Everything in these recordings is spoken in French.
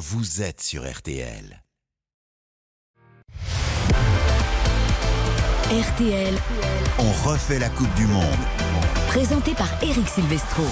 vous êtes sur RTL. RTL, On refait la Coupe du Monde. présenté par Eric Silvestro.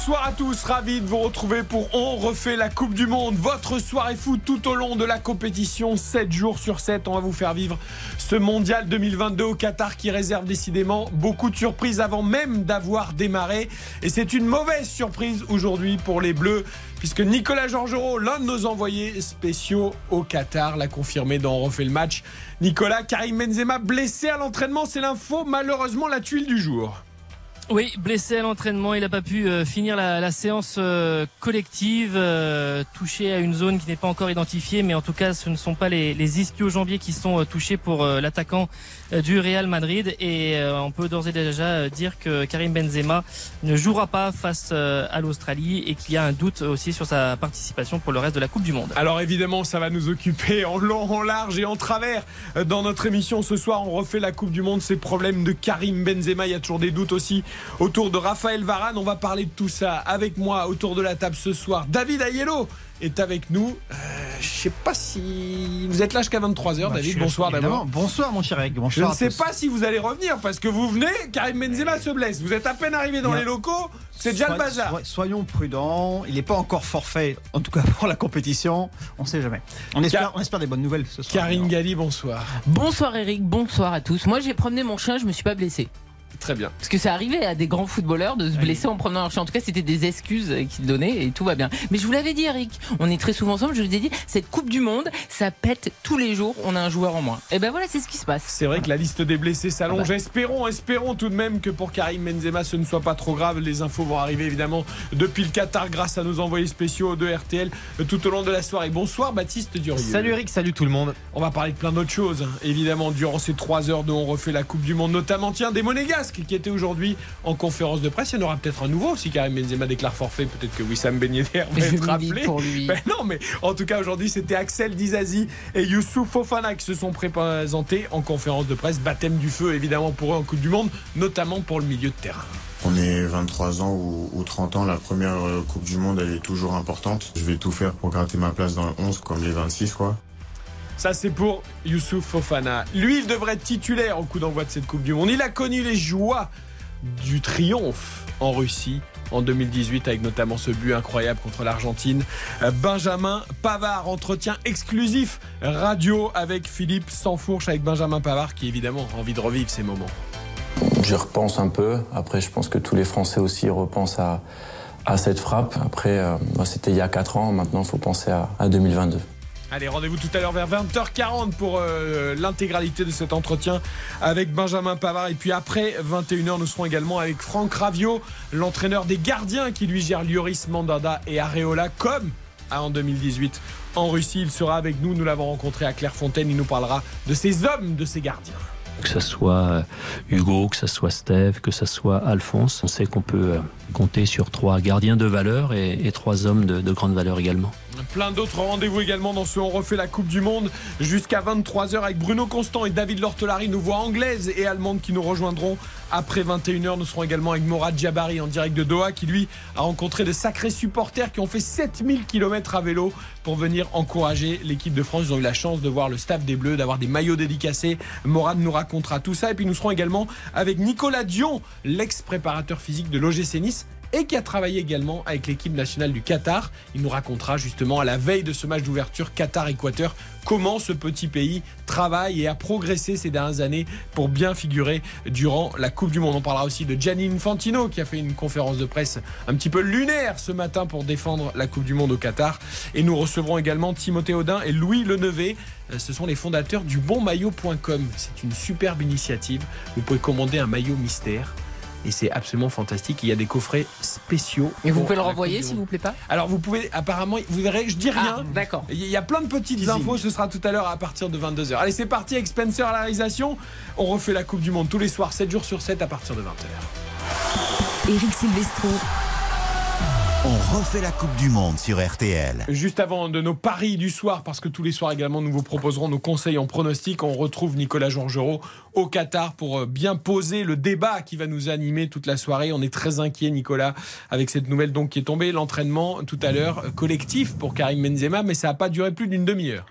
Bonsoir à tous, ravi de vous retrouver pour On refait la Coupe du Monde, votre soirée foot tout au long de la compétition, 7 jours sur 7, on va vous faire vivre ce mondial 2022 au Qatar qui réserve décidément beaucoup de surprises avant même d'avoir démarré. Et c'est une mauvaise surprise aujourd'hui pour les Bleus, puisque Nicolas Georgerot, l'un de nos envoyés spéciaux au Qatar, l'a confirmé dans On refait le match. Nicolas, Karim Benzema blessé à l'entraînement, c'est l'info, malheureusement la tuile du jour. Oui, blessé à l'entraînement, il n'a pas pu euh, finir la, séance euh, collective, euh, touché à une zone qui n'est pas encore identifiée, mais en tout cas, ce ne sont pas les, les ischio-jambiers qui sont euh, touchés pour l'attaquant du Real Madrid. Et euh, on peut d'ores et déjà euh, dire que Karim Benzema ne jouera pas face euh, à l'Australie et qu'il y a un doute aussi sur sa participation pour le reste de la Coupe du Monde. Alors évidemment, ça va nous occuper en long, en large et en travers dans notre émission ce soir. On refait la Coupe du Monde, ces problèmes de Karim Benzema. Il y a toujours des doutes aussi autour de Raphaël Varane. On va parler de tout ça avec moi autour de la table ce soir. David Ayello est avec nous. Euh, je sais pas si vous êtes là jusqu'à 23h, Bah, je David. Bonsoir d'abord. Bonsoir mon cher Eric. Je Bonsoir ne à sais tous. pas si vous allez revenir parce que vous venez, Karim Benzema se blesse. Vous êtes à peine arrivé dans Bien. les locaux, c'est déjà le bazar. soy- Soyons prudents. Il n'est pas encore forfait, en tout cas pour la compétition. On ne sait jamais. On espère, Car- on espère des bonnes nouvelles ce soir. Karine Galli, bonsoir. Bonsoir Eric, bonsoir à tous. Moi j'ai promené mon chien, je me suis pas blessé. Très bien. Parce que c'est arrivé à des grands footballeurs de se blesser en promenant leur chien. En tout cas, c'était des excuses qu'ils donnaient et tout va bien. Mais je vous l'avais dit Eric, on est très souvent ensemble, je vous ai dit, cette Coupe du Monde, ça pète tous les jours, on a un joueur en moins. Et ben voilà, c'est ce qui se passe. C'est vrai que la liste des blessés s'allonge. Ah bah. Espérons, espérons tout de même que pour Karim Benzema ce ne soit pas trop grave. Les infos vont arriver évidemment depuis le Qatar grâce à nos envoyés spéciaux de RTL tout au long de la soirée. Bonsoir Baptiste Durieux. Salut Eric, salut tout le monde. On va parler de plein d'autres choses, évidemment, durant ces trois heures dont on refait la Coupe du Monde, notamment, tiens, des Qui étaient aujourd'hui en conférence de presse. Il y en aura peut-être un nouveau si Karim Benzema déclare forfait. Peut-être que Wissam Ben Yedder va être rappelé. pour lui. Ben non, mais en tout cas, aujourd'hui, c'était Axel Dizazi et Youssouf Fofana qui se sont présentés en conférence de presse. Baptême du feu, évidemment, pour eux en Coupe du Monde, notamment pour le milieu de terrain. On est 23 ans ou, ou 30 ans, la première euh, Coupe du Monde, elle est toujours importante. Je vais tout faire pour gratter ma place dans le 11 comme les 26, quoi. Ça, c'est pour Youssouf Fofana. Lui, il devrait être titulaire au coup d'envoi de cette Coupe du Monde. Il a connu les joies du triomphe en Russie en 2018 avec notamment ce but incroyable contre l'Argentine. Euh, Benjamin Pavard, entretien exclusif radio avec Philippe Sansfourche avec Benjamin Pavard qui évidemment a envie de revivre ces moments. J'y repense un peu. Après, je pense que tous les Français aussi repensent à, cette frappe. Après, euh, moi, c'était il y a 4 ans. Maintenant, il faut penser à, à 2022. Allez, rendez-vous tout à l'heure vers 20h40 pour euh, l'intégralité de cet entretien avec Benjamin Pavard. Et puis après 21h, nous serons également avec Franck Ravio, l'entraîneur des gardiens qui lui gère Lioris Mandanda et Areola comme en 2018 en Russie. Il sera avec nous, nous l'avons rencontré à Clairefontaine. Il nous parlera de ces hommes, de ces gardiens. Que ce soit euh, Hugo, que ce soit Steve, que ce soit Alphonse, on sait qu'on peut euh, compter sur trois gardiens de valeur et, trois hommes de grande valeur également. Plein d'autres rendez-vous également dans ce On refait la Coupe du Monde jusqu'à 23h avec Bruno Constant et David Lortolari, nos voix anglaises et allemandes qui nous rejoindront après 21h. Nous serons également avec Morad Jabari en direct de Doha qui lui a rencontré de sacrés supporters qui ont fait 7000 km à vélo pour venir encourager l'équipe de France. Ils ont eu la chance de voir le staff des Bleus, d'avoir des maillots dédicacés. Morad nous racontera tout ça et puis nous serons également avec Nicolas Dion, l'ex-préparateur physique de l'OGC Nice et qui a travaillé également avec l'équipe nationale du Qatar. Il nous racontera justement à la veille de ce match d'ouverture Qatar-Équateur comment ce petit pays travaille et a progressé ces dernières années pour bien figurer durant la Coupe du Monde. On parlera aussi de Gianni Infantino qui a fait une conférence de presse un petit peu lunaire ce matin pour défendre la Coupe du Monde au Qatar. Et nous recevrons également Timothée Audin et Louis Lenevé. Euh, Ce sont les fondateurs du bonmaillot.com. C'est une superbe initiative. Vous pouvez commander un maillot mystère. Et c'est absolument fantastique. Il y a des coffrets spéciaux. Et vous pouvez le renvoyer s'il vous plaît pas? Alors vous pouvez apparemment, vous verrez, je dis rien. Ah, d'accord. Il y a plein de petites infos, ce sera tout à l'heure à partir de 22h. Allez, c'est parti avec Spencer à la réalisation. On refait la Coupe du Monde tous les soirs, 7 jours sur 7 à partir de 20h. Eric Silvestro. On refait la Coupe du Monde sur RTL. Juste avant de nos paris du soir, parce que tous les soirs également nous vous proposerons nos conseils en pronostic, on retrouve Nicolas Georgerot au Qatar pour euh, bien poser le débat qui va nous animer toute la soirée. On est très inquiet Nicolas avec cette nouvelle donc qui est tombée, l'entraînement tout à l'heure collectif pour Karim Benzema, mais ça n'a pas duré plus d'une demi-heure.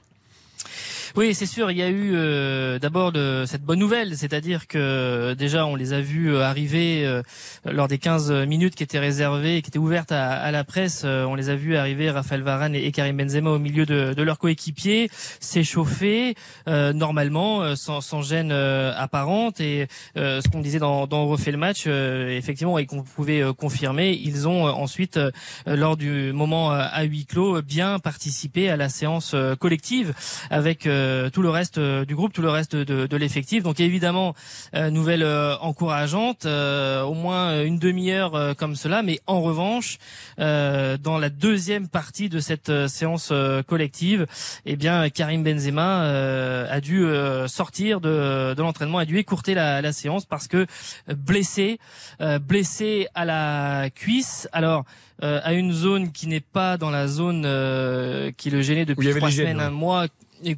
Oui, c'est sûr. Il y a eu euh, d'abord cette bonne nouvelle, c'est-à-dire que déjà on les a vus euh, arriver euh, lors des 15 minutes qui étaient réservées, qui étaient ouvertes à, à la presse. euh, on les a vus arriver, Raphaël Varane et, Karim Benzema au milieu de, de leurs coéquipiers, s'échauffer euh, normalement, euh, sans, sans gêne euh, apparente. Et euh, ce qu'on disait dans, dans refait le match, euh, effectivement, et qu'on pouvait euh, confirmer, ils ont euh, ensuite, euh, lors du moment euh, à huis clos, bien participé à la séance euh, collective avec euh, tout le reste euh, du groupe, tout le reste de, de l'effectif. Donc évidemment, euh, nouvelle euh, encourageante, euh, au moins une demi-heure euh, comme cela. Mais en revanche, euh, dans la deuxième partie de cette euh, séance euh, collective, eh bien Karim Benzema euh, a dû euh, sortir de, de l'entraînement, a dû écourter la, la séance parce que blessé, euh, blessé à la cuisse. Alors euh, à une zone qui n'est pas dans la zone euh, qui le gênait depuis trois semaines, un mois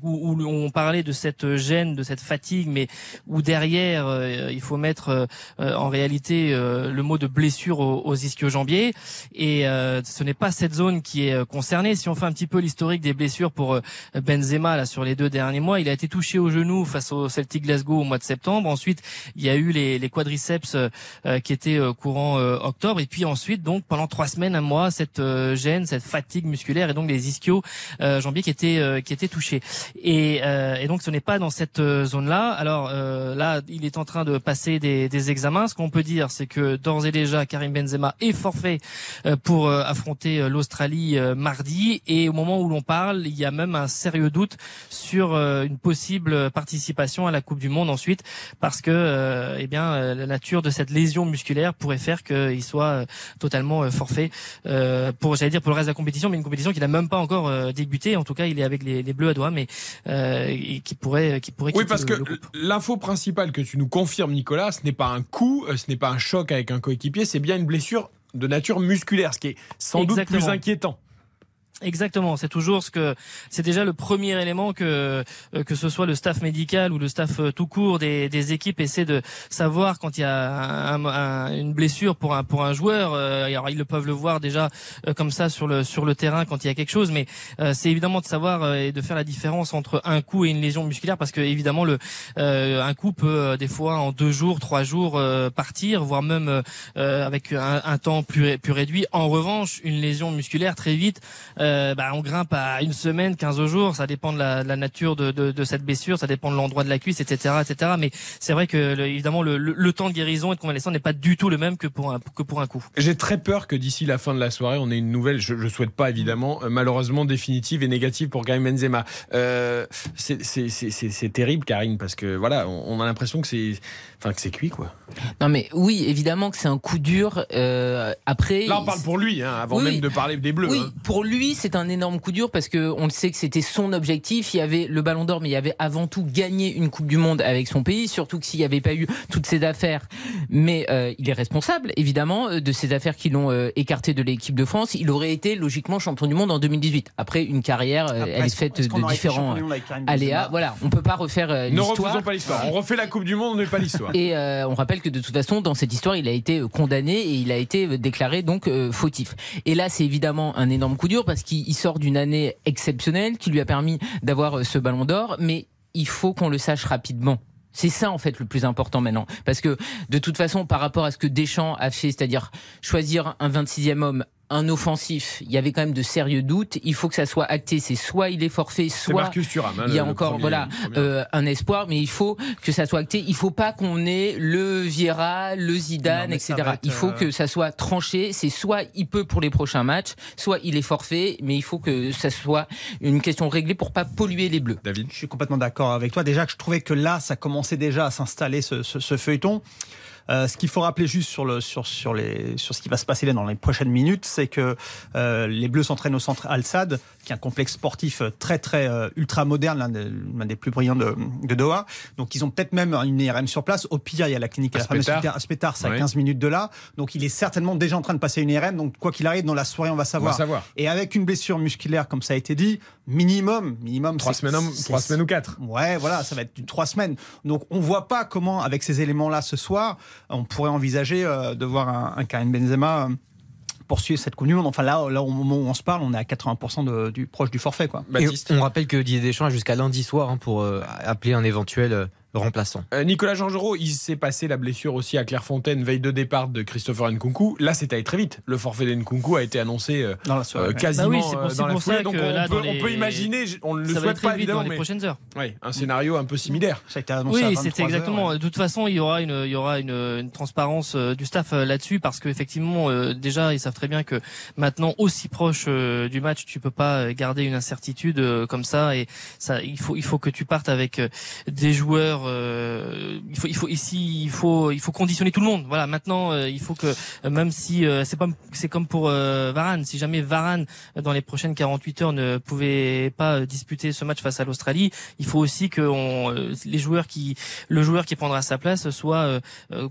où, où on parlait de cette gêne, de cette fatigue, mais où derrière euh, il faut mettre euh, euh, en réalité euh, le mot de blessure aux, aux ischio-jambiers. Et euh, ce n'est pas cette zone qui est euh, concernée. Si on fait un petit peu l'historique des blessures pour Benzema là sur les deux derniers mois, il a été touché au genou face au Celtic Glasgow au mois de septembre. Ensuite, il y a eu les, les quadriceps qui étaient courant octobre. Et puis ensuite, donc pendant trois semaines, un mois, cette gêne, cette fatigue musculaire et donc les ischio-jambiers qui étaient qui étaient touchés. Et, euh, et donc ce n'est pas dans cette euh, zone-là. Alors euh, là, il est en train de passer des, des examens. Ce qu'on peut dire, c'est que d'ores et déjà, Karim Benzema est forfait euh, pour euh, affronter l'Australie mardi. Et au moment où l'on parle, il y a même un sérieux doute sur une possible participation à la Coupe du Monde ensuite, parce que eh bien la nature de cette lésion musculaire pourrait faire qu'il soit totalement forfait pour, j'allais dire pour le reste de la compétition, mais une compétition qui n'a même pas encore débuté. En tout cas, il est avec les, les Bleus à doigts, mais euh, qui pourrait, qui pourrait. Oui, parce que l'info principale que tu nous confirmes, Nicolas, ce n'est pas un coup, euh, ce n'est pas un choc avec un coéquipier, c'est bien une blessure de nature musculaire, ce qui est sans doute plus inquiétant. Exactement, c'est toujours ce que c'est déjà le premier élément que euh, que ce soit le staff médical ou le staff euh, tout court des, des équipes essaie de savoir quand il y a un- un- une blessure pour un pour un joueur. euh, alors ils le peuvent le voir déjà comme ça sur le sur le terrain quand il y a quelque chose, mais c'est évidemment de savoir et de faire la différence entre un coup et une lésion musculaire parce que évidemment le un coup peut des fois en deux jours, trois jours partir, voire même avec un, un temps plus plus réduit. En revanche, une lésion musculaire très vite bah, on grimpe à une semaine, 15 jours, ça dépend de la, de la nature de, de, de cette blessure, ça dépend de l'endroit de la cuisse, etc., etc. Mais c'est vrai que le- évidemment le, le, le temps de guérison et de convalescence n'est pas du tout le même que pour un que pour un coup. J'ai très peur que d'ici la fin de la soirée, on ait une nouvelle, je ne souhaite pas évidemment, euh, malheureusement définitive et négative pour Karim Benzema. Euh, c'est- terrible, Karim, parce que voilà, on, on a l'impression que c'est enfin, que c'est cuit, quoi. Non mais oui, évidemment que c'est un coup dur. euh, après, Là, on parle pour lui, hein, avant Oui, même de parler des Bleus. Oui, hein. pour lui, c'est un énorme coup dur parce que on le sait que c'était son objectif. Il y avait le Ballon d'Or, mais il y avait avant tout gagné une Coupe du Monde avec son pays. Surtout que s'il n'y avait pas eu toutes ces affaires, mais euh, il est responsable évidemment euh, de ces affaires qui l'ont euh, écarté de l'équipe de France. Il aurait été logiquement champion du monde en 2018. Après une carrière, euh, Après, elle est qu'on- faite de différents aléas. Voilà, on peut pas refaire euh, Ne l'histoire. refaisons pas l'histoire. On refait la Coupe du Monde, mais pas l'histoire. Et euh, on rappelle que de toute façon, dans cette histoire, il a été condamné et il a été déclaré donc euh, fautif. Et là, c'est évidemment un énorme coup dur parce qu'il il sort d'une année exceptionnelle qui lui a permis d'avoir euh, ce ballon d'or, mais il faut qu'on le sache rapidement. C'est ça en fait le plus important maintenant. Parce que de toute façon, par rapport à ce que Deschamps a fait, c'est-à-dire choisir un 26e homme, un offensif, il y avait quand même de sérieux doutes. Il faut que ça soit acté. C'est soit il est forfait, C'est soit Marcus Thuram. hein, il y a encore premier- voilà euh, un espoir, mais il faut que ça soit acté. Il faut pas qu'on ait le Vieira, le Zidane, etc. être, Il faut euh, que ça soit tranché. C'est soit il peut pour les prochains matchs, soit il est forfait, mais il faut que ça soit une question réglée pour pas polluer les Bleus. David. Je suis complètement d'accord avec toi. Déjà que je trouvais que là, ça commençait déjà à s'installer ce, ce- ce feuilleton. Euh, ce qu'il faut rappeler juste sur, le, sur, sur, les, sur ce qui va se passer là dans les prochaines minutes, c'est que euh, les Bleus s'entraînent au centre Al-Sad, qui est un complexe sportif très très euh, ultra moderne, l'un des, plus brillants de, de Doha. Donc ils ont peut-être même une IRM sur place. Au pire, il y a la clinique À la clinique à Spétard, c'est à Oui. 15 minutes de là. Donc il est certainement déjà en train de passer une IRM. Donc quoi qu'il arrive, dans la soirée, on va On savoir. va savoir. Et avec une blessure musculaire, comme ça a été dit, minimum, minimum, Trois semaines, trois semaines ou quatre. Ouais, voilà, ça va être trois semaines. Donc on voit pas comment, avec ces éléments-là ce soir, on pourrait envisager euh, de voir un, un Karim Benzema euh, poursuivre cette Coupe du Monde. Enfin là, là, au moment où on se parle, on est à 80% de- du proche du forfait, quoi. Et on rappelle que Didier Deschamps a jusqu'à lundi soir hein, pour euh, appeler un éventuel euh, remplaçant. Euh, Nicolas Georgerot, il s'est passé la blessure aussi à Clairefontaine, veille de départ de Christopher Nkunku. Là, c'est allé très vite. Le forfait d'Nkunku a été annoncé euh, Dans la soirée. euh, quasiment Bah oui, c'est euh, possible dans la pour foulée. Donc on, là, peut, on peut imaginer, on ne le souhaite pas vite dans évidemment, les mais prochaines heures. ouais, un scénario un peu similaire. Ça a été annoncé à Oui, 23 c'était heures, exactement. ouais. De toute façon, il y aura une, il y aura une, une transparence euh, du staff euh, là-dessus parce qu'effectivement, euh, déjà, ils savent très bien que maintenant, aussi proche euh, du match, tu peux pas garder une incertitude euh, comme ça et ça, il faut, il faut que tu partes avec euh, des joueurs. Euh, il faut, il faut ici, il faut, il faut conditionner tout le monde. Voilà. Maintenant, euh, il faut que euh, même si euh, c'est pas, c'est comme pour euh, Varane. Si jamais Varane dans les prochaines 48 heures ne pouvait pas disputer ce match face à l'Australie, il faut aussi que on, les joueurs qui le joueur qui prendra sa place soit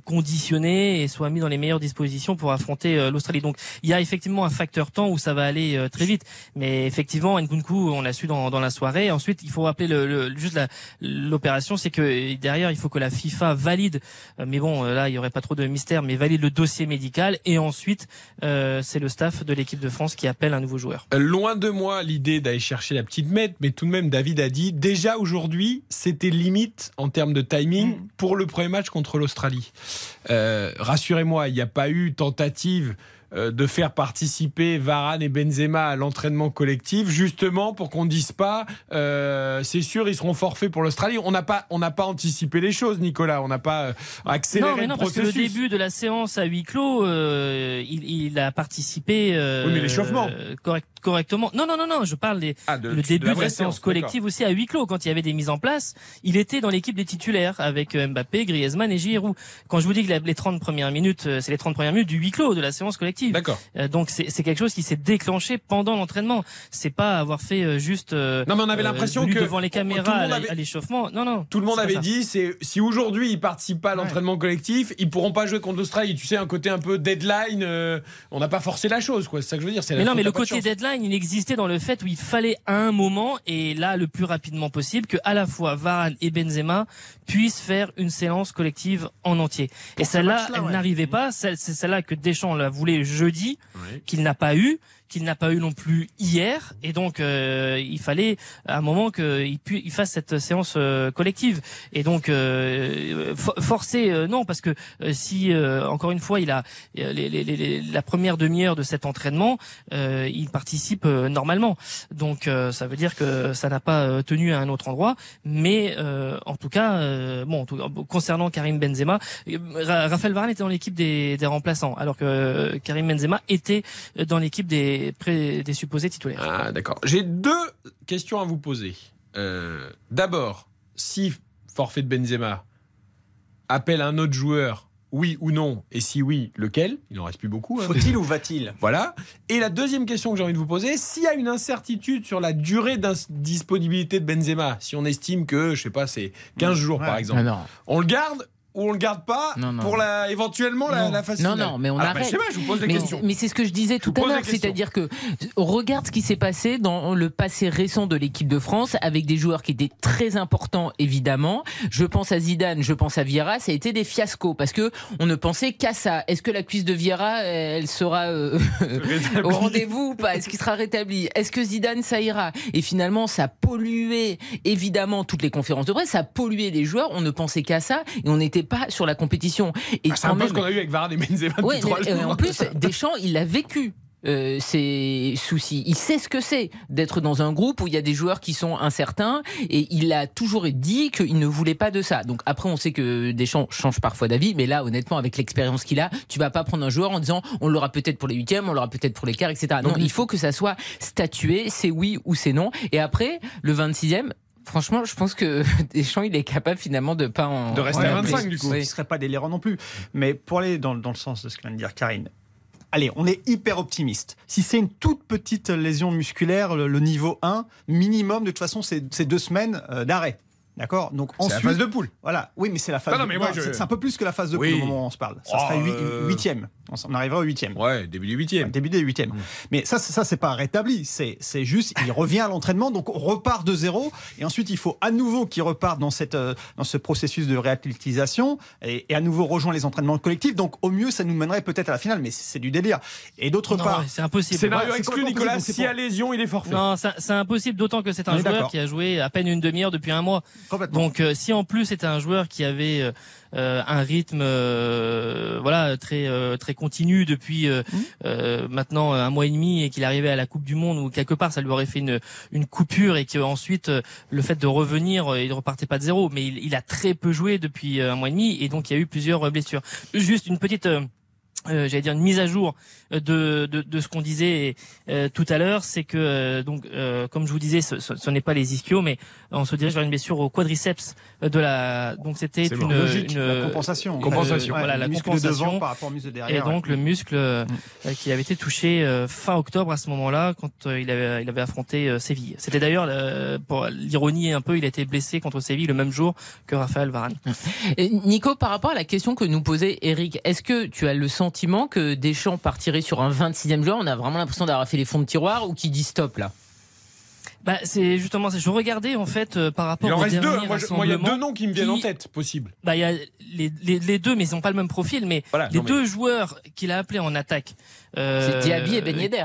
conditionné et soit mis dans les meilleures dispositions pour affronter l'Australie. Donc il y a effectivement un facteur temps où ça va aller très vite, mais effectivement Nkunku, on l'a su dans, dans la soirée. Ensuite, il faut rappeler le, le- juste l'opération, c'est que derrière il faut que la FIFA valide. euh, mais bon, euh, là il y aurait pas trop de mystère, mais valide le dossier médical et ensuite euh, c'est le staff de l'équipe de France qui appelle un nouveau joueur. Loin de moi l'idée d'aller chercher la petite mette, mais tout de même, David a dit déjà aujourd'hui, c'était limite en termes de timing pour le premier match contre l'Australie. Euh, Rassurez-moi, il n'y a pas eu tentative de faire participer Varane et Benzema à l'entraînement collectif, justement pour qu'on dise pas, euh, c'est sûr, ils seront forfaits pour l'Australie. On n'a pas, on n'a pas anticipé les choses, Nicolas. On n'a pas euh, accéléré non, mais non, le parce que le début de la séance à huis clos, euh, il, il a participé. euh, Oui, mais l'échauffement. euh, correct- correctement. Non, non, non, non. Je parle des Ah, de- le de début la de la, séance collective aussi à huis clos quand il y avait des mises en place. Il était dans l'équipe des titulaires avec euh, Mbappé, Griezmann et Giroud. Quand je vous dis que les 30 premières minutes, euh, c'est les 30 premières minutes du huis clos de la séance collective. D'accord. Euh, donc c'est quelque chose qui s'est déclenché pendant l'entraînement. C'est pas avoir fait euh, juste. euh, Non, mais on avait l'impression que devant les caméras la- avait- à l'échauffement. Non, non. Tout le monde pas avait dit, c'est si aujourd'hui ils participent pas à l'entraînement collectif, ils pourront pas jouer contre l'Australie. Tu sais, un côté un peu deadline. euh, on n'a pas forcé la chose, quoi. C'est ça que je veux dire. Mais non, mais le pas de côté chance. deadline, il existait dans le fait où il fallait à un moment, et là le plus rapidement possible, que à la fois Varane et Benzema puissent faire une séance collective en entier. et celle-là, elle ouais. n'arrivait pas. C'est c'est celle-là que Deschamps la voulait jeudi, qu'il n'a pas eu qu'il n'a pas eu non plus hier. Et donc euh, il fallait à un moment qu'il fasse cette séance euh, collective. Et donc euh, fo- forcer euh, non parce que si encore une fois il a la première demi-heure de cet entraînement il participe normalement. Donc ça veut dire que ça n'a pas tenu à un autre endroit. Mais en tout cas bon concernant Karim Benzema Ra- Raphaël Varane était dans l'équipe des, des remplaçants alors que Karim Benzema était dans l'équipe des pré- des supposés titulaires Ah, d'accord. J'ai deux questions à vous poser. Euh, D'abord, si forfait de Benzema appelle un autre joueur, oui ou non, et si oui, lequel? Il en reste plus beaucoup. hein. Faut-il ou va-t-il? Voilà. Et la deuxième question que j'ai envie de vous poser, s'il y a une incertitude sur la durée d'indisponibilité de Benzema, si on estime que, je sais pas, c'est 15 jours par exemple, Ah on le garde ou on le garde pas Non, non. pour la, éventuellement la, Non. la phase non, non, mais on Ah, bah, arrête. sais pas, je vous pose des mais, questions. mais c'est ce que je disais tout à l'heure, c'est-à-dire que regarde ce qui s'est passé dans le passé récent de l'équipe de France avec des joueurs qui étaient très importants évidemment. Je pense à Zidane, je pense à Vieira, ça a été des fiascos parce que on ne pensait qu'à ça. Est-ce que la cuisse de Vieira, elle sera euh, au rendez-vous ou pas? Est-ce qu'il sera rétabli? Est-ce que Zidane ça ira? Et finalement, ça a pollué évidemment toutes les conférences de presse, ça a pollué les joueurs. On ne pensait qu'à ça et on n'était pas sur la compétition. Et Ah, c'est un peu même- ce qu'on a eu avec Varane et Benzema Ouais, euh, jours. en plus, Deschamps, il l'a vécu. euh, ces soucis. Il sait ce que c'est d'être dans un groupe où il y a des joueurs qui sont incertains et il a toujours dit qu'il ne voulait pas de ça. Donc après, on sait que Deschamps change parfois d'avis, mais là, honnêtement, avec l'expérience qu'il a, tu vas pas prendre un joueur en disant on l'aura peut-être pour les huitièmes, on l'aura peut-être pour les quarts, etc. Non, Donc, il faut que ça soit statué, c'est oui ou c'est non. Et après, le 26e, Franchement, je pense que Deschamps, il est capable finalement de pas en. De rester Ouais, à mais 25 du coup. Ce ne serait pas délirant non plus. Mais pour aller dans, dans le sens de ce que vient de dire Karine, allez, on est hyper optimiste. Si c'est une toute petite lésion musculaire, le, le niveau 1, minimum, de toute façon, c'est c'est deux semaines euh, d'arrêt. D'accord Donc C'est la ensuite, phase de poule. Voilà, oui, mais c'est la phase. Non, non, de- je- c'est un peu plus que la phase de Oui. poule au moment où on se parle. Ça Oh, serait huit- euh, huitième. On arrivera au huitième. Ouais, début du huitième. Début des huitièmes. Mais ça, c'est- ça c'est pas rétabli. C'est c'est juste, il revient à l'entraînement, donc on repart de zéro. Et ensuite, il faut à nouveau qu'il reparte dans, cette, euh, dans ce processus de réathlétisation et, et à nouveau rejoindre les entraînements collectifs. Donc au mieux, ça nous mènerait peut-être à la finale, mais c'est du délire. Et d'autre Non, part, c'est impossible. Scénario exclu, Nicolas. possible, Si c'est à lésion, il est forfait. Non, c'est c'est impossible, d'autant que c'est un joueur qui a joué à peine une demi-heure depuis un mois. Donc, euh, si en plus c'était un joueur qui avait euh, euh, un rythme, euh, voilà, très euh, très continu depuis euh, Mmh. maintenant un mois et demi et qu'il arrivait à la Coupe du Monde où quelque part ça lui aurait fait une une coupure et qu'ensuite euh, le fait de revenir, il repartait pas de zéro. Mais il, il a très peu joué depuis un mois et demi et donc il y a eu plusieurs blessures. Juste une petite euh, j'allais dire une mise à jour de, de, de ce qu'on disait euh, tout à l'heure, c'est que euh, donc euh, comme je vous disais, ce, ce, ce n'est pas les ischios, mais on se dirige vers une blessure au quadriceps de la. Donc c'était une, Logique, une la compensation. compensation. Euh, voilà, la le muscle de compensation. devant par rapport au muscle de et derrière. donc ouais. le muscle euh, euh, qui avait été touché euh, fin octobre à ce moment-là quand euh, il avait il avait affronté euh, Séville. C'était d'ailleurs euh, pour l'ironie un peu, il a été blessé contre Séville le même jour que Raphaël Varane. Et Nico, par rapport à la question que nous posait Eric, est-ce que tu as le sentiment que Deschamps partirait sur un 26e joueur? On a vraiment l'impression d'avoir fait les fonds de tiroir ou qui dit stop là? Bah c'est justement ça. Je regardais en fait euh, par rapport Il en au reste deux. dernier Moi, je- moi, il y a deux noms qui me viennent en tête, possible. Bah, il y a les, les, les deux, mais ils n'ont pas le même profil. Mais Voilà, les non, mais deux joueurs qu'il a appelés en attaque. euh, C'est Diaby et Ben Yedder.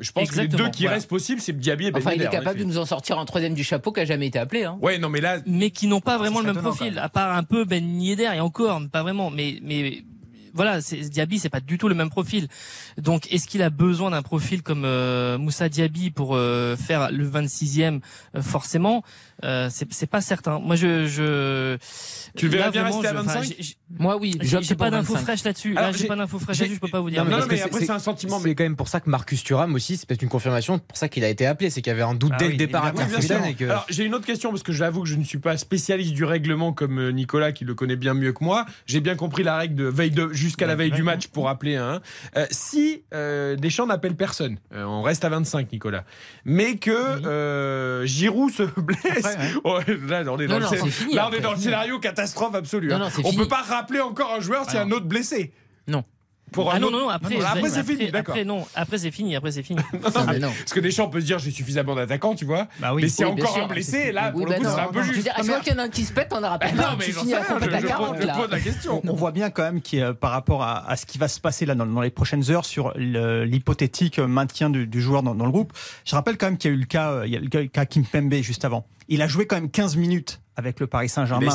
Je pense que les deux qui voilà. restent possibles, c'est Diaby et Ben Enfin, il est capable de nous en sortir un troisième du chapeau qui a jamais été appelé. Hein. Ouais, non, mais là, Mais qui n'ont pas vraiment le même profil, à part un peu Ben Yedder et encore, pas vraiment. Mais, mais voilà, c'est, Diaby, c'est pas du tout le même profil. Donc, est-ce qu'il a besoin d'un profil comme euh, Moussa Diaby pour euh, faire le 26e euh, Forcément, euh, c'est, c'est pas certain. Moi, je, je Tu le verrais bien rester à je- enfin, 25? j'ai- j'ai- Moi, oui. J'ai, pas d'infos 25. fraîches là-dessus. Là, j'ai pas d'infos fraîches là-dessus. Je peux pas vous dire. Non, non, parce mais après, c'est un sentiment, C'est mais- quand même pour ça que Marcus Thuram aussi, c'est peut-être une confirmation pour ça qu'il a été appelé, c'est qu'il y avait un doute Ah dès oui, le départ Oui, que. Alors, j'ai une autre question parce que j'avoue que je ne suis pas spécialiste du règlement comme euh, Nicolas qui le connaît bien mieux que moi. J'ai bien compris la règle de veille de jusqu'à la veille du match pour appeler un. Euh, si euh, Deschamps n'appelle personne, euh, on reste à 25, Nicolas, mais que euh, Giroud se blesse, Après, Ouais, là on est dans Non, le non, scén- c'est fini, là, on est après. dans le scénario catastrophe absolue. Non, hein. on fini. peut pas rappeler encore un joueur s'il y a un autre blessé. Non. Pour Ah un non, autre- non, non, après, après, c'est fini, d'accord. Après, non, après, c'est fini, après, c'est fini. Non, mais non. Parce que Deschamps peut se dire j'ai suffisamment d'attaquants, tu vois. Bah oui. mais s'il y a Oui, bien encore sûr. un blessé, là, pour Oui, le bah coup, non, c'est un peu non. Je veux juste. dire, à chaque fois qu'il y en a un qui se pète, on n'aura pas Ah non, mais j'en sais à rien, compète je, à je 40 pose, là. je pose la question. On voit bien quand même qu'il y a, par rapport à, à ce qui va se passer là dans, dans les prochaines heures sur le- l'hypothétique maintien du, du joueur dans, dans le groupe. Je rappelle quand même qu'il y a eu le cas, euh, il y a le cas- le cas Kim Pembe juste avant. Il a joué quand même 15 minutes avec le Paris Il Saint-Germain.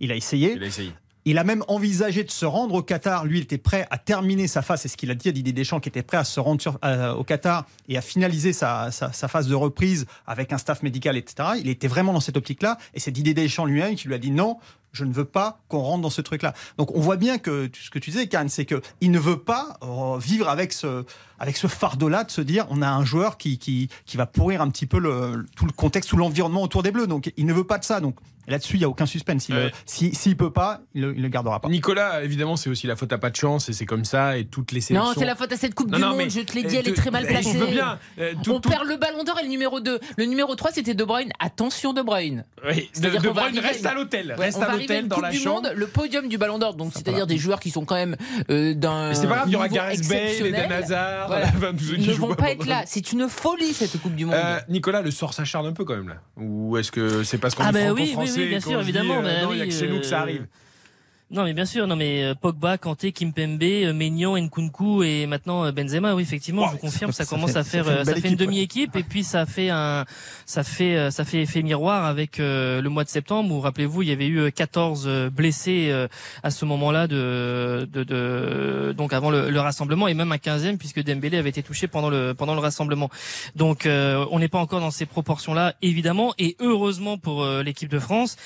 Il a essayé. Il a essayé. Il a même envisagé de se rendre au Qatar. Lui, il était prêt à terminer sa phase. C'est ce qu'il a dit à Didier Deschamps, qui était prêt à se rendre euh, au Qatar et à finaliser sa, sa- sa phase de reprise avec un staff médical, etc. Il était vraiment dans cette optique-là. Et c'est Didier Deschamps lui-même qui lui a dit non, je ne veux pas qu'on rentre dans ce truc-là. Donc on voit bien que ce que tu disais, Karen, c'est que il ne veut pas euh, vivre avec ce, avec ce fardeau-là de se dire on a un joueur qui, qui, qui va pourrir un petit peu le, tout le contexte, tout l'environnement autour des Bleus. Donc il ne veut pas de ça. Donc là-dessus, il n'y a aucun suspense. S'il Ouais. s'il peut pas, il ne le gardera pas. Nicolas, évidemment, c'est aussi la faute à pas de chance et c'est comme ça et toutes les sélections. Non, c'est la faute à cette Coupe Non, du non, Monde, mais- je te l'ai dit, euh, elle est très mal placée. Je veux bien. euh, tout- On tout- perd le ballon d'or et le numéro 2. Le numéro 3, c'était De Bruyne. Attention, De Bruyne. Oui, de, Bruyne arriver reste à l'hôtel. Ouais, reste on à va une dans Coupe la du chambre. Monde, le podium du Ballon d'Or, donc c'est-à-dire des joueurs qui sont quand même euh, d'un c'est pas grave, il y aura Gareth Bale, Eden exceptionnel. Hazard, Voilà. ne vont pas être là. C'est une folie cette Coupe du Monde. Euh, Nicolas, le sort s'acharne un peu quand même là. Ou est-ce que c'est parce qu'on Ah est bah oui, oui, franco-français oui, bien qu'on sûr, évidemment, euh, bah non, il y a oui, que chez nous que ça arrive. Non, mais bien sûr, non, mais euh, Pogba, Kanté, Kimpembe, euh, Maignan, Nkunku et maintenant euh, Benzema, oui, effectivement, je vous confirme, ça, ça commence fait- à ça faire, fait une ça fait une ouais. demi-équipe et puis ça fait un, ça fait, ça fait effet miroir avec euh, le mois de septembre où, rappelez-vous, il y avait eu euh, 14 euh, blessés euh, à ce moment-là de, de, de, donc avant le, le rassemblement et même un 15e puisque Dembélé avait été touché pendant le, pendant le rassemblement. Donc, euh, on n'est pas encore dans ces proportions-là, évidemment, et heureusement pour l'équipe de France.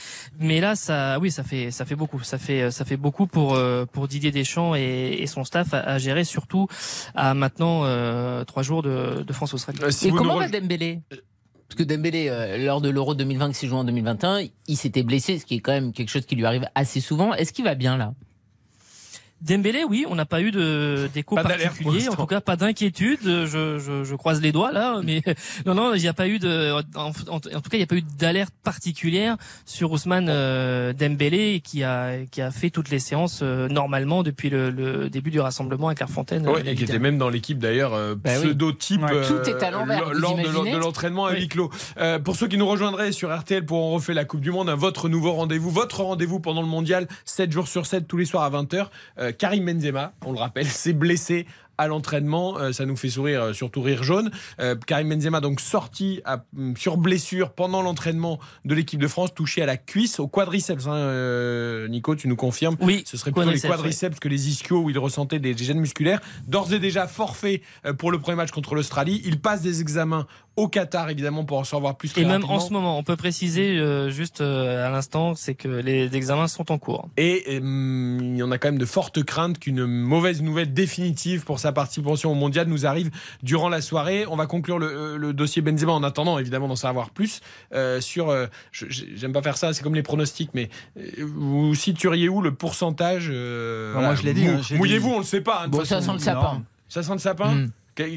Mais là, ça, oui, ça fait, ça fait beaucoup. Ça fait, ça fait beaucoup pour euh, pour Didier Deschamps et, et son staff à, à gérer, surtout à maintenant euh, trois jours de, de France Australie. Euh, si et comment va Dembélé? Parce que Dembélé, euh, lors de l'Euro 2020 qui s'est joué en 2021, il s'était blessé, ce qui est quand même quelque chose qui lui arrive assez souvent. Est-ce qu'il va bien là? Dembélé, oui, on n'a pas eu de d'écho Pas d'alerte pour particulier, en tout cas pas d'inquiétude. Je, je, je croise les doigts là, mais non, non, il n'y a pas eu de, en, tout cas, il n'y a pas eu d'alerte particulière sur Ousmane euh, Dembélé qui a qui a fait toutes les séances euh, normalement depuis le, le début du rassemblement à Clairefontaine. Ouais, euh, et qui était même dans l'équipe d'ailleurs euh, Bah Ouais. euh, Tout est à l'envers, lors de, l'entraînement à Oui. huis clos. Euh, pour ceux qui nous rejoindraient sur RTL pour en refait la Coupe du Monde, hein, votre nouveau rendez-vous, votre rendez-vous pendant le mondial, 7 jours sur 7 tous les soirs à 20h. Euh, Karim Benzema, on le rappelle, s'est blessé à l'entraînement, Euh, ça nous fait sourire, euh, surtout rire jaune. Euh, Karim Benzema donc sorti à- mm, sur blessure pendant l'entraînement de l'équipe de France, touché à la cuisse, au quadriceps. hein, Nico, tu nous confirmes Oui, ce serait plutôt les quadriceps, que les ischios où il ressentait des, des gènes musculaires. D'ores et déjà forfait pour le premier match contre l'Australie. Il passe des examens au Qatar, évidemment, pour en savoir plus. Et même rapidement. en ce moment, on peut préciser euh, juste euh, à l'instant, c'est que les examens sont en cours. Et euh, il y en a quand même de fortes craintes qu'une mauvaise nouvelle définitive pour sa participation au mondial nous arrive durant la soirée. On va conclure le, le dossier Benzema en attendant, évidemment, d'en savoir plus euh, sur. euh, J'aime pas faire ça, c'est comme les pronostics, mais vous situeriez où le pourcentage moi, je l'ai dit, mou- hein, Mouillez-vous, on le sait pas. hein, Bon, ça sent le sapin. Ça sent le sapin Mm.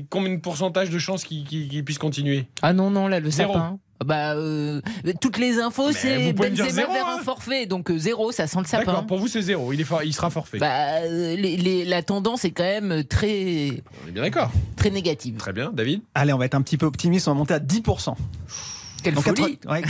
Combien de pourcentage de chances qu'il puisse continuer Ah non, non, là, le Zéro. sapin. Bah, euh, toutes les infos, c'est Benzema zéro, vers hein. un forfait. Donc euh, zéro, ça sent le sapin. D'accord, pour vous c'est zéro, il, est for- il sera forfait. Bah, euh, les- les- la tendance est quand même très, on est bien d'accord. très négative. Très bien, David? Allez, on va être un petit peu optimiste, on va monter à 10%. Quelle folie ouais,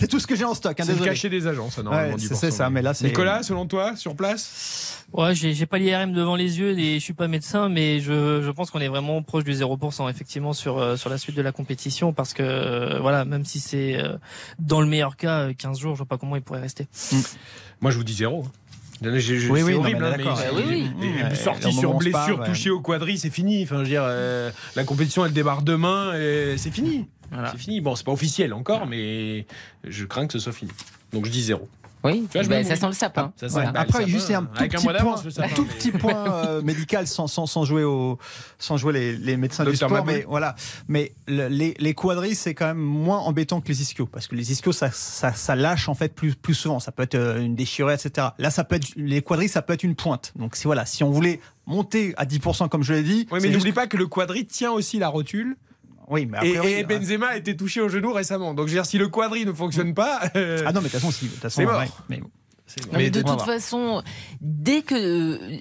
c'est tout ce que j'ai en stock, hein, C'est cachet des agents, ça, normalement. Ouais, c'est 10%. c'est ça, mais là, c'est. Nicolas, selon toi, sur place Ouais, j'ai pas l'IRM devant les yeux et je suis pas médecin, mais je, je pense qu'on est vraiment proche du 0% effectivement sur euh, sur la suite de la compétition parce que euh, voilà, même si c'est euh, dans le meilleur cas euh, 15 jours, je vois pas comment il pourrait rester. Moi, je vous dis zéro. Oui, c'est oui, horrible, mais hein, d'accord. mais Bah oui, oui. et- et Ouais, sorti sur blessure, parle, ouais. touché au quadri, c'est fini. Enfin, je veux dire, euh, la compétition, elle démarre demain et c'est fini. Voilà. C'est fini. Bon, c'est pas officiel encore, mais je crains que ce soit fini. Donc, je dis zéro. Oui, Tu vois, je bah, ça sent le sapin. Ça, Après, sapin, juste un tout petit point, d'avance, le sapin, un tout mais- petit point euh, médical sans, sans, sans jouer au, sans jouer les, les médecins du Docteur sport, Maboul. mais voilà. Mais le- les, les quadris c'est quand même moins embêtant que les ischios parce que les ischios ça, ça, ça lâche en fait plus, plus souvent. Ça peut être euh, une déchirure, etc. Là, ça peut être les quadris ça peut être une pointe. Donc si voilà, si on voulait monter à 10% comme je l'ai dit, Oui, mais juste- n'oublie pas que le quadri tient aussi la rotule. Oui, mais Et, priori, et euh, Benzema a été touché au genou récemment. Donc, je veux dire, si le quadri ne fonctionne pas. euh, ah non, mais de toute façon, si, de toute façon, C'est mort. ouais, mais bon. c'est- Non, mais de toute façon, dès que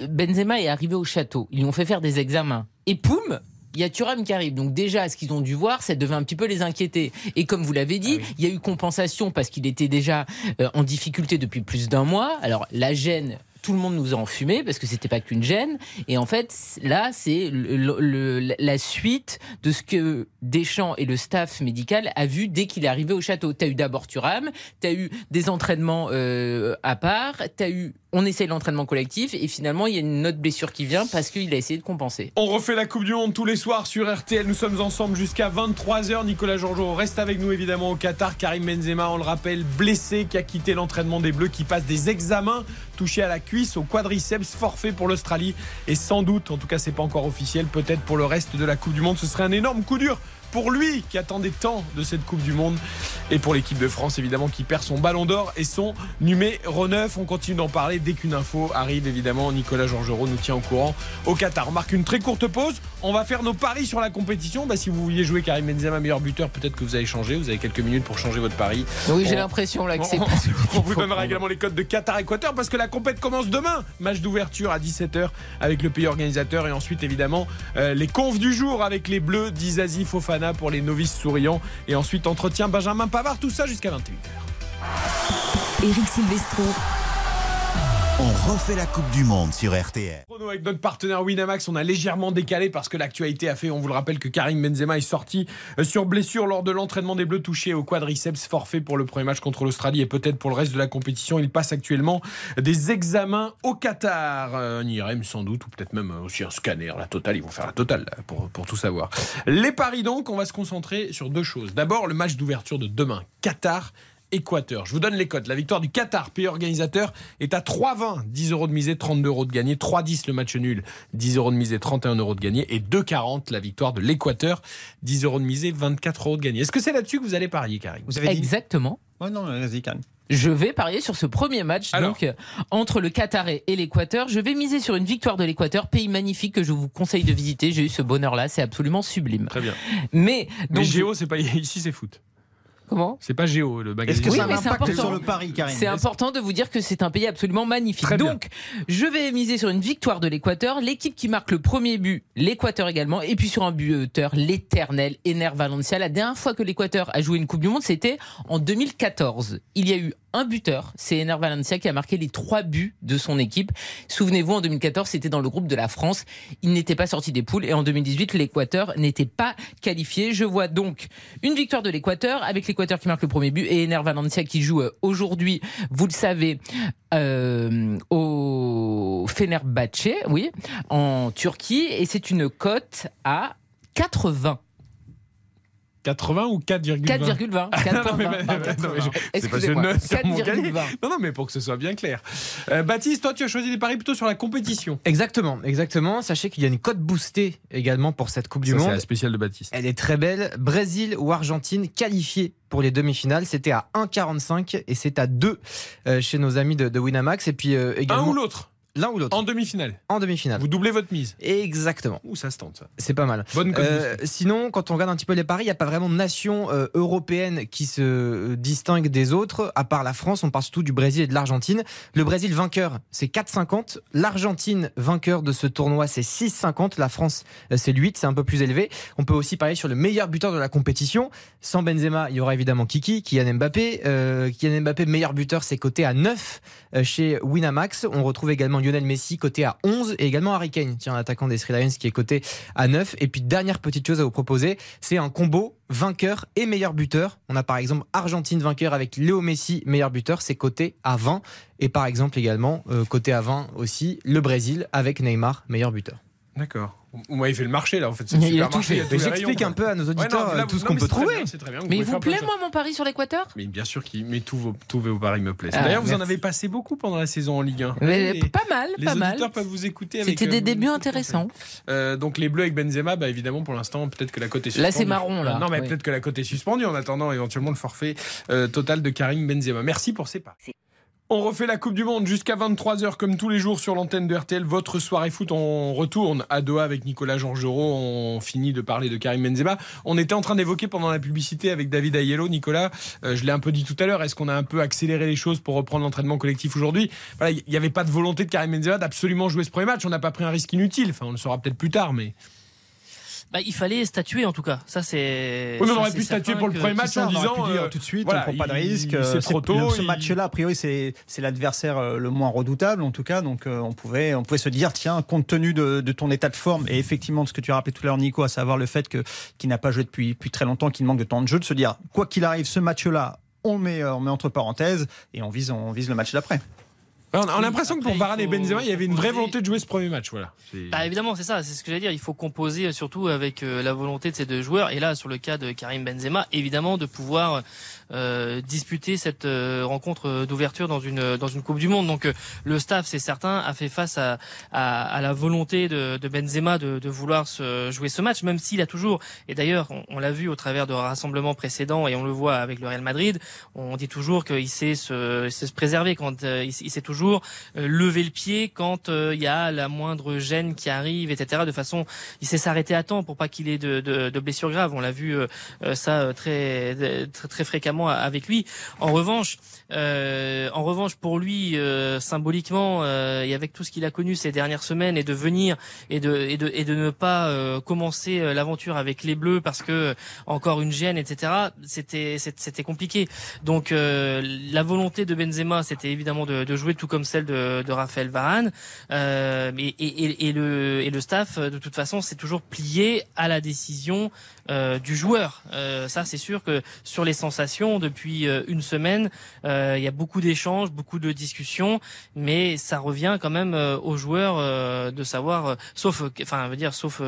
euh, Benzema est arrivé au château, ils lui ont fait faire des examens. Et poum il y a Thuram qui arrive. Donc déjà, ce qu'ils ont dû voir, ça devait un petit peu les inquiéter. Et comme vous l'avez dit, il y a eu compensation parce qu'il était déjà euh, en difficulté depuis plus d'un mois. Alors la gêne, tout le monde nous a enfumé parce que c'était pas qu'une gêne. Et en fait, là, c'est la suite de ce que Deschamps et le staff médical a vu dès qu'il est arrivé au château. T'as eu d'abord Thuram, t'as eu des entraînements euh, à part, t'as eu on essaye l'entraînement collectif et finalement il y a une autre blessure qui vient parce qu'il a essayé de compenser. On refait la Coupe du Monde tous les soirs sur RTL. Nous sommes ensemble jusqu'à 23h. Nicolas Georgeot reste avec nous évidemment au Qatar. Karim Benzema, on le rappelle, blessé, qui a quitté l'entraînement des Bleus, qui passe des examens, touché à la cuisse, au quadriceps, forfait pour l'Australie. Et sans doute, en tout cas c'est pas encore officiel, peut-être pour le reste de la Coupe du Monde. Ce serait un énorme coup dur pour lui qui attendait tant de cette Coupe du Monde et pour l'équipe de France évidemment qui perd son ballon d'or et son numéro 9. On continue d'en parler dès qu'une info arrive évidemment. Nicolas Georgerot nous tient au courant au Qatar. On marque une très courte pause. On va faire nos paris sur la compétition. Bah, si vous vouliez jouer Karim Benzema meilleur buteur, peut-être que vous allez changer. Vous avez quelques minutes pour changer votre pari. Oui, j'ai On- l'impression là que c'est on, pas on vous donnera également les codes de Qatar-Équateur parce que la compète commence demain. Match d'ouverture à 17h avec le pays organisateur et ensuite évidemment euh, les confs du jour avec les Bleus d'Izazi Fofana pour les novices souriants et ensuite entretien Benjamin Pavard. Tout ça jusqu'à 21h. Eric Silvestro. On refait la Coupe du Monde sur RTL. Avec notre partenaire Winamax, on a légèrement décalé parce que l'actualité a fait, on vous le rappelle, que Karim Benzema est sorti euh, sur blessure lors de l'entraînement des Bleus touché au quadriceps, forfait pour le premier match contre l'Australie et peut-être pour le reste de la compétition. Il passe actuellement des examens au Qatar, Euh, un IRM sans doute, ou peut-être même aussi un scanner, la totale, ils vont faire la totale pour, pour tout savoir. Les paris donc, on va se concentrer sur deux choses. D'abord, le match d'ouverture de demain, Qatar. Équateur. Je vous donne les cotes. La victoire du Qatar, pays organisateur, est à 3,20. 10 euros de misée, 32 euros de gagné. 3,10 le match nul, 10 euros de misée, 31 euros de gagné. Et 2,40 la victoire de l'Équateur, 10 euros de misée, 24 euros de gagné. Est-ce que c'est là-dessus que vous allez parier, Karim? Vous avez dit Exactement. Ouais, non, vas-y, Cannes. Je vais parier sur ce premier match Alors. donc euh, entre le Qatar et l'Équateur. Je vais miser sur une victoire de l'Équateur, pays magnifique que je vous conseille de visiter. J'ai eu ce bonheur-là, c'est absolument sublime. Très bien. Mais Mais donc Géo, c'est pas ici, c'est foot. Comment? C'est pas Géo, le magazine. Est-ce que Oui, ça a mais un c'est impact important. sur le pari, Karine? C'est important de vous dire que c'est un pays absolument magnifique. Très bien. Donc, je vais miser sur une victoire de l'Équateur, l'équipe qui marque le premier but, l'Équateur également, et puis sur un buteur, l'éternel Ener Valencia. La dernière fois que l'Équateur a joué une Coupe du Monde, c'était en 2014. Il y a eu un buteur, c'est Ener Valencia qui a marqué les trois buts de son équipe. Souvenez-vous, en 2014, c'était dans le groupe de la France. Il n'était pas sorti des poules et en 2018, l'Équateur n'était pas qualifié. Je vois donc une victoire de l'Équateur avec l'Équateur qui marque le premier but et Ener Valencia qui joue euh, aujourd'hui, vous le savez, euh, au Fenerbahçe, oui, en Turquie et c'est une cote à 80. 80 ou 4,20 4,20. Ah, non, mais- 4,20. mais- Pardon, non, mais je- c'est pas Excusez-moi. je note sur mon cahier. 4,20. Non, non, mais pour que ce soit bien clair. Euh, Baptiste, toi, tu as choisi des paris plutôt sur la compétition. Exactement, exactement. Sachez qu'il y a une cote boostée également pour cette Coupe du Ça, c'est Monde. la spéciale de Baptiste. Elle est très belle. Brésil ou Argentine qualifiée pour les demi-finales. C'était à 1,45 et c'est à 2 euh, chez nos amis de, de Winamax. Et puis euh, Un ou l'autre l'un ou l'autre En demi-finale. en demi-finale. Vous doublez votre mise. Exactement. Ouh, ça se tente, ça. C'est pas mal. Bonne Euh, sinon, quand on regarde un petit peu les paris, il n'y a pas vraiment de nation euh, européenne qui se euh, distingue des autres, à part la France. On parle surtout du Brésil et de l'Argentine. Le Brésil vainqueur, c'est 4,50. L'Argentine vainqueur de ce tournoi, c'est 6,50. La France, euh, c'est 8, c'est un peu plus élevé. On peut aussi parier sur le meilleur buteur de la compétition. Sans Benzema, il y aura évidemment Kiki, Kylian Mbappé. Euh, Kylian Mbappé, meilleur buteur, c'est coté à 9 euh, chez Winamax. On retrouve également Lionel Messi, coté à 11, et également Harry Kane, tiens, l'attaquant des Sri Lions, qui est coté à 9. Et puis, dernière petite chose à vous proposer, c'est un combo vainqueur et meilleur buteur. On a par exemple Argentine vainqueur avec Léo Messi, meilleur buteur, c'est coté à 20. Et par exemple également, euh, coté à 20 aussi, le Brésil avec Neymar, meilleur buteur. D'accord. Vous m'avez fait le marché, là, en fait. C'est Il a tout il y a fait. les J'explique un peu à nos Ouais, non, auditeurs là, tout ce qu'on peut trouver. bien, c'est très bien. Vous Mais il vous plaît, moi, mon pari sur l'Équateur? Mais bien sûr qu'il mais tous vos, tous vos paris me plaisent. Ah, D'ailleurs, vous en avez passé beaucoup pendant la saison en Ligue 1. Mais Les- Pas mal, les pas auditeurs mal. peuvent vous écouter avec. C'était des euh, débuts beaucoup de intéressants. Euh, donc les Bleus avec Benzema, bah évidemment pour l'instant peut-être que la cote est suspendue. Là, c'est marron, là. Non mais Oui. peut-être que la cote est suspendue en attendant éventuellement le forfait euh, total de Karim Benzema. Merci pour ces paris. On refait la Coupe du Monde jusqu'à 23h comme tous les jours sur l'antenne de RTL. Votre soirée foot, on retourne à Doha avec Nicolas Georgerot. On finit de parler de Karim Benzema. On était en train d'évoquer pendant la publicité avec David Ayello, Nicolas, euh, je l'ai un peu dit tout à l'heure, est-ce qu'on a un peu accéléré les choses pour reprendre l'entraînement collectif aujourd'hui? Voilà, il n'y avait pas de volonté de Karim Benzema d'absolument jouer ce premier match. On n'a pas pris un risque inutile. Enfin, on le saura peut-être plus tard, mais... Bah, il fallait statuer en tout cas. Ça c'est. Oui, mais on aurait pu statuer pour le premier match ça, en aurait disant dire euh, tout de suite, voilà, on prend pas de risque. c'est euh, trop c'est- tôt, le- Ce il- match-là, a priori, c'est l'adversaire euh, le moins redoutable, en tout cas. Donc, euh, on pouvait, on pouvait se dire, tiens, compte tenu de, de ton état de forme et effectivement de ce que tu as rappelé tout à l'heure, Nico, à savoir le fait que qu'il n'a pas joué depuis, depuis très longtemps, qu'il manque de temps de jeu, de se dire, quoi qu'il arrive, ce match-là, on le met, on met entre parenthèses et on vise, on vise le match d'après. On a, on a l'impression que pour Varane et Benzema, il y avait une vraie volonté de jouer ce premier match. Voilà. Bah évidemment, c'est ça, c'est ce que j'allais dire. Il faut composer euh, surtout avec euh, la volonté de ces deux joueurs. Et là, sur le cas de Karim Benzema, évidemment, de pouvoir euh, disputer cette euh, rencontre euh, d'ouverture dans une dans une Coupe du Monde. Donc euh, le staff, c'est certain, a fait face à à, à la volonté de, de Benzema de, de vouloir se jouer ce match, même s'il a toujours. Et d'ailleurs, on, l'a vu au travers de rassemblements précédents et on le voit avec le Real Madrid. On dit toujours qu'il sait se, sait se préserver quand euh, il, sait toujours euh, lever le pied quand euh, il y a la moindre gêne qui arrive, etc. De façon, il sait s'arrêter à temps pour pas qu'il ait de, de, de blessures graves. On l'a vu euh, euh, ça euh, très, très très fréquemment avec lui. En revanche, euh, en revanche pour lui euh, symboliquement euh, et avec tout ce qu'il a connu ces dernières semaines et de venir et de et de et de ne pas euh, commencer euh, l'aventure avec les Bleus parce que encore une gêne, etc. C'était c'était compliqué. Donc la volonté de Benzema, c'était évidemment de, de jouer tout comme celle de, de Raphaël Varane. Et, et, et, le, et le staff, de toute façon, c'est toujours plié à la décision euh, du joueur. Euh, ça, c'est sûr que sur les sensations, depuis euh, une semaine, euh, il y a beaucoup d'échanges, beaucoup de discussions, mais ça revient quand même aux joueurs de savoir, sauf, enfin, veut dire, sauf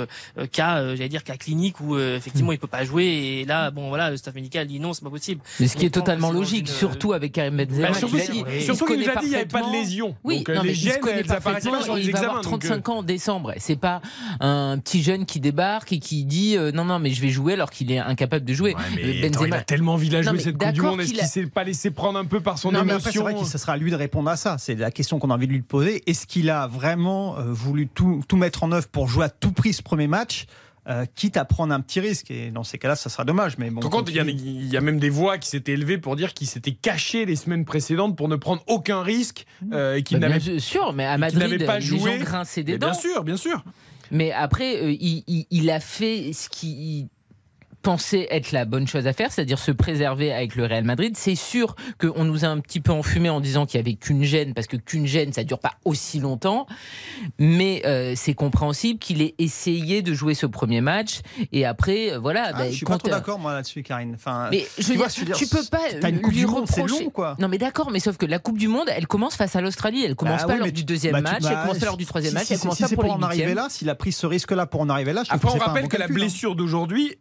cas, j'allais dire cas clinique où effectivement il peut pas jouer et là, bon voilà, le staff médical dit non, c'est pas possible. Mais ce qui est totalement logique, surtout avec Karim Benzema. Bah, surtout, il, qu'il nous a dit il n'y avait pas de lésion. Oui, donc, non, les gènes, elles apparaissent pas sur les il va examens. avoir 35 donc, ans en décembre. C'est pas un petit jeune qui débarque et qui dit non non mais je vais jouer alors qu'il est incapable de jouer. Ouais, mais attends, il a tellement envie de la jouer cette Coupe du Monde. Est-ce qu'il s'est pas laissé prendre un peu par son non, émotion C'est vrai que ce sera à lui de répondre à ça. C'est la question qu'on a envie de lui poser. Est-ce qu'il a vraiment euh, voulu tout, tout mettre en œuvre pour jouer à tout prix ce premier match euh, quitte à prendre un petit risque? Et dans ces cas-là, ça sera dommage. Mais bon, Par contre, il y, a- il y a même des voix qui s'étaient élevées pour dire qu'il s'était caché les semaines précédentes pour ne prendre aucun risque euh, et qu'il Bah, n'avait bien sûr, mais à Madrid, pas les joué. gens grinçaient des dents. Bien sûr, bien sûr. Mais après, euh, il, il- il a fait ce qu'il pensait être la bonne chose à faire, c'est-à-dire se préserver avec le Real Madrid. C'est sûr qu'on nous a un petit peu enfumé en disant qu'il y avait qu'une gêne, parce que qu'une gêne, ça dure pas aussi longtemps. Mais euh, c'est compréhensible qu'il ait essayé de jouer ce premier match. Et après, euh, voilà. Ah, bah, je suis pas trop euh, d'accord moi là-dessus, Karine. Enfin, mais je veux tu vois, dire, dire, tu peux pas t'as une Coupe lui du Monde, c'est reprocher. long, quoi. Non, mais d'accord, mais sauf que la Coupe du Monde, elle commence face à l'Australie. Elle commence Bah pas oui, lors du deuxième bah, match, bah, elle commence pas lors du troisième si- match, si- elle si- commence si pas c'est pour en arriver là, s'il a pris ce risque-là pour en arriver là, je Après, on rappelle que la hein. blessure d'aujourd'hui,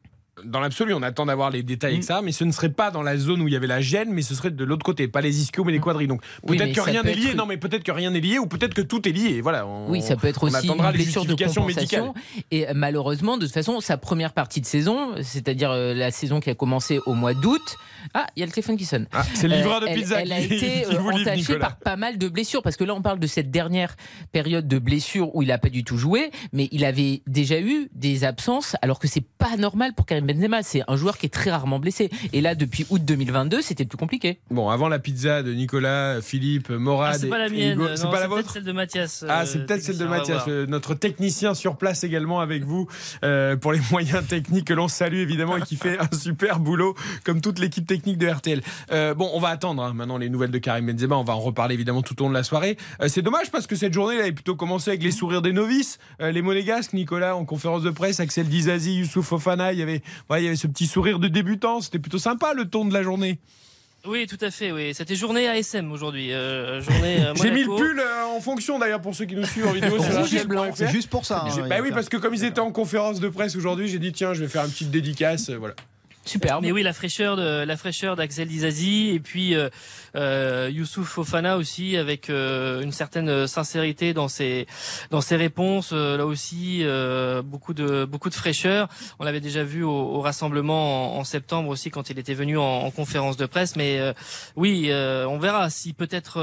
dans l'absolu, on attend d'avoir les détails avec ça, mais ce ne serait pas dans la zone où il y avait la gêne, mais ce serait de l'autre côté, pas les ischios, mais les quadrilles. Donc peut-être que rien n'est lié. être- Non, mais peut-être que rien n'est lié, ou peut-être que tout est lié. Voilà. on- Oui, ça peut être aussi attendra une les blessure de compensation. médicales. Et euh, malheureusement, de toute façon, sa première partie de saison, c'est-à-dire euh, la saison qui a commencé au mois d'août. Ah, il y a le téléphone qui sonne. Ah, c'est le livreur de elle- pizza Elle, a qui- été euh, vous livre, entachée par pas mal de blessures, parce que là, on parle de cette dernière période de blessures où il a pas du tout joué, mais il avait déjà eu des absences, alors que c'est pas normal pour Karim Benzema. C'est un joueur qui est très rarement blessé. Et là, depuis août 2022, c'était plus compliqué. Bon, avant la pizza de Nicolas, Philippe, Morad Ah, c'est pas la mienne. Hugo- non, c'est pas la peut-être vôtre celle de Mathias. Ah, euh, c'est peut-être celle de Mathias, euh, notre technicien sur place également avec vous euh, pour les moyens techniques que l'on salue évidemment et qui fait un super boulot comme toute l'équipe technique de RTL. Euh, bon, on va attendre hein, maintenant les nouvelles de Karim Benzema, on va en reparler évidemment tout au long de la soirée. Euh, c'est dommage parce que cette journée elle avait plutôt commencé avec les sourires des novices, Euh, les monégasques, Nicolas en conférence de presse, Axel Dizazi, Youssouf Fofana, il y avait, ouais, il y avait ce petit sourire de débutant, c'était plutôt sympa le ton de la journée. Oui, tout à fait. Oui, c'était journée ASM aujourd'hui. euh, journée. euh, J'ai mis le pull euh, en fonction d'ailleurs pour ceux qui nous suivent en vidéo c'est juste pour ça. J'ai- hein, bah oui, parce que comme ils étaient en conférence de presse aujourd'hui, j'ai dit tiens, je vais faire une petite dédicace. Voilà. Superbe. Mais oui, la fraîcheur de la fraîcheur d'Axel Dizazi et puis euh, euh, Youssouf Fofana aussi avec euh, une certaine sincérité dans ses dans ses réponses. euh, là aussi, euh, beaucoup de beaucoup de fraîcheur. On l'avait déjà vu au, au rassemblement en, septembre aussi quand il était venu en, en conférence de presse. Mais euh, oui, on verra si peut-être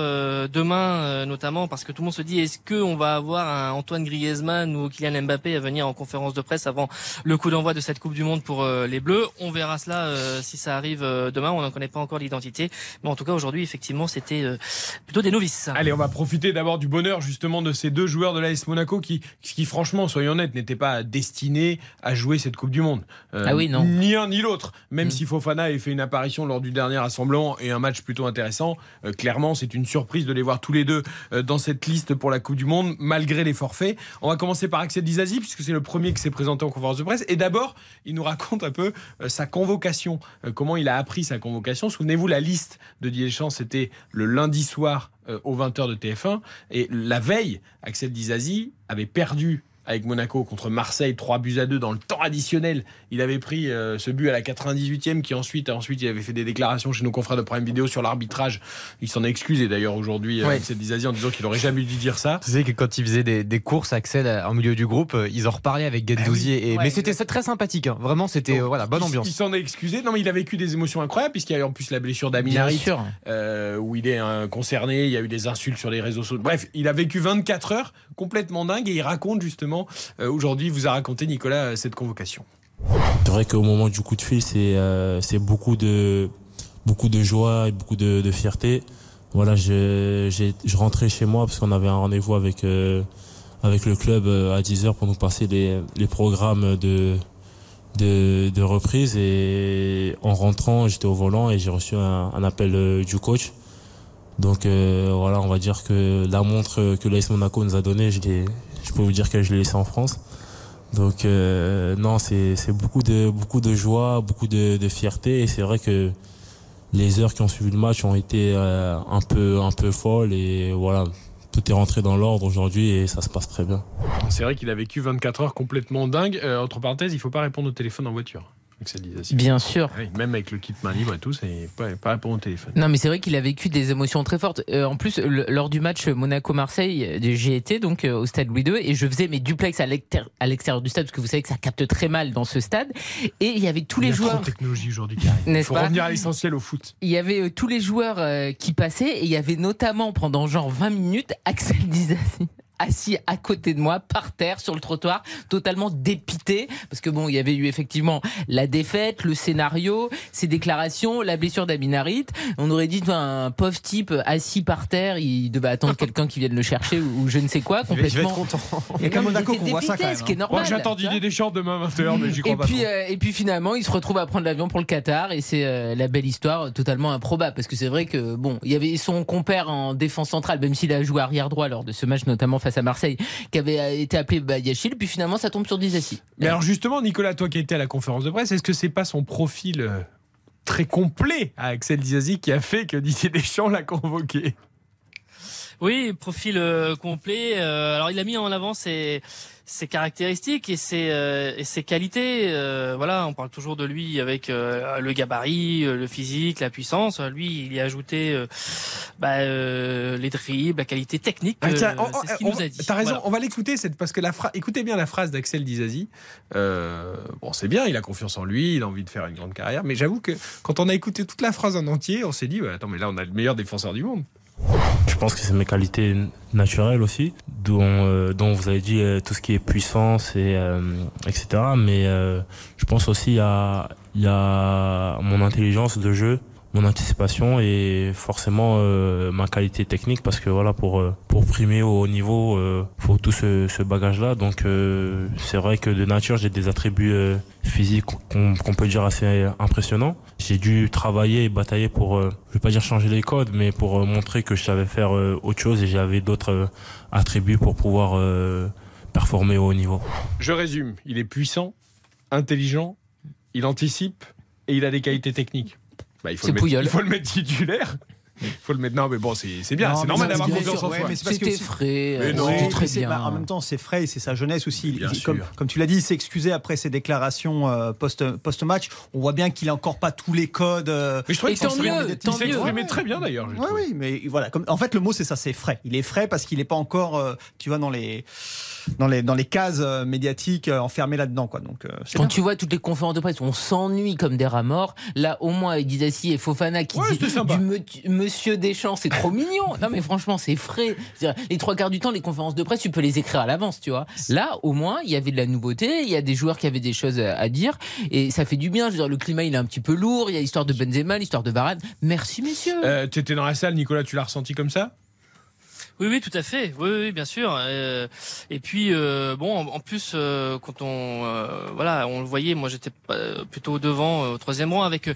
demain, notamment parce que tout le monde se dit est-ce que on va avoir un Antoine Griezmann ou Kylian Mbappé à venir en conférence de presse avant le coup d'envoi de cette Coupe du Monde pour les Bleus? On verra cela euh, si ça arrive euh, demain. On n'en connaît pas encore l'identité, mais en tout cas aujourd'hui, effectivement, c'était euh, plutôt des novices. Allez, on va profiter d'abord du bonheur justement de ces deux joueurs de l'AS Monaco qui, qui franchement, soyons honnêtes, n'étaient pas destinés à jouer cette Coupe du Monde. Ah oui, non. Ni un ni l'autre. Même Mm. si Fofana avait fait une apparition lors du dernier rassemblement et un match plutôt intéressant, clairement, c'est une surprise de les voir tous les deux dans cette liste pour la Coupe du Monde, malgré les forfaits. On va commencer par Axel Dizazi, puisque c'est le premier qui s'est présenté en conférence de presse. Et d'abord, il nous raconte un peu euh, sa convocation, euh, comment il a appris sa convocation. Souvenez-vous, la liste de Deschamps, c'était le lundi soir euh, aux 20h de TF1. Et la veille, Axel Dizazi avait perdu avec Monaco contre Marseille, 3 buts à 2 dans le temps additionnel. Il avait pris euh, ce but à la 98e qui ensuite, ensuite il avait fait des déclarations chez nos confrères de Prime Vidéo sur l'arbitrage. Il s'en est excusé d'ailleurs aujourd'hui, euh, Ouais. Axel Dizazi, en disant qu'il aurait jamais dû dire ça. Tu sais que quand il faisait des, des courses, Axel, euh, en milieu du groupe, ils en reparlaient avec Gendouzi. et, Ouais, mais c'était ça très sympathique. hein. Vraiment, c'était euh, voilà, bonne ambiance. Il s'en est excusé. Non, mais il a vécu des émotions incroyables, puisqu'il y a eu en plus la blessure d'Amin Bien Harit, sûr. euh, où il est euh, concerné. Il y a eu des insultes sur les réseaux sociaux. Bref, il a vécu 24 heures complètement dingue et il raconte justement, euh, aujourd'hui, vous a raconté, Nicolas, cette convocation. C'est vrai qu'au moment du coup de fil, c'est euh, beaucoup de joie et beaucoup de, fierté. Voilà, je rentrais chez moi parce qu'on avait un rendez-vous avec euh, le club à 10h pour nous passer les programmes de reprise et en rentrant, j'étais au volant et j'ai reçu un, appel du coach. Donc voilà, on va dire que la montre que l'AS Monaco nous a donnée, je, l'ai- je peux vous dire que je l'ai laissée en France. Donc euh, non, c'est beaucoup de beaucoup de joie, beaucoup de, de fierté et c'est vrai que les heures qui ont suivi le match ont été euh, un peu un peu folles et voilà, tout est rentré dans l'ordre aujourd'hui et ça se passe très bien. C'est vrai qu'il a vécu 24 heures complètement dingue. Euh, entre parenthèses, il faut pas répondre au téléphone en voiture. Axel Disasi. Bien sûr. Oui, même avec le kit main libre et tout, c'est pas, pas répondre au téléphone. Non, mais c'est vrai qu'il a vécu des émotions très fortes. Euh, en plus, le- lors du match Monaco-Marseille, euh, j'y étais donc euh, au stade Louis II et je faisais mes duplex à l'extér- à l'extérieur du stade parce que vous savez que ça capte très mal dans ce stade. Et il y avait tous Il y les a trop joueurs. de technologie aujourd'hui qui arrive. Il N'est-ce faut pas revenir à l'essentiel au foot. Il y avait euh, tous les joueurs euh, qui passaient et il y avait notamment pendant genre 20 minutes Axel Disasi assis à côté de moi par terre sur le trottoir totalement dépité parce que bon il y avait eu effectivement la défaite le scénario ses déclarations la blessure d'Aminarit on aurait dit un pauvre type assis par terre il devait attendre quelqu'un qui vienne le chercher ou, ou je ne sais quoi vais- je vais complètement être content. Il y a Mais qu'à non, mais Monaco qu'on voit ça dépité, quand même. ce qui est hein. normal Moi, j'attends Didier Deschamps demain 20h, mais j'y crois et pas puis, euh, et puis finalement, il se retrouve à prendre l'avion pour le Qatar et c'est euh, la belle histoire totalement improbable parce que c'est vrai que bon, il y avait son compère en défense centrale, même s'il a joué arrière droit lors de ce match notamment face à Marseille, qui avait euh, été appelé Badiachil, puis finalement ça tombe sur Disassi. Mais alors justement, Nicolas, toi qui étais à la conférence de presse, est-ce que c'est pas son profil euh, très complet à Axel Dizazi qui a fait que Didier Deschamps l'a convoqué? Oui, profil euh, complet. Euh, alors il a mis en avant ses, ses caractéristiques et ses, euh, et ses qualités. Euh, voilà, on parle toujours de lui avec euh, le gabarit, le physique, la puissance. Lui, il y a ajouté bah, les dribbles, la qualité technique. Ah, tiens, on- c'est ce qu'il on- nous a dit. T'as raison, Voilà. on va l'écouter cette- parce que la phrase. Écoutez bien la phrase d'Axel Dizazi. Bon, c'est bien, il a confiance en lui, il a envie de faire une grande carrière, mais j'avoue que quand on a écouté toute la phrase en entier, on s'est dit, attends, mais là, on a le meilleur défenseur du monde. Je pense que c'est mes qualités naturelles aussi, dont, euh, dont vous avez dit euh, tout ce qui est puissance et euh, etc. Mais je pense aussi à y a mon intelligence de jeu, mon anticipation et forcément euh, ma qualité technique parce que voilà pour euh, pour primer au haut niveau, euh, faut tout ce, ce bagage là. Donc euh, c'est vrai que de nature j'ai des attributs physiques qu'on peut dire assez impressionnants. J'ai dû travailler et batailler pour, je vais pas dire changer les codes, mais pour montrer que je savais faire autre chose et j'avais d'autres attributs pour pouvoir performer au haut niveau. Je résume, il est puissant, intelligent, il anticipe et il a des qualités techniques. Bah, il, faut le mettre, il faut le mettre titulaire. Il faut le mettre. Non, mais bon, c'est c'est bien, c'est normal d'avoir confiance en ouais, soi. C'était frais, Mais euh, non. très bien. bah, en même temps, c'est frais et c'est sa jeunesse aussi. Il- Bien il- comme, sûr. comme tu l'as dit, il s'est excusé après ses déclarations euh, post- post-match. On voit bien qu'il n'a encore pas tous les codes. euh, Mais je trouve Et tant il s'exprimait mieux. très bien d'ailleurs. Oui, oui, mais voilà. Comme, en fait, le mot, c'est ça, c'est frais. Il est frais parce qu'il n'est pas encore, euh, tu vois, dans les, dans les, dans les cases euh, médiatiques euh, enfermé là-dedans, quoi. Donc, euh, Quand bien. tu vois toutes les conférences de presse, on s'ennuie comme des rats morts. Là, au moins, avec Dizassi et Fofana qui Ouais, disent du me- Monsieur Deschamps, c'est trop mignon. Non, mais franchement, c'est frais. C'est-à-dire, Les trois quarts du temps, les conférences de presse, tu peux les écrire à l'avance, tu vois. Là, au moins, il y avait de la nouveauté. Il y a des joueurs qui avaient des choses à à dire et ça fait du bien. Je veux dire, le climat, il est un petit peu lourd. Il y a l'histoire de Benzema, l'histoire de Varane. Merci, messieurs. Euh, tu étais dans la salle, Nicolas, tu l'as ressenti comme ça? Oui, oui, tout à fait. Oui, oui, bien sûr. Euh, et puis, euh, bon, en, plus, euh, quand on, euh, voilà, on le voyait. Moi, j'étais pas- plutôt devant, euh, au troisième rang, avec. euh,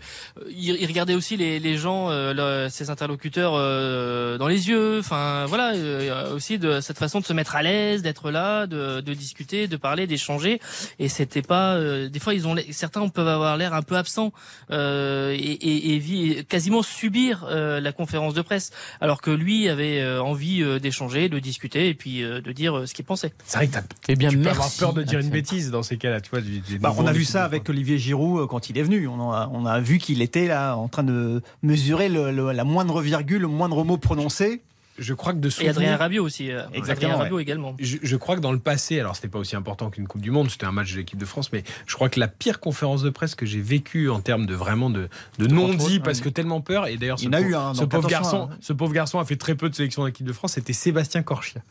il, il regardait aussi les, les gens, euh, le- ses interlocuteurs euh, dans les yeux. Enfin, voilà, euh, aussi de cette façon de se mettre à l'aise, d'être là, de, de discuter, de parler, d'échanger. Et c'était pas. euh, des fois, ils ont, certains peuvent avoir l'air un peu absents euh, et, et, et quasiment subir euh, la conférence de presse, alors que lui avait euh, envie euh, d'échanger, de discuter et puis euh, de dire euh, ce qu'il pensait. C'est vrai que t'as- Eh bien, tu peux avoir peur de dire une bêtise dans ces cas-là, tu vois. du- du Bah, on a vu ça avec Olivier Giroud quand il est venu. On a, on a vu qu'il était là en train de mesurer le- le- la moindre virgule, le moindre mot prononcé. Je crois que de Et souvenir. Adrien Rabiot aussi. euh, Exactement, Adrien ouais. Rabiot également. Je, je crois que dans le passé, alors c'était pas aussi important qu'une Coupe du Monde, c'était un match de l'équipe de France, mais je crois que la pire conférence de presse que j'ai vécue en termes de vraiment de, de non-dit, parce que tellement peur, et d'ailleurs Il ce, pauvre- eu, hein, ce donc pauvre attention, garçon, hein. ce pauvre garçon a fait très peu de sélections d'équipe de France, c'était Sébastien Corchia,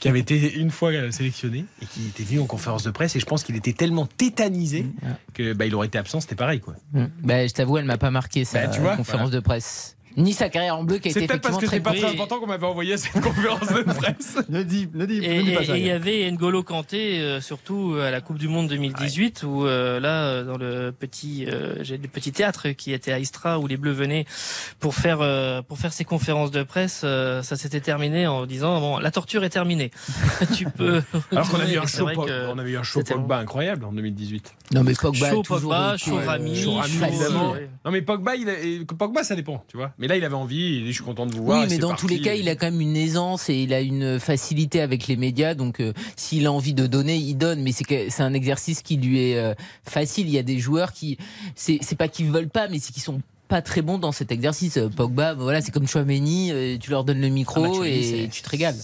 qui avait été une fois euh, sélectionné et qui était venu en conférence de presse, et je pense qu'il était tellement tétanisé que bah, il aurait été absent, c'était pareil quoi. Mm. Bah, je t'avoue, elle m'a pas marqué ça. Bah, conférence de presse. Ni sa carrière en bleu qui a été C'est peut-être parce effectivement que c'est pas très important qu'on m'avait envoyé cette conférence de presse. Ne dis, ne dis, Et ne dis pas et- ça. et il y avait N'Golo Kanté, euh, surtout à la Coupe du Monde 2018, où euh, là, euh, dans le petit, euh, j'ai le petit théâtre qui était à Istra, où les Bleus venaient pour faire euh, pour faire ces conférences de presse, euh, ça s'était terminé en disant bon, la torture est terminée. tu peux. Alors qu'on avait eu un show, on avait eu un show Pogba incroyable en 2018. Non mais Pogba toujours Pogba, Rami, Rami. Non mais Pogba, il a- et- Pogba ça dépend, tu vois. Mais là il avait envie, il dit je suis content de vous Oui, voir. et mais dans parti. tous les cas, il a quand même une aisance et il a une facilité avec les médias. Donc, euh, s'il a envie de donner, il donne. Mais c'est un exercice qui lui est euh, facile. Il y a des joueurs qui, c'est pas qu'ils veulent pas, mais c'est qu'ils sont pas très bons dans cet exercice. Euh, Pogba, voilà, c'est comme Chouameni, euh, tu leur donnes le Ah, micro bah, Chouameni, et c'est- tu te régales.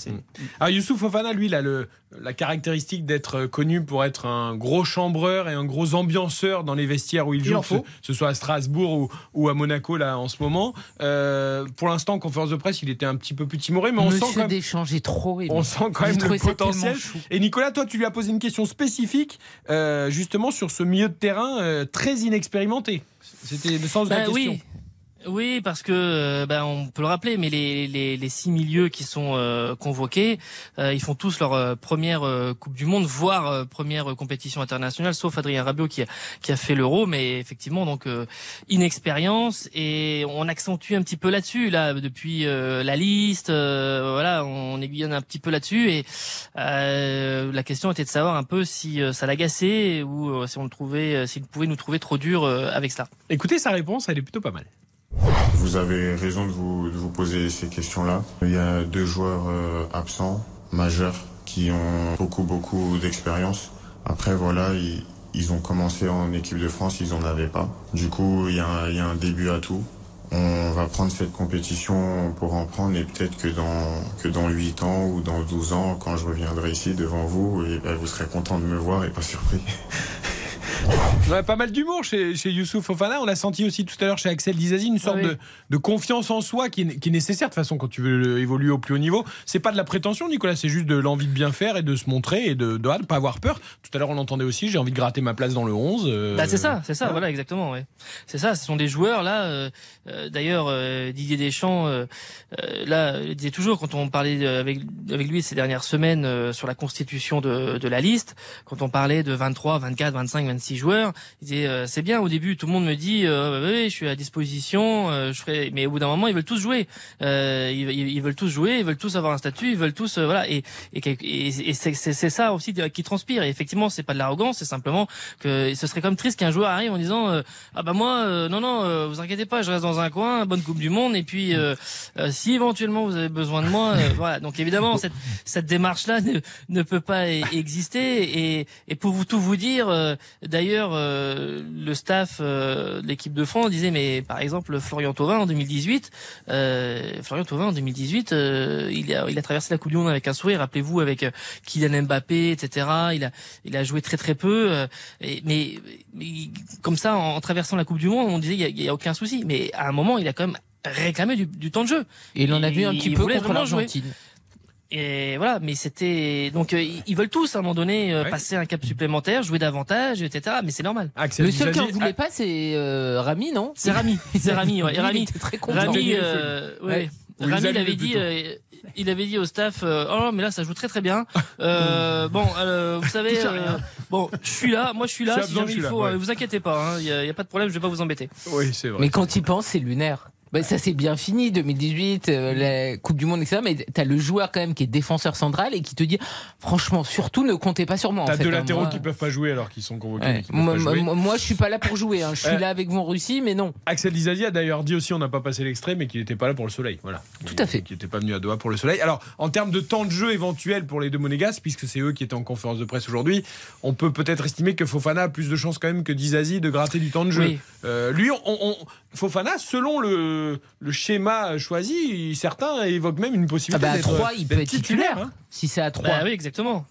Ah, Youssouf Fofana, lui, il a le, la caractéristique d'être connu pour être un gros chambreur et un gros ambianceur dans les vestiaires où il Il joue, que ce, soit à Strasbourg ou, ou à Monaco là en ce moment. Euh, pour l'instant, en conférence de presse, il était un petit peu plus timoré, mais on sent Monsieur quand même, Deschamps, j'ai trop aimé. on sent quand même le potentiel. Et Nicolas, toi, tu lui as posé une question spécifique, euh, justement sur ce milieu de terrain euh, très inexpérimenté. C'était le sens de la Bah question. oui. Oui, parce que euh, bah, on peut le rappeler, mais les, les, les six milieux qui sont euh, convoqués, euh, ils font tous leur euh, première euh, Coupe du Monde, voire euh, première compétition internationale, sauf Adrien Rabiot qui a, qui a fait l'Euro, mais effectivement donc inexpérience et on accentue un petit peu là-dessus là depuis la liste, voilà, on aiguillonne un petit peu là-dessus et la question était de savoir un peu si ça l'agaçait ou si on le trouvait, s'il pouvait nous trouver trop dur avec cela. Écoutez sa réponse, elle est plutôt pas mal. Vous avez raison de vous, poser ces questions-là. Il y a deux joueurs euh, absents, majeurs, qui ont beaucoup, beaucoup d'expérience. Après, voilà, ils, ont commencé en équipe de France, ils en avaient pas. Du coup, il y, a un, début à tout. On va prendre cette compétition pour en prendre et peut-être que dans, que dans 8 ans ou dans 12 ans, quand je reviendrai ici devant vous, et ben, vous serez content de me voir et pas surpris. Ouais, pas mal d'humour chez, chez Youssouf Fofana. On l'a senti aussi tout à l'heure chez Axel Dizazi, une sorte oui. de, de confiance en soi qui est, qui est nécessaire de toute façon quand tu veux évoluer au plus haut niveau. C'est pas de la prétention, Nicolas, c'est juste de l'envie de bien faire et de se montrer et de ne pas avoir peur. Tout à l'heure, on l'entendait aussi, j'ai envie de gratter ma place dans le 11. euh, Bah c'est ça, c'est ça, voilà. voilà exactement. Ouais. C'est ça, ce sont des joueurs là. euh, euh, D'ailleurs, euh, Didier Deschamps, euh, euh, là, il disait toujours quand on parlait avec avec lui ces dernières semaines euh, sur la constitution de, de la liste, quand on parlait de 23, 24, 25, 26 joueurs, il disait euh, c'est bien au début, tout le monde me dit euh, oui, je suis à disposition, euh, je ferai, mais au bout d'un moment ils veulent tous jouer, euh, ils, ils- veulent tous jouer, ils veulent tous avoir un statut, ils veulent tous euh, voilà et et, et, et c'est ça aussi qui transpire. Et effectivement, c'est pas de l'arrogance, c'est simplement que ce serait même triste qu'un joueur arrive en disant ah bah moi non non vous inquiétez pas je reste dans un coin bonne coupe du monde et puis si éventuellement vous avez besoin de moi voilà donc évidemment cette cette démarche là ne, ne peut pas e- exister et et pour vous tout vous dire euh, d'ailleurs euh, le staff euh, de l'équipe de France disait mais par exemple Florian Thauvin en 2018 euh, Florian Thauvin en 2018 euh, il a il a traversé la coupe du monde avec un sourire rappelez-vous avec Kylian Mbappé etc il a il a joué très très peu euh, et- mais, mais comme ça, en, en traversant la Coupe du Monde, on disait il y a, a aucun souci. Mais à un moment, il a quand même réclamé du, du temps de jeu. Et il en a vu un petit peu contre l'Argentine. Et voilà, mais c'était donc euh, ils veulent tous à un moment donné euh, Ouais. passer un cap supplémentaire, jouer davantage, etc. Mais c'est normal. Axel Le seul qui en voulait pas, c'est euh, Rami, non? C'est Rami, c'est Rami, ouais. Et Il Rami, était très content. Rami, euh, ouais. Ouais. Ou Rami, il avait dit, euh, il avait dit au staff, euh, oh mais là ça joue très très bien. Euh, bon, euh, vous savez, euh, bon, je suis là, moi je suis là. a Si besoin, il là, faut, ouais. euh, vous inquiétez pas, il y, a, y a pas de problème, je vais pas vous embêter. Oui, c'est vrai. Mais quand il pense, c'est lunaire. Bah, ça c'est bien fini, 2018, euh, la Coupe du Monde, etc. Mais t'as le joueur quand même qui est défenseur central et qui te dit, franchement, surtout ne comptez pas sur moi. T'as deux hein, latéraux moi. qui peuvent pas jouer alors qu'ils sont convoqués. Ouais. qui Moi, moi, moi, je suis pas là pour jouer. Hein. Je suis là avec vous en Russie, mais non. Axel Dizazi a d'ailleurs dit aussi on n'a pas passé l'extrait mais qu'il n'était pas là pour le soleil. Voilà. Tout à fait. Qu'il n'était pas venu à Doha pour le soleil. Alors en termes de temps de jeu éventuel pour les deux monégasques, puisque c'est eux qui étaient en conférence de presse aujourd'hui, on peut peut-être estimer que Fofana a plus de chances quand même que Dizazi de gratter du temps de jeu. Oui. Euh, lui, on, on- Fofana, selon le, le schéma choisi, certains évoquent même une Ah possibilité bah, à d'être 3, il peut d'être être titulaire. hein. Si c'est à 3. Bah oui, exactement.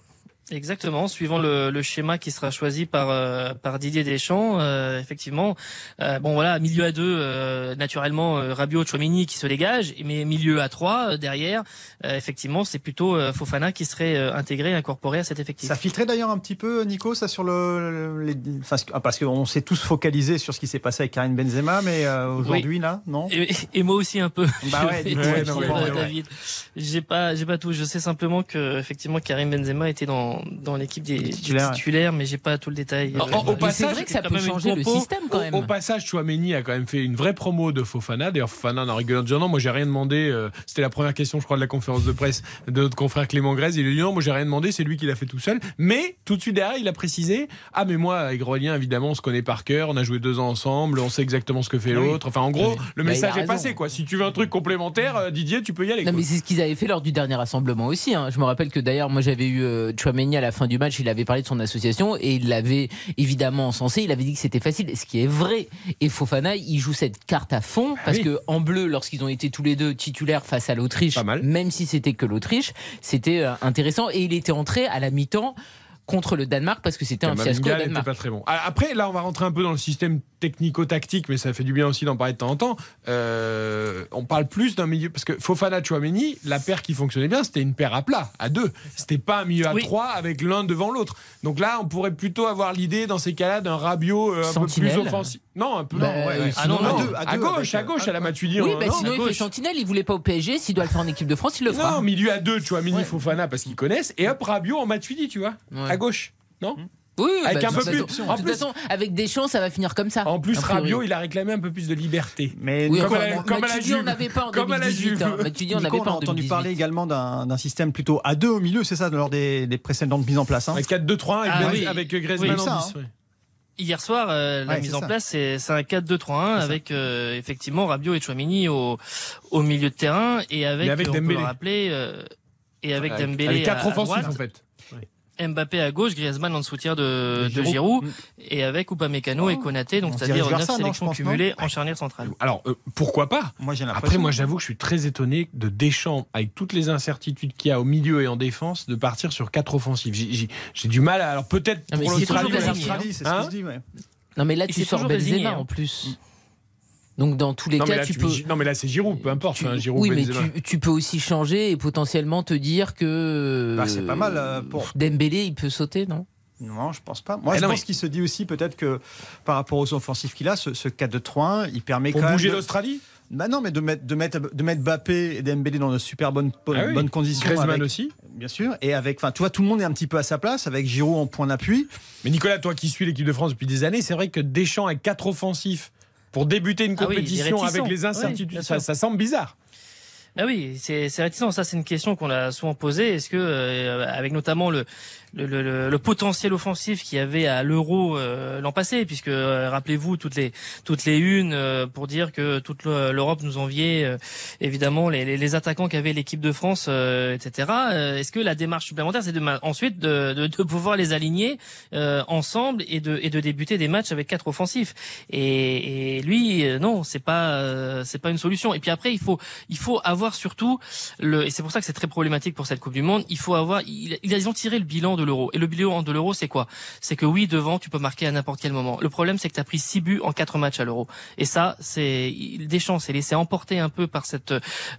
Exactement, suivant le, le, schéma qui sera choisi par euh, par Didier Deschamps, euh, effectivement. Euh, bon voilà, milieu à deux, euh, naturellement euh, Rabiot, Chouamini qui se dégage, mais milieu à trois derrière, effectivement, c'est plutôt Fofana qui serait intégré, incorporé à cet effectif. Ça filtrait d'ailleurs un petit peu, Nico, ça sur le, les, enfin, parce qu'on s'est tous focalisés sur ce qui s'est passé avec Karim Benzema, mais aujourd'hui là, non et, et, moi aussi un peu. Bah ouais, ouais, David. J'ai pas, j'ai pas tout. Je sais simplement que effectivement Karim Benzema était dans dans, l'équipe des, titulaires, mais j'ai pas tout le détail. au passage, c'est vrai que ça peut changer le système quand même. Au, passage, Chouameni a quand même fait une vraie promo de Fofana. D'ailleurs, Fofana en rigolant en disant non, moi j'ai rien demandé. Euh, c'était la première question, je crois, de la conférence de presse de notre confrère Clément Grèze. Il a dit non, moi j'ai rien demandé, c'est lui qui l'a fait tout seul. Mais tout de suite derrière, il a précisé ah mais moi avec Grelien évidemment on se connaît par cœur, on a joué deux ans ensemble, on sait exactement ce que fait l'autre. Enfin en gros, le bah, message est passé quoi. Si tu veux un truc complémentaire, euh, Didier, tu peux y aller. Non mais c'est ce qu'ils avaient fait lors du dernier rassemblement aussi. Hein. Je me rappelle que d'ailleurs moi j'avais eu euh, Chouameni à la fin du match, il avait parlé de son association et il l'avait évidemment encensé. Il avait dit que c'était facile, ce qui est vrai. Et Fofana, il joue cette carte à fond ah parce que en bleu, lorsqu'ils ont été tous les deux titulaires face à l'Autriche, même si c'était que l'Autriche, c'était euh, intéressant. Et il était entré à la mi-temps contre le Danemark parce que c'était un fiasco. Danemark. pas très bon. Ah, après, là, on va rentrer un peu dans le système technico-tactique, mais ça fait du bien aussi d'en parler de temps en temps. Euh, on parle plus d'un milieu parce que Fofana Chouameni, la paire qui fonctionnait bien, c'était une paire à plat, à deux. C'était pas un milieu à trois avec l'un devant l'autre. Donc là, on pourrait plutôt avoir l'idée dans ces cas-là d'un Rabiot euh, un peu plus offensif. Non, un peu. Bah, ah non, à, deux, à, gauche, à gauche, à la Matuidi. Oui, bah, sinon il fait Sentinelle. Il voulait pas au PSG. S'il doit le faire en équipe de France, il le fera. Non, milieu à deux, Chouameni, Fofana parce qu'ils connaissent, et hop Rabiot en Matuidi, tu vois, à gauche. Non oui, avec bah, un peu plus. En de toute façon, avec des chances, ça va finir comme ça. En plus, Rabiot, il a réclamé un peu plus de liberté. Mais oui, comme, enfin, comme à on n'avait pas en 2018. Hein. On, on a entendu parler également d'un système plutôt à deux au milieu, c'est ça, lors des, des, précédentes mises en place. Hein. 4-2-3 avec, ah, oui. avec Griezmann en 10. Hein. Hier soir, euh, la mise en place, c'est un 4-2-3-1 avec euh, effectivement Rabiot et Chouamini au, au milieu de terrain et avec, avec on Dembélé. peut le rappeler, euh, et avec Dembélé avec quatre à, offensifs en fait. Mbappé à gauche, Griezmann en soutien de, de Giroud, et avec Upamecano et Konaté, donc c'est-à-dire 9 sélections cumulées en charnière centrale. Alors euh, pourquoi pas moi, Après, moi j'avoue que je suis très étonné de Deschamps, avec toutes les incertitudes qu'il y a au milieu et en défense, de partir sur quatre offensives. J'ai du mal à... Alors peut-être pour l'Australie, c'est ce que je dis. Non mais là tu sors Benzema en plus. Donc dans tous les cas, tu, peux. Non, mais là c'est Giroud, peu importe. oui, mais tu, peux aussi changer et potentiellement te dire que. Bah, c'est pas mal euh, pour. Dembélé, il peut sauter, non? Non, je pense pas. Moi, je pense qu'il se dit aussi peut-être que par rapport aux offensifs qu'il a, ce, 4-2-3-1, il permet pour quand bouger l'Australie? Bah non, mais de mettre, de mettre, de mettre Bappé et Dembélé dans de super bonnes, ah bonnes conditions. Griezmann aussi. Bien sûr. Et avec, enfin, tu vois, tout le monde est un petit peu à sa place, avec Giroud en point d'appui. Mais Nicolas, toi qui suis l'équipe de France depuis des années, c'est vrai que Deschamps avec quatre offensifs pour débuter une ah compétition avec les incertitudes, ça, ça semble bizarre. Ah oui, c'est réticent. Ça, c'est une question qu'on a souvent posée. Est-ce que, euh, avec notamment le, le, le, le, potentiel offensif qu'il y avait à l'Euro euh, l'an passé, puisque euh, rappelez-vous toutes les toutes les unes euh, pour dire que toute l'Europe nous enviait évidemment les, les, attaquants qu'avait l'équipe de France, etc. Est-ce que la démarche supplémentaire, c'est de ensuite de, de, de, pouvoir les aligner ensemble et de et de débuter des matchs avec quatre offensifs? Et, et lui, non, c'est pas c'est pas une solution. Et puis après, il faut il faut avoir surtout le et c'est pour ça que c'est très problématique pour cette Coupe du Monde. Il faut avoir ils ont tiré le bilan l'euro. Et le bilan de l'euro, c'est quoi? C'est que oui, devant, tu peux marquer à n'importe quel moment. Le problème, c'est que tu as pris 6 buts en 4 matchs à l'euro. Et ça, c'est Deschamps s'est laissé emporter un peu par cette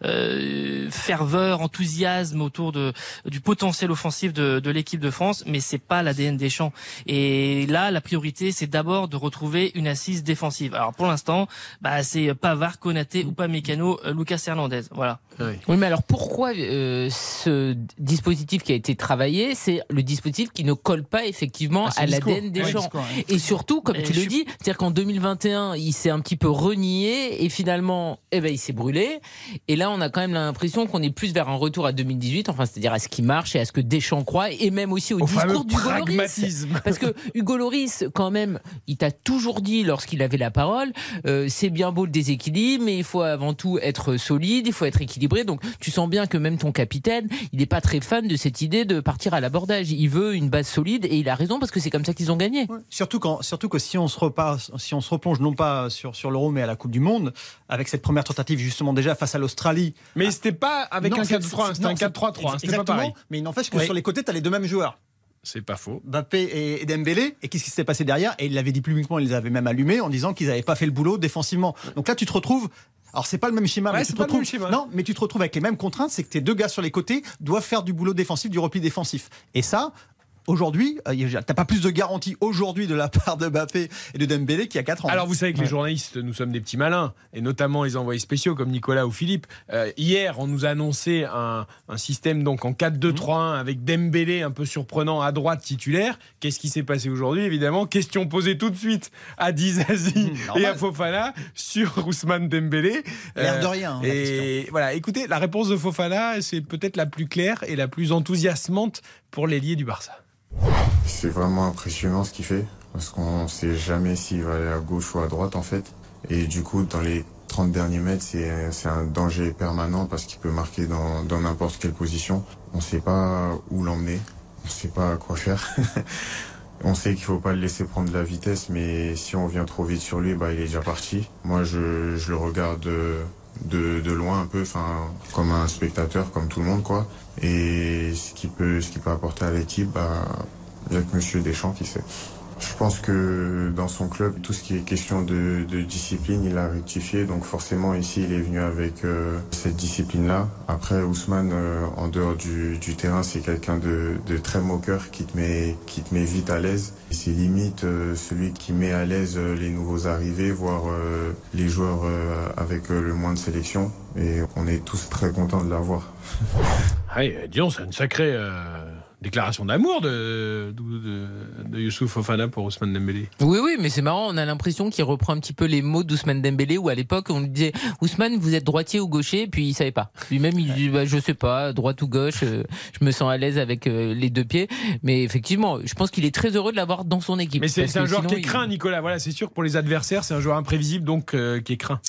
euh, ferveur, enthousiasme autour de du potentiel offensif de, de l'équipe de France, mais c'est pas l'ADN Deschamps. Et là, la priorité, c'est d'abord de retrouver une assise défensive. Alors pour l'instant, bah, c'est Pavard, Konaté, ou pas Mécano, euh, Lucas Hernandez. Voilà. Oui, mais alors pourquoi euh, ce dispositif qui a été travaillé, c'est le dispositif qui ne colle pas effectivement ah, à l'ADN des gens. Et surtout, comme tu le dis, c'est-à-dire qu'en 2021, il s'est un petit peu renié et finalement, eh ben, il s'est brûlé. Et là, on a quand même l'impression qu'on est plus vers un retour à 2018, enfin, c'est-à-dire à ce qui marche et à ce que Deschamps croit, et même aussi au, discours d'Hugo Loris. Parce que Hugo Loris, quand même, il t'a toujours dit lorsqu'il avait la parole, euh, c'est bien beau le déséquilibre, mais il faut avant tout être solide, il faut être équilibré. Donc, tu sens bien que même ton capitaine, il n'est pas très fan de cette idée de partir à l'abordage il veut une base solide et il a raison parce que c'est comme ça qu'ils ont gagné. Surtout, quand, surtout que si on se repasse, si on se replonge non pas sur, sur l'Euro mais à la Coupe du Monde, avec cette première tentative justement déjà face à l'Australie. Mais c'était pas avec un 4-3, c'était un 4-3-3, c'était pas pareil. Mais il n'empêche que sur les côtés, tu as les deux mêmes joueurs. C'est pas faux. Mbappé et Dembélé. Et qu'est-ce qui s'est passé derrière? Et il l'avait dit publiquement, il les avait même allumés en disant qu'ils n'avaient pas fait le boulot défensivement. Donc là, tu te retrouves. Alors c'est pas le même schéma, Ouais, mais c'est tu te pas le retrouves. même schéma. Non, mais tu te retrouves avec les mêmes contraintes, c'est que tes deux gars sur les côtés doivent faire du boulot défensif, du repli défensif. Et ça. Aujourd'hui, euh, t'as pas plus de garantie aujourd'hui de la part de Mbappé et de Dembélé qu'il y a 4 ans. Alors vous savez que les journalistes, nous sommes des petits malins, et notamment les envoyés spéciaux comme Nicolas ou Philippe. Euh, hier, on nous a annoncé un, un système donc en 4-2-3-1 avec Dembélé un peu surprenant à droite titulaire. Qu'est-ce qui s'est passé aujourd'hui Évidemment, question posée tout de suite à Dizazi et normal. à Fofana sur Ousmane Dembélé. Euh, L'air de rien, hein, et voilà, écoutez, la réponse de Fofana, c'est peut-être la plus claire et la plus enthousiasmante pour l'ailier du Barça. C'est vraiment impressionnant ce qu'il fait, parce qu'on sait jamais s'il va aller à gauche ou à droite en fait. Et du coup, dans les 30 derniers mètres, c'est un danger permanent parce qu'il peut marquer dans n'importe quelle position. On sait pas où l'emmener, on sait pas quoi faire. On sait qu'il faut pas le laisser prendre de la vitesse, mais si on vient trop vite sur lui, bah il est déjà parti. Moi, je, je le regarde euh, de, de loin un peu, comme un spectateur, comme tout le monde quoi. Et ce qu'il peut, ce qu'il peut apporter à l'équipe, bah il y a que Monsieur Deschamps qui sait. Je pense que dans son club, tout ce qui est question de, de discipline, il a rectifié. Donc forcément, ici, il est venu avec euh, cette discipline-là. Après, Ousmane, euh, en dehors du, du terrain, c'est quelqu'un de, de très moqueur qui te met, qui te met vite à l'aise. C'est limite euh, celui qui met à l'aise euh, les nouveaux arrivés, voire euh, les joueurs euh, avec le moins de sélection. Et on est tous très contents de l'avoir. Et, disons, c'est une sacrée déclaration d'amour de, de, de, Youssouf Fofana pour Ousmane Dembélé. Oui, oui, mais c'est marrant, on a l'impression qu'il reprend un petit peu les mots d'Ousmane Dembélé, où à l'époque, on lui disait, Ousmane, vous êtes droitier ou gaucher, puis il savait pas. Lui-même, il dit, bah, je sais pas, droite ou gauche, euh, je me sens à l'aise avec euh, les deux pieds. Mais effectivement, je pense qu'il est très heureux de l'avoir dans son équipe. Mais c'est un joueur qui est il- craint, Nicolas. Voilà, c'est sûr que pour les adversaires, c'est un joueur imprévisible, donc euh, qui est craint.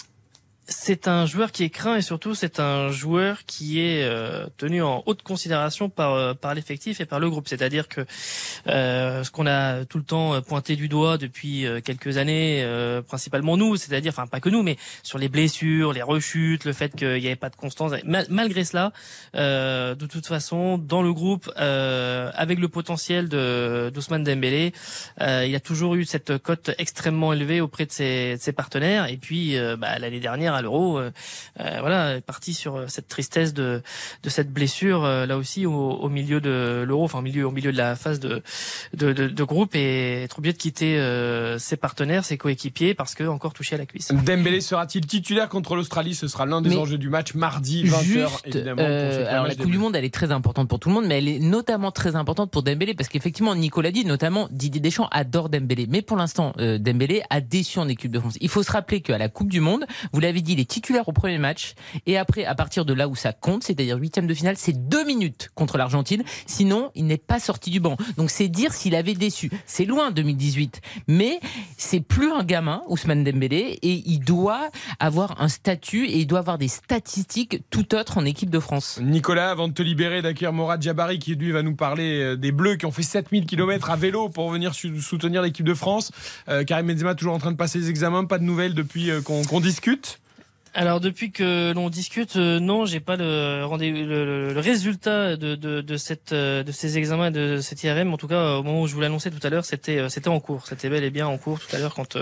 C'est un joueur qui est craint et surtout c'est un joueur qui est euh, tenu en haute considération par euh, par l'effectif et par le groupe. C'est-à-dire que euh, ce qu'on a tout le temps pointé du doigt depuis euh, quelques années, euh, principalement nous, c'est-à-dire enfin pas que nous, mais sur les blessures, les rechutes, le fait qu'il n'y avait pas de constance. Mal- malgré cela, euh, de toute façon, dans le groupe, euh, avec le potentiel de d'Ousmane Dembélé, euh, il a toujours eu cette cote extrêmement élevée auprès de ses, de ses partenaires. Et puis euh, bah, l'année dernière à l'Euro, euh, euh, voilà, est parti sur euh, cette tristesse de de cette blessure euh, là aussi au, au milieu de l'Euro, enfin au milieu au milieu de la phase de de, de, de groupe et être obligé de quitter euh, ses partenaires, ses coéquipiers parce que encore touché à la cuisse. Dembélé sera-t-il titulaire contre l'Australie? Ce sera l'un des Mais enjeux du match mardi 20h Juste, évidemment. pour euh, alors la Coupe du. Monde, elle est très importante pour tout le monde, mais elle est notamment très importante pour Dembélé parce qu'effectivement, Nicolas dit, notamment Didier Deschamps adore Dembélé, mais pour l'instant, euh, Dembélé a déçu en équipe de France. Il faut se rappeler qu'à la Coupe du Monde, vous l'avez il est titulaire au premier match, et après, à partir de là où ça compte, c'est-à-dire huitième de finale, c'est deux minutes contre l'Argentine. Sinon, il n'est pas sorti du banc. Donc c'est dire s'il avait déçu. C'est loin 2018, mais c'est plus un gamin, Ousmane Dembélé, et il doit avoir un statut et il doit avoir des statistiques tout autres en équipe de France. Nicolas, avant de te libérer d'accueillir Morad Jabari, qui lui va nous parler euh, des Bleus qui ont fait 7000 km à vélo pour venir soutenir l'équipe de France. Euh, Karim Benzema toujours en train de passer les examens, pas de nouvelles depuis euh, qu'on discute. Alors depuis que l'on discute, euh, non, j'ai pas le le, le- résultat de, de, de cette euh, de ces examens de cette IRM. En tout cas, au moment où je vous l'annonçais tout à l'heure, c'était euh, c'était en cours. C'était bel et bien en cours tout à l'heure quand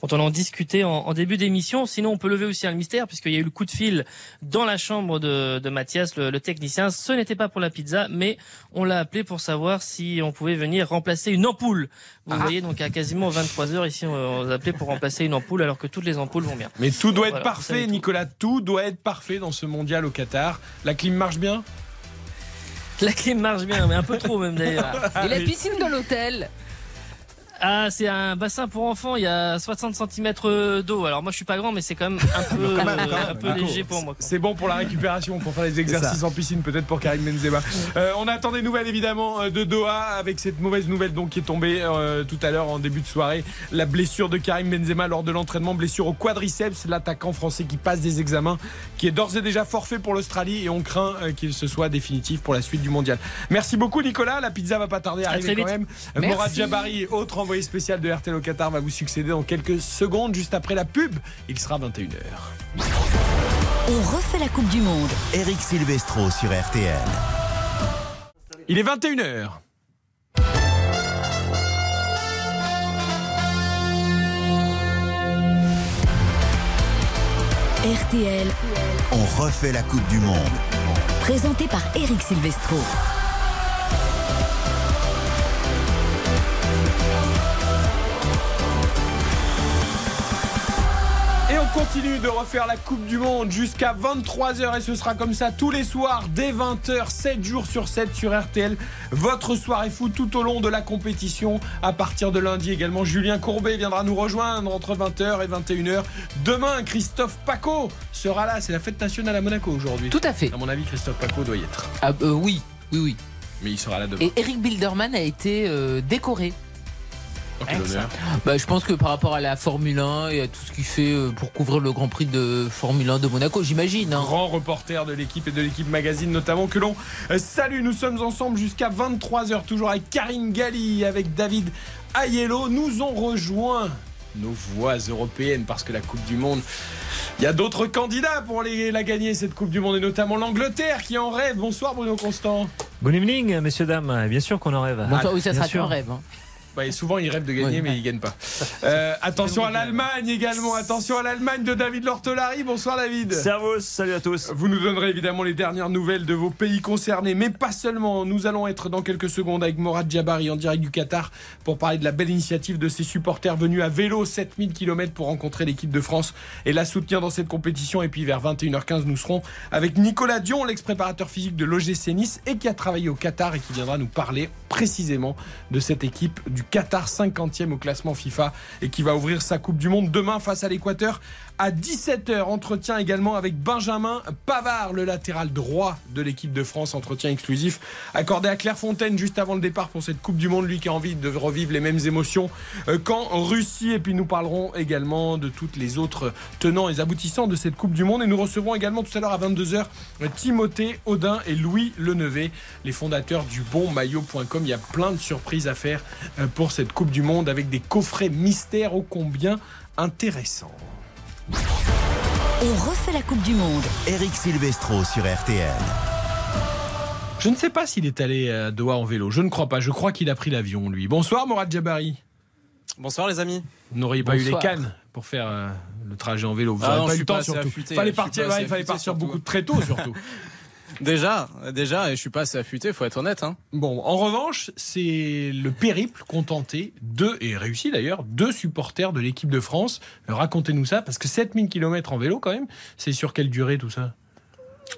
quand on en discutait en, en début d'émission. Sinon, on peut lever aussi un mystère puisqu'il y a eu le coup de fil dans la chambre de, de Mathias, le, le technicien. Ce n'était pas pour la pizza, mais on l'a appelé pour savoir si on pouvait venir remplacer une ampoule. Vous voyez, donc à quasiment 23 heures ici, on, on nous a appelé pour remplacer une ampoule alors que toutes les ampoules vont bien. Mais tout doit être Voilà, vous parfait, tout. Nicolas. Tout doit être parfait dans ce mondial au Qatar. La clim marche bien? La clim marche bien, mais un peu trop même d'ailleurs. Et la piscine de l'hôtel? Ah, c'est un bassin pour enfants, il y a 60 cm d'eau. Alors moi je suis pas grand, mais c'est quand même un peu, même, euh, quand même. un peu Nico, léger pour moi. C'est bon pour la récupération, pour faire les exercices en piscine, peut-être pour Karim Benzema. Euh, on attend des nouvelles évidemment euh, de Doha avec cette mauvaise nouvelle donc qui est tombée euh, tout à l'heure en début de soirée. La blessure de Karim Benzema lors de l'entraînement, blessure au quadriceps, l'attaquant français qui passe des examens, qui est d'ores et déjà forfait pour l'Australie et on craint euh, qu'il se soit définitif pour la suite du mondial. Merci beaucoup Nicolas, la pizza va pas tarder à, arriver quand même. Euh, Merci. Jabari, autre envoyé spécial de RTL au Qatar, va vous succéder dans quelques secondes juste après la pub. Il sera 21h. On refait la Coupe du Monde. Eric Silvestro sur RTL. Il est 21h. RTL on refait la Coupe du Monde. présenté par Eric Silvestro. Continue de refaire la Coupe du Monde jusqu'à 23h et ce sera comme ça tous les soirs dès 20h, 7 jours sur 7 sur RTL. Votre soirée foot tout au long de la compétition. À partir de lundi également, Julien Courbet viendra nous rejoindre entre 20h et 21h. Demain, Christophe Paco sera là. C'est la fête nationale à Monaco aujourd'hui. Tout à fait. À mon avis, Christophe Paco doit y être. Ah, euh, oui, oui, oui. Mais il sera là demain. Et Eric Bilderman a été euh, décoré. Bah, je pense que par rapport à la Formule 1 et à tout ce qu'il fait euh, pour couvrir le Grand Prix de Formule 1 de Monaco, j'imagine. hein. Grand reporter de l'équipe et de l'équipe magazine notamment que l'on euh, salue. Nous sommes ensemble jusqu'à 23h, toujours avec Karine Galli, avec David Aiello. Nous ont rejoint nos voix européennes parce que la Coupe du Monde, il y a d'autres candidats pour les- la gagner cette Coupe du Monde et notamment l'Angleterre qui en rêve. Bonsoir Bruno Constant. Good evening, messieurs, dames. Bien sûr qu'on en rêve. Bon, toi, oui, ça Bien sera sûr. ton rêve. hein. Ouais, souvent ils rêvent de gagner mais ils gagnent pas. Euh, attention à l'Allemagne également. Attention à l'Allemagne de David Lortolari. Bonsoir David. Servus, salut à tous. Vous nous donnerez évidemment les dernières nouvelles de vos pays concernés, mais pas seulement. Nous allons être dans quelques secondes avec Morad Jabari en direct du Qatar pour parler de la belle initiative de ses supporters venus à vélo 7000 km pour rencontrer l'équipe de France et la soutenir dans cette compétition. Et puis vers 21h15, nous serons avec Nicolas Dion, l'ex-préparateur physique de l'OGC Nice et qui a travaillé au Qatar et qui viendra nous parler précisément de cette équipe du Qatar 50e au classement FIFA et qui va ouvrir sa Coupe du Monde demain face à l'Équateur à 17h. Entretien également avec Benjamin Pavard, le latéral droit de l'équipe de France. Entretien exclusif accordé à Clairefontaine juste avant le départ pour cette Coupe du Monde. Lui qui a envie de revivre les mêmes émotions euh, qu'en Russie. Et puis nous parlerons également de toutes les autres tenants et aboutissants de cette Coupe du Monde. Et nous recevrons également tout à l'heure à 22h Timothée Audin et Louis Lenevé, les fondateurs du bonmaillot.com. Il y a plein de surprises à faire euh, pour cette Coupe du Monde avec des coffrets mystères ô combien intéressants. On refait la Coupe du Monde. Eric Silvestro sur RTL. Je ne sais pas s'il est allé à Doha en vélo. Je ne crois pas. Je crois qu'il a pris l'avion, lui. Bonsoir, Morad Jabari. Bonsoir les amis. Vous n'auriez pas eu les cannes pour faire euh, le trajet en vélo. Vous Ah n'aurez pas eu le temps, surtout. Fallait partir, ouais, il fallait partir surtout. beaucoup très tôt, surtout. Déjà, déjà, et je suis pas assez affûté, faut être honnête. Hein. Bon, en revanche, c'est le périple contenté de, et réussi d'ailleurs, deux supporters de l'équipe de France. Euh, Racontez-nous ça, parce que 7000 km en vélo quand même, c'est sur quelle durée tout ça?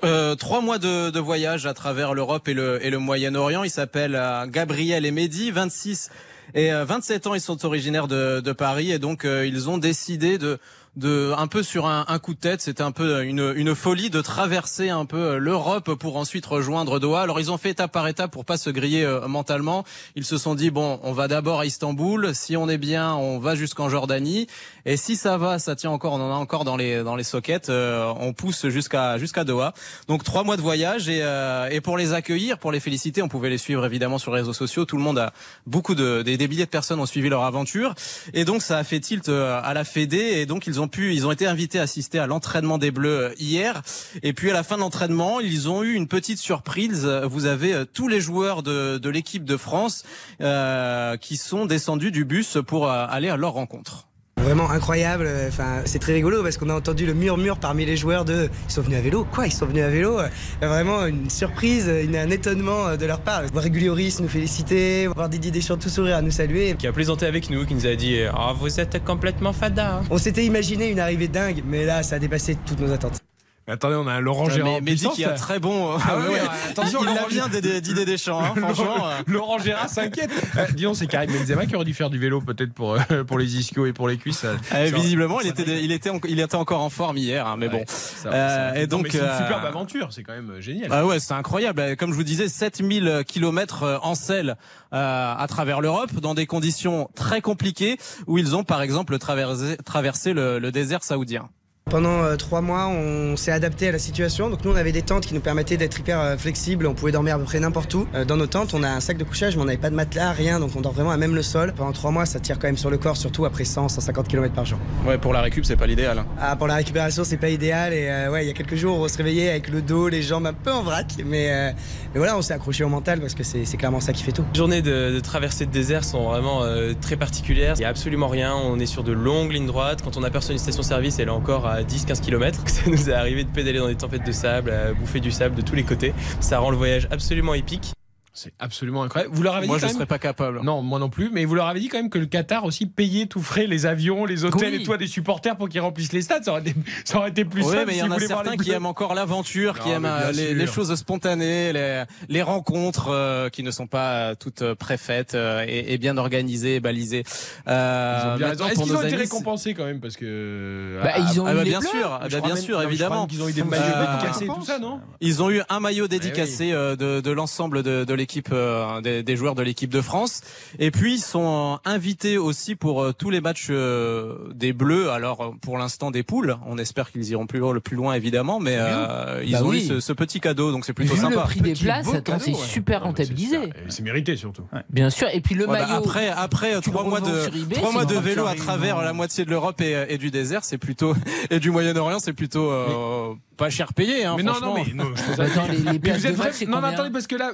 Euh, trois mois de, de voyage à travers l'Europe et le, et le Moyen-Orient. Ils s'appellent euh, Gabriel et Mehdi, 26 et euh, 27 ans. Ils sont originaires de, de Paris et donc euh, ils ont décidé de de un peu sur un, un coup de tête, c'était un peu une, une folie de traverser un peu euh, l'Europe pour ensuite rejoindre Doha. Alors ils ont fait étape par étape pour pas se griller euh, mentalement. Ils se sont dit bon, on va d'abord à Istanbul, si on est bien, on va jusqu'en Jordanie et si ça va, ça tient encore, on en a encore dans les dans les sockets, euh, on pousse jusqu'à jusqu'à Doha. Donc trois mois de voyage et euh, et pour les accueillir, pour les féliciter, on pouvait les suivre évidemment sur les réseaux sociaux. Tout le monde a beaucoup de des, des milliers de personnes ont suivi leur aventure et donc ça a fait tilt euh, à la Fédé et donc ils ont ils ont été invités à assister à l'entraînement des Bleus euh, hier et puis à la fin de l'entraînement, ils ont eu une petite surprise. Vous avez euh, tous les joueurs de l'équipe de France euh, qui sont descendus du bus pour euh, aller à leur rencontre. Vraiment incroyable. Enfin, c'est très rigolo parce qu'on a entendu le murmure parmi les joueurs de ils sont venus à vélo. Quoi, ils sont venus à vélo a Vraiment une surprise, un étonnement de leur part. Voir Regulioris nous féliciter, voir Didier Deschamps tout sourire à nous saluer. qui a plaisanté avec nous, qui nous a dit Ah, vous êtes complètement fada. hein. On s'était imaginé une arrivée dingue, mais là, ça a dépassé toutes nos attentes. Mais Attendez, on a un Laurent Gérard. mais- en mais dit puissance, qu'il y a très bon, euh, Ah ouais, ouais. attention, Il Laurent l'a bien d'idée d'idée Deschamps, hein, franchement. euh. Laurent Gérard s'inquiète. Euh, dis donc, c'est Karim Benzema qui aurait dû faire du vélo peut-être pour, euh, pour les ischios et pour les cuisses. Euh, ça- visiblement, il était, il était, en- il était encore en forme hier, hein, mais bon. ça- Euh, et donc, c'est une euh, superbe aventure, c'est quand même génial. Ah ouais, c'est incroyable. Comme je vous disais, 7000 kilomètres en selle euh, à travers l'Europe, dans des conditions très compliquées, où ils ont par exemple traversé, traversé le, le désert saoudien. Pendant euh, trois mois, on s'est adapté à la situation. Donc nous, on avait des tentes qui nous permettaient d'être hyper euh, flexibles. On pouvait dormir à peu près n'importe où. Euh, dans nos tentes, on a un sac de couchage, mais on n'avait pas de matelas, rien. Donc on dort vraiment à même le sol. Pendant trois mois, ça tire quand même sur le corps, surtout après 100, 150 km par jour. Ouais, pour la récup, c'est pas l'idéal. hein. Ah, pour la récupération, c'est pas idéal. Et euh, ouais, il y a quelques jours, on se réveillait avec le dos, les jambes un peu en vrac. Mais, euh, mais voilà, on s'est accroché au mental parce que c'est c'est clairement ça qui fait tout. Les journées de, de traversée de désert sont vraiment euh, très particulières. Il n'y a absolument rien. On est sur de longues lignes droites. Quand on aperçoit une station-service, elle est encore à à 10-15 km. Ça nous est arrivé de pédaler dans des tempêtes de sable, à bouffer du sable de tous les côtés. Ça rend le voyage absolument épique. C'est absolument incroyable. Vous leur avez Moi, dit je quand serais pas capable. Non, moi non plus. Mais vous leur avez dit quand même que le Qatar aussi payait tout frais les avions, les hôtels Oui. et à des supporters pour qu'ils remplissent les stades. Ça aurait été, ça aurait été plus Oui, simple. mais il y en a certains qui aiment encore l'aventure, qui Non, aiment euh, les, choses spontanées, les, les rencontres euh, qui ne sont pas euh, toutes préfaites euh, et, et bien organisées et balisées. Euh, Ils ont bien maintenant, raison. Est-ce qu'ils ont été amis, récompensés quand même? Parce que Bah, ils ont Ah eu bah bien sûr, ah bah bien même- sûr, non, évidemment. qu'ils ont eu des maillots dédicacés et tout ça, non? Ils ont eu un maillot dédicacé euh, de, l'ensemble de, de l'équipe, euh, des, des joueurs de l'équipe de France. Et puis ils sont euh, invités aussi pour euh, tous les matchs euh, des Bleus. Alors pour l'instant des poules. On espère qu'ils iront plus loin, le plus loin évidemment, mais euh, ils Bah ont oui. eu ce, ce petit cadeau, donc c'est plutôt Vu sympa. le prix des places, c'est ouais. super Non, mais rentabilisé. c'est- mérité surtout. Bien sûr. Et puis le Ouais, bah, maillot. après, après tu trois mois de eBay, trois mois de vélo à travers non la moitié de l'Europe et, et du désert, c'est plutôt et du Moyen-Orient, c'est plutôt euh, pas cher payé. Hein, mais non, non, mais non, je Bah, ça- attends, les, les Mais vous êtes vrai Non, mais combien attendez, parce que là,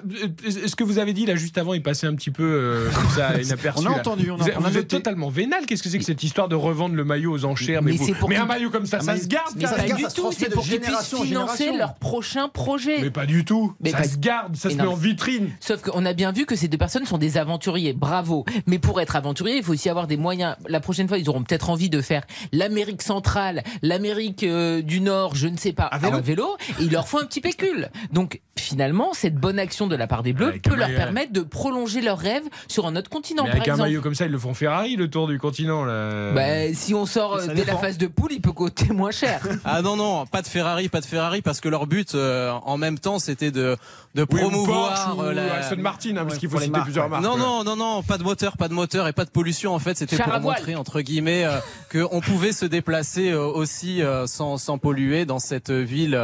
ce que vous avez dit là juste avant, il passait un petit peu euh, comme ça, inaperçu. On a entendu, on a- vous on a vous êtes totalement vénal. Qu'est-ce que c'est que cette histoire de revendre le maillot aux enchères Mais Mais, pour mais un maillot comme ça, Ah, ça se garde, Mais pas du tout, c'est pour qu'ils puissent en financer leur prochain projet. Mais pas du tout. Ça se garde, ça se met en vitrine. Sauf qu'on a bien vu que ces deux personnes sont des aventuriers. Bravo. Mais pour être aventurier, il faut aussi avoir des moyens. La prochaine fois, ils auront peut-être envie de faire l'Amérique centrale, l'Amérique euh, du Nord, je ne sais pas, À vélo. en vélo. Et il leur faut un petit pécule. Donc finalement, cette bonne action de la part des Bleus peut un leur maillot- permettre de prolonger leurs rêves sur un autre continent, Mais par avec un exemple. maillot comme ça, ils le font Ferrari, le tour du continent. Là. Bah, si on sort Ça euh, dès la phase de poule, il peut coûter moins cher. Ah non non, pas de Ferrari, pas de Ferrari, parce que leur but euh, en même temps c'était de de Oui, promouvoir ou euh, la- Aston Martin, hein, parce qu'il faut citer marques, plusieurs ouais. marques. Non, ouais. non, non, non, pas de moteur, pas de moteur et pas de pollution. En fait, c'était pour montrer entre guillemets euh, qu'on pouvait se déplacer euh, aussi euh, sans, sans polluer dans cette ville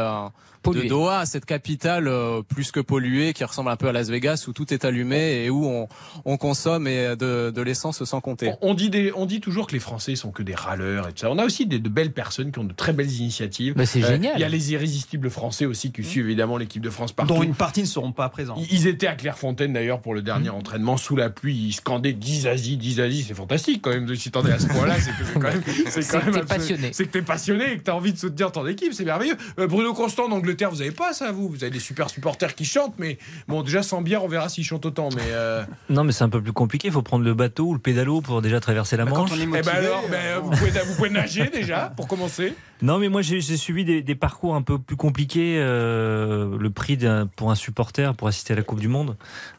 euh, de. Doha, cette capitale euh, plus que polluée, qui ressemble un peu à Las Vegas, où tout est allumé et où on, on consomme et de, de l'essence sans compter. On, on dit des, on dit toujours que les Français sont que des râleurs et tout ça. On a aussi des, de belles personnes qui ont de très belles initiatives. Bah, c'est génial. Il y a les irrésistibles français aussi qui suivent évidemment l'équipe de France partout. dont une partie ne seront pas présents. Ils- Ils étaient à Clairefontaine d'ailleurs pour le dernier entraînement sous la pluie. Ils scandaient 10 Asie, 10 Asie. C'est fantastique quand même de s'y tendre à ce point-là. C'est que c'est quand même, c'est C'est quand que même t'es passionné. C'est que t'es passionné et que t'as envie de soutenir ton équipe. C'est merveilleux. Euh, Bruno Constant en Angleterre, vous avez pas ça vous? Vous avez des super supporters qui chantent, mais bon déjà sans bière, on verra s'ils chantent autant. Mais euh, Non, mais c'est un peu plus compliqué. Il faut prendre le bateau ou le pédalo pour déjà traverser la Bah, Manche. quand on est eh ben alors, ben, euh, vous, pouvez, vous pouvez nager déjà pour commencer. Non, mais moi j'ai suivi des, des parcours un peu plus compliqués. euh, le prix pour un supporter pour assister à la Coupe du Monde,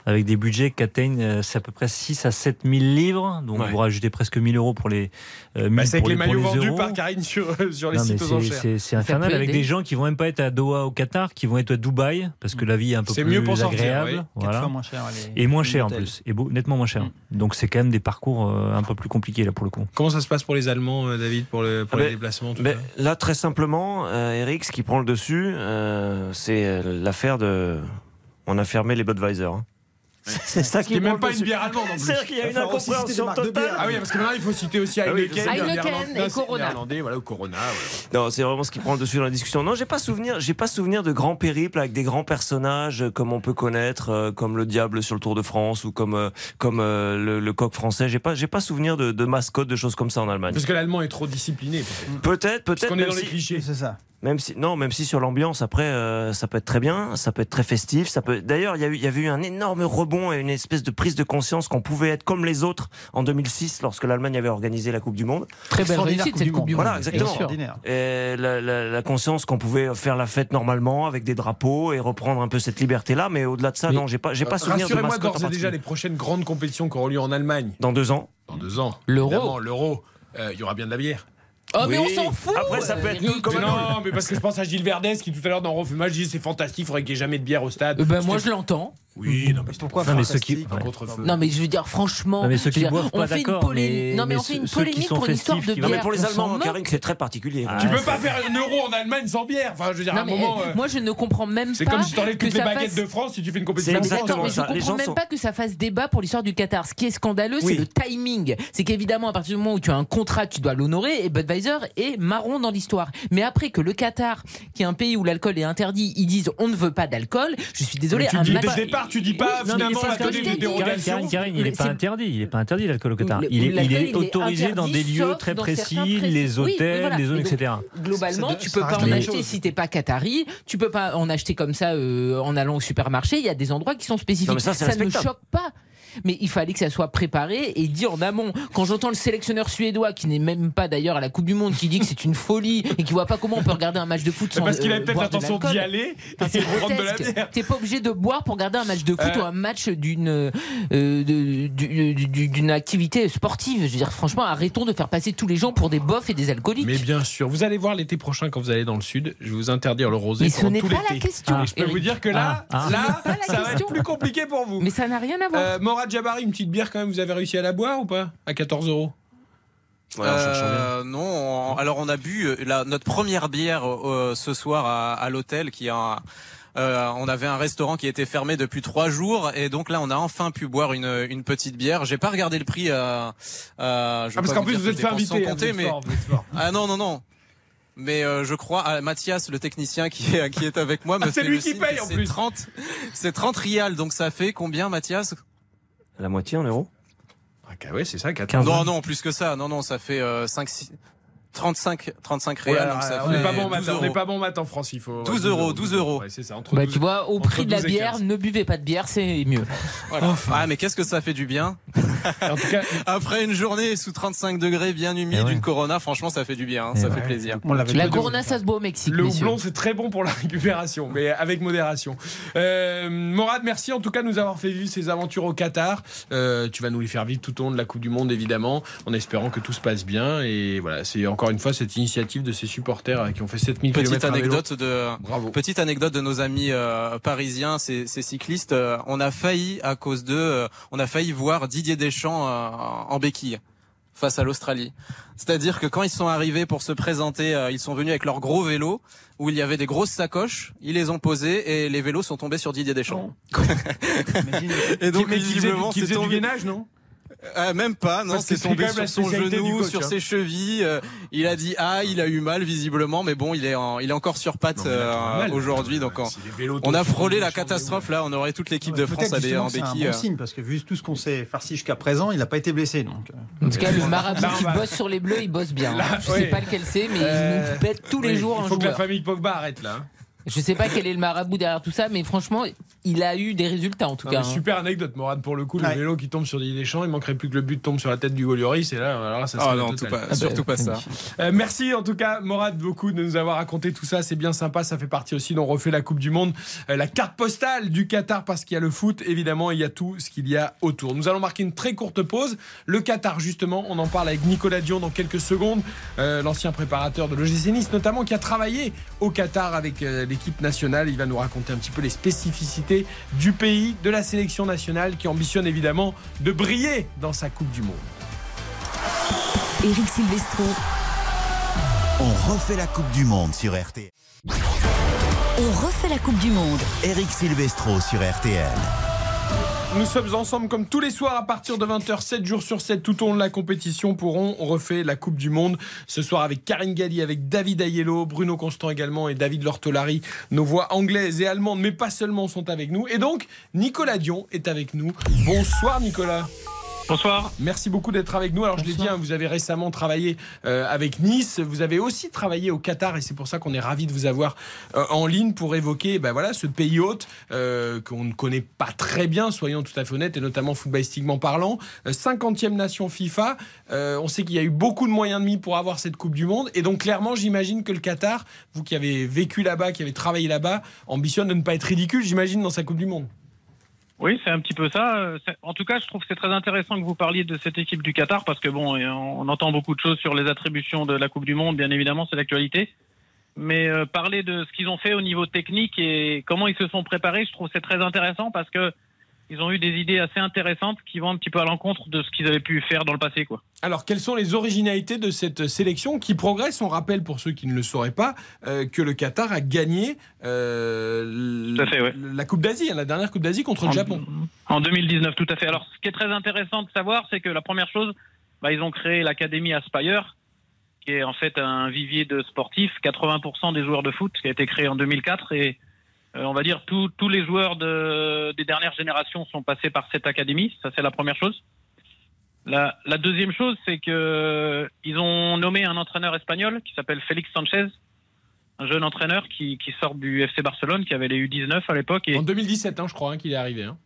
avec des budgets qui atteignent euh, c'est à peu près 6 à 7 000 livres. Donc Ouais. vous rajoutez presque 1000 euros pour les. euh, 1000 Bah, c'est avec les maillots les vendus euros. par Karine sur, sur les Non, mais sites aux c'est- enchères. c'est c'est infernal avec des gens qui vont même pas être à Doha au Qatar, qui vont être à Dubaï parce que la vie est un peu C'est plus mieux pour sortir, agréable, oui. quatre voilà. fois moins cher. les- et moins cher en plus, et beau- nettement moins cher. Donc c'est quand même des parcours euh, un peu plus compliqués là pour le coup. Comment ça se passe pour les Allemands, euh, David, pour, le, pour Ah les ben, déplacements tout Ben, très simplement, euh, Eric, ce qui prend le dessus, euh, c'est euh, l'affaire de. On a fermé les Budweiser. hein. C'est ça qui C'était même prend pas le une dessus. bière allemande en plus. C'est-à-dire qu'il y a une incompréhension totale. Ah oui, parce que maintenant il faut citer aussi Ah oui, Heineken, Heineken et Corona. Voilà, Corona. voilà. Non, c'est vraiment ce qui prend le dessus dans la discussion. Non, j'ai pas souvenir, j'ai pas souvenir de grands périples avec des grands personnages euh, comme on peut connaître, euh, comme le diable sur le Tour de France ou comme euh, comme euh, le, le coq français. J'ai pas, j'ai pas souvenir de, de mascottes, de choses comme ça en Allemagne. Parce que l'allemand est trop discipliné. peut-être. Peut-être, Parce peut-être. qu'on est dans les clichés. C'est ça. Même si non, même si sur l'ambiance après, euh, ça peut être très bien, ça peut être très festif, ça peut. D'ailleurs, il y a eu, il y avait eu un énorme rebond et une espèce de prise de conscience qu'on pouvait être comme les autres en 2006 lorsque l'Allemagne avait organisé la Coupe du Monde. Très belle réussite cette Coupe du Monde. Voilà, exactement. Et la, la- la conscience qu'on pouvait faire la fête normalement avec des drapeaux et reprendre un peu cette liberté-là, mais au-delà de ça, Mais- non, j'ai pas, j'ai pas souvenir de en d'ores et déjà les prochaines grandes compétitions qui auront lieu en Allemagne Dans deux ans. dans deux ans. L'Euro. L'euro. euh, Il y aura bien de la bière. Oh, mais on s'en fout Après, ça peut être comme un non, mais parce que je pense à Gilles Verdès qui tout à l'heure dans Refus Match dit c'est fantastique, il faudrait qu'il n'y ait jamais de bière au stade. Euh, ben, moi je l'entends. Oui, non, mais Pourquoi Non, mais ceux qui-. Non mais je veux dire franchement, Non, mais ceux je qui veux dire, boivent on pas, fait une polémique. mais- non mais, mais on fait une polémique pour une histoire de bière. Non, mais pour les Allemands. Karine, c'est très particulier. Tu peux pas faire un euro en Allemagne sans bière. Enfin, je veux dire, à un mais, moment. euh, euh, moi je ne comprends même C'est pas comme si tu enlèves que toutes les ça baguettes fasse- de France si tu fais une compétition C'est de France. exactement je ça. Les comprends même sont- pas que ça fasse débat pour l'histoire du Qatar. Ce qui est scandaleux, c'est le timing. C'est qu'évidemment, à partir du moment où tu as un contrat, tu dois l'honorer. Et Budweiser est marron dans l'histoire. Mais après que le Qatar, qui est un pays où l'alcool est interdit, ils disent on ne veut pas d'alcool. Je suis désolé. Un départ tu dis pas finalement c'est on une dérogation. Karine, Karine, il n'est pas interdit. Il n'est pas interdit l'alcool au Qatar. Il est, il l'alcool, est il est autorisé dans des lieux très précis, les hôtels, les zones, etc. Globalement, tu peux pas en acheter si t'es pas qatari. Tu peux pas en acheter comme ça euh, en allant au supermarché. Il y a des endroits qui sont spécifiques. Ça, ne choque pas. Mais il fallait que ça soit préparé et dit en amont. Quand j'entends le sélectionneur suédois, qui n'est même pas d'ailleurs à la Coupe du Monde, qui dit que c'est une folie et qui voit pas comment on peut regarder un match de foot sans Parce qu'il euh, avait peut-être l'intention d'y aller et prendre de la bière. T'es pas obligé de boire pour regarder un match de foot Euh. ou un match d'une euh, d'une activité sportive. Je veux dire, franchement, arrêtons de faire passer tous les gens pour des bofs et des alcooliques. Mais bien sûr, vous allez voir l'été prochain quand vous allez dans le sud, je vais vous interdire le rosé Mais ce pendant n'est tout pas la question, Et je peux Eric. vous dire que là, Ah, ah. là, ça va être plus compliqué pour vous. Mais ça n'a rien à voir. Euh, Morad Jabari, une petite bière quand même, vous avez réussi à la boire ou pas À 14 euros? Ouais, en cherchant bien. Euh, non, on- alors on a bu euh, la, notre première bière euh, ce soir à, à l'hôtel qui a. euh, on avait un restaurant qui était fermé depuis trois jours et donc là on a enfin pu boire une, une petite bière. J'ai pas regardé le prix. Euh, euh, je Ah, parce qu'en vous plus vous êtes fait inviter. compter, mais fort, ah non non non. Mais euh, je crois à Mathias, le technicien qui est, qui est avec moi, me Ah, c'est lui qui paye, en c'est plus. 30, c'est 30 rials, donc ça fait combien, Mathias? La moitié en euros Ok, ouais, c'est ça, 15 Non, non, plus que ça. Non, non, ça fait euh, 5, 6, 35, 35 Oh là réals. donc ça on n'est pas bon 12 maths, on n'est pas bon maths en France, il faut 12 euros, 12 euros. Ouais, c'est ça, entre Bah, 12 tu vois, au prix de la 12 et bière, 15. ne buvez pas de bière, c'est mieux. Voilà. Ah, mais qu'est-ce que ça fait du bien En tout cas, Après une journée sous 35 degrés bien humide, Eh ouais. une Corona, franchement, ça fait du bien, hein, Eh ça ouais. fait plaisir. On La. Corona, ça se boit au Mexique, Le messieurs. houblon, c'est très bon pour la récupération, mais avec modération. Euh, Morad, merci en tout cas de nous avoir fait vivre ces aventures au Qatar. Euh, tu vas nous les faire vivre tout au long de la Coupe du Monde, évidemment, en espérant que tout se passe bien. Et voilà, c'est encore une fois cette initiative de ces supporters euh, qui ont fait 7000 Petite km anecdote de Bravo. petite anecdote de nos amis euh, parisiens, ces, ces cyclistes. euh, on a failli à cause d'eux, euh, on a failli voir Didier Deschamps euh, en béquille face à l'Australie. C'est-à-dire que quand ils sont arrivés pour se présenter, euh, ils sont venus avec leurs gros vélos où il y avait des grosses sacoches. Ils les ont posés et les vélos sont tombés sur Didier Deschamps. et donc visiblement, c'est faisait du tombé. gainage, non? Euh, même pas, non, c'est tombé sur son genou, coach, sur hein. ses chevilles. euh, il a dit ah, il a eu mal visiblement, mais bon, il est en, il est encore sur pattes euh, aujourd'hui. Donc vélos on a frôlé la catastrophe là. On aurait toute l'équipe Ouais, de France à des, en que c'est un béquille. bon euh. signe parce que vu tout ce qu'on s'est farci jusqu'à présent, il n'a pas été blessé. Donc, euh, En tout cas, le marabout on qui bosse sur les bleus, il bosse bien. hein. Je sais pas lequel c'est, mais Euh, il nous pète tous les jours Il faut que la famille Pogba arrête là. Je sais pas quel est le marabout derrière tout ça, mais franchement, il a eu des résultats en tout Non, cas. hein. super anecdote, Morad, pour le coup, le Ouais. vélo qui tombe sur Didier Deschamps, il manquerait plus que le but tombe sur la tête du Golioris, et là, alors là, ça Ah non, tout pas, surtout pas ça. Euh, merci en tout cas, Morad, beaucoup de nous avoir raconté tout ça. C'est bien sympa. Ça fait partie aussi d'on refait la Coupe du Monde, Euh, la carte postale du Qatar parce qu'il y a le foot, évidemment, et il y a tout ce qu'il y a autour. Nous allons marquer une très courte pause. Le Qatar, justement, on en parle avec Nicolas Dion dans quelques secondes, euh, l'ancien préparateur de l'OGC Nice, notamment qui a travaillé au Qatar avec euh, l'équipe nationale. Il va nous raconter un petit peu les spécificités du pays, de la sélection nationale qui ambitionne évidemment de briller dans sa Coupe du Monde. Eric Silvestro. On refait la Coupe du Monde sur RTL. On refait la Coupe du Monde. Eric Silvestro sur RTL. Nous sommes ensemble comme tous les soirs à partir de 20h, 7 jours sur 7, tout au long de la compétition pour On refait la Coupe du Monde. Ce soir avec Karine Galli, avec David Ayello, Bruno Constant également et David Lortolari. Nos voix anglaises et allemandes, mais pas seulement, sont avec nous. Et donc, Nicolas Dion est avec nous. Bonsoir Nicolas. Bonsoir. Merci beaucoup d'être avec nous. Alors je l'ai dit, hein, vous avez récemment travaillé euh, avec Nice, vous avez aussi travaillé au Qatar et c'est pour ça qu'on est ravi de vous avoir euh, en ligne pour évoquer ben voilà, ce pays hôte euh, qu'on ne connaît pas très bien, soyons tout à fait honnêtes, et notamment footballistiquement parlant. Euh, 50e nation FIFA, on sait qu'il y a eu beaucoup de moyens de mis pour avoir cette Coupe du Monde et donc clairement j'imagine que le Qatar, vous qui avez vécu là-bas, qui avez travaillé là-bas, ambitionne de ne pas être ridicule, j'imagine, dans sa Coupe du Monde. Oui, c'est un petit peu ça. Euh, En tout cas, je trouve que c'est très intéressant que vous parliez de cette équipe du Qatar parce que bon, on entend beaucoup de choses sur les attributions de la Coupe du Monde, bien évidemment, c'est l'actualité. Mais euh, parler de ce qu'ils ont fait au niveau technique et comment ils se sont préparés, je trouve c'est très intéressant parce que ils ont eu des idées assez intéressantes qui vont un petit peu à l'encontre de ce qu'ils avaient pu faire dans le passé, quoi. Alors, quelles sont les originalités de cette sélection qui progresse? On rappelle, pour ceux qui ne le sauraient pas, euh, que le Qatar a gagné euh, fait, ouais. la Coupe d'Asie, hein, la dernière Coupe d'Asie contre le Japon. En 2019, tout à fait. Alors, ce qui est très intéressant de savoir, c'est que la première chose, bah, ils ont créé l'académie Aspire, qui est en fait un vivier de sportifs. 80% des joueurs de foot, qui a été créé en 2004 et on va dire tous tous les joueurs de, des dernières générations sont passés par cette académie. Ça, c'est la première chose. La, la deuxième chose, c'est que ils ont nommé un entraîneur espagnol qui s'appelle Félix Sanchez, un jeune entraîneur qui, qui sort du FC Barcelone, qui avait les U19 à l'époque. Et, En 2017, hein, je crois hein, qu'il est arrivé. hein.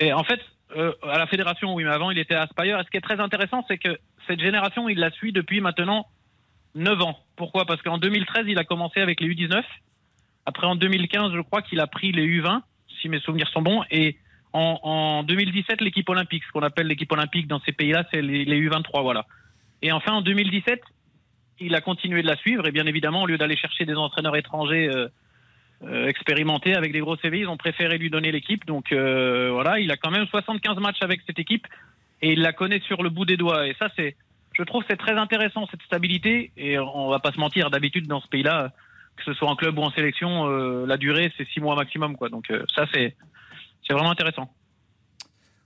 et en fait, euh, à la fédération, oui, mais avant, il était à Aspire. Et ce qui est très intéressant, c'est que cette génération, il la suit depuis maintenant 9 ans. Pourquoi? Parce qu'en 2013, il a commencé avec les U19. Après, en 2015, je crois qu'il a pris les U20, si mes souvenirs sont bons. Et en, en 2017, l'équipe olympique, ce qu'on appelle l'équipe olympique dans ces pays-là, c'est les, les U23, voilà. Et enfin, en 2017, il a continué de la suivre. Et bien évidemment, au lieu d'aller chercher des entraîneurs étrangers euh, euh, expérimentés avec des gros CV, ils ont préféré lui donner l'équipe. Donc euh, voilà, il a quand même 75 matchs avec cette équipe et il la connaît sur le bout des doigts. Et ça, c'est, je trouve, c'est très intéressant cette stabilité. Et on va pas se mentir, d'habitude dans ce pays-là, que ce soit en club ou en sélection, euh, la durée c'est six mois maximum, quoi. Donc euh, ça, c'est, c'est vraiment intéressant.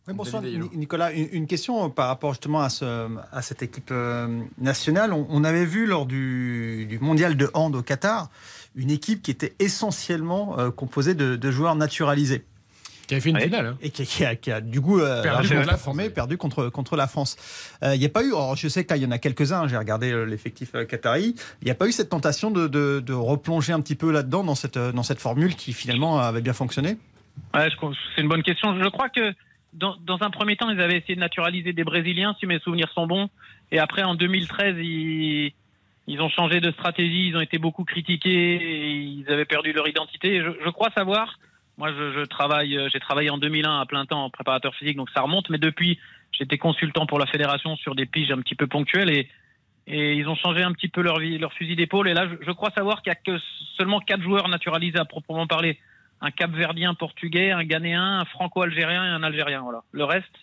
Oui, bonsoir Ni- Nicolas, une, une question par rapport justement à, ce, à cette équipe euh, nationale. On, on avait vu lors du, du mondial de hand au Qatar une équipe qui était essentiellement euh, composée de, de joueurs naturalisés. Qui avait fait une finale. hein. Et qui, qui a, qui a, du coup euh, Perdu contre la performé, perdu contre, contre la France. Euh, Il n'y a pas eu, alors je sais qu'il y en a quelques-uns, j'ai regardé euh, l'effectif euh, qatari, il n'y a pas eu cette tentation de, de, de replonger un petit peu là-dedans, dans cette, euh, dans cette formule qui finalement avait bien fonctionné? Ouais, c'est une bonne question. Je crois que dans, dans un premier temps, ils avaient essayé de naturaliser des Brésiliens, si mes souvenirs sont bons. Et après, en 2013, ils, ils ont changé de stratégie. Ils ont été beaucoup critiqués. Et ils avaient perdu leur identité. Je crois savoir. Moi, je, je travaille. euh, J'ai travaillé en 2001 à plein temps en préparateur physique, donc ça remonte. Mais depuis, j'étais consultant pour la fédération sur des piges un petit peu ponctuelles et et ils ont changé un petit peu leur, leur fusil d'épaule. Et là, je, je crois savoir qu'il y a que seulement quatre joueurs naturalisés à proprement parler. Un Cap-Verdien portugais, un Ghanéen, un Franco-Algérien et un Algérien. Voilà. Le reste,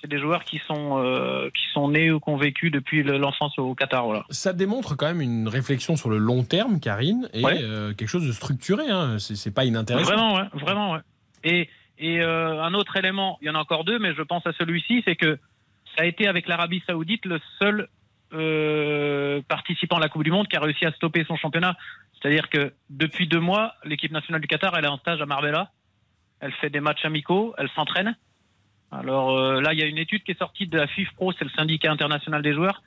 c'est des joueurs qui sont euh, qui sont nés ou qui ont vécu depuis le- l'enfance au Qatar. Voilà. Ça démontre quand même une réflexion sur le long terme, Karine, et Ouais. euh, quelque chose de structuré. Hein. C'est pas inintéressant. Vraiment, ouais, vraiment, ouais. Et, et euh, un autre élément, il y en a encore deux, mais je pense à celui-ci, c'est que ça a été avec l'Arabie Saoudite le seul euh, participant à la Coupe du Monde qui a réussi à stopper son championnat. C'est-à-dire que depuis deux mois, l'équipe nationale du Qatar, elle est en stage à Marbella. Elle fait des matchs amicaux, elle s'entraîne. Alors euh, là, il y a une étude qui est sortie de la FIFPro, c'est le syndicat international des joueurs.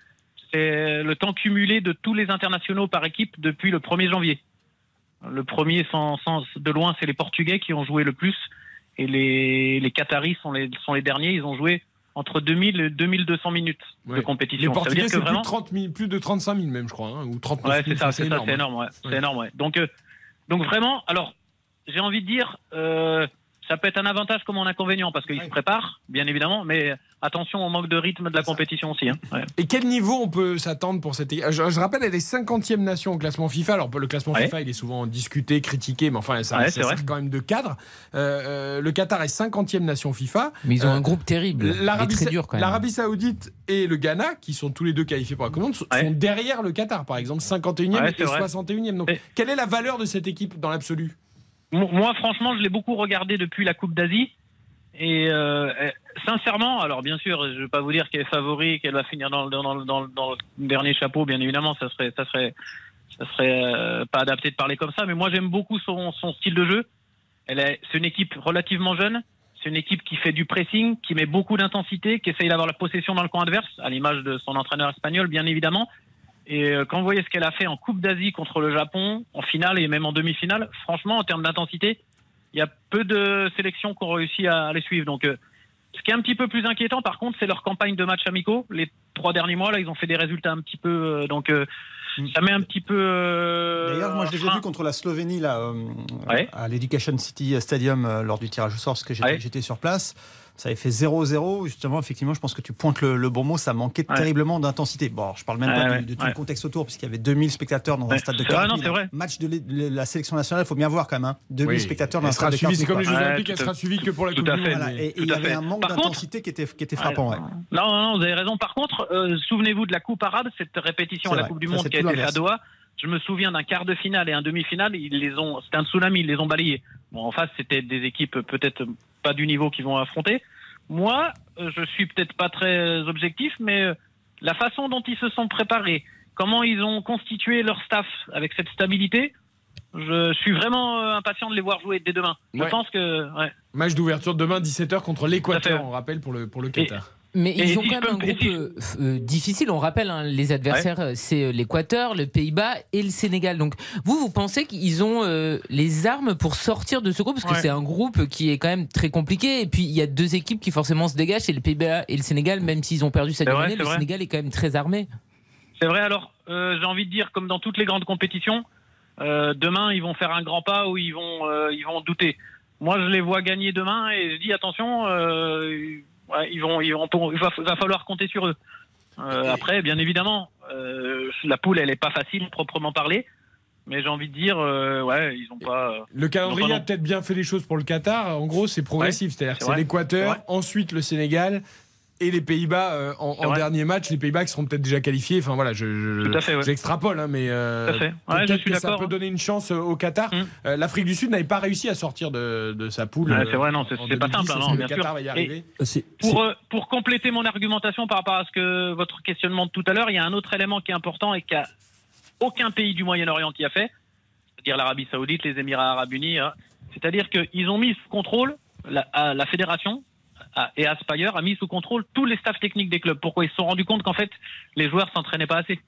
C'est le temps cumulé de tous les internationaux par équipe depuis le 1er janvier. Le premier, sans, sans- de loin, c'est les Portugais qui ont joué le plus. Et les, les Qataris sont les, sont les derniers. Ils ont joué entre 2000 et 2200 minutes de compétition. Les Portugais, c'est plus, vraiment. de 30 000, plus de 35 000 même, je crois, hein, ou 39 000. Ouais, c'est ça, c'est ça, énorme. c'est énorme, ouais. Énorme, ouais. Donc, euh, donc vraiment, alors, j'ai envie de dire, euh, ça peut être un avantage comme un inconvénient parce qu'ils se préparent, bien évidemment, mais attention au manque de rythme de la compétition aussi. Hein. Ouais. Et quel niveau on peut s'attendre pour cette équipe? Je, je rappelle, elle est 50e nation au classement FIFA. Alors, le classement Ouais. FIFA, il est souvent discuté, critiqué, mais enfin, ça, Ouais, ça sert quand même de cadre. Euh, euh, le Qatar est 50e nation FIFA. Mais ils ont Euh, un groupe terrible. L'Arabie très Sa- dur quand même. l'Arabie Saoudite et le Ghana, qui sont tous les deux qualifiés pour la Coupe du Monde, sont sont derrière le Qatar, par exemple, 51e Ouais, et c'est vrai. 61e. Donc, quelle est la valeur de cette équipe dans l'absolu? Moi, franchement, je l'ai beaucoup regardé depuis la Coupe d'Asie. Et euh, euh, sincèrement, alors bien sûr, je ne vais pas vous dire qu'elle est favori, qu'elle va finir dans, le- dernier chapeau, bien évidemment, ça serait, ça serait, ça serait euh, pas adapté de parler comme ça. Mais moi, j'aime beaucoup son, son style de jeu. Elle est, c'est une équipe relativement jeune. C'est une équipe qui fait du pressing, qui met beaucoup d'intensité, qui essaye d'avoir la possession dans le camp adverse, à l'image de son entraîneur espagnol, bien évidemment. Et euh, quand vous voyez ce qu'elle a fait en Coupe d'Asie contre le Japon, en finale et même en demi-finale, franchement, en termes d'intensité, il y a peu de sélections qui ont réussi à, les suivre. Donc, euh, ce qui est un petit peu plus inquiétant, par contre, c'est leur campagne de matchs amicaux. Les trois derniers mois, là, ils ont fait des résultats un petit peu. euh, donc, euh, ça met un petit peu. euh, D'ailleurs, moi, je les ai vus contre la Slovénie là, euh, Ouais. à l'Education City Stadium lors du tirage au sort, parce que j'étais Ouais. j'étais sur place. Ça avait fait 0-0. Justement, effectivement, je pense que tu pointes le, le bon mot. Ça manquait Ouais. terriblement d'intensité. Bon, alors, je parle même Ouais, pas ouais, du- de tout ouais. le contexte autour, puisqu'il y avait 2000 spectateurs dans un stade de C'est vrai, 40 non, 000. c'est vrai. Match de, de la sélection nationale, il faut bien voir quand même. Hein. 2000 Oui. spectateurs dans un stade de suivie, 40 c'est comme les Jeux Olympiques, elle sera suivie que pour la Coupe du. Monde. Et il y avait un manque d'intensité qui était, qui était frappant. Non, non, non, vous avez raison. Par contre, euh, souvenez-vous de la Coupe arabe, cette répétition à la. Coupe du Monde qui a été faite à. Doha. Je me souviens d'un quart de finale et un demi-finale. Ils les ont, c'était un tsunami. Ils les ont balayés. Bon, en face, c'était des équipes peut-être pas du niveau qu'ils vont affronter. Moi, euh, je suis peut-être pas très objectif, mais euh, la façon dont ils se sont préparés, comment ils ont constitué leur staff avec cette stabilité, Je suis vraiment euh, impatient de les voir jouer dès demain. Je Ouais. pense que. Ouais. Match d'ouverture demain 17h contre l'Équateur, on rappelle pour le, pour le Qatar. Mais Et ils ont si quand même un groupe si euh, euh, difficile. On rappelle, hein, les adversaires, euh, c'est l'Équateur, le Pays-Bas et le Sénégal. Donc, vous, vous pensez qu'ils ont euh, les armes pour sortir de ce groupe? Parce que c'est un groupe qui est quand même très compliqué. Et puis, il y a deux équipes qui forcément se dégagent. C'est le Pays-Bas et le Sénégal, même s'ils ont perdu cette c'est Le vrai. Sénégal est quand même très armé. C'est vrai, alors, j'ai envie de dire, comme dans toutes les grandes compétitions, demain, ils vont faire un grand pas ou ils vont, ils vont douter. Moi, je les vois gagner demain et je dis, attention, ils vont, ils vont, il va, va falloir compter sur eux. Euh, après, bien évidemment, euh, la poule, elle est pas facile, proprement parler. Mais j'ai envie de dire, euh, ouais, ils ont pas. Le calendrier a peut-être bien fait les choses pour le Qatar. En gros, c'est progressif. Ouais, C'est-à-dire c'est l'Équateur, ensuite le Sénégal et les Pays-Bas euh, en, dernier match. Les Pays-Bas qui seront peut-être déjà qualifiés. Enfin voilà, je, je- fait, ouais. j'extrapole, hein, mais euh, Tout à fait. Ouais, je peut-être suis que ça peut hein. donner une chance euh, au Qatar. Hum. Euh, L'Afrique du Sud n'avait pas réussi à sortir de, de sa poule. Ouais, c'est vrai, non, c'est pas 2010. simple, hein, que bien le Qatar sûr. va y arriver Pour, euh, pour compléter mon argumentation par rapport à ce que votre questionnement de tout à l'heure, il y a un autre élément qui est important et qu'a aucun pays du Moyen-Orient qui a fait, c'est-à-dire l'Arabie Saoudite, les Émirats Arabes Unis. hein. C'est-à-dire qu'ils ont mis sous contrôle la, à la fédération et Aspire a mis sous contrôle tous les staffs techniques des clubs. Pourquoi Ils se sont rendus compte qu'en fait, les joueurs s'entraînaient pas assez.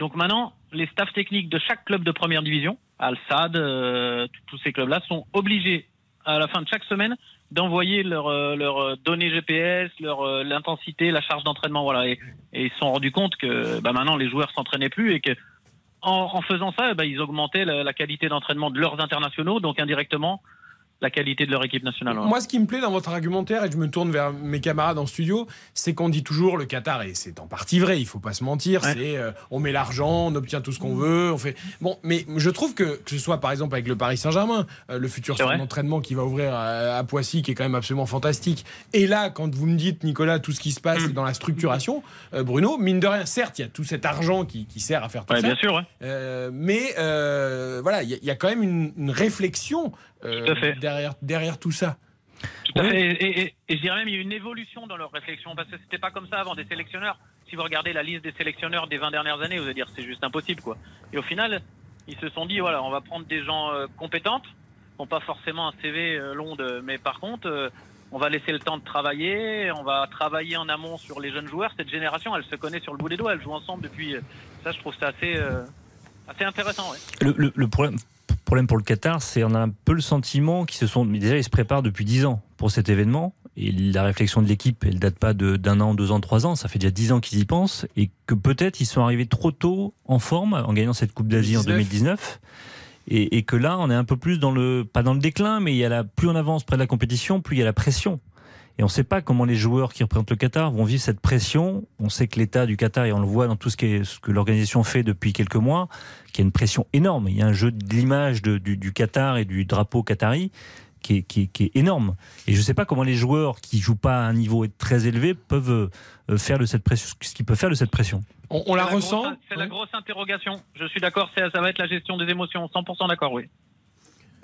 Donc maintenant, les staffs techniques de chaque club de première division, Al-Sad, euh, tous ces clubs-là, sont obligés à la fin de chaque semaine d'envoyer leurs euh, euh, données GPS, leur l'intensité, la charge d'entraînement, voilà. Et, ils se sont rendus compte que bah, maintenant les joueurs s'entraînaient plus et que en, faisant ça, bah, ils augmentaient la qualité d'entraînement de leurs internationaux, donc indirectement la qualité de leur équipe nationale. Moi, ce qui me plaît dans votre argumentaire, et je me tourne vers mes camarades en studio, c'est qu'on dit toujours le Qatar, et c'est en partie vrai, il faut pas se mentir, c'est euh, on met l'argent, on obtient tout ce qu'on veut, on fait. Bon, mais je trouve que, que ce soit par exemple avec le Paris Saint-Germain, euh, le futur centre d'entraînement qui va ouvrir à, à Poissy, qui est quand même absolument fantastique. Et là, quand vous me dites, Nicolas, tout ce qui se Mm. passe dans la structuration, euh, Bruno, mine de rien, certes, il y a tout cet argent qui, qui sert à faire tout Ouais, ça. bien sûr, mais voilà, il y, a- il y a quand même une, une réflexion Tout à fait. derrière, derrière tout ça. Tout à fait. Et, et- et je dirais même il y a eu une évolution dans leur réflexion parce que c'était pas comme ça avant des sélectionneurs. Si vous regardez la liste des sélectionneurs des 20 dernières années, vous allez dire c'est juste impossible quoi. Et au final, ils se sont dit voilà, on va prendre des gens euh, compétents, qui n'ont pas forcément un CV euh, long de, mais par contre, euh, on va laisser le temps de travailler, on va travailler en amont sur les jeunes joueurs. Cette génération, elle se connaît sur le bout des doigts, elle joue ensemble depuis. euh, ça, je trouve ça assez euh, assez intéressant. Ouais. Le, le- le problème, problème pour le Qatar, c'est on a un peu le sentiment qu'ils se sont. Mais déjà, ils se préparent depuis 10 ans pour cet événement. Et la réflexion de l'équipe, elle date pas de- d'un an, deux ans, trois ans. Ça fait déjà 10 ans qu'ils y pensent. Et que peut-être ils sont arrivés trop tôt en forme en gagnant cette Coupe d'Asie en 2019. Et, et que là, on est un peu plus dans le. Pas dans le déclin, mais il y a la, plus on avance près de la compétition, plus il y a la pression. Et on ne sait pas comment les joueurs qui représentent le Qatar vont vivre cette pression. On sait que l'État du Qatar, et on le voit dans tout ce, qui est- ce que l'organisation fait depuis quelques mois, qu'il y a une pression énorme. Il y a un jeu de l'image de- du, du Qatar et du drapeau qatari qui est, qui est- qui est énorme. Et je ne sais pas comment les joueurs qui jouent pas à un niveau très élevé peuvent euh, faire de cette pression, ce qu'ils peuvent faire de cette pression. On, on la ressent grosse- C'est la grosse interrogation. Je suis d'accord, ça va être la gestion des émotions. 100% d'accord, oui.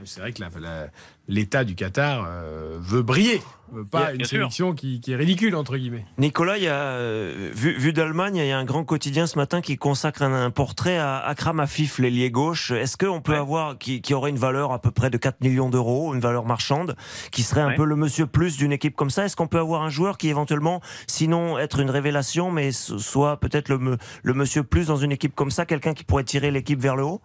C'est vrai que la- la- l'État du Qatar euh, veut briller, veut pas Bien- une sélection qui, qui est ridicule, entre guillemets. Nicolas, il y a, euh, vu, vu d'Allemagne, il y a un grand quotidien ce matin qui consacre un, un portrait à Akram Afif, l'ailier gauche. Est-ce qu'on peut avoir, qui, qui aurait une valeur à peu près de 4 millions d'euros, une valeur marchande, qui serait un Ouais. peu le monsieur plus d'une équipe comme ça? Est-ce qu'on peut avoir un joueur qui éventuellement, sinon être une révélation, mais so- soit peut-être le monsieur plus dans une équipe comme ça, quelqu'un qui pourrait tirer l'équipe vers le haut?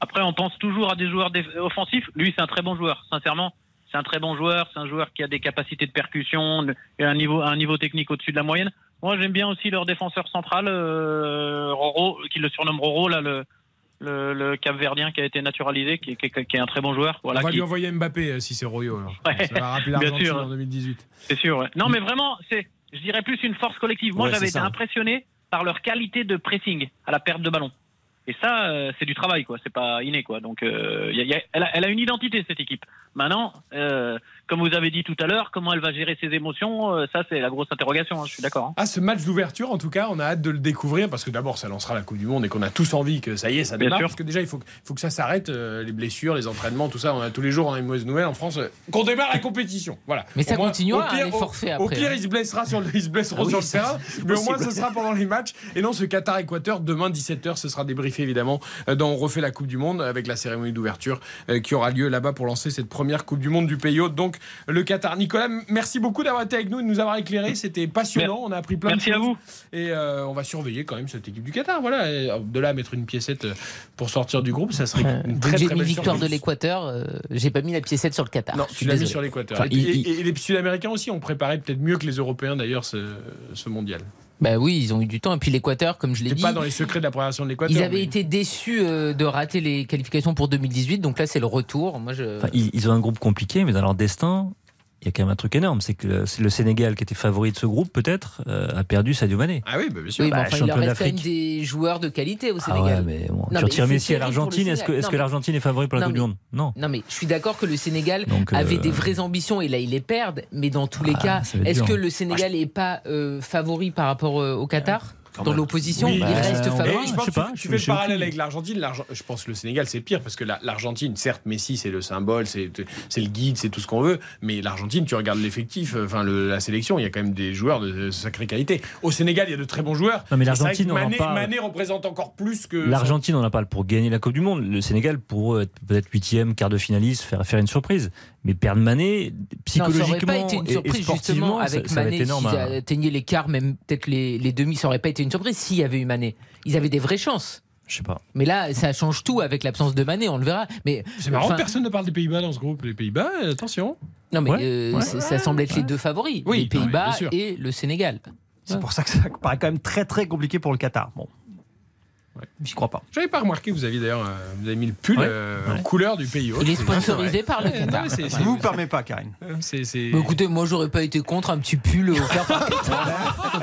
Après, on pense toujours à des joueurs offensifs. Lui, c'est un très bon joueur, sincèrement. C'est un très bon joueur. C'est un joueur qui a des capacités de percussion et un niveau, un niveau technique au-dessus de la moyenne. Moi, j'aime bien aussi leur défenseur central, euh, Roro, qui le surnomme Roro, là, le, le, le Cap-Verdien qui a été naturalisé, qui, qui- qui est un très bon joueur. Voilà, on va qui- lui envoyer Mbappé euh, si c'est Royo. Ouais. Ça va rappeler l'Argentine en 2018. C'est sûr. ouais. Non, mais vraiment, c'est, je dirais plus une force collective. Moi, Ouais, j'avais été impressionné par leur qualité de pressing à la perte de ballon. Et ça, euh, c'est du travail, quoi. C'est pas inné, quoi. Donc, euh, y a- y a- elle, a, elle a une identité cette équipe. Maintenant, euh, comme vous avez dit tout à l'heure, comment elle va gérer ses émotions, euh, ça c'est la grosse interrogation, hein, je suis d'accord. hein. Ah, ce match d'ouverture, en tout cas, on a hâte de le découvrir parce que d'abord, ça lancera la Coupe du Monde et qu'on a tous envie que ça y est, ça démarre. Parce que déjà, il faut, faut que ça s'arrête, euh, les blessures, les entraînements, tout ça. On a tous les jours, on a une mauvaise nouvelle en France. euh, qu'on démarre la compétition. Voilà. Mais ça Au moins, continuera, au pire, hein, les forfaits Au, pire, hein. ils se blessera sur le, ils se blesseront Ah oui, sur le ça, terrain, mais au moins, ce sera pendant les matchs. Et non, ce Qatar-Équateur, demain 17h, ce sera débriefé évidemment euh, dans On refait la Coupe du Monde avec la cérémonie d'ouverture euh, qui aura lieu là-bas pour lancer cette première Coupe du Monde du pays hôte. Donc, le Qatar. Nicolas, merci beaucoup d'avoir été avec nous et de nous avoir éclairé. C'était passionnant. On a appris plein Merci de à choses. vous. Et euh, on va surveiller quand même cette équipe du Qatar. Voilà. Et, euh, de là à mettre une piécette euh, pour sortir du groupe, ça serait une Dès très j'ai mis belle victoire de l'Équateur, euh, j'ai pas mis la piécette sur le Qatar. Non, tu l'as mis sur l'Équateur. Enfin, et, il- et- il- et les Sud-Américains aussi ont préparé peut-être mieux que les Européens d'ailleurs ce, ce mondial. Bah oui, ils ont eu du temps. Et puis l'Équateur, comme je l'ai dit, pas dans les secrets de la préparation de l'Équateur. ils avaient mais- été déçus euh, de rater les qualifications pour 2018. Donc là, c'est le retour. Moi, je... Enfin, ils, ils ont un groupe compliqué, mais dans leur destin, il y a quand même un truc énorme. C'est que le, c'est le Sénégal, qui était favori de ce groupe, peut-être, euh, a perdu Sadio Mané. Ah oui, bah, bien sûr. Oui, Bah, enfin, il reste quand même d'Afrique. des joueurs de qualité au Ah Sénégal. ouais, mais bon, Non, tu retires Messi à l'Argentine. Est-ce que, l'Argentine est favori pour la Coupe du Monde? Non. Non, mais je suis d'accord que le Sénégal Donc, euh, avait des vraies ambitions et là, ils les perdent. Mais dans tous les Ah, cas, est-ce que le Sénégal n'est pas euh, favori par rapport euh, au Qatar? Dans l'opposition, Oui, il bah, reste Et favori. je pense sais que pas, tu je- fais je le sais parallèle avec l'Argentine. L'Arg- Je pense que le Sénégal, c'est pire parce que la- l'Argentine, certes, Messi, c'est le symbole, c'est c'est le guide, c'est tout ce qu'on veut. Mais l'Argentine, tu regardes l'effectif, euh, enfin le- la sélection, il y a quand même des joueurs de sacrée qualité. Au Sénégal, il y a de très bons joueurs. Non, mais l'Argentine, que on en Mané, parle. Mané représente encore plus que. L'Argentine, on en parle pour gagner la Coupe du Monde. Le Sénégal, pour être peut-être huitième, quart de finaliste, faire, faire une surprise. Mais perdre Mané, Non, ça aurait psychologiquement pas été une et- et, surprise justement sportivement, ça- avec ça, Mané être énorme. s'ils à- atteignaient l'écart, même peut-être les, les demi, ça aurait pas été une surprise s'il y avait eu Mané. Ils avaient des vraies chances. Je sais pas. Mais là, ça change tout avec l'absence de Mané, on le verra. Mais C'est marrant, enfin, personne ne parle des Pays-Bas dans ce groupe. Les Pays-Bas, attention. Non, mais Ouais, euh, ouais, ça semble être les deux favoris, Oui, les Pays-Bas et le Sénégal. C'est pour ça que ça paraît quand même très très compliqué pour le Qatar. Bon, j'y crois pas. J'avais pas remarqué, vous aviez d'ailleurs, euh, vous avez mis le pull Ouais. euh, Ouais. en couleur du pays hôte. Il est sponsorisé par le. Ouais, Qatar. non, mais c'est- Je c'est- vous permets pas, Karine. c'est- c'est- Bah, écoutez, moi j'aurais pas été contre un petit pull offert par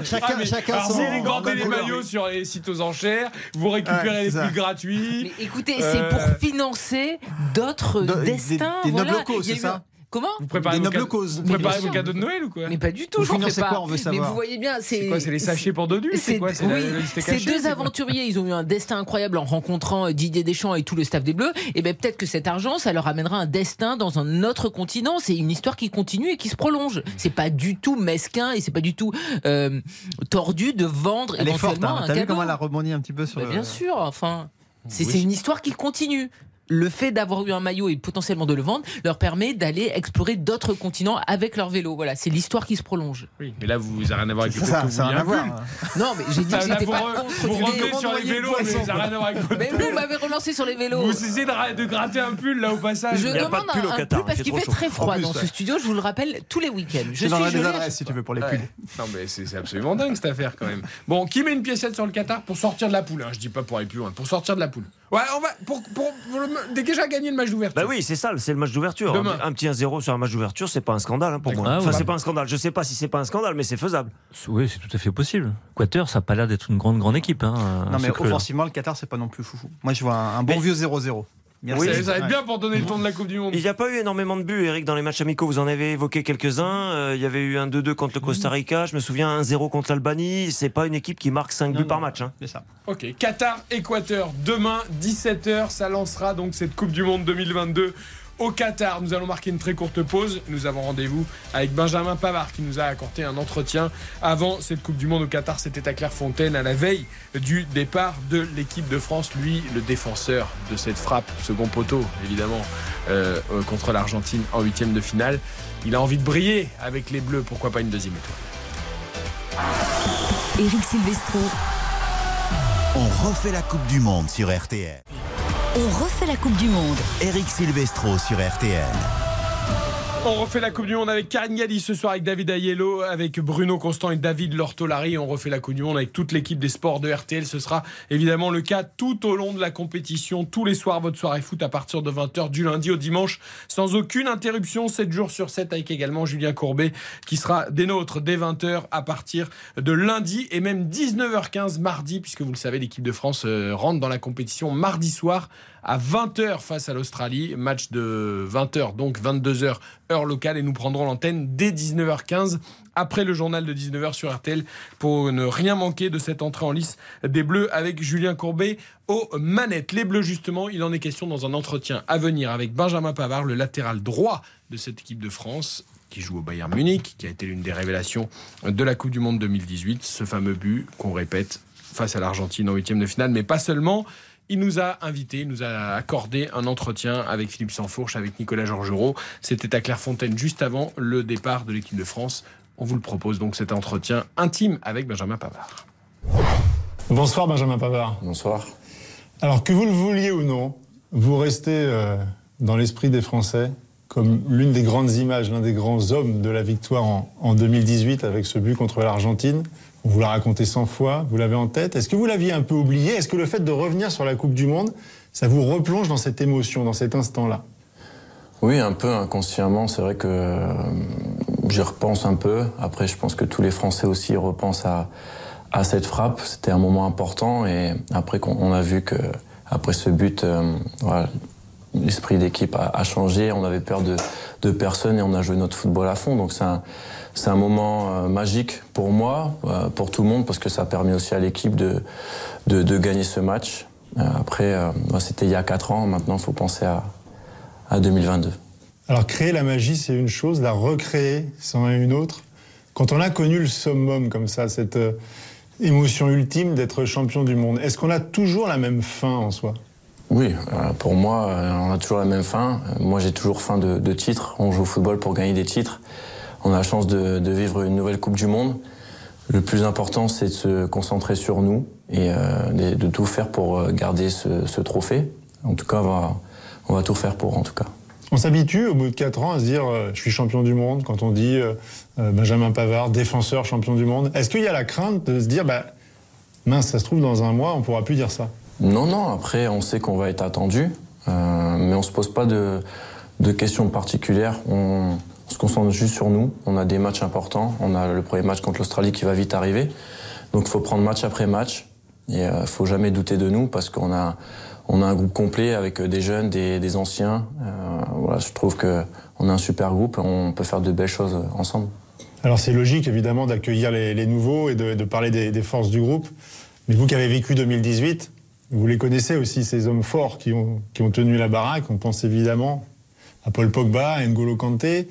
Chacun, Ah, mais- chacun alors, son. vous regardez les maillots oui. sur les sites aux enchères, vous récupérez Ouais, les c'est ça. pulls gratuits. Mais écoutez, Euh, c'est pour financer d'autres De- des- destins. des voilà. nobles causes, Il y a c'est eu ça un- Comment Vous préparez, Des vos, nobles cadeaux- causes. vous Mais préparez vos cadeaux de Noël ou quoi Mais pas du tout, Vous financez pas. quoi, on veut Mais savoir vous voyez bien, c'est C'est quoi C'est les sachets pour Dodu C'est quoi C'est oui, ces deux aventuriers, ils ont eu un destin incroyable en rencontrant Didier Deschamps et tout le staff des Bleus. Et ben peut-être que cet argent, ça leur amènera un destin dans un autre continent. C'est une histoire qui continue et qui se prolonge. C'est pas du tout mesquin et c'est pas du tout euh, tordu de vendre Elle est forte. éventuellement Hein. un T'as vu comment elle a rebondi un petit peu sur Bah, le- bien sûr, enfin. C'est Oui. c'est une histoire qui continue. Le fait d'avoir eu un maillot et potentiellement de le vendre leur permet d'aller explorer d'autres continents avec leur vélo. Voilà, c'est l'histoire qui se prolonge. Oui, mais là, vous n'avez rien à voir avec le fait ça, que vous a rien à un voir. pull. Non, mais j'ai dit que j'étais pas re- contre Vous revenez sur les vélos, mais ça n'a rien à voir avec votre Mais vous m'avez relancé sur les vélos. Vous essayez de, ra- de gratter un pull là au passage. Je Il y a demande pas de pull au un, un Qatar, pull parce qu'il fait chaud. très froid plus, dans ce studio, je vous le rappelle tous les week-ends. Je dans suis des adresses si tu veux pour les pulls. Non mais c'est c'est absolument dingue cette affaire quand même. Bon, qui met une piécette sur le Qatar pour sortir de la poule hein, Je dis pas pour aller plus loin, pour sortir de la poule. Ouais, on va pour, pour, pour le- déjà gagner le match d'ouverture. Bah oui, c'est ça, c'est le match d'ouverture. Demain. Un, un petit 1-0 sur un match d'ouverture, c'est pas un scandale hein, pour moi. Ah, enfin, ouais. c'est pas un scandale. Je sais pas si c'est pas un scandale, mais c'est faisable. Oui, c'est tout à fait possible. Quater, ça n'a pas l'air d'être une grande, grande équipe. Hein, Non, mais offensivement, le Qatar, c'est pas non plus foufou. Moi, je vois un, un bon Mais- vieux 0-0. Merci. Oui, ça, va être bien pour donner le ton de la Coupe du Monde. Il n'y a pas eu énormément de buts, Eric, dans les matchs amicaux. Vous en avez évoqué quelques-uns. Euh, il y avait eu un 2-2 contre le Costa Rica. Je me souviens un 0 contre l'Albanie. C'est pas une équipe qui marque 5 Non, buts non. par match. hein. C'est ça. Ok, Qatar, Équateur, demain 17h, ça lancera donc cette Coupe du Monde 2022 au Qatar. Nous allons marquer une très courte pause. Nous avons rendez-vous avec Benjamin Pavard qui nous a accordé un entretien avant cette Coupe du Monde au Qatar. C'était à Clairefontaine à la veille du départ de l'équipe de France. Lui, le défenseur de cette frappe, second poteau évidemment, euh, euh, contre l'Argentine en huitième de finale. Il a envie de briller avec les Bleus. Pourquoi pas une deuxième étoile? Eric Silvestro. On refait la Coupe du Monde sur RTL. On refait la Coupe du Monde. Eric Silvestro sur RTL. On refait la Coupe du Monde avec Karine ce soir avec David Ayello, avec Bruno Constant et David Lortolari. On refait la Coupe du Monde avec toute l'équipe des sports de RTL. Ce sera évidemment le cas tout au long de la compétition. Tous les soirs, votre soirée foot à partir de 20h du lundi au dimanche, sans aucune interruption, 7 jours sur 7 avec également Julien Courbet qui sera des nôtres dès 20h à partir de lundi et même 19h15 mardi, puisque vous le savez, l'équipe de France euh, rentre dans la compétition mardi soir à 20h face à l'Australie. Match de 20h, donc 22h heure locale et nous prendrons l'antenne dès 19h15 après le journal de 19h sur RTL pour ne rien manquer de cette entrée en lice des Bleus avec Julien Courbet aux manettes. Les Bleus, justement, il en est question dans un entretien à venir avec Benjamin Pavard, le latéral droit de cette équipe de France qui joue au Bayern Munich, qui a été l'une des révélations de la Coupe du Monde 2018, ce fameux but qu'on répète face à l'Argentine en huitième de finale, mais pas seulement. Il nous a invité, il nous a accordé un entretien avec Philippe Sansfourche, avec Nicolas Georgerot. C'était à Clairefontaine juste avant le départ de l'équipe de France. On vous le propose donc cet entretien intime avec Benjamin Pavard. Bonsoir Benjamin Pavard. Bonsoir. Alors que vous le vouliez ou non, vous restez euh, dans l'esprit des Français comme l'une des grandes images, l'un des grands hommes de la victoire en, en 2018 avec ce but contre l'Argentine. Vous l'a raconté 100 fois, vous l'avez en tête. Est-ce que vous l'aviez un peu oublié? Est-ce que le fait de revenir sur la Coupe du Monde, ça vous replonge dans cette émotion, dans cet instant-là? Oui, un peu inconsciemment. C'est vrai que euh, j'y repense un peu. Après, je pense que tous les Français aussi repensent à, cette frappe. C'était un moment important et après on a vu que après ce but, euh, l'esprit d'équipe a, a, changé. On avait peur de, de, personne et on a joué notre football à fond. Donc c'est un, c'est un moment euh, magique pour moi, euh, pour tout le monde, parce que ça a permis aussi à l'équipe de, de, de, gagner ce match. Euh, après, c'était il y a 4 ans. Maintenant, il faut penser à, à 2022. Alors créer la magie, c'est une chose. La recréer, c'en est une autre. Quand on a connu le summum comme ça, cette émotion ultime d'être champion du monde, est-ce qu'on a toujours la même fin en soi? Oui, euh, pour moi, euh, on a toujours la même fin. Moi, j'ai toujours faim de, de, titres. On joue au football pour gagner des titres. On a la chance de, de, vivre une nouvelle Coupe du Monde. Le plus important, c'est de se concentrer sur nous et euh, de, tout faire pour garder ce, ce, trophée. En tout cas, on va, on va tout faire pour, en tout cas. On s'habitue au bout de 4 ans à se dire euh, je suis champion du monde quand on dit euh, Benjamin Pavard, défenseur champion du monde. Est-ce qu'il y a la crainte de se dire bah, mince, ça se trouve dans un mois, on pourra plus dire ça? Non, non, après, on sait qu'on va être attendu, euh, mais on se pose pas de, de questions particulières. On, on, se concentre juste sur nous. On a des matchs importants. On a le premier match contre l'Australie qui va vite arriver. Donc, il faut prendre match après match. Et euh, faut jamais douter de nous parce qu'on a, on a un groupe complet avec des jeunes, des, anciens. Euh, voilà, je trouve que on a un super groupe. On peut faire de belles choses ensemble. Alors, c'est logique, évidemment, d'accueillir les, nouveaux et de, de parler des, des forces du groupe. Mais vous qui avez vécu 2018, vous les connaissez aussi, ces hommes forts qui ont, qui ont tenu la baraque. On pense évidemment à Paul Pogba, à N'Golo Kanté,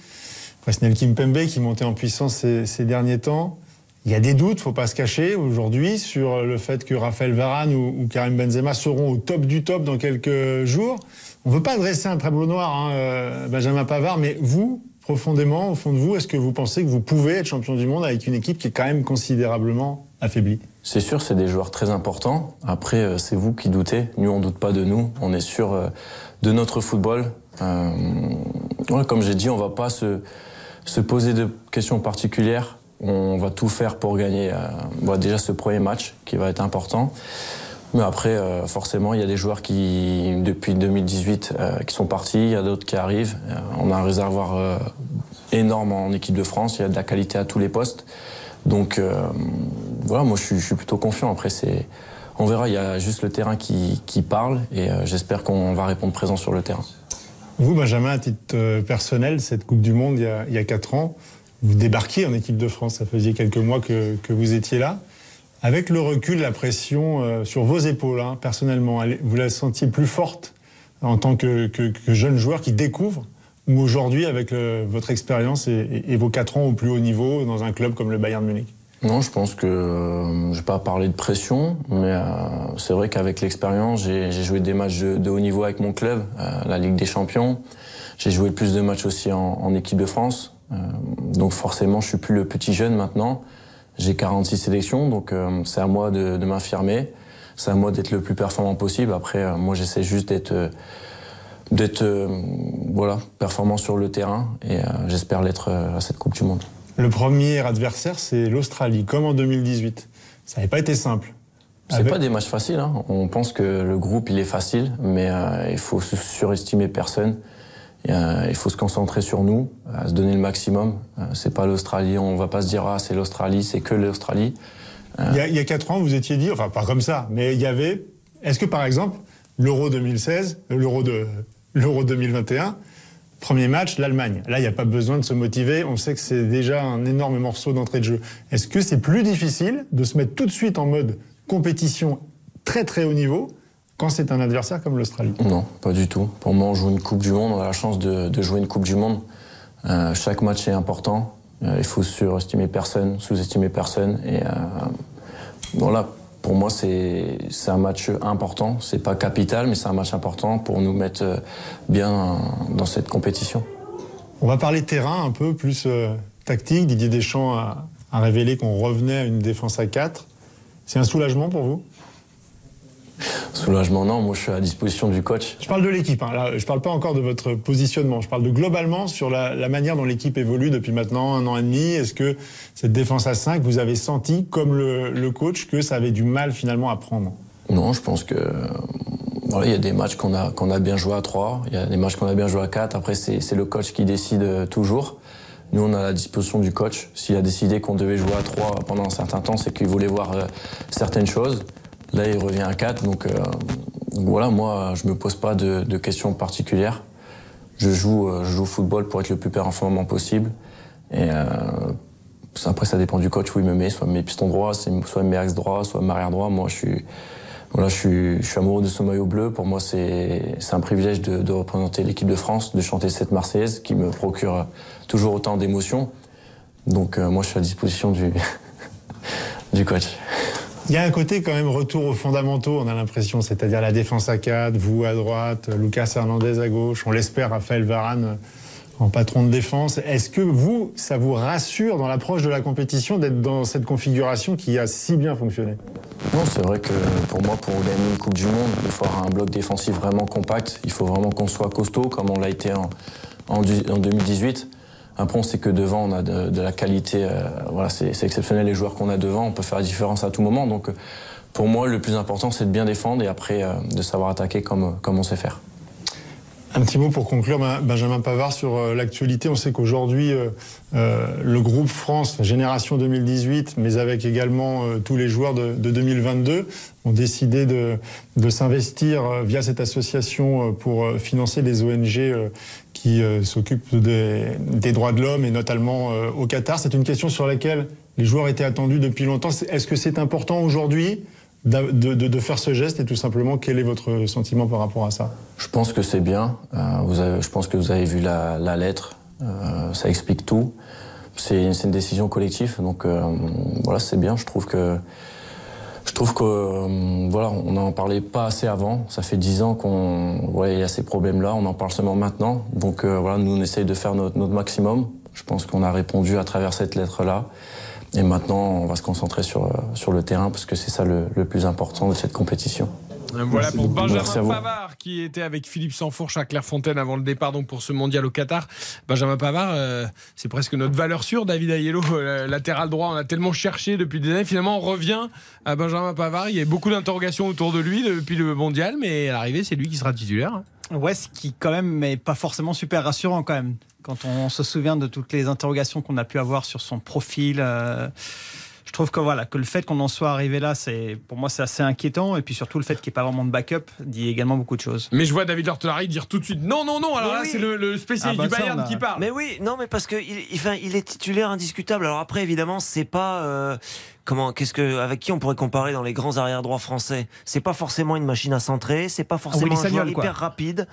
Presnel Kimpembe qui montait en puissance ces, derniers temps. Il y a des doutes, faut pas se cacher aujourd'hui sur le fait que Raphaël Varane ou, Karim Benzema seront au top du top dans quelques jours. On veut pas dresser un tableau noir, hein, euh, Benjamin Pavard, mais vous, profondément, au fond de vous, est-ce que vous pensez que vous pouvez être champion du monde avec une équipe qui est quand même considérablement affaiblie? C'est sûr, c'est des joueurs très importants. Après, c'est vous qui doutez. Nous, on doute pas de nous. On est sûr de notre football. Euh, comme j'ai dit, on va pas se, se poser de questions particulières. On va tout faire pour gagner euh, bon, déjà ce premier match qui va être important. Mais après, euh, forcément, il y a des joueurs qui, depuis 2018, euh, qui sont partis. Il y a d'autres qui arrivent. Euh, on a un réservoir énorme en équipe de France. Il y a de la qualité à tous les postes. Donc voilà, moi je suis, je suis, plutôt confiant. Après, c'est, on verra, il y a juste le terrain qui, qui parle et j'espère qu'on va répondre présent sur le terrain. Vous, Benjamin, à titre euh, personnel, cette Coupe du Monde il y a, 4 ans, vous débarquiez en équipe de France, ça faisait quelques mois que, vous étiez là. Avec le recul, la pression euh, sur vos épaules, hein, personnellement, vous la sentiez plus forte en tant que, jeune joueur qui découvre ou aujourd'hui avec votre expérience et, vos 4 ans au plus haut niveau dans un club comme le Bayern Munich? Non, je pense que euh, je vais pas parler de pression, mais euh, c'est vrai qu'avec l'expérience, j'ai joué des matchs de, haut niveau avec mon club, euh, la Ligue des Champions. J'ai joué plus de matchs aussi en, en équipe de France. Euh, donc forcément, je suis plus le petit jeune maintenant. J'ai 46 sélections, donc euh, c'est à moi de, de m'affirmer. C'est à moi d'être le plus performant possible. Après, moi, j'essaie juste d'être d'être euh, voilà, performant sur le terrain et euh, j'espère l'être à cette Coupe du Monde. Le premier adversaire, c'est l'Australie, comme en 2018. Ça n'avait pas été simple. C'est Avec... pas des matchs faciles. Hein. On pense que le groupe il est facile, mais euh, il faut surestimer personne. Et, euh, il faut se concentrer sur nous, se donner le maximum. c'est pas l'Australie. On va pas se dire ah c'est l'Australie, c'est que l'Australie. Il, il y a quatre ans, vous étiez dit, enfin pas comme ça, mais il y avait. Est-ce que par exemple l'Euro 2016, l'Euro de l'Euro 2021, Premier match, l'Allemagne. Là, il n'y a pas besoin de se motiver. On sait que c'est déjà un énorme morceau d'entrée de jeu. Est-ce que c'est plus difficile de se mettre tout de suite en mode compétition très très haut niveau quand c'est un adversaire comme l'Australie? Non, pas du tout. Pour moi, on joue une Coupe du Monde. On a la chance de, jouer une Coupe du Monde. Euh, chaque match est important. Euh, il faut surestimer personne, sous-estimer personne. Et euh, voilà, pour moi, c'est un match important. C'est pas capital, mais c'est un match important pour nous mettre euh, bien dans cette compétition. On va parler terrain un peu plus euh, tactique. Didier Deschamps a, a révélé qu'on revenait à une défense à 4. C'est un soulagement pour vous? Soulagement, non. Moi, je suis à disposition du coach. Je parle de l'équipe. Hein. Là, je parle pas encore de votre positionnement. Je parle de globalement sur la, la manière dont l'équipe évolue depuis maintenant un an et demi. Est-ce que cette défense à 5, vous avez senti, comme le, le coach, que ça avait du mal finalement à prendre? Non, je pense que voilà, il y a des matchs qu'on a qu'on a bien joué à 3, il y a des matchs qu'on a bien joué à 4. Après, c'est c'est le coach qui décide euh, toujours. Nous, on a la disposition du coach. S'il a décidé qu'on devait jouer à 3 pendant un certain temps, c'est qu'il voulait voir euh, certaines choses. Là, il revient à 4. Donc, euh, donc voilà, moi, je me pose pas de, questions particulières. Je joue, euh, je joue au football pour être le plus performant possible. Et euh, après, ça dépend du coach où il me met, soit mes pistons droits, soit mes axes droits, soit mes arrière droits. Moi, je suis, voilà, je suis, je amoureux de ce maillot bleu. Pour moi, c'est un privilège de, représenter l'équipe de France, de chanter cette Marseillaise qui me procure toujours autant d'émotions. Donc, moi, je suis à disposition du, du coach. Il y a un côté quand même retour aux fondamentaux, on a l'impression, c'est-à-dire la défense à 4, vous à droite, Lucas Hernandez à gauche, on l'espère Raphaël Varane en patron de défense. Est-ce que vous, ça vous rassure dans l'approche de la compétition d'être dans cette configuration qui a si bien fonctionné? Non, c'est vrai que pour moi, pour gagner une Coupe du Monde, il faut avoir un bloc défensif vraiment compact. Il faut vraiment qu'on soit costaud, comme on l'a été en, en, du- en 2018. Après, on sait que devant, on a de, la qualité. euh, voilà, c'est exceptionnel les joueurs qu'on a devant. On peut faire la différence à tout moment. Donc, pour moi, le plus important, c'est de bien défendre et après euh, de savoir attaquer comme, comme on sait faire. Un petit mot pour conclure, Ben- Benjamin Pavard, sur euh, l'actualité. On sait qu'aujourd'hui, le groupe France, Génération 2018, mais avec également tous les joueurs de, de 2022, ont décidé de, de s'investir via cette association pour financer les ONG qui euh, s'occupent des, droits de l'homme et notamment euh, au Qatar. C'est une question sur laquelle les joueurs étaient attendus depuis longtemps. Est-ce que c'est important aujourd'hui de, faire ce geste et tout simplement quel est votre sentiment par rapport à ça? Je pense que c'est bien. Euh, je pense que vous avez vu la, lettre. Ça explique tout. C'est c'est une décision collective, donc voilà, c'est bien. Je trouve que je trouve que euh, voilà, on n'en parlait pas assez avant. Ça fait dix ans qu'on il y a ces problèmes-là. On en parle seulement maintenant. Donc euh, voilà, nous on essaye de faire notre, notre maximum. Je pense qu'on a répondu à travers cette lettre-là. Et maintenant, on va se concentrer sur, euh, sur le terrain parce que c'est ça le, le plus important de cette compétition. Voilà pour Benjamin Merci. Pavard qui était avec Philippe Sansfourche à Clairefontaine avant le départ donc pour ce mondial au Qatar. Benjamin Pavard, euh, c'est presque notre valeur sûre. David Ayello, euh, latéral droit, on a tellement cherché depuis des années. Finalement, on revient à Benjamin Pavard. Il y a beaucoup d'interrogations autour de lui depuis le mondial, mais à l'arrivée, c'est lui qui sera titulaire. Ouais, ce qui quand même n'est pas forcément super rassurant quand même. Quand on se souvient de toutes les interrogations qu'on a pu avoir sur son profil, euh, trouve que voilà que le fait qu'on en soit arrivé là, c'est pour moi c'est assez inquiétant. Et puis surtout le fait qu'il n'y ait pas vraiment de backup dit également beaucoup de choses. Mais je vois David Lortelari dire tout de suite non, non, non. Alors Mais là, oui. c'est le, le spécialiste Ah bah du Bayern a- qui parle. Mais oui, non, mais parce que il, il- enfin, il est titulaire indiscutable. Alors après, évidemment, c'est pas euh, comment, qu'est-ce que, avec qui on pourrait comparer dans les grands arrière droits français? C'est pas forcément une machine à centrer, c'est pas forcément Willy un joueur hyper rapide,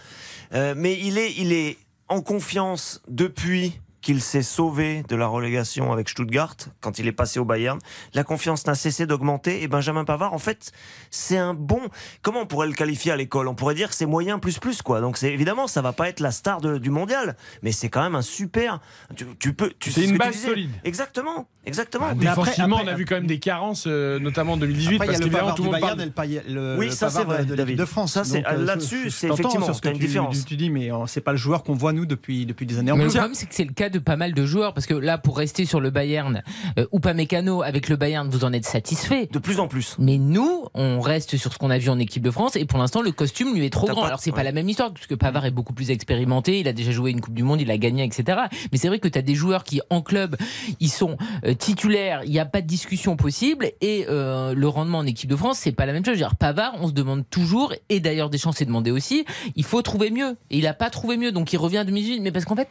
Euh, mais il est, il est en confiance depuis qu'il s'est sauvé de la relégation avec Stuttgart quand il est passé au Bayern. La confiance n'a cessé d'augmenter et Benjamin Pavard, en fait, c'est un bon. Comment on pourrait le qualifier à l'école? On pourrait dire que c'est moyen plus plus quoi. Donc c'est évidemment ça va pas être la star de- du mondial, mais c'est quand même un super. Tu, tu peux. Tu C'est une base solide. Exactement, exactement. Bah, Mais après- défensivement, après- on a vu quand même des carences, euh, notamment en 2018, Après, il y parce a le tout le monde Bayern parle. et le, Oui, ça, c'est vrai, de, David. France. Ça, c'est- Donc, euh, là-dessus, c'est effectivement, sur ce que une tu, différence. tu dis, mais euh, c'est pas le joueur qu'on voit nous depuis depuis des années. En Mais le plus. problème, c'est que c'est le cas de pas mal de joueurs parce que là, pour rester sur le Bayern euh, ou pas Mécano avec le Bayern, vous en êtes satisfait. De plus en plus. Mais nous, on reste sur ce qu'on a vu en équipe de France et pour l'instant, le costume lui est trop grand. pas- Alors c'est pas ouais. la même histoire puisque Pavard est beaucoup plus expérimenté, il a déjà joué une Coupe du Monde, il a gagné, etc. Mais c'est vrai que tu as des joueurs qui en club, ils sont euh, titulaires, il n'y a pas de discussion possible et euh, le rendement en équipe de France, c'est pas la même chose. Je veux dire, Pavard, on se demande toujours et d'ailleurs Deschamps s'est demandé aussi, il faut trouver mieux et il a pas trouvé mieux, donc il revient à 2018. Mais parce qu'en fait,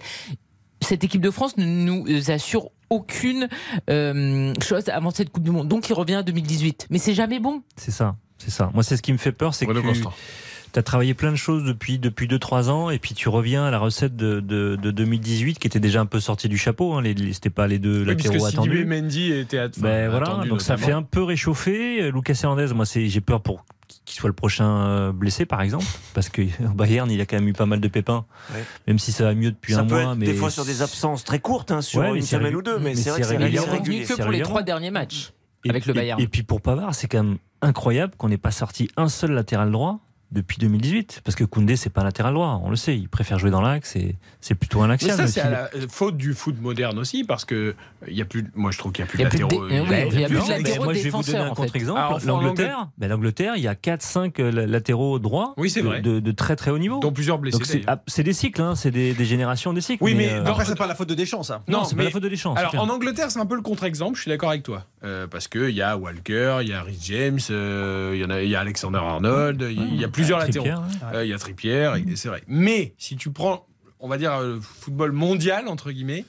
cette équipe de France ne nous assure aucune euh, chose avant cette Coupe du Monde. Donc il revient à 2018. Mais c'est jamais bon. C'est ça, c'est ça. Moi, c'est ce qui me fait peur, c'est que Bruno tu as travaillé plein de choses depuis depuis deux trois ans, et puis tu reviens à la recette de, de, de 2018 qui était déjà un peu sortie du chapeau. Hein. Les, les- c'était pas les deux Oui, latéraux attendus. et Mendy étaient at- Ben voilà, attendus donc ça fait un peu réchauffer. Lucas Hernandez, moi, c'est, j'ai peur pour qu'il soit le prochain euh, blessé, par exemple, parce que au Bayern, il a quand même eu pas mal de pépins, Ouais. même si ça va mieux depuis Ça un peut mois. être mais des fois sur des absences très courtes, hein, sur Ouais, une semaine régul- ou deux, mais, mais c'est vrai que c'est Il est revenu que pour les trois derniers matchs Et avec puis- le Bayern. Et, puis pour Pavard, c'est quand même incroyable qu'on n'ait pas sorti un seul latéral droit depuis 2018. Parce que Koundé, c'est pas un latéral droit, on le sait. Il préfère jouer dans l'axe et c'est plutôt un Mais axial. ça, même c'est à la faute du foot moderne aussi, parce que euh, il y a plus. Moi, je trouve qu'il y a plus de plus latéraux. dé- oui, il y a plus de Non, mais latéraux moi, je vais vous donner un contre-exemple. L'Angleterre, ben, l'Angleterre, il y a 4-5 latéraux droits Oui, c'est de, vrai. de, de très très haut niveau. Dont plusieurs blessés. C'est ah, des cycles, hein, c'est des, des générations des cycles. Oui, mais euh, dans- Après, c'est pas la faute de Deschamps, ça. non, c'est pas mais- la faute de Deschamps. Alors en Angleterre, c'est un peu le contre-exemple. Je suis d'accord avec toi, Euh, parce que il y a Walker, il y a Rhys James, euh, il y en a, il y a Alexander Arnold, il y a- a plusieurs latéraux. Ouais. Euh, Il y a Trippier, et c'est vrai. Mais si tu prends, on va dire euh, football mondial entre guillemets,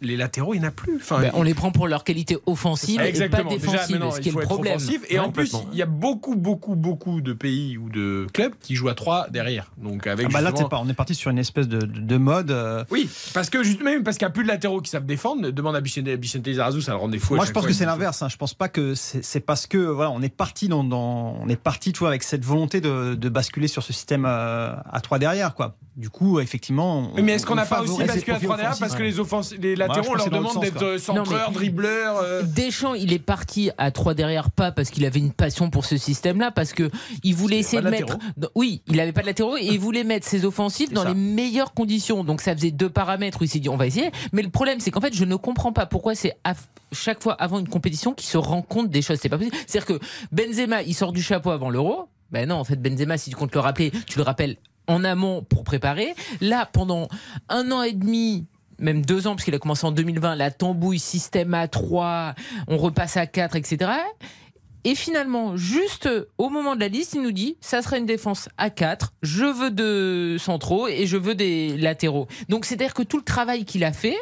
les latéraux, il n'y en a plus. Enfin, Ben, on les prend pour leur qualité offensive et Exactement. pas Déjà, défensive, maintenant, ce qui est le problème. Et en plus, il y a beaucoup, beaucoup, beaucoup de pays ou de clubs qui jouent à 3 derrière. Donc avec Ah bah là, justement- c'est pas, on est parti sur une espèce de, de- de mode. euh, Oui, parce que juste même parce qu'il n'y a plus de latéraux qui savent défendre. Demande à Bichente Bichente Lizarazu, ça le rend des fous. Moi, je pense que c'est l'inverse. hein. Je pense pas que c'est parce que voilà, on est parti dans, dans- on est parti, tu vois, avec cette volonté de, de basculer sur ce système euh, à trois derrière, quoi. Du coup, effectivement. on- mais est-ce qu'on on n'a pas aussi favorise parce les que la profils 3 derrière, offensifs. parce que les, latéraux, on leur demande d'être euh, centreurs, dribbleurs. euh, Deschamps, il est parti à trois derrière pas parce qu'il avait une passion pour ce système-là, parce que il voulait essayer de mettre. Oui, il avait pas de latéraux et il voulait mettre ses offensifs dans ça. les meilleures conditions. Donc ça faisait deux paramètres où il s'est dit on va essayer. Mais le problème, c'est qu'en fait, je ne comprends pas pourquoi c'est à chaque fois avant une compétition qu'il se rend compte des choses. C'est pas possible. C'est-à-dire que Benzema, il sort du chapeau avant l'Euro. Ben non, en fait, Benzema, si tu comptes le rappeler, tu le rappelles en amont pour préparer. Là, pendant un an et demi, même deux ans, parce qu'il a commencé en 2020, la tambouille, système à 3, on repasse à 4, etc. Et finalement, juste au moment de la liste, il nous dit ça sera une défense à 4, je veux de centraux et je veux des latéraux. Donc c'est-à-dire que tout le travail qu'il a fait,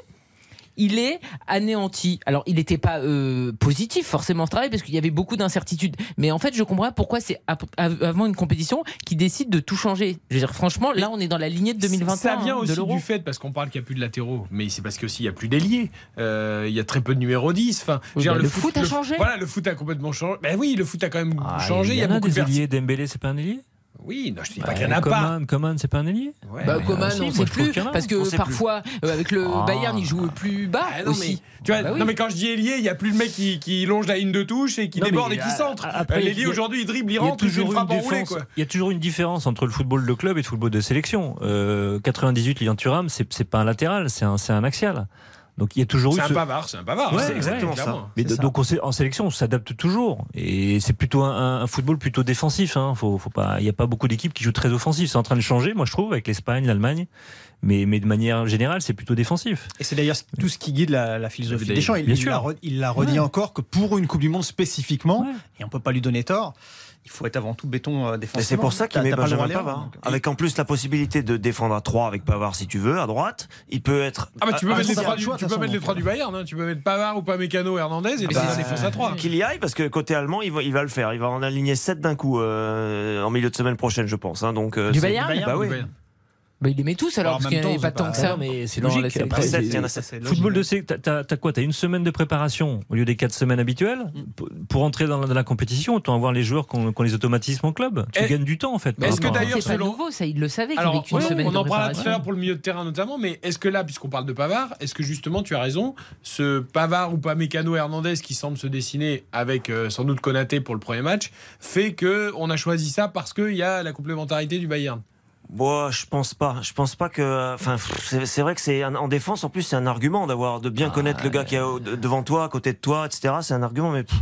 il est anéanti. Alors, il n'était pas euh, positif forcément ce travail parce qu'il y avait beaucoup d'incertitudes. Mais en fait, je comprends pas pourquoi c'est avant une compétition qui décide de tout changer. Je veux dire, franchement, là, on est dans la lignée de 2021 Ça vient hein, de aussi du fait, parce qu'on parle qu'il n'y a plus de latéraux, mais c'est parce qu'il n'y a plus d'ailiers. Euh, Il y a très peu de numéro 10. Enfin, Oui, dire, bah, le foot a le- changé. Voilà, le foot a complètement changé. Ben oui, le foot a quand même Ah, changé. Il y a, en beaucoup de des verti- ailiers. Dembélé, c'est pas un ailier? Oui, non, je dis pas Ouais, qu'il n'y en a pas. Coman, Coman, c'est pas un ailier Ouais, Bah, mais Coman, on moi, sait plus parce que sait parfois euh, avec le Ah. Bayern il joue plus bas Ah non, aussi. mais, tu vois, Bah oui. non mais quand je dis ailier, il n'y a plus le mec qui, qui longe la ligne de touche et qui Non, déborde mais, et qui euh, centre. Euh, L'ailier aujourd'hui, il dribble, il Il y a rentre, il une toujours frappe une enroulée. Il y a toujours une différence entre le football de club et le football de sélection. Euh, 98, Lilian Thuram, c'est pas un latéral, c'est un, c'est un axial. Donc il y a toujours eu C'est un ce- bavard, c'est un bavard. Ouais, c'est exactement ça. Mais ça. donc on sait- en sélection, on s'adapte toujours. Et c'est plutôt un, un football plutôt défensif. Hein. Faut, faut pas, il n'y a pas beaucoup d'équipes qui jouent très offensif. C'est en train de changer, moi je trouve, avec l'Espagne, l'Allemagne. Mais, mais de manière générale, c'est plutôt défensif. Et c'est d'ailleurs tout ce qui guide la, la philosophie des Deschamps. Il bien il il l'a redit Ouais. encore que pour une Coupe du Monde spécifiquement, Ouais. et on peut pas lui donner tort, il faut être avant tout béton euh, défensivement. Et c'est pour ça qu'il met pas Benjamin Pavard. donc. Avec en plus la possibilité de défendre à 3 avec Pavard si tu veux, à droite. Il peut être. Ah bah tu peux à- mettre les c'est trois un du, choix, tu peux mettre les du Bayern. hein. Tu peux mettre Pavard ou Pamecano Hernandez et Bah, c'est défense à 3. Qu'il y aille parce que côté allemand, il va, il va le faire. Il va en aligner 7 d'un coup euh, en milieu de semaine prochaine, je pense. hein. Donc, euh, Du Bayern Bah oui. Bah, il les met tous alors parce qu'il n'y en avait pas tant que ça. mais c'est Dans logique. Football de sé, t'as- quoi T'as une semaine de préparation au lieu des quatre semaines habituelles pour, pour entrer dans la, dans la compétition. Autant avoir les joueurs qui ont, qui ont les automatismes en club. Tu Et- gagnes du temps en fait. Mais est-ce que d'ailleurs, C'est nouveau, ça, il le savait qu'il Alors, avait qu'une ouais, semaine on de en parlera tout à l'heure pour le milieu de terrain notamment, mais est-ce que là, puisqu'on parle de Pavard, est-ce que justement tu as raison, ce Pavard ou pas Mécano Hernandez qui semble se dessiner avec euh, sans doute Konaté pour le premier match, fait que on a choisi ça parce qu'il y a la complémentarité du Bayern? Bon, je pense pas. Je pense pas que. Enfin, pff, c'est vrai que c'est en défense. En plus, c'est un argument d'avoir de bien connaître le gars qui est devant toi, à côté de toi, etc. C'est un argument, mais pff,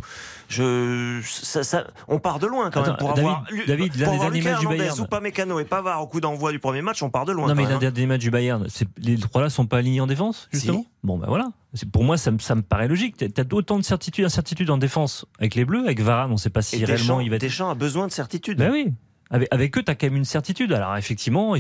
je, ça, ça- on part de loin quand même pour David- avoir. David, l'un pour des avoir derniers Lucas matchs du Bayern. Upamecano et Pavard au coup d'envoi du premier match, on part de loin. Non, mais l'un des matchs du Bayern, les trois-là sont pas alignés en défense, justement? Si. Bon, ben voilà. Pour moi, ça, me- ça me paraît logique. Tu as autant de certitudes, incertitudes en défense avec les Bleus, avec Varane, on ne sait pas si Et réellement Deschamps, il va être. Deschamps a besoin de certitude. Ben oui. Avec, eux, tu quand même une certitude. Alors, effectivement,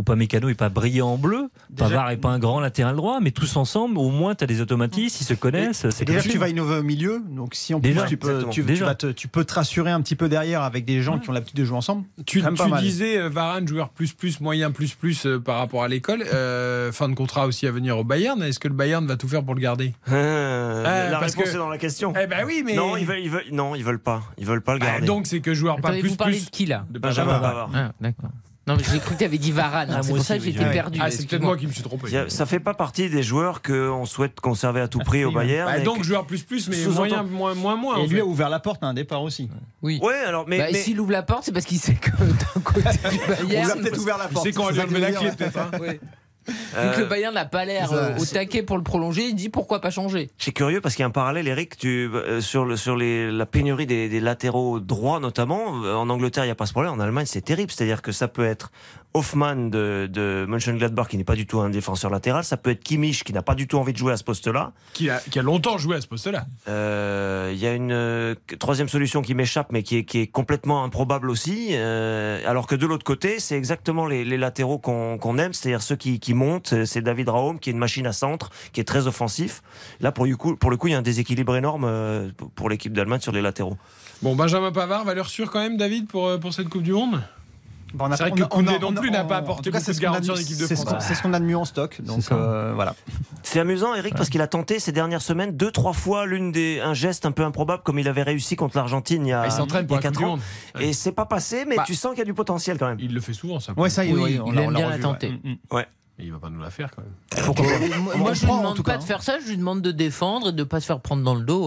Upamecano n'est pas brillant en bleu, Pavard n'est pas un grand latéral droit, mais tous ensemble, au moins, tu as des automatismes, ils se connaissent. Et c'est déjà, tu vas innover au milieu. Donc, si en Déjà, plus tu peux, exactement. tu, tu Déjà. vas te- tu peux te rassurer un petit peu derrière avec des gens qui ont l'habitude de jouer ensemble. Tu, pas tu disais euh, Varane, joueur plus plus, moyen plus plus euh, par rapport à l'école. Euh, fin de contrat aussi à venir au Bayern. Est-ce que le Bayern va tout faire pour le garder? Euh, Ah, la parce réponse que- est dans la question. Eh ben oui, mais Non, ils veulent, ils veulent, non, ils veulent pas. Ils veulent pas le Bah, garder. donc c'est que joueur pas Attendez, plus vous parlez plus. de qui là? De Benjamin Benjamin Pavard. Ah, d'accord. Non, mais j'ai cru que tu avais dit Varane. Ah, c'est pour ça que j'étais perdu. Ah, c'est peut-être moi qui me suis trompé. Il a- ça fait pas partie des joueurs qu'on souhaite conserver à tout prix au Bayern. Bah, et donc que- joueur plus plus, mais moyen moins moins moins. Et lui fait. a ouvert la porte à un départ aussi. Oui. Ouais, alors, mais, Bah, mais- S'il ouvre la porte, c'est parce qu'il sait que d'un côté du lui Bayern. a peut-être ouvert la Il porte. sait qu'on va lui c'est ça que enlever je la clé peut-être. Vu euh, que le Bayern n'a pas l'air euh, au taquet pour le prolonger, il dit pourquoi pas changer. C'est curieux parce qu'il y a un parallèle, Eric, tu, euh, sur, le, sur les, la pénurie des, des latéraux droits notamment. Euh, En Angleterre, il n'y a pas ce problème. En Allemagne, c'est terrible. C'est-à-dire que ça peut être Hoffmann de, de Mönchengladbach, qui n'est pas du tout un défenseur latéral. Ça peut être Kimmich, qui n'a pas du tout envie de jouer à ce poste-là. Qui a, qui a longtemps joué à ce poste-là. Euh, Il y a une euh, troisième solution qui m'échappe, mais qui est, qui est complètement improbable aussi. Euh, alors que de l'autre côté, c'est exactement les, les latéraux qu'on aime, c'est-à-dire ceux qui, qui montent. C'est David Raum, qui est une machine à centre, qui est très offensif. Là, pour, coup, pour le coup, il y a un déséquilibre énorme pour l'équipe d'Allemagne sur les latéraux. Bon, Benjamin Pavard, valeur sûre quand même, David, pour, pour cette Coupe du Monde? Bon, C'est vrai que Koundé non plus n'a pas en apporté tout cas, beaucoup c'est de ce qu'on a garanties en de- équipe de c'est ce France. qu'on- C'est ce qu'on a de mieux en stock. Donc euh, voilà. C'est amusant, Eric, parce qu'il a tenté ces dernières semaines deux, trois fois l'une des un geste un peu improbable, comme il avait réussi contre l'Argentine il y a, Ah, il s'entraîne il y pour a la Coupe quatre du ans. Monde. Et c'est pas passé, mais Bah. tu sens qu'il y a du potentiel quand même. Il le fait souvent, ça. Ouais, ça, il, Oui, oui, on il l'a- aime bien la tenter. ouais. Mm, mm. Il va pas nous la faire quand même. Pourquoi Moi, je lui demande tout pas cas, de hein. faire ça, je lui demande de défendre et de pas se faire prendre dans le dos.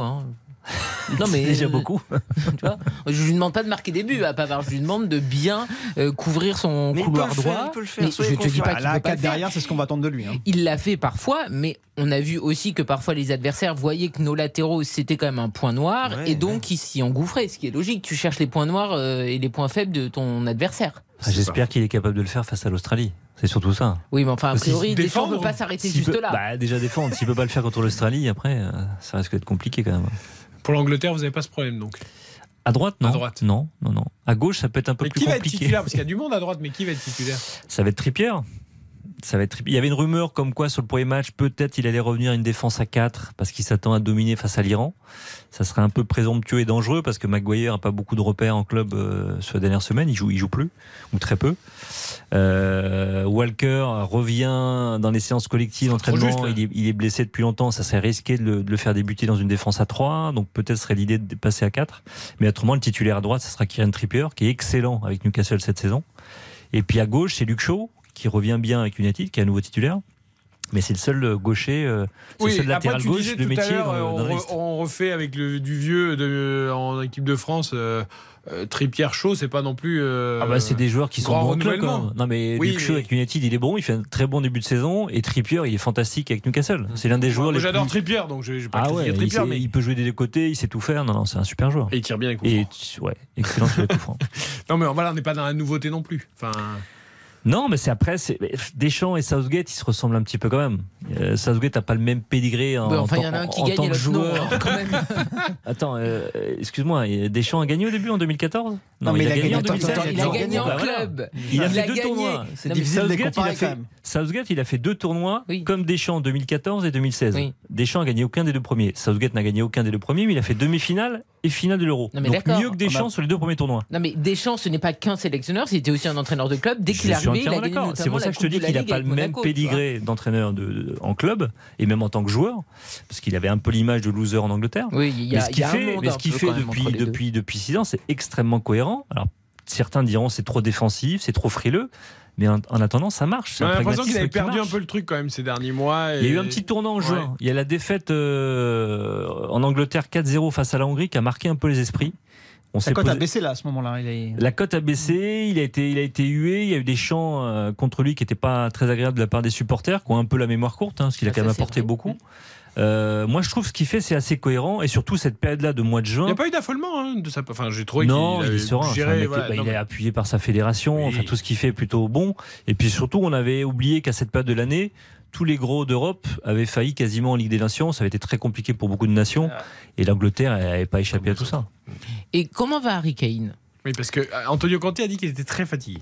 Non mais C'est déjà beaucoup. Tu vois je lui demande pas de marquer des buts à Pavard, je lui demande de bien euh, couvrir son Mais il peut couloir faire, droit. il peut le faire, Mais je te dis pas qu'il peut à pas 4 le faire. derrière, c'est ce qu'on va attendre de lui. hein. Il l'a fait parfois, mais on a vu aussi que parfois les adversaires voyaient que nos latéraux c'était quand même un point noir Ouais, et donc ils s'y engouffraient, ce qui est logique. Tu cherches les points noirs euh, et les points faibles de ton adversaire. Ah, J'espère qu'il est capable de le faire face à l'Australie. C'est surtout ça. Oui, mais enfin, a priori, Deschamps ne défendre, peut pas s'arrêter juste peut- là. bah, déjà défendre. S'il peut pas le faire contre l'Australie, après, euh, ça risque d'être compliqué quand même. Pour l'Angleterre, vous n'avez pas ce problème donc. À droite, non. À droite. Non, non, non. À gauche, ça peut être un peu Mais plus qui va être compliqué. titulaire? Parce qu'il y a du monde à droite, mais qui va être titulaire? Ça va être Trippier. Ça va être Trippier. Il y avait une rumeur comme quoi sur le premier match, peut-être il allait revenir à une défense à 4 parce qu'il s'attend à dominer face à l'Iran. Ça serait un peu présomptueux et dangereux parce que Maguire n'a pas beaucoup de repères en club euh, sur la dernière semaine. Il joue, il joue plus ou très peu. Euh, Walker revient dans les séances collectives d'entraînement. Il est, il est blessé depuis longtemps. Ça serait risqué de le, de le faire débuter dans une défense à 3. Donc peut-être serait l'idée de passer à 4. Mais autrement, le titulaire à droite, ça sera Kieran Trippier, qui est excellent avec Newcastle cette saison. Et puis à gauche, c'est Luke Shaw, qui revient bien avec United, qui est un nouveau titulaire. Mais c'est le seul euh, gaucher, euh, c'est le seul après latéral tu gauche de métier dans, on, dans la re- on refait avec le, du vieux de, en équipe de France. Euh, euh, chaud, c'est pas non plus. euh, Ah bah c'est des joueurs qui sont bons club. quand même. Non mais Oui, Luke Shaw mais- avec United, il est bon, il fait un très bon début de saison. Et Trippier, il est fantastique avec Newcastle. C'est l'un des joueurs Moi, les j'adore plus... Donc je vais pas Ah ouais, il, Trippier, sait- mais il peut jouer des deux côtés, il sait tout faire. Non, non, c'est un super joueur. et il tire bien les coups Et ouais, excellent sur les coups francs. Non mais voilà, on n'est pas dans la nouveauté non plus. Enfin, Non, mais c'est après, c'est Deschamps et Southgate, ils se ressemblent un petit peu quand même. Euh, Southgate n'a pas le même pédigré en, Ouais, enfin, en il y en a un tant- qui en gagne tant et que non, joueur. quand même. Attends, euh, excuse-moi, Deschamps a gagné au début en 2014 Non, mais il a gagné en en tant que 2016. tel, Il a gagné en Bah club. Il a fait a deux gagné. tournois. C'est difficile Southgate, il a fait, quand même. Southgate, il a fait deux tournois Oui. comme Deschamps en 2014 et 2016. Oui. Deschamps a gagné aucun des deux premiers. Southgate n'a gagné aucun des deux premiers, mais il a fait demi-finale et finale de l'Euro. Non, mais Donc d'accord. mieux que Deschamps On a- sur les deux premiers tournois. Non mais Deschamps, ce n'est pas qu'un sélectionneur, c'était aussi un entraîneur de club. Dès qu'il suis arrivé, il a entièrement gagné d'accord. notamment C'est pour ça que je te dis qu'il n'a pas le même Monaco, pédigré d'entraîneur de, de- en club et même en tant que joueur, parce qu'il avait un peu l'image de loser en Angleterre. Oui, il y mais a, ce il y qu'il fait, mais ce fait depuis depuis depuis six ans, c'est extrêmement cohérent. Alors certains diront c'est trop défensif, c'est trop frileux. Mais en, en attendant, ça marche. a l'impression qu'il avait perdu marche. un peu le truc quand même ces derniers mois. Il y a eu un petit tournant en Ouais. juin. Il y a la défaite euh, en Angleterre 4-0 face à la Hongrie qui a marqué un peu les esprits. On s'est cote a baissé là à ce moment-là. Il est- La cote a baissé, il a été, il a été hué, il y a eu des chants euh, contre lui qui n'étaient pas très agréables de la part des supporters, qui ont un peu la mémoire courte, hein, parce qu'il a quand même apporté vrai. beaucoup. Euh, moi, je trouve ce qu'il fait, c'est assez cohérent, et surtout cette période-là de mois de Il juin. n'y a pas eu d'affolement hein, de sa Enfin, j'ai trouvé Non, il avait est serein. géré, voilà, bah, non, il est appuyé par sa fédération. Enfin, tout ce qu'il fait est plutôt bon. Et puis surtout, on avait oublié qu'à cette période de l'année, tous les gros d'Europe avaient failli quasiment en Ligue des Nations. Ça avait été très compliqué pour beaucoup de nations. Et l'Angleterre n'avait pas échappé à tout ça. Et comment va Harry Kane? Oui, parce que euh, Antonio Conte a dit qu'il était très fatigué.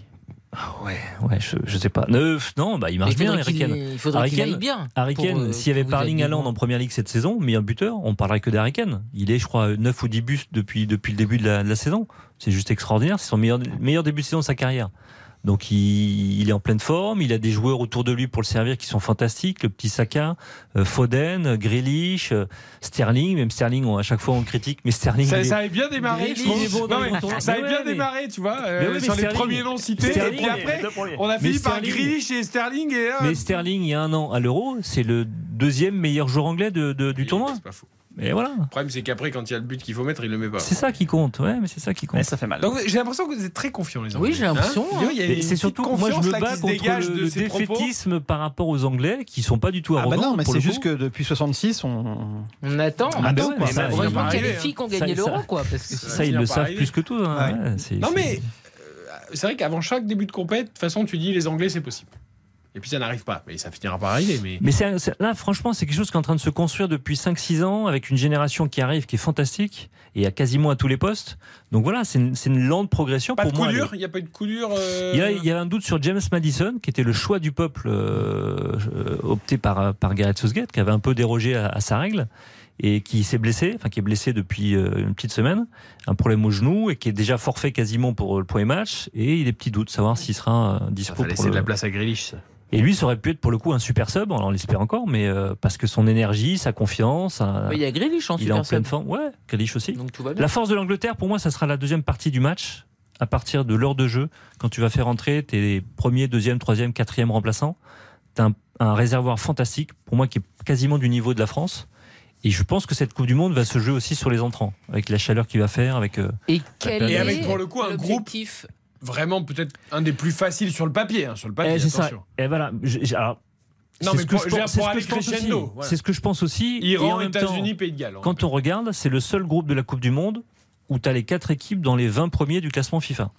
Ouais, ouais, je, je sais pas. Neuf, non, bah il marche bien, Harry qu'il- Kane. il faudrait Harry qu'il Kane- aille bien Harry Kane, euh, s'il y avait aider. Haaland en première ligue cette saison, meilleur buteur, on parlerait que d'Harry Kane. Il est, je crois, 9 ou 10 buts depuis, depuis le début de la, de la saison. C'est juste extraordinaire. C'est son meilleur, meilleur début de saison de sa carrière. Donc il, il est en pleine forme, il a des joueurs autour de lui pour le servir qui sont fantastiques, le petit Saka, euh, Foden, Grealish, euh, Sterling, même Sterling, on- à chaque fois on critique, mais Sterling... Ça, avait bien démarré, je bon Non, mais tournois. ça avait bien mais- démarré, tu vois, euh, oui, sur les Sterling- premiers noms cités. Sterling- et puis après, on a fini par Grealish et Sterling. Et, euh, Mais Sterling, il y a un an à l'Euro, c'est le deuxième meilleur joueur anglais de- de- du tournoi. C'est pas fou. Et voilà. Le problème, c'est qu'après, quand il y a le but qu'il faut mettre, il le met pas. C'est ça qui compte, ouais, mais c'est ça qui compte. ça fait mal. Donc j'ai l'impression que vous êtes très confiants, les Anglais. Oui, j'ai l'impression, Hein hein. Et une c'est surtout, moi je me bats contre le, de le défaitisme par rapport aux Anglais qui sont pas du tout Ah arrogants. bah non, mais c'est juste que depuis 66, on. On attend. On attend, ouais, quoi. mais ça, finir Heureusement qu'il y a arriver, des filles qui ont Ça, gagné ça- l'euro, quoi. Parce que Ça, ils le savent plus que tout. hein, Non, mais euh, c'est vrai qu'avant chaque début de compète, de toute façon, tu dis les Anglais, c'est possible. Et puis ça n'arrive pas. Mais ça finira par arriver. Mais, Mais c'est- c'est- là, franchement, c'est quelque chose qui est en train de se construire depuis 5-6 ans, avec une génération qui arrive, qui est fantastique, et à quasiment à tous les postes. Donc voilà, c'est une, c'est une lente progression. pas pour de moi, dur. Il n'y a pas eu de coup dur. euh, Il y, a, il y a un doute sur James Madison, qui était le choix du peuple euh, euh, opté par, par Gareth Southgate, qui avait un peu dérogé à, à sa règle et qui s'est blessé, enfin qui est blessé depuis euh, une petite semaine, un problème au genou et qui est déjà forfait quasiment pour le premier match. Et il a des petits doutes, savoir s'il sera euh, Ça dispo va pour laisser le... de la place à Grealish. Et lui, ça aurait pu être pour le coup un super sub, on l'espère encore, mais euh, parce que son énergie, sa confiance, un- Il y a Grealish en il est en super pleine sub. forme. Ouais, Grealish aussi. Donc tout va bien. La force de l'Angleterre, pour moi, ça sera la deuxième partie du match, à partir de l'heure de jeu, quand tu vas faire entrer tes premiers, deuxième, troisième, quatrième remplaçants. Tu as un, un réservoir fantastique, pour moi, qui est quasiment du niveau de la France. Et je pense que cette Coupe du Monde va se jouer aussi sur les entrants, avec la chaleur qu'il va faire, avec. euh, Et quel Et est avec pour le coup un groupe vraiment peut-être un des plus faciles sur le papier. hein, sur le papier eh, c'est ça. attention. Et voilà. je- je- alors, Non, c'est mais ce que pour- je pour aller crescendo, voilà. C'est ce que je pense aussi. Iran, États-Unis, Pays de Galles. Quand on regarde, c'est le seul groupe de la Coupe du Monde où tu as les quatre équipes dans les 20 premiers du classement FIFA.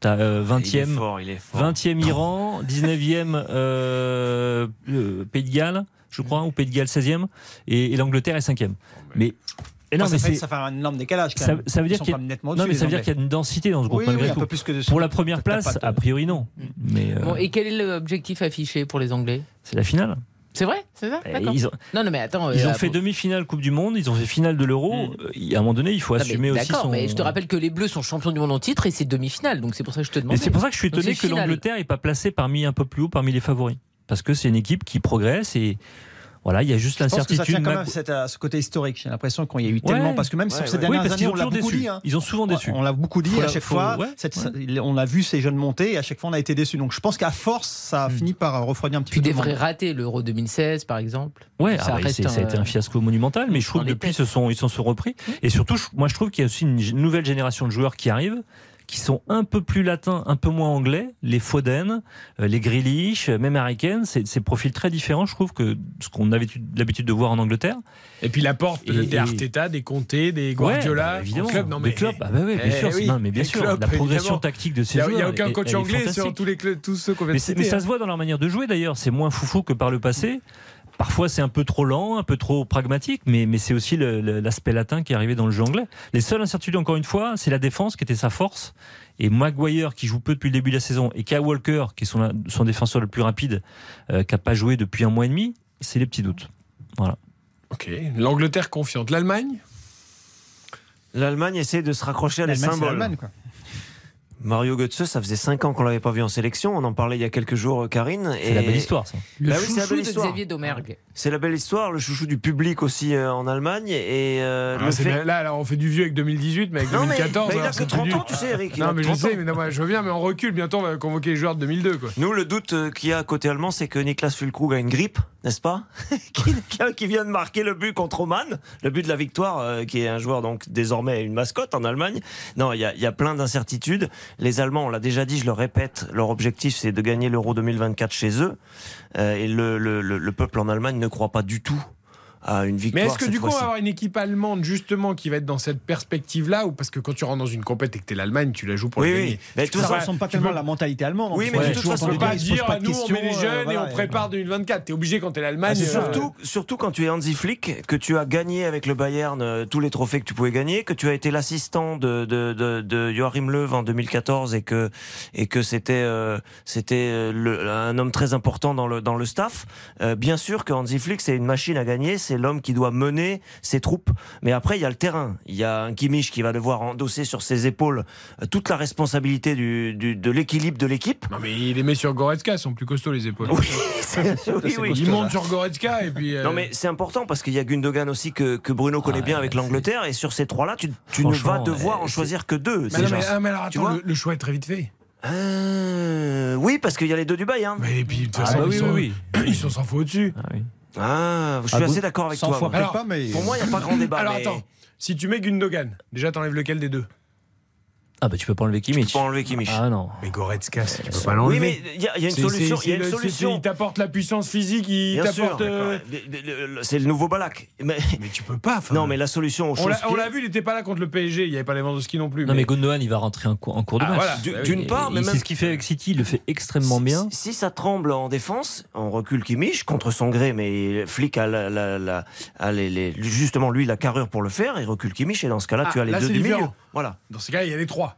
Tu as Il est 20e, fort, il est fort. 20e Iran, 19e euh, euh, Pays de Galles, je crois, ou Pays de Galles 16e, et, et l'Angleterre est 5e. Mais, et non, ça, mais fait, ça fait un énorme décalage. Quand ça, même. ça veut dire qu'il y a, même nettement non, mais au-dessus, ça veut les dire qu'il y a une densité dans ce groupe Oui, malgré oui, un tout. peu plus que de- Pour la première place, de- a priori non. Mais euh, Bon, et quel est l'objectif affiché pour les Anglais? C'est la finale. C'est vrai? C'est ça? Et D'accord. ils ont- Non, non, mais attends. Ils euh, ont fait demi-finale Coupe du Monde, ils ont fait finale de l'Euro. Euh, À un moment donné, il faut non, assumer aussi D'accord, son. mais je te rappelle que les Bleus sont champions du monde en titre et c'est demi-finale, donc c'est pour ça que je te demande. Et c'est pour ça que je suis étonné que l'Angleterre n'est pas placée parmi un peu plus haut parmi les favoris. Parce que c'est une équipe qui progresse et voilà, il y a juste ça l'incertitude. tient quand même cette- à ce côté historique. J'ai l'impression qu'il y a eu Ouais. tellement. Parce que même Ouais, sur ces Oui, dernières parce années, on l'a beaucoup déçu. dit. hein. Ils ont souvent déçu. On l'a beaucoup dit Faut à la- chaque faut- fois. ouais, cette- ouais. On a vu ces jeunes monter et à chaque fois on a été déçus. Donc je pense qu'à force, ça a fini par refroidir un petit Tu peu. le devrais monde. rater l'Euro 2016, par exemple. Ouais, ça ah bah, ça a été un fiasco monumental, mais je trouve que depuis, sont, ils s'en sont repris. Et surtout, je- moi, je trouve qu'il y a aussi une nouvelle génération de joueurs qui arrivent, qui sont un peu plus latins, un peu moins anglais. Les Foden, euh, les Grealish, euh, même Harry Kane, c'est ces profils très différents, je trouve, que ce qu'on avait l'habitude de voir en Angleterre. Et puis la porte Et- peut-être des et- Arteta, des Conte, des Guardiola, Ouais, bah, club. Non, Des clubs, ah bah ouais, bien Eh sûr, oui, non, mais bien sûr, clubs, la progression évidemment. tactique de ces a- Il n'y a joueurs aucun coach elle anglais sur tous, les clubs, tous ceux qu'on vient Mais, de citer. mais ça hein. se voit dans leur manière de jouer d'ailleurs. C'est moins foufou que par le passé. Parfois, c'est un peu trop lent, un peu trop pragmatique, mais, mais c'est aussi l'aspect latin qui est arrivé dans le jeu anglais. Les seules incertitudes, encore une fois, c'est la défense qui était sa force. Et Maguire, qui joue peu depuis le début de la saison, et Kyle Walker, qui est son, son défenseur le plus rapide, euh, qui n'a pas joué depuis un mois et demi, c'est les petits doutes. Voilà. Ok. L'Angleterre confiante. L'Allemagne? L'Allemagne essaie de se raccrocher à des symboles. l'Allemagne, quoi. Mario Götze, ça faisait 5 ans qu'on l'avait pas vu en sélection. On en parlait il y a quelques jours, Karine. C'est la belle histoire, ça. Le Bah oui, c'est la chouchou belle de histoire. Xavier Domergue. C'est la belle histoire, le chouchou du public aussi euh, en Allemagne. Et euh, Ah, fait- bien. Là, là, on fait du vieux avec 2018, mais avec Non, mais- 2014. mais il a alors, que c'est 30 plus ans, dur. tu sais, Eric, Non, mais je 30 sais, mais non, moi, je veux bien, mais on recule. Bientôt, on va convoquer les joueurs de 2002. Quoi. Nous, le doute euh, qu'il y a à côté allemand, c'est que Niklas Füllkrug a une grippe, n'est-ce pas qui, vient de marquer le but contre Oman, le but de la victoire, euh, qui est un joueur donc désormais une mascotte en Allemagne. Non, il y a, il y a plein d'incertitudes. Les Allemands, on l'a déjà dit, je le répète, leur objectif c'est de gagner l'Euro 2024 chez eux. Euh, et le, le- le- le peuple en Allemagne ne croit pas du tout à une victoire. Mais est-ce que cette du coup, on va avoir une équipe allemande justement qui va être dans cette perspective-là ou parce que quand tu rentres dans une compète et que t'es l'Allemagne, tu la joues pour Oui, le oui. gagner Mais Tu tout peux ça pas- ressemble pas tu tellement peux- à la mentalité allemande. Oui, en mais de toute façon, Tu entendu peux pas dire, de nous, on met les questions, jeunes euh, et on prépare 2024. T'es obligé quand t'es l'Allemagne. Ah, euh, surtout, surtout quand tu es Hansi Flick, que tu as gagné avec le Bayern euh, tous les trophées que tu pouvais gagner, que tu as été l'assistant de, Joachim Löw en 2014 et que, et que c'était euh, euh, un homme très important dans le, dans le staff. Euh, bien sûr que Hansi Flick, c'est une machine à gagner, c'est l'homme qui doit mener ses troupes. Mais après, il y a le terrain. Il y a un Kimmich qui va devoir endosser sur ses épaules euh, toute la responsabilité du, du- de l'équilibre de l'équipe. Non, mais il les met sur Goretzka, ils sont plus costauds les épaules. Oui, c'est- oui, oui. Ils montent sur Goretzka et puis. euh, Non mais c'est important parce qu'il y a Gundogan aussi que, que Bruno connaît bien avec l'Angleterre et sur ces trois-là tu, tu ne vas devoir en choisir que deux. Mais c'est non, mais, ah, mais alors Tu attends, vois le, le choix est très vite fait. Euh, oui parce qu'il y a les deux du Bayern. Mais et puis, de toute Ah, façon, bah ils, oui, sont, oui, ils sont 100 fois au-dessus. Ah oui. Ah, je suis Ah, assez d'accord avec 100 toi. fois pas, mais Pour moi il n'y a pas grand débat. Alors mais attends, si tu mets Gundogan, déjà t'enlèves lequel des deux? Ah bah tu peux pas enlever Tu Kimmich. peux pas enlever Kimmich. Ah non. Mais Goretzka, si tu peux Oui pas l'enlever. mais il y, a il y a une solution. Il y a une c'est le- solution. c'est- Il t'apporte la puissance physique, il t'apporte. euh, C'est le nouveau Balak. Mais, Mais tu peux pas. non mais la solution aux On l'a- choses. on l'a vu, il était pas là contre le PSG, il n'y avait pas Lewandowski non plus. Non mais Gundogan il va rentrer en cours, en cours de Ah, match. voilà. Du- oui. D'une part, mais même c'est ce qu'il fait avec City, il le fait extrêmement bien. Si, si ça tremble en défense, on recule Kimmich contre son gré, mais Flick a, la, la- la- a les- les- justement lui la carrure pour le faire, il recule Kimmich et dans ce cas-là Ah, tu as les là, deux du milieu. Voilà, Dans ce cas, il y a les trois.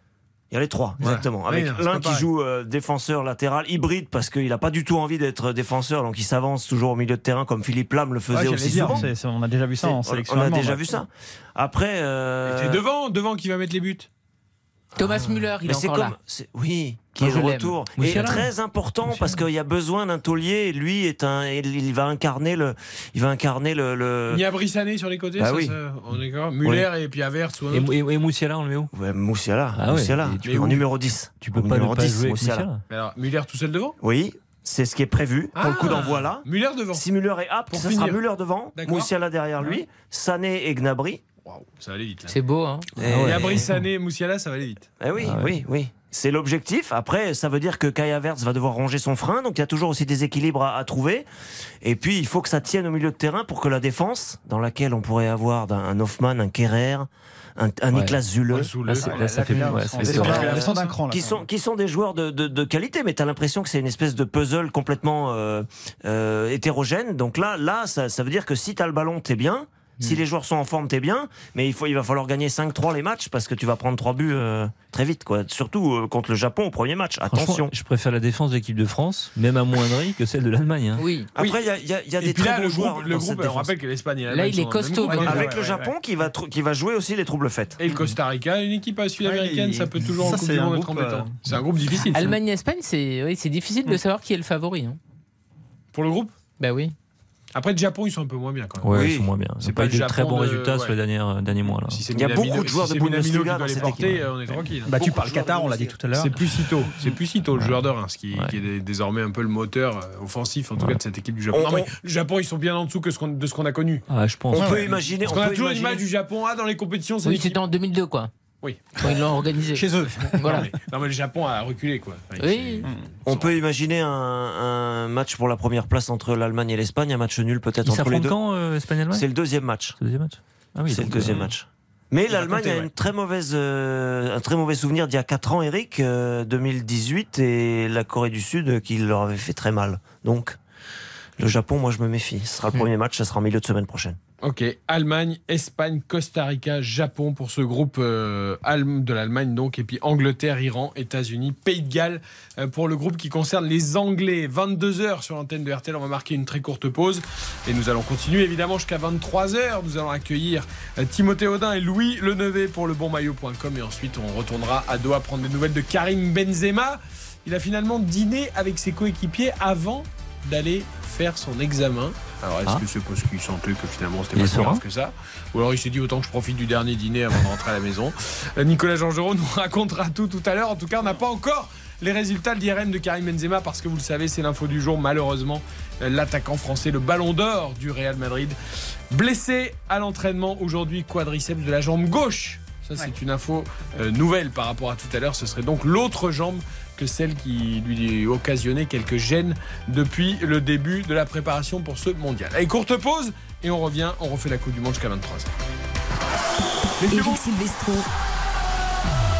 il y a les trois exactement, avec l'un qui pareil. joue euh, défenseur latéral hybride parce qu'il n'a pas du tout envie d'être défenseur, donc il s'avance toujours au milieu de terrain comme Philippe Lam le faisait Ouais, aussi dire, souvent. c'est- on a déjà vu ça en sélection. on a déjà ouais. vu ça. Après, euh, devant, devant qui va mettre les buts? Thomas Müller, il mais est encore comme, là. oui, qui Moi, est de retour. Et Musiala. très important parce qu'il y a besoin d'un taulier. Lui est un, il va incarner le, il va incarner le. le- Il y a Brissané sur les côtés, Bah ça, oui. ça, on est d'accord. Muller et puis Avers ou Et, autre. et, et Moussiala on le met où? Ouais, Moussiala, Ah ouais, Moussiala, et tu peux- en numéro 10. Tu peux En pas numéro pas 10, jouer avec Moussiala. Moussiala? Mais Alors, Muller tout seul devant? Oui, c'est ce qui est prévu pour le coup Ah, d'envoi là. Muller devant. Si Muller est apte, Pour ça finir. sera Muller devant. Moussiala derrière lui, Sané et Gnabry. Waouh, ça va aller vite là. C'est beau, hein Et- Et à Brissané et Moussiala, ça va aller vite. Eh oui, Ah ouais. oui, oui. C'est l'objectif. Après, ça veut dire que Kai Havertz va devoir ronger son frein. Donc, il y a toujours aussi des équilibres à, à trouver. Et puis, il faut que ça tienne au milieu de terrain pour que la défense, dans laquelle on pourrait avoir d'un- un Hoffman, un Kerrer, un, un Ouais. Niklas Zule, qui sont, qui sont des joueurs de, de, de qualité, mais tu as l'impression que c'est une espèce de puzzle complètement euh, euh, hétérogène. Donc là, là ça, ça veut dire que si tu as le ballon, t'es bien. Si Hmm. les joueurs sont en forme, t'es bien, mais il, faut, il va falloir gagner 5-3 les matchs parce que tu vas prendre 3 buts euh, très vite, quoi. Surtout euh, contre le Japon au premier match. Attention. je préfère la défense de l'équipe de France, même à moindrie, que celle de l'Allemagne. hein. Oui. Après, il y a, il y a- il y a Et des puis très là, bons le joueurs groupe, le groupe on rappelle que l'Espagne Là, l'Allemagne il est costaud, Bruno. hein. Avec Ouais, le Japon ouais. qui va, tr- qui va jouer aussi les troubles faites. Et le Costa Rica, une équipe sud-américaine, Ouais, ça peut toujours ça, en Coupe c'est un groupe, embêtant. euh, C'est un groupe difficile. ça. Allemagne et Espagne, c'est difficile de savoir qui est le favori. hein. Pour le groupe? Bah oui. Après, le Japon, ils sont un peu moins bien quand même. Ouais, Oui. ils sont moins bien. C'est pas pas eu de très bons de- résultats ouais. sur les derniers, euh, derniers mois. Là. Si c'est Il y a beaucoup de joueurs si de Bundesliga dans cette porter, équipe. on est tranquille. Battu Beaucoup par de le Qatar, on l'a dit tout à l'heure. C'est plus Cito, c'est plus Cito le joueur de Reims qui, Ouais. qui est dé- désormais un peu le moteur euh, offensif en tout Ouais. cas de cette équipe du Japon. On- Non, mais on- le Japon ils sont bien en dessous que ce qu'on- de ce qu'on a connu. Ah, je pense. On peut imaginer. On a toujours une imaginer- image du Japon ah, dans les compétitions. c'est Oui, c'était en 2002, quoi. Oui. Quand ils l'ont organisé. Chez eux. Voilà. Non, mais, non, mais le Japon a reculé quoi. Enfin, Oui. On peut imaginer un, un match pour la première place entre l'Allemagne et l'Espagne, un match nul peut-être entre les deux. quand, euh, Espagne-Allemagne C'est le deuxième match. C'est le deuxième match Ah oui, c'est le donc, deuxième euh, match. Mais l'Allemagne a ouais. une très mauvaise, euh, un très mauvais souvenir d'il y a 4 ans, Eric, euh, 2018, et la Corée du Sud qui leur avait fait très mal. Donc, le Japon, moi je me méfie. Ce sera le Hmm. premier match, ça sera en milieu de semaine prochaine. Ok, Allemagne, Espagne, Costa Rica, Japon pour ce groupe euh, de l'Allemagne donc, et puis Angleterre, Iran, États-Unis, Pays de Galles euh, pour le groupe qui concerne les Anglais. 22h sur l'antenne de RTL, on va marquer une très courte pause et nous allons continuer évidemment jusqu'à 23h. Nous allons accueillir euh, Timothée Audin et Louis Lenevé pour le bonmaillot.com et ensuite on retournera à Doha prendre des nouvelles de Karim Benzema. Il a finalement dîné avec ses coéquipiers avant d'aller faire son examen. Alors est-ce Ah. que c'est parce qu'il sentait que finalement c'était pas si grave que ça Ou alors il s'est dit autant que je profite du dernier dîner avant de rentrer à la maison. Euh, Nicolas Georgerot nous racontera tout tout à l'heure. En tout cas, on n'a pas encore les résultats de l'IRM de Karim Benzema parce que vous le savez, c'est l'info du jour. Malheureusement, l'attaquant français, le ballon d'or du Real Madrid, blessé à l'entraînement aujourd'hui, quadriceps de la jambe gauche. Ça, c'est une info euh, nouvelle par rapport à tout à l'heure. Ce serait donc l'autre jambe que celle qui lui occasionnait quelques gênes depuis le début de la préparation pour ce mondial. Allez, courte pause et on revient. On refait la Coupe du Monde jusqu'à 23h. Eric Silvestro.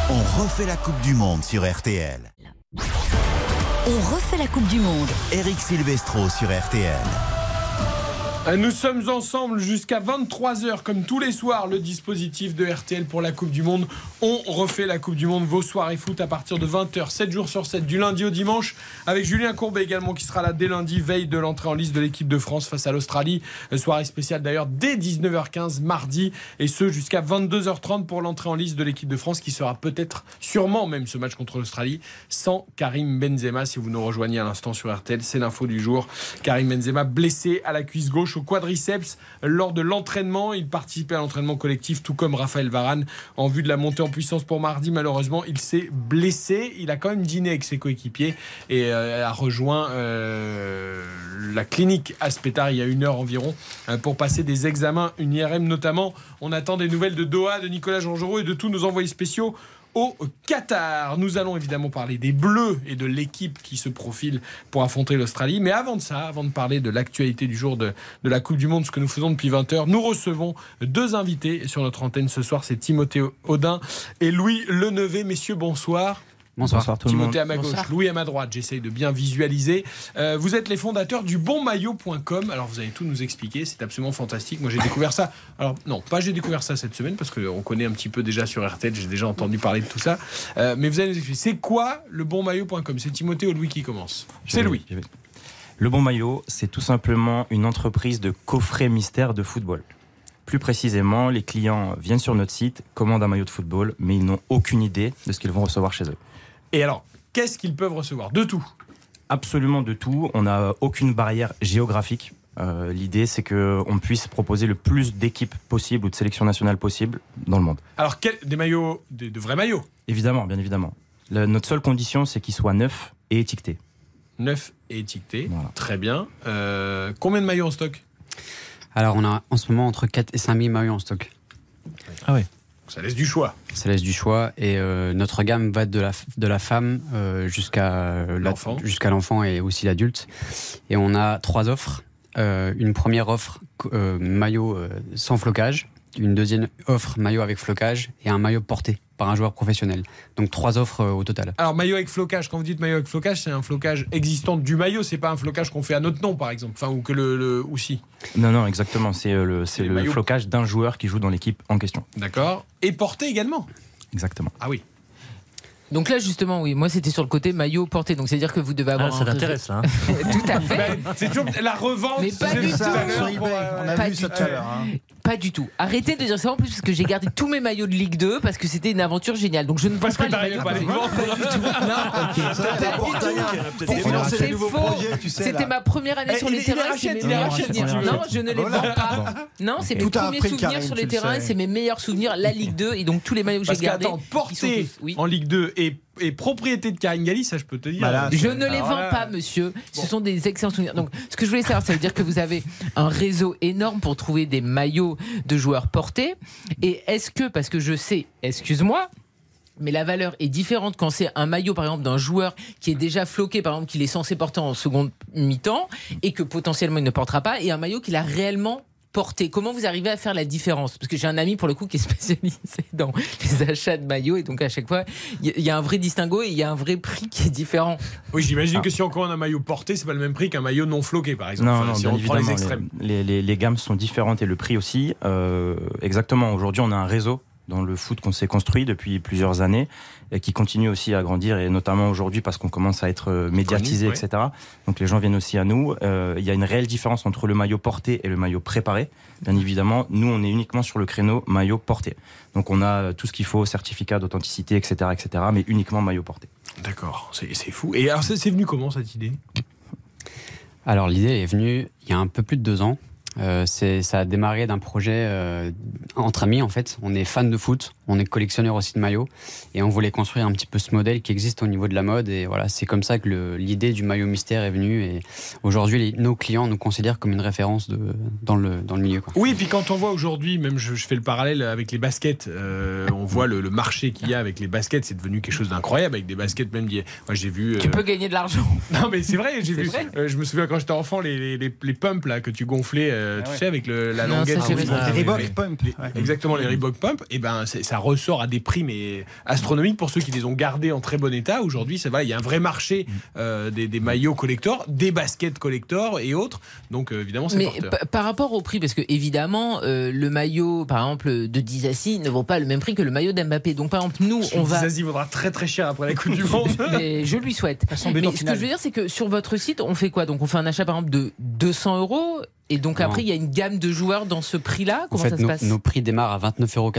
On refait la Coupe du Monde sur RTL. On refait la Coupe du Monde. Eric Silvestro sur RTL. Euh, Nous sommes ensemble jusqu'à 23h, comme tous les soirs, le dispositif de RTL pour la Coupe du Monde. On refait la Coupe du Monde, vos soirées foot à partir de 20h, 7 jours sur 7, du lundi au dimanche, avec Julien Courbet également qui sera là dès lundi, veille de l'entrée en liste de l'équipe de France face à l'Australie. Euh, Soirée spéciale d'ailleurs dès 19h15 mardi, et ce jusqu'à 22h30 pour l'entrée en liste de l'équipe de France qui sera peut-être, sûrement même ce match contre l'Australie, sans Karim Benzema. Si vous nous rejoignez à l'instant sur RTL, c'est l'info du jour. Karim Benzema blessé à la cuisse gauche au quadriceps lors de l'entraînement. Il participait à l'entraînement collectif, tout comme Raphaël Varane, en vue de la montée en puissance pour mardi. Malheureusement, il s'est blessé. Il a quand même dîné avec ses coéquipiers et euh, a rejoint euh, la clinique Aspetar il y a une heure environ euh, pour passer des examens, une IRM notamment. On attend des nouvelles de Doha, de Nicolas Georgerot et de tous nos envoyés spéciaux au Qatar. Nous allons évidemment parler des Bleus et de l'équipe qui se profile pour affronter l'Australie. Mais avant de ça, avant de parler de l'actualité du jour de, la Coupe du Monde, ce que nous faisons depuis 20h, nous recevons deux invités sur notre antenne ce soir. C'est Timothée Audin et Louis Lenevé. Messieurs, bonsoir. Bonsoir. Bonsoir tout le Timothée monde. à ma gauche, Bonsoir. Louis à ma droite. J'essaye de bien visualiser. Euh, vous êtes les fondateurs du bonmaillot.com. Alors vous allez tout nous expliquer. C'est absolument fantastique. Moi j'ai découvert ça. Alors non, pas j'ai découvert ça cette semaine parce qu'on connaît un petit peu déjà sur RTL. J'ai déjà entendu parler de tout ça. Euh, mais vous allez nous expliquer. C'est quoi le bonmaillot.com C'est Timothée ou Louis qui commence? C'est Louis. Le Bon Maillot, c'est tout simplement une entreprise de coffret mystère de football. Plus précisément, les clients viennent sur notre site, commandent un maillot de football, mais ils n'ont aucune idée de ce qu'ils vont recevoir chez eux. Et alors, qu'est-ce qu'ils peuvent recevoir? De tout? Absolument de tout. On n'a aucune barrière géographique. Euh, L'idée, c'est qu'on puisse proposer le plus d'équipes possibles ou de sélections nationales possibles dans le monde. Alors quel- des maillots, des- de vrais maillots? Évidemment, bien évidemment. Notre seule condition, c'est qu'ils soient neufs et étiquetés. Neuf et étiquetés. Très bien. Euh, combien de maillots en stock? Alors, on a en ce moment entre 4 et 5 000 maillots en stock. Ah oui. Ça laisse du choix. Ça laisse du choix. Et euh, notre gamme va de la, de la femme euh, jusqu'à euh, L'enfant. jusqu'à l'enfant et aussi l'adulte. Et on a trois offres. Euh, une première offre maillot sans flocage. Une deuxième offre maillot avec flocage. Et un maillot porté par un joueur professionnel. Donc trois offres euh, au total. Alors maillot avec flocage, quand vous dites maillot avec flocage, c'est un flocage existant du maillot, c'est pas un flocage qu'on fait à notre nom par exemple, enfin ou que le, le ou si. Non, non, exactement. C'est euh, le, c'est le maillots. flocage d'un joueur qui joue dans l'équipe en question. D'accord. Et porté également. Exactement. Ah oui. Donc là, justement, oui, moi c'était sur le côté maillot porté. Donc c'est-à-dire que vous devez avoir. Ah, ça t'intéresse, là, Tout à fait. Ben, c'est toujours la revente. Mais pas c'est du tout Sur eBay, on a Pas vu ça du tout à l'heure, Pas du tout. Arrêtez de dire ça en plus parce que j'ai gardé tous mes maillots de Ligue 2 parce que c'était une aventure géniale. Donc je ne Parce que pas les pas les. Non. Faux. C'était ma première année Eh, sur les terrains. Non, je ne les vends pas. Non, c'est mes premiers souvenirs sur les le terrains. C'est mes meilleurs souvenirs. La Ligue 2 et donc tous les maillots que j'ai gardés. oui. en Ligue 2 et, et propriété de Karine Galli, ça je peux te dire. je ne les vends là, pas, monsieur. Ce sont des excellents souvenirs. Donc, ce que je voulais savoir, ça veut dire que vous avez un réseau énorme pour trouver des maillots de joueurs portés. Et est-ce que, parce que je sais, excuse-moi, mais la valeur est différente quand c'est un maillot, par exemple, d'un joueur qui est déjà floqué, par exemple, qu'il est censé porter en seconde mi-temps et que potentiellement il ne portera pas, et un maillot qu'il a réellement porté. Comment vous arrivez à faire la différence? Parce que j'ai un ami pour le coup qui est spécialisé dans les achats de maillots et donc à chaque fois il y, a un vrai distinguo et il y a un vrai prix qui est différent. Oui, j'imagine Ah. que si on commande un maillot porté, c'est pas le même prix qu'un maillot non floqué, par exemple. Non, Enfin, non, si bien on prend les extrêmes. les, les- les gammes sont différentes et le prix aussi. Euh, exactement, aujourd'hui, on a un réseau dans le foot qu'on s'est construit depuis plusieurs années et qui continue aussi à grandir et notamment aujourd'hui parce qu'on commence à être euh, médiatisé, etc. Donc les gens viennent aussi à nous. Euh, Il y a une réelle différence entre le maillot porté et le maillot préparé. Bien évidemment, nous, on est uniquement sur le créneau maillot porté. Donc on a euh, tout ce qu'il faut, certificat d'authenticité, etc., etc., mais uniquement maillot porté. D'accord, c'est fou. Et alors, c'est venu comment cette idée? Alors l'idée est venue il y a un peu plus de deux ans. Euh, c'est- ça a démarré d'un projet euh, entre amis en fait. On est fan de foot, on est collectionneur aussi de maillots et on voulait construire un petit peu ce modèle qui existe au niveau de la mode et voilà c'est comme ça que l'idée du maillot mystère est venue et aujourd'hui nos clients nous considèrent comme une référence de, dans, le, dans le milieu. Quoi. Oui, et puis quand on voit aujourd'hui, même je, je fais le parallèle avec les baskets, euh, on voit le, le marché qu'il y a avec les baskets, c'est devenu quelque chose d'incroyable avec des baskets même. Moi j'ai vu. Tu euh, peux gagner de l'argent. Non mais c'est vrai, j'ai vu. vrai. euh, je me souviens quand j'étais enfant les, les, les- les pumps là que tu gonflais, euh, Ah tu ouais. sais avec le, la Non, languette. ça, Ah ah Les Reebok. Pump. Les- ouais. Exactement, les Reebok Pump, et ben c'est- ça ressort à des prix mais astronomiques pour ceux qui les ont gardés en très bon état. Aujourd'hui, c'est vrai, il y a un vrai marché euh, des, des maillots collector, des baskets collector et autres. Donc euh, évidemment, c'est Mais par rapport au prix, parce que évidemment, euh, le maillot, par exemple, de Dizassi ne vaut pas le même prix que le maillot d'Mbappé. Donc, par exemple, nous, on va. Zazie vaudra très très cher après la Coupe du Monde. Mais je lui souhaite. Mais ce que je veux dire, c'est que sur votre site, on fait quoi? Donc, on fait un achat, par exemple, de 200 euros. Et donc, Non. après, il y a une gamme de joueurs dans ce prix-là. En Comment fait, ça se nos, passe nos prix démarrent à 29,99 euros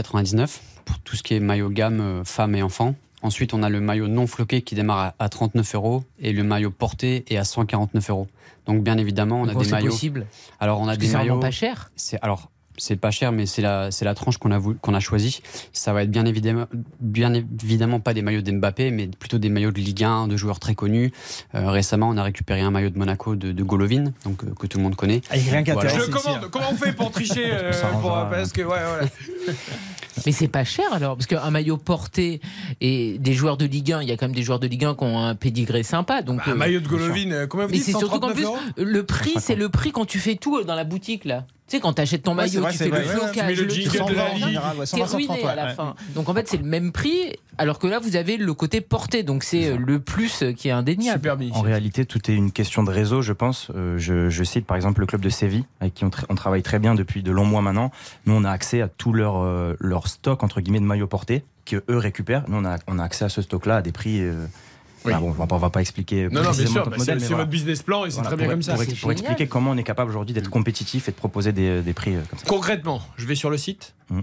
pour tout ce qui est maillot gamme euh, femmes et enfants. Ensuite, on a le maillot non floqué qui démarre à, à 39 euros et le maillot porté est à 149 euros. Donc, bien évidemment, on a Comment des c'est maillots. possible Alors, on a Parce des maillots. pas cher. C'est alors. C'est pas cher, mais c'est la, c'est la tranche qu'on a, voulu- qu'on a choisie. Ça va être bien évidemment, bien évidemment pas des maillots d'Mbappé, mais plutôt des maillots de Ligue 1, de joueurs très connus. Euh, récemment, on a récupéré un maillot de Monaco de, de Golovin, donc, euh, que tout le monde connaît. Ah, rien qu'à Voilà. Je le commande. hein. Comment on fait pour tricher euh, pour- Parce que ouais, voilà. Mais c'est pas cher alors, parce qu'un maillot porté et des joueurs de Ligue 1, il y a quand même des joueurs de Ligue 1 qui ont un pédigré sympa. Donc, un euh, maillot de Golovin, combien vous Mais dites c'est surtout qu'en 139 plus, le prix, c'est le prix quand tu fais tout dans la boutique là. Tu sais, quand tu achètes ton maillot, vrai, tu c'est fais vrai, le ouais, ouais, tu flocage, le le jingle truc, de la t'es ligue. général, ouais, 120, ruiné 130, à la fin. Donc en fait, c'est le même prix, alors que là, vous avez le côté porté. Donc c'est euh, le plus qui est indéniable. Super bien. En réalité, tout est une question de réseau, je pense. Euh, je, je cite par exemple le club de Séville, avec qui on, tra- on travaille très bien depuis de longs mois maintenant. Nous, on a accès à tout leur, euh, leur stock, entre guillemets, de maillots portés, que eux récupèrent. Nous, on a, on a accès à ce stock-là à des prix... euh, Oui. bah bon, on va pas- on va pas expliquer Non, non, bien précisément sûr, notre bah, modèle, c'est voilà. votre business plan et c'est Voilà, très bien pour, comme ça. pour- expliquer comment on est capable aujourd'hui d'être compétitif et de proposer des, des prix euh, comme ça. Concrètement, je vais sur le site. Mm.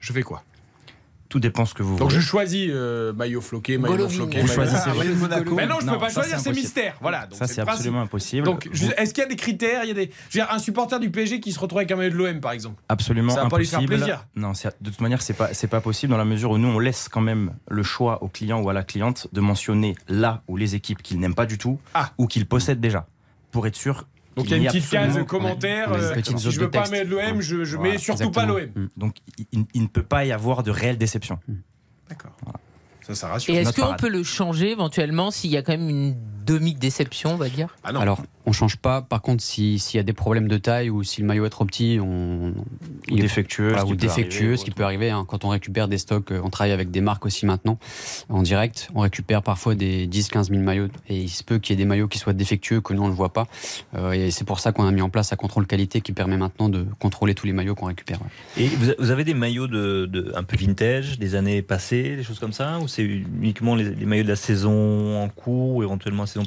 Je fais quoi? Tout dépend ce que vous Donc je voulez. choisis euh, maillot floqué, maillot non floqué. Vous maillot- choisissez maillot Monaco. Mais non, je Non, peux pas ça, choisir, c'est impossible. mystère. Voilà, donc ça, c'est absolument impossible. Donc, Vous- est-ce qu'il y a des critères Il y a des. je veux dire, un supporter du PSG qui se retrouve avec un maillot de l'OM, par exemple. Absolument Ça va pas lui faire impossible. plaisir. Non, de toute manière, c'est pas c'est pas possible dans la mesure où nous on laisse quand même le choix au client ou à la cliente de mentionner là ou les équipes qu'il n'aime pas du tout Ah. ou qu'il possède déjà pour être sûr. Donc il y a une petite case commentaire. euh, si je de veux pas de l'OM, je, je Voilà, mets surtout pas l'OM. Mm. Donc il, il ne peut pas y avoir de réelle déception. D'accord. Ça, ça rassure. Et est-ce qu'on peut le changer éventuellement s'il y a quand même une demi-déception, on va dire Ah non. Alors, on change pas. Par contre, si- s'il y a des problèmes de taille ou si le maillot est trop petit, on, Ou défectueux, voilà, ce qui ou peut défectueux, arriver, ce qui ou peut arriver. hein. Quand on récupère des stocks, euh, on travaille avec des marques aussi maintenant en direct. On récupère parfois des 10-15 000 maillots et il se peut qu'il y ait des maillots qui soient défectueux que nous on ne voit pas. Euh, et c'est pour ça qu'on a mis en place un contrôle qualité qui permet maintenant de contrôler tous les maillots qu'on récupère. ouais. Et vous avez des maillots de, de- un peu vintage, des années passées, des choses comme ça Ou c'est uniquement les, les maillots de la saison en cours, éventuellement la saison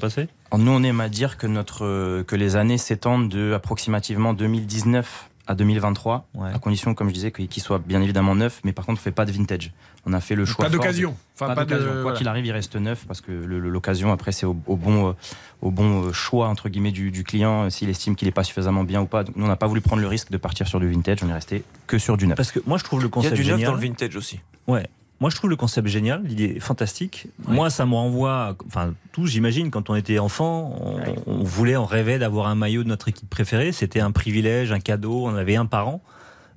Alors, Nous, on aime à dire que, notre, euh, que les années s'étendent de approximativement 2019 à 2023, Ouais. à condition, comme je disais, qu'il soit bien évidemment neuf, mais par contre, on fait pas de vintage. On a fait le choix. Pas d'occasion. Enfin, pas pas de- d'occasion. Quoi voilà. qu'il arrive, il reste neuf parce que l'occasion, après, c'est au, au bon, euh, au bon euh, choix entre guillemets du, du client, euh, s'il estime qu'il n'est pas suffisamment bien ou pas. Donc, nous, on n'a pas voulu prendre le risque de partir sur du vintage. On est resté que sur du neuf. Parce que moi, je trouve le Il y a concept du neuf dans le vintage aussi. Ouais. Moi, je trouve le concept génial, l'idée est fantastique. Moi, ça me renvoie, enfin, tous, j'imagine, quand on était enfant, on, on voulait, on rêvait d'avoir un maillot de notre équipe préférée. C'était un privilège, un cadeau. On avait un par an.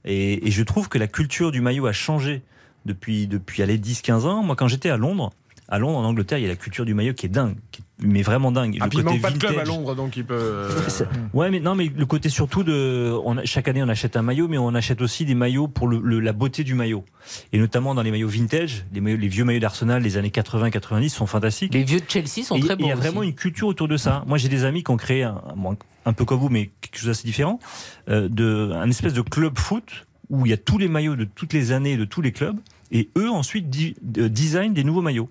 Et, et je trouve que la culture du maillot a changé depuis, depuis allez, 10-15 ans. Moi, quand j'étais à Londres, à Londres, en Angleterre, il y a la culture du maillot qui est dingue, qui est- mais vraiment dingue. Ah, Le puis il côté manque pas de club à vintage. Londres, donc il peut. euh, Ouais, mais non, mais le côté surtout de, on a- chaque année on achète un maillot, mais on achète aussi des maillots pour le- le- la beauté du maillot. Et notamment dans les maillots vintage, les, maillots, les vieux maillots d'Arsenal des années 80-90 sont fantastiques. Les vieux de Chelsea sont Et très Il beaux. y a vraiment aussi. une culture autour de ça. Moi, j'ai des amis qui ont créé un, peu comme vous, mais quelque chose d'assez différent, euh, de un espèce de club foot où il y a tous les maillots de toutes les années de tous les clubs, et eux ensuite di- euh, designent des nouveaux maillots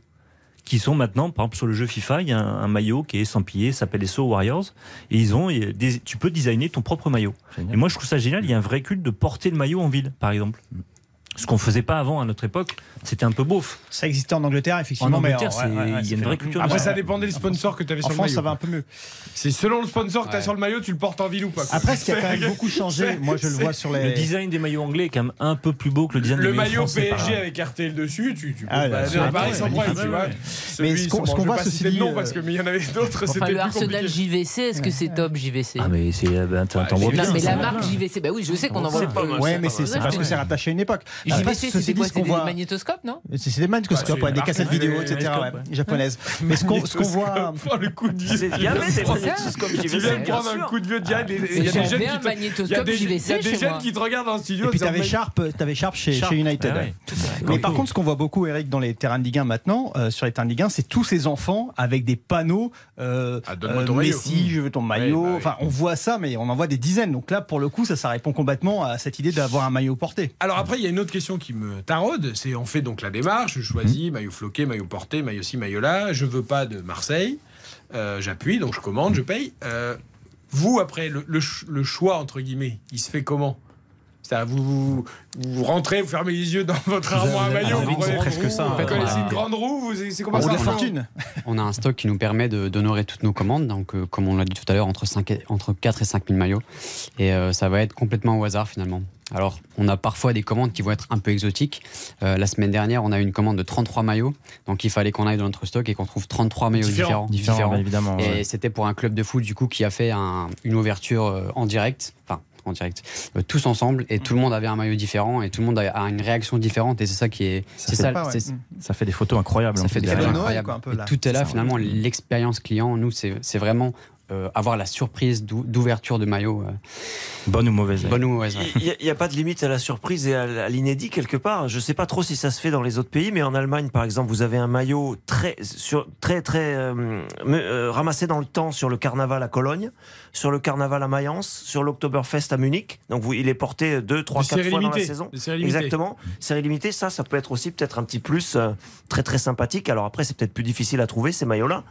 qui sont maintenant, par exemple sur le jeu FIFA, il y a un, un maillot qui est estampillé, ça s'appelle les So Warriors, et ils ont, et des- tu peux designer ton propre maillot. Et moi je trouve ça génial, il y a un vrai culte de porter le maillot en ville, par exemple. Ce qu'on faisait pas avant à notre époque, c'était un peu beauf. Ça existait en Angleterre, effectivement. En mais Angleterre, ouais, c'est- ouais, ouais, il y a une vraie culture Après, ça dépendait des sponsors que tu avais En sur France, le maillot. ça va un peu mieux. C'est selon le sponsor que tu as sur le maillot, tu le portes en ville ou pas. quoi. Après, ce qui a quand même beaucoup changé, moi je le vois sur les. Le design des maillots anglais est quand même un peu plus beau que le design Le des maillot français, par PSG exemple. avec RTL dessus, tu, tu peux Ah, dans vrai, Paris sans problème, tu vois. Mais ce qu'on- voit, pas ceci dit, nom euh, parce que mais il y en avait d'autres, Enfin, c'était le Arsenal. JVC, est-ce que c'est top JVC Ah mais c'est t'en t'en vois Non, mais la marque JVC, bah oui, je sais qu'on en voit C'est pas mal, Ouais, mais c'est c'est parce que c'est rattaché à une époque. Après, JVC, dit, quoi ce qu'on C'était des magnétoscopes, non C'est c'est des magnétoscopes, Bah, des c'est cassettes vidéo, etc. japonaises. Mais ce qu'on voit. Oh, le coup de vieux. C'est- il y avait des magnétoscopes Tu JVC, viens de bien prendre un coup de vieux. Ah. Il y a des jeunes un qui te- regardent en studio. Et puis t'avais Sharp, chez, Sharp. chez United. Ah. Mais par contre, ce qu'on voit beaucoup, Eric, dans les terrains de Ligue 1 maintenant, euh, sur les terrains de Ligue 1, c'est tous ces enfants avec des panneaux. Euh, Ah, donne-moi euh, ton maillot. Messi, je veux ton maillot. bah. Enfin, on voit ça, mais on en voit des dizaines. Donc là, pour le coup, ça, ça répond complètement à cette idée d'avoir un maillot porté. Alors après, il y a une autre question qui me taraude. C'est on fait donc la démarche, je choisis Mmh. maillot floqué, maillot porté, maillot ci, maillot là. Je veux pas de Marseille. Euh, J'appuie, donc je commande, je paye. Euh, vous, après, le, le ch- le choix, entre guillemets, il se fait comment? C'est-à-dire, vous, vous, vous rentrez, vous fermez les yeux dans votre armoire à maillot, vous vous prenez presque roue, ça, vous en fait, connaissez on a- une grande roue, vous- c'est comment Ou ça la fortune. On a un stock qui nous permet d'honorer toutes nos commandes, donc euh, comme on l'a dit tout à l'heure, entre, 5 et- entre 4 et 5 000 maillots. Et euh, ça va être complètement au hasard finalement. Alors, on a parfois des commandes qui vont être un peu exotiques. Euh, la semaine dernière, on a eu une commande de 33 maillots, donc il fallait qu'on aille dans notre stock et qu'on trouve 33 maillots Différents. différents. Évidemment, Et ouais. c'était pour un club de foot du coup qui a fait un- une ouverture euh, en direct, enfin en direct, euh, tous ensemble, et tout le monde avait un maillot différent et tout le monde a, une réaction différente. Et c'est ça qui est, c'est fait ça, pas, ouais. Ça fait des photos incroyables. ça en fait des photos incroyables. Tout est là, finalement, l'expérience client, nous, c'est c'est vraiment euh, avoir la surprise d'ou- d'ouverture de maillot. euh, Bonne ou mauvaise bonne ou mauvaise. ouais. Il n'y a, pas de limite à la surprise et à, à l'inédit quelque part. Je ne sais pas trop si ça se fait dans les autres pays, mais en Allemagne, par exemple, vous avez un maillot très, sur, très, très euh, euh, ramassé dans le temps sur le carnaval à Cologne, sur le carnaval à Mayence, sur l'Oktoberfest à Munich. Donc vous, il est porté 2, 3, Des 4 séries fois dans la saison. Exactement. Série limitée, ça, ça peut être aussi peut-être un petit plus euh, très très sympathique. Alors après, c'est peut-être plus difficile à trouver ces maillots-là.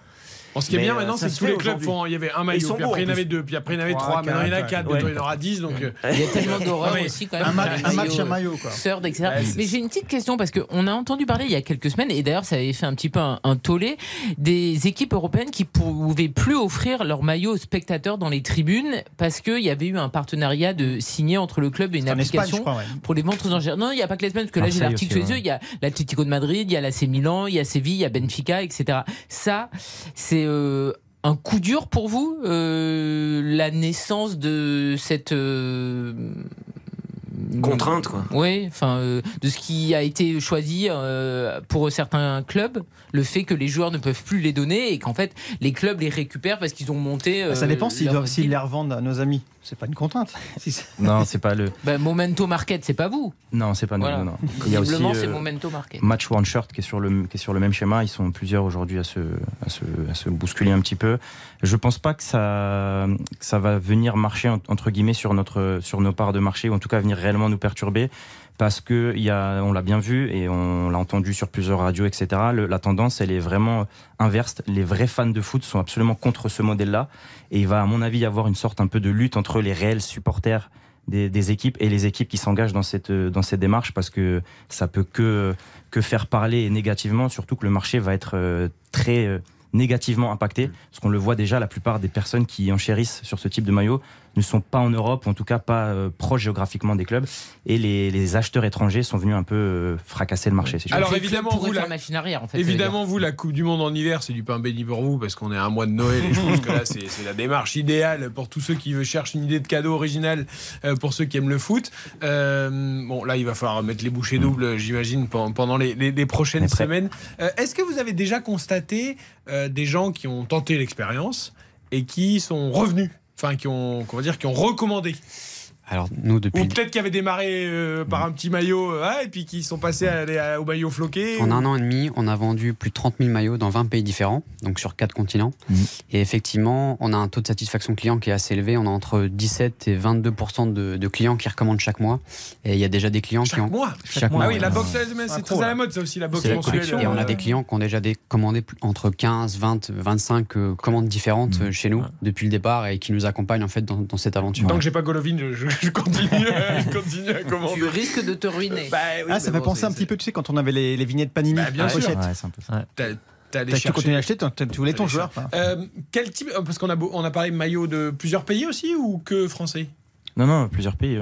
Bon, ce qui est bien euh, maintenant, c'est que tous les clubs font. Il y avait un maillot, puis après il y en avait deux, puis après il y en avait Trois, maintenant il y en a quatre, bientôt il y en aura dix. Donc, euh, Il y a tellement d'horreur aussi quand même. Un, match- à maillot, quoi. Third, etc. Mais j'ai une petite question parce qu'on a entendu parler il y a quelques semaines, et d'ailleurs ça avait fait un petit peu un, un tollé, des équipes européennes qui pouvaient plus offrir leur maillot aux spectateurs dans les tribunes parce qu'il y avait eu un partenariat de signé entre le club et une En Espagne, je application crois, ouais. pour les ventes aux enchères. Non, il n'y a pas que l'Espagne, parce que là j'ai l'article les yeux, il y a l'Atlético de Madrid, il y a l'AC Milan, il y a Séville, il y a Benfica, etc. Ça, c'est euh, un coup dur pour vous, euh, la naissance de cette... euh, Contrainte, quoi. oui, enfin, euh, de ce qui a été choisi euh, pour certains clubs, le fait que les joueurs ne peuvent plus les donner et qu'en fait les clubs les récupèrent parce qu'ils ont monté. Bah, ça dépend s'ils leur doivent- s'ils deal. les revendent à nos amis. C'est pas une contrainte. Non, c'est pas le. Bah, Momento Market, c'est pas vous. Non, c'est pas nous. Voilà. non, non. Il y a aussi Visiblement, c'est euh, Momento Market. Match One Shirt qui est sur le qui est sur le même schéma. Ils sont plusieurs aujourd'hui à se, à se à se bousculer un petit peu. Je pense pas que ça que ça va venir marcher en- entre guillemets sur notre sur nos parts de marché ou en tout cas venir réellement nous perturber parce que y a on l'a bien vu et on l'a entendu sur plusieurs radios etc. Le- la tendance elle est vraiment inverse. Les vrais fans de foot sont absolument contre ce modèle-là et il va à mon avis y avoir une sorte un peu de lutte entre les réels supporters des, des équipes et les équipes qui s'engagent dans cette dans cette démarche parce que ça peut que que faire parler négativement surtout que le marché va être euh, très euh, négativement impacté parce qu'on le voit déjà la plupart des personnes qui enchérissent sur ce type de maillot ne sont pas en Europe, ou en tout cas pas euh, proches géographiquement des clubs. Et les, les acheteurs étrangers sont venus un peu euh, fracasser le marché. Alors évidemment, vous, la... machine arrière, en fait, évidemment vous, la Coupe du Monde en hiver, c'est du pain béni pour vous parce qu'on est à un mois de Noël et je pense que là, c'est la démarche idéale pour tous ceux qui cherchent une idée de cadeau original euh, pour ceux qui aiment le foot. Euh, bon, là, il va falloir mettre les bouchées doubles, j'imagine, pen- pendant les, les- les prochaines semaines. Euh, Est-ce que vous avez déjà constaté euh, des gens qui ont tenté l'expérience et qui sont revenus Enfin, qui ont, qu'on va dire, qui ont recommandé. Alors, nous, depuis. Ou peut-être qui avaient démarré euh, par un petit maillot, euh, et puis qui sont passés à aller à- au maillot floqué. En ou- un an et demi, on a vendu plus de 30 000 maillots dans 20 pays différents, donc sur 4 continents. Et effectivement, on a un taux de satisfaction client qui est assez élevé. On a entre 17 et 22 de, de clients qui recommandent chaque mois. Et il y a déjà des clients qui ont. mois Chaque mois. Ah oui, la ouais. box, c'est c'est très à la mode, ça aussi, la box C'est la mensuelle. Et on a euh, des clients qui ont déjà des commandé entre 15, 20, 25 euh, commandes différentes euh, chez nous depuis le départ et qui nous accompagnent en fait dans, dans cette aventure. Tant que j'ai pas Golovin, je, je- continue, je continue à commander. Tu risques de te ruiner. Bah oui, Ah, ça fait bon, penser un petit peu, tu sais, quand on avait les, les vignettes Panini Bah, bien en sûr. Ouais, c'est un peu ça. T'as- t'as allé T'as- Tu continues à acheter, tu voulais ton joueur. Euh, quel type Parce qu'on a, beau- on a parlé de maillot de plusieurs pays aussi ou que français? Non, non, plusieurs pays.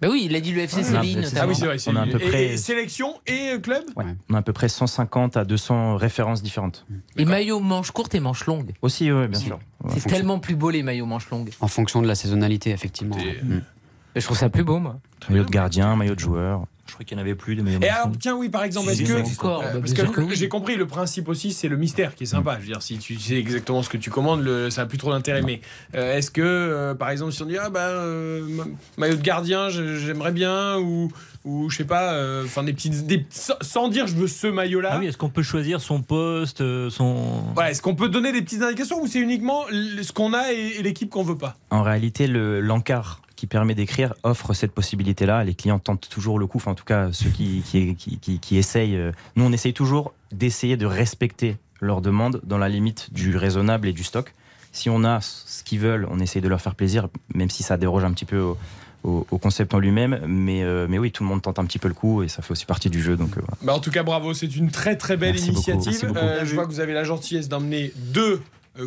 Bah oui, il a dit le FC Ah, Séville. Ah oui, c'est vrai. c'est- On a à peu et- près- et sélection et euh, club Ouais. On a à peu près 150 à 200 références différentes. Et maillot manche courte et manche longue. Aussi, oui, bien sûr. C'est tellement plus beau les maillots manches longues. En fonction de la saisonnalité, effectivement. Mm. Je trouve ça plus beau, moi. Maillot de gardien, maillot de joueur. Je crois qu'il n'y en avait plus de maillots Et alors, tiens, oui, par exemple, est-ce que. encore, euh, bah, parce que sûr que oui. j'ai compris, le principe aussi, c'est le mystère qui est sympa. Je veux dire, si tu sais exactement ce que tu commandes, le, ça n'a plus trop d'intérêt. Mais euh, est-ce que, euh, par exemple, si on dit, ah ben, euh, ma- maillot de gardien, j'aimerais bien, ou, ou je sais pas, euh, enfin, des petites. Des, sans- sans dire, je veux ce maillot-là. Ah oui, est-ce qu'on peut choisir son poste, euh, son. Ouais, est-ce qu'on peut donner des petites indications ou c'est uniquement ce qu'on a et, et l'équipe qu'on veut pas? En réalité, le- l'encart qui permet d'écrire offre cette possibilité-là. Les clients tentent toujours le coup, enfin, en tout cas ceux qui, qui, qui, qui- qui essayent. euh, Nous, on essaye toujours d'essayer de respecter leurs demandes dans la limite du raisonnable et du stock. Si on a ce qu'ils veulent, on essaye de leur faire plaisir, même si ça déroge un petit peu au, au- au concept en lui-même. Mais, euh, mais oui, tout le monde tente un petit peu le coup et ça fait aussi partie du jeu. Donc, euh, voilà. Bah, en tout cas, bravo, c'est une très très belle Merci initiative. Euh, je vois que vous avez la gentillesse d'emmener deux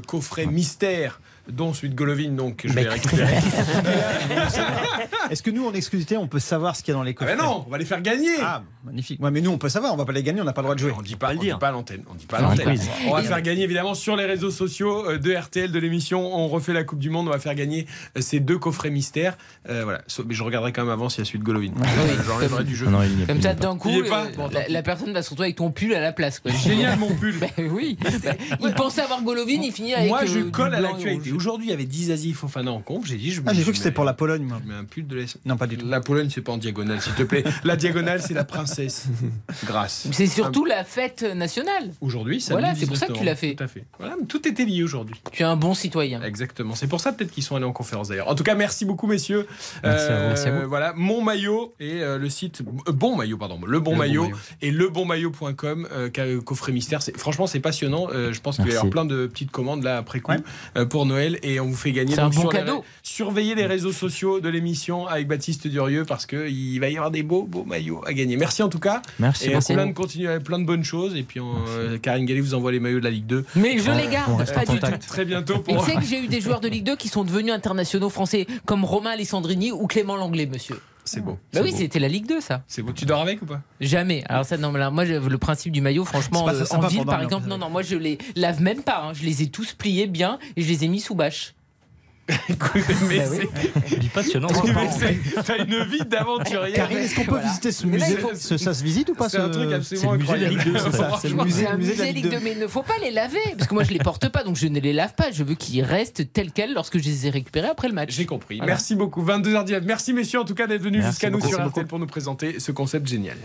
coffrets mystères, dont celui de Golovin, donc je vais récupérer. Est-ce que nous, en exclusivité, on peut savoir ce qu'il y a dans les Ah coffrets ben non, on va les faire gagner. Ah, magnifique. Ouais, mais nous, on peut savoir, on va pas les gagner, on n'a pas le droit de jouer. On dit pas, on dit pas l'antenne. On dit pas l'antenne. On va faire gagner évidemment sur les réseaux sociaux euh, de RTL de l'émission. On refait la Coupe du Monde. On va faire gagner euh, ces deux coffrets mystères. Euh, voilà. Mais je regarderai quand même avant s'il y a celui de Golovin. J'enlèverai du jeu. Non, a Comme ça, d'un coup, euh, Bon, la, la personne va se retrouver avec ton pull à la place. quoi. Génial mon pull. Ben oui. il pensait avoir Golovin, il finit avec. Moi, je colle à l'actualité. Aujourd'hui, il y avait Dizazi Fofana en conf. J'ai dit, je Ah, j'ai cru que c'était pour la Pologne, moi. Je mets un pull de Non, pas du tout. La Pologne, c'est pas en diagonale, s'il te plaît. La diagonale, c'est la princesse. Grâce. C'est surtout la fête nationale. Aujourd'hui, ça Voilà, c'est pour ça que tu l'as fait. Tout à fait. Voilà, mais tout était lié aujourd'hui. Tu es un bon citoyen. Exactement. C'est pour ça peut-être qu'ils sont allés en conférence d'ailleurs. En tout cas, merci beaucoup messieurs. Merci à vous. Merci à vous. Voilà, mon maillot et euh, le site euh, bon maillot pardon, le bon Le Bon maillot Maillot. et lebonmaillot.com euh, coffret mystère. C'est franchement c'est passionnant. Euh, je pense qu'il va y avoir Merci. plein de petites commandes là après coup euh, pour Noël et on vous fait gagner C'est un bon sur cadeau. surveillez les réseaux sociaux de l'émission avec Baptiste Durieux parce que il va y avoir des beaux beaux maillots à gagner. Merci en tout cas. Merci et beaucoup. plein de continuer plein de bonnes choses et puis on, euh, Karine Galli vous envoie les maillots de la Ligue 2. Mais je On- les garde, on reste pas en du contact. tout. Très bientôt Et pour tu sais que j'ai eu des joueurs de Ligue 2 qui sont devenus internationaux français, comme Romain Alessandrini ou Clément Langlais, monsieur. C'est beau. Bah c'est oui, beau. c'était la Ligue 2, ça. C'est beau. Tu dors avec ou pas? Jamais. Alors ça, non, mais là, moi, le principe du maillot, franchement, euh, en ville, par exemple, non, non, moi, je les lave même pas. hein. Je les ai tous pliés bien et je les ai mis sous bâche. Mais Bah c'est- Du passionnant. Mais c'est- T'as une vie d'aventurier. Karine, est-ce qu'on peut Voilà. visiter ce Mais là, musée faut- Ce- Ça se visite ou pas C'est un ce- truc C'est absolument le musée de la Ligue 2, c'est ça. Le musée, C'est un le musée de la Ligue Ligue 2, 2. mais il ne faut pas les laver parce que moi je les porte pas, donc je ne les lave pas. Je veux qu'ils restent tels quels lorsque je les ai récupérés après le match. J'ai compris. Voilà. Merci beaucoup. 22h19. Merci messieurs en tout cas d'être venus jusqu'à nous sur RTL pour nous présenter ce concept génial.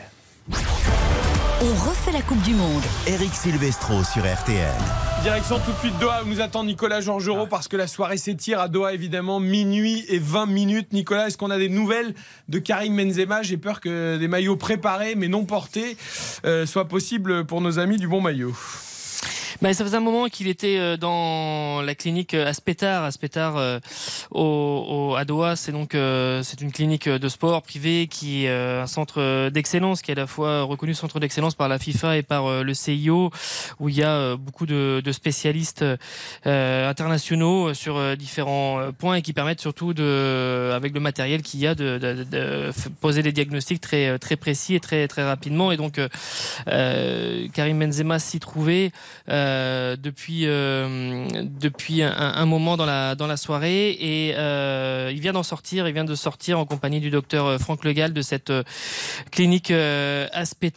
On refait la Coupe du Monde. Eric Silvestro sur RTL. Direction tout de suite Doha où nous attend Nicolas Georgerot parce que la soirée s'étire à Doha évidemment minuit et 20 minutes. Nicolas, est-ce qu'on a des nouvelles de Karim Benzema? J'ai peur que des maillots préparés mais non portés euh, soient possibles pour nos amis du bon maillot. Bah, ça faisait un moment qu'il était euh, dans la clinique euh, Aspetar. Aspetar euh, au, au, à Doha, c'est donc euh, c'est une clinique de sport privée qui est euh, un centre d'excellence, qui est à la fois reconnu centre d'excellence par la FIFA et par euh, le CIO, où il y a euh, beaucoup de, de spécialistes euh, internationaux sur euh, différents euh, points et qui permettent surtout de, avec le matériel qu'il y a, de, de, de poser des diagnostics très euh, très précis et très très rapidement. Et donc euh, euh, Karim Benzema s'y trouvait euh, depuis euh, depuis un, moment dans la dans la soirée et euh, il vient d'en sortir. Il vient de sortir en compagnie du docteur euh, Franck Legal de cette euh, clinique euh.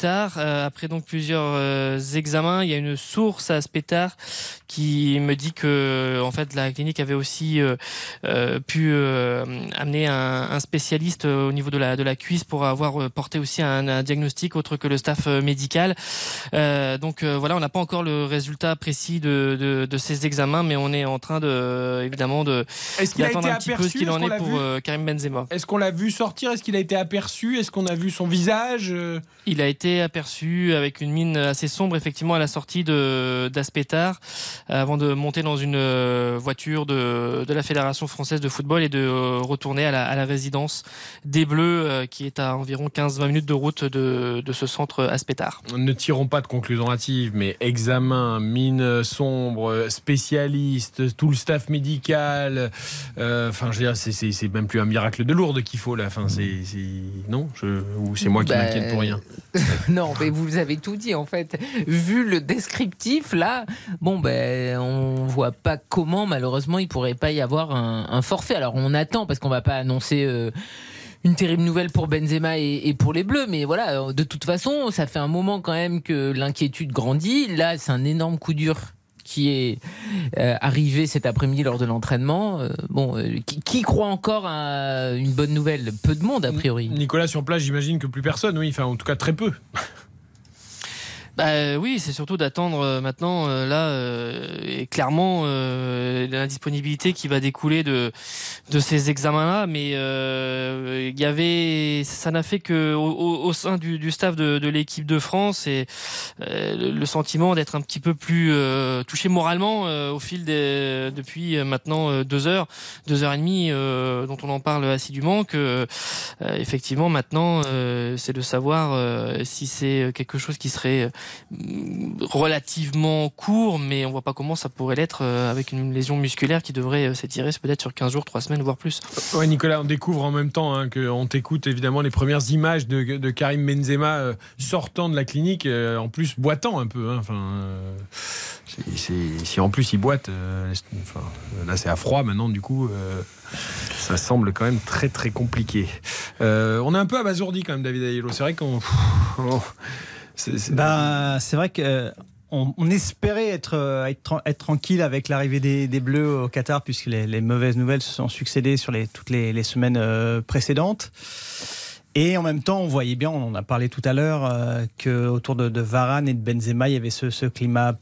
Euh, après donc plusieurs euh, examens, il y a une source à qui me dit que en fait la clinique avait aussi euh, euh, pu euh, amener un, spécialiste euh, au niveau de la de la cuisse pour avoir euh, porté aussi un, diagnostic autre que le staff euh, médical. Euh, donc euh, voilà, on n'a pas encore le résultat précis de, de, de ces examens, mais on est en train de évidemment de Est-ce qu'il a d'attendre un petit peu aperçu ce qu'il en est pour vu euh, Karim Benzema. Est-ce qu'on l'a vu sortir Est-ce qu'il a été aperçu Est-ce qu'on a vu son visage Euh, Il a été aperçu avec une mine assez sombre, effectivement, à la sortie de d'Aspetar, euh, avant de monter dans une euh, voiture de, de la Fédération française de football et de retourner à la, à la résidence des Bleus, qui est à environ 15-20 minutes de route de, de ce centre Aspetar. Ne tirons pas de conclusions hâtives, mais examen, mine sombre, spécialiste, tout le staff médical. euh, Enfin, je veux dire, c'est- même plus un miracle de Lourdes qu'il faut là. Enfin, c'est non, je, ou c'est moi qui Bah, m'inquiète pour rien? non, mais vous avez tout dit en fait. Vu le descriptif là, bon ben on voit pas comment malheureusement il pourrait pas y avoir un, un forfait. Alors on attend parce qu'on va pas annoncer. euh, une terrible nouvelle pour Benzema et, et pour les Bleus, mais voilà, euh, de toute façon, ça fait un moment quand même que l'inquiétude grandit. Là, c'est un énorme coup dur qui est euh, arrivé cet après-midi lors de l'entraînement. Euh, bon, euh, qui, qui croit encore à une bonne nouvelle? Peu de monde a priori. Nicolas sur place, j'imagine que plus personne, oui, enfin en tout cas très peu. Bah euh, oui, c'est surtout d'attendre euh, maintenant euh, là et clairement l'indisponibilité qui va découler de de ces examens-là. Mais il y avait, ça n'a fait que au, au- sein du, du staff de, de l'équipe de France et le, sentiment d'être un petit peu plus touché moralement au fil des depuis maintenant deux heures, deux heures et demie dont on en parle assidûment que effectivement maintenant c'est de savoir si c'est quelque chose qui serait relativement court, mais on voit pas comment ça pourrait l'être euh, avec une lésion musculaire qui devrait euh, s'étirer peut-être sur 15 jours, 3 semaines, voire plus. Ouais, Nicolas, on découvre en même temps hein, qu'on t'écoute évidemment les premières images de, Karim Benzema euh, sortant de la clinique, euh, en plus boitant un peu. hein. Enfin, euh, si en plus il boite, euh, là c'est à froid maintenant, du coup, euh, ça semble quand même très très compliqué. Euh, on est un peu abasourdi quand même, David Ayello. C'est vrai qu'on. Ben, c'est vrai que euh, on, espérait être, euh, être, tra- être tranquille avec l'arrivée des, Bleus au Qatar, puisque les, mauvaises nouvelles se sont succédées sur toutes les, semaines euh, précédentes. Et en même temps, on voyait bien, on en a parlé tout à l'heure, euh, que autour de, Varane et de Benzema, il y avait ce, climat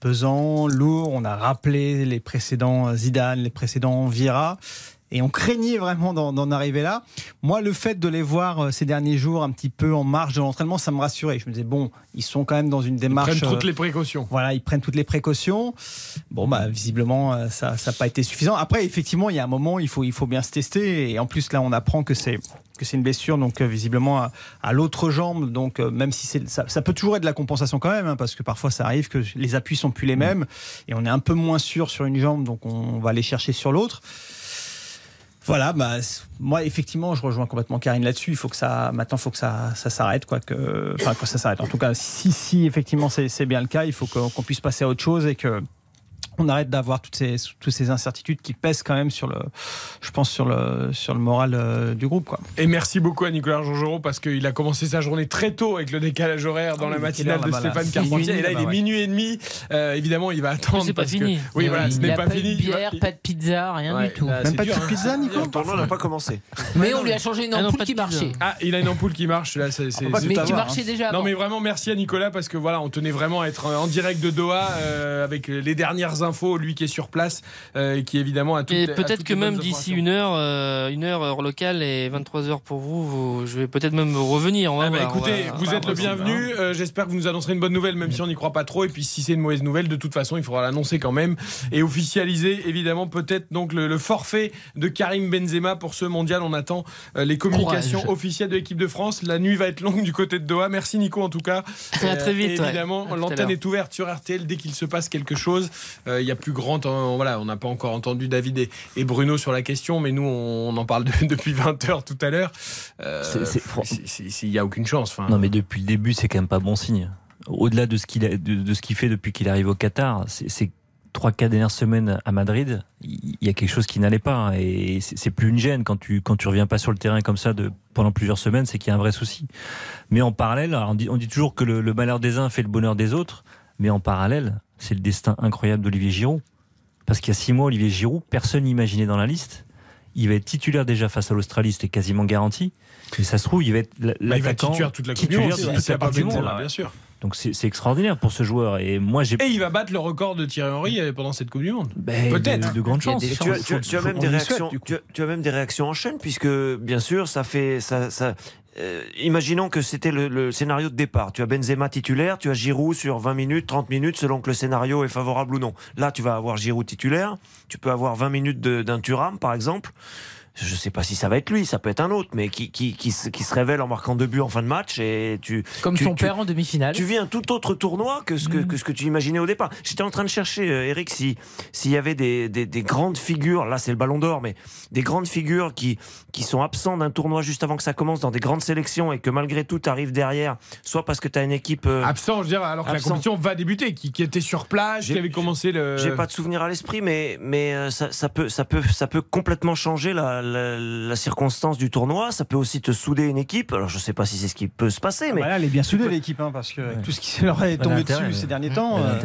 pesant, lourd. On a rappelé les précédents Zidane, les précédents Vieira. Et on craignait vraiment d'en arriver là. Moi, le fait de les voir euh, ces derniers jours un petit peu en marge de l'entraînement, ça me rassurait. Je me disais, bon, ils sont quand même dans une démarche. prennent toutes euh, les précautions. Voilà, ils prennent toutes les précautions. Bon, bah, visiblement, euh, ça n'a pas été suffisant. Après, effectivement, il y a un moment, il faut, il faut bien se tester. Et en plus, là, on apprend que c'est que c'est une blessure, donc visiblement à, à l'autre jambe. Donc, euh, même si c'est ça, ça peut toujours être de la compensation quand même, hein, parce que parfois ça arrive que les appuis sont plus les mêmes et on est un peu moins sûr sur une jambe, donc on va aller chercher sur l'autre. Voilà, bah, moi effectivement, je rejoins complètement Karine là-dessus. Il faut que ça, maintenant, il faut que ça, ça s'arrête, quoi, que, enfin, que ça s'arrête. En tout cas, si, si effectivement c'est bien le cas, il faut qu'on qu'on puisse passer à autre chose et que on arrête d'avoir toutes ces, toutes ces incertitudes qui pèsent quand même sur le, je pense, sur le, sur le moral euh, du groupe, quoi. Et merci beaucoup à Nicolas Georgerot parce qu'il a commencé sa journée très tôt avec le décalage horaire dans Ah la matinale de Stéphane Carpentier. Et là, il est minuit et demi. Euh, évidemment, il va attendre. c'est pas parce que- fini. Oui, voilà, ce n'est pas, pas, fini. eu de bière, Il va- pas de pizza, rien Ouais, du tout. là, Même pas de dur, petite hein. pizza, Nico Le tournoi n'a pas commencé. Mais on lui a changé une Ah ampoule de qui marchait. Ah, il a une ampoule qui marche. Là, c'est, c'est- Mais qui avoir, marchait hein. déjà. Non mais vraiment merci à Nicolas parce que voilà on tenait vraiment à être en direct de Doha euh, avec les dernières infos, lui qui est sur place euh, et qui évidemment a tout. Et peut-être que même d'ici une heure, euh, une heure heure locale et 23 heures pour vous, vous- je vais peut-être même revenir. On va Ah bah voir, on écoutez, va- vous êtes le bienvenu. hein. Euh, J'espère que vous nous annoncerez une bonne nouvelle, même si on n'y croit pas trop. Et puis si c'est une mauvaise nouvelle, de toute façon, il faudra l'annoncer quand même et officialiser évidemment peut-être donc le, le forfait de Karim Benzema pour ce mondial. On attend euh, les communications Courage. officielles de l'équipe de France. La nuit va être longue du côté de Doha. Merci Nico en tout cas. À très vite, ouais. évidemment, l'antenne est ouverte sur RTL dès qu'il se passe quelque chose. Euh, Il y a plus grand temps. Voilà, on n'a pas encore entendu David et, et Bruno sur la question, mais nous on, en parle de- depuis 20 heures tout à l'heure. Euh, Il n'y a aucune chance. Non, mais depuis le début, c'est quand même pas bon signe. Au-delà de ce qu'il a- de, de ce qu'il fait depuis qu'il arrive au Qatar, c'est trois quatre dernières semaines à Madrid, il y a quelque chose qui n'allait pas et c'est plus une gêne quand tu quand tu reviens pas sur le terrain comme ça de pendant plusieurs semaines, c'est qu'il y a un vrai souci. Mais en parallèle, on dit, on dit toujours que le, le malheur des uns fait le bonheur des autres, mais en parallèle, c'est le destin incroyable d'Olivier Giroud. Parce qu'il y a six mois, Olivier Giroud, personne n'imaginait dans la liste. Il va être titulaire déjà face à l'Australie, c'était quasiment garanti. Et ça se trouve, il va être Bah, l'attaquant titulaire toute la Coupe du titulaire de toute la Monde. bien sûr. Donc c'est extraordinaire pour ce joueur. Et moi, j'ai Et il va battre le record de Thierry Henry euh, pendant cette Coupe du Monde. Ben, Peut-être. de- de grandes chances. Et tu, as, tu as- tu as même des réactions, tu as, tu as même des réactions en chaîne puisque bien sûr ça fait ça. ça euh, imaginons que c'était le, le scénario de départ. Tu as Benzema titulaire, tu as Giroud sur 20 minutes, 30 minutes selon que le scénario est favorable ou non. Là, tu vas avoir Giroud titulaire, tu peux avoir 20 minutes d'un Thuram par exemple. Je sais pas si ça va être lui, ça peut être un autre, mais qui, qui, qui, se, qui se révèle en marquant deux buts en fin de match et tu Comme tu- son tu- père en demi-finale. tu vis un tout autre tournoi que ce que, que ce que tu imaginais au départ. J'étais en train de chercher, euh, Eric, si s'il y avait des, des, des grandes figures, là c'est le Ballon d'Or, mais des grandes figures qui, qui sont absents d'un tournoi juste avant que ça commence dans des grandes sélections et que malgré tout tu arrives derrière, soit parce que tu as une équipe... euh, Absent, je veux dire, alors que la compétition va débuter, qui, qui était sur place, qui avait commencé le. J'ai pas de souvenir à l'esprit, mais mais euh, ça, ça peut ça peut ça peut complètement changer la, la, la circonstance du tournoi. Ça peut aussi te souder une équipe. Alors je sais pas si c'est ce qui peut se passer, mais Voilà, elle est bien soudée l'équipe, hein, parce que tout ce qui leur est tombé dessus ouais. ces derniers temps, euh,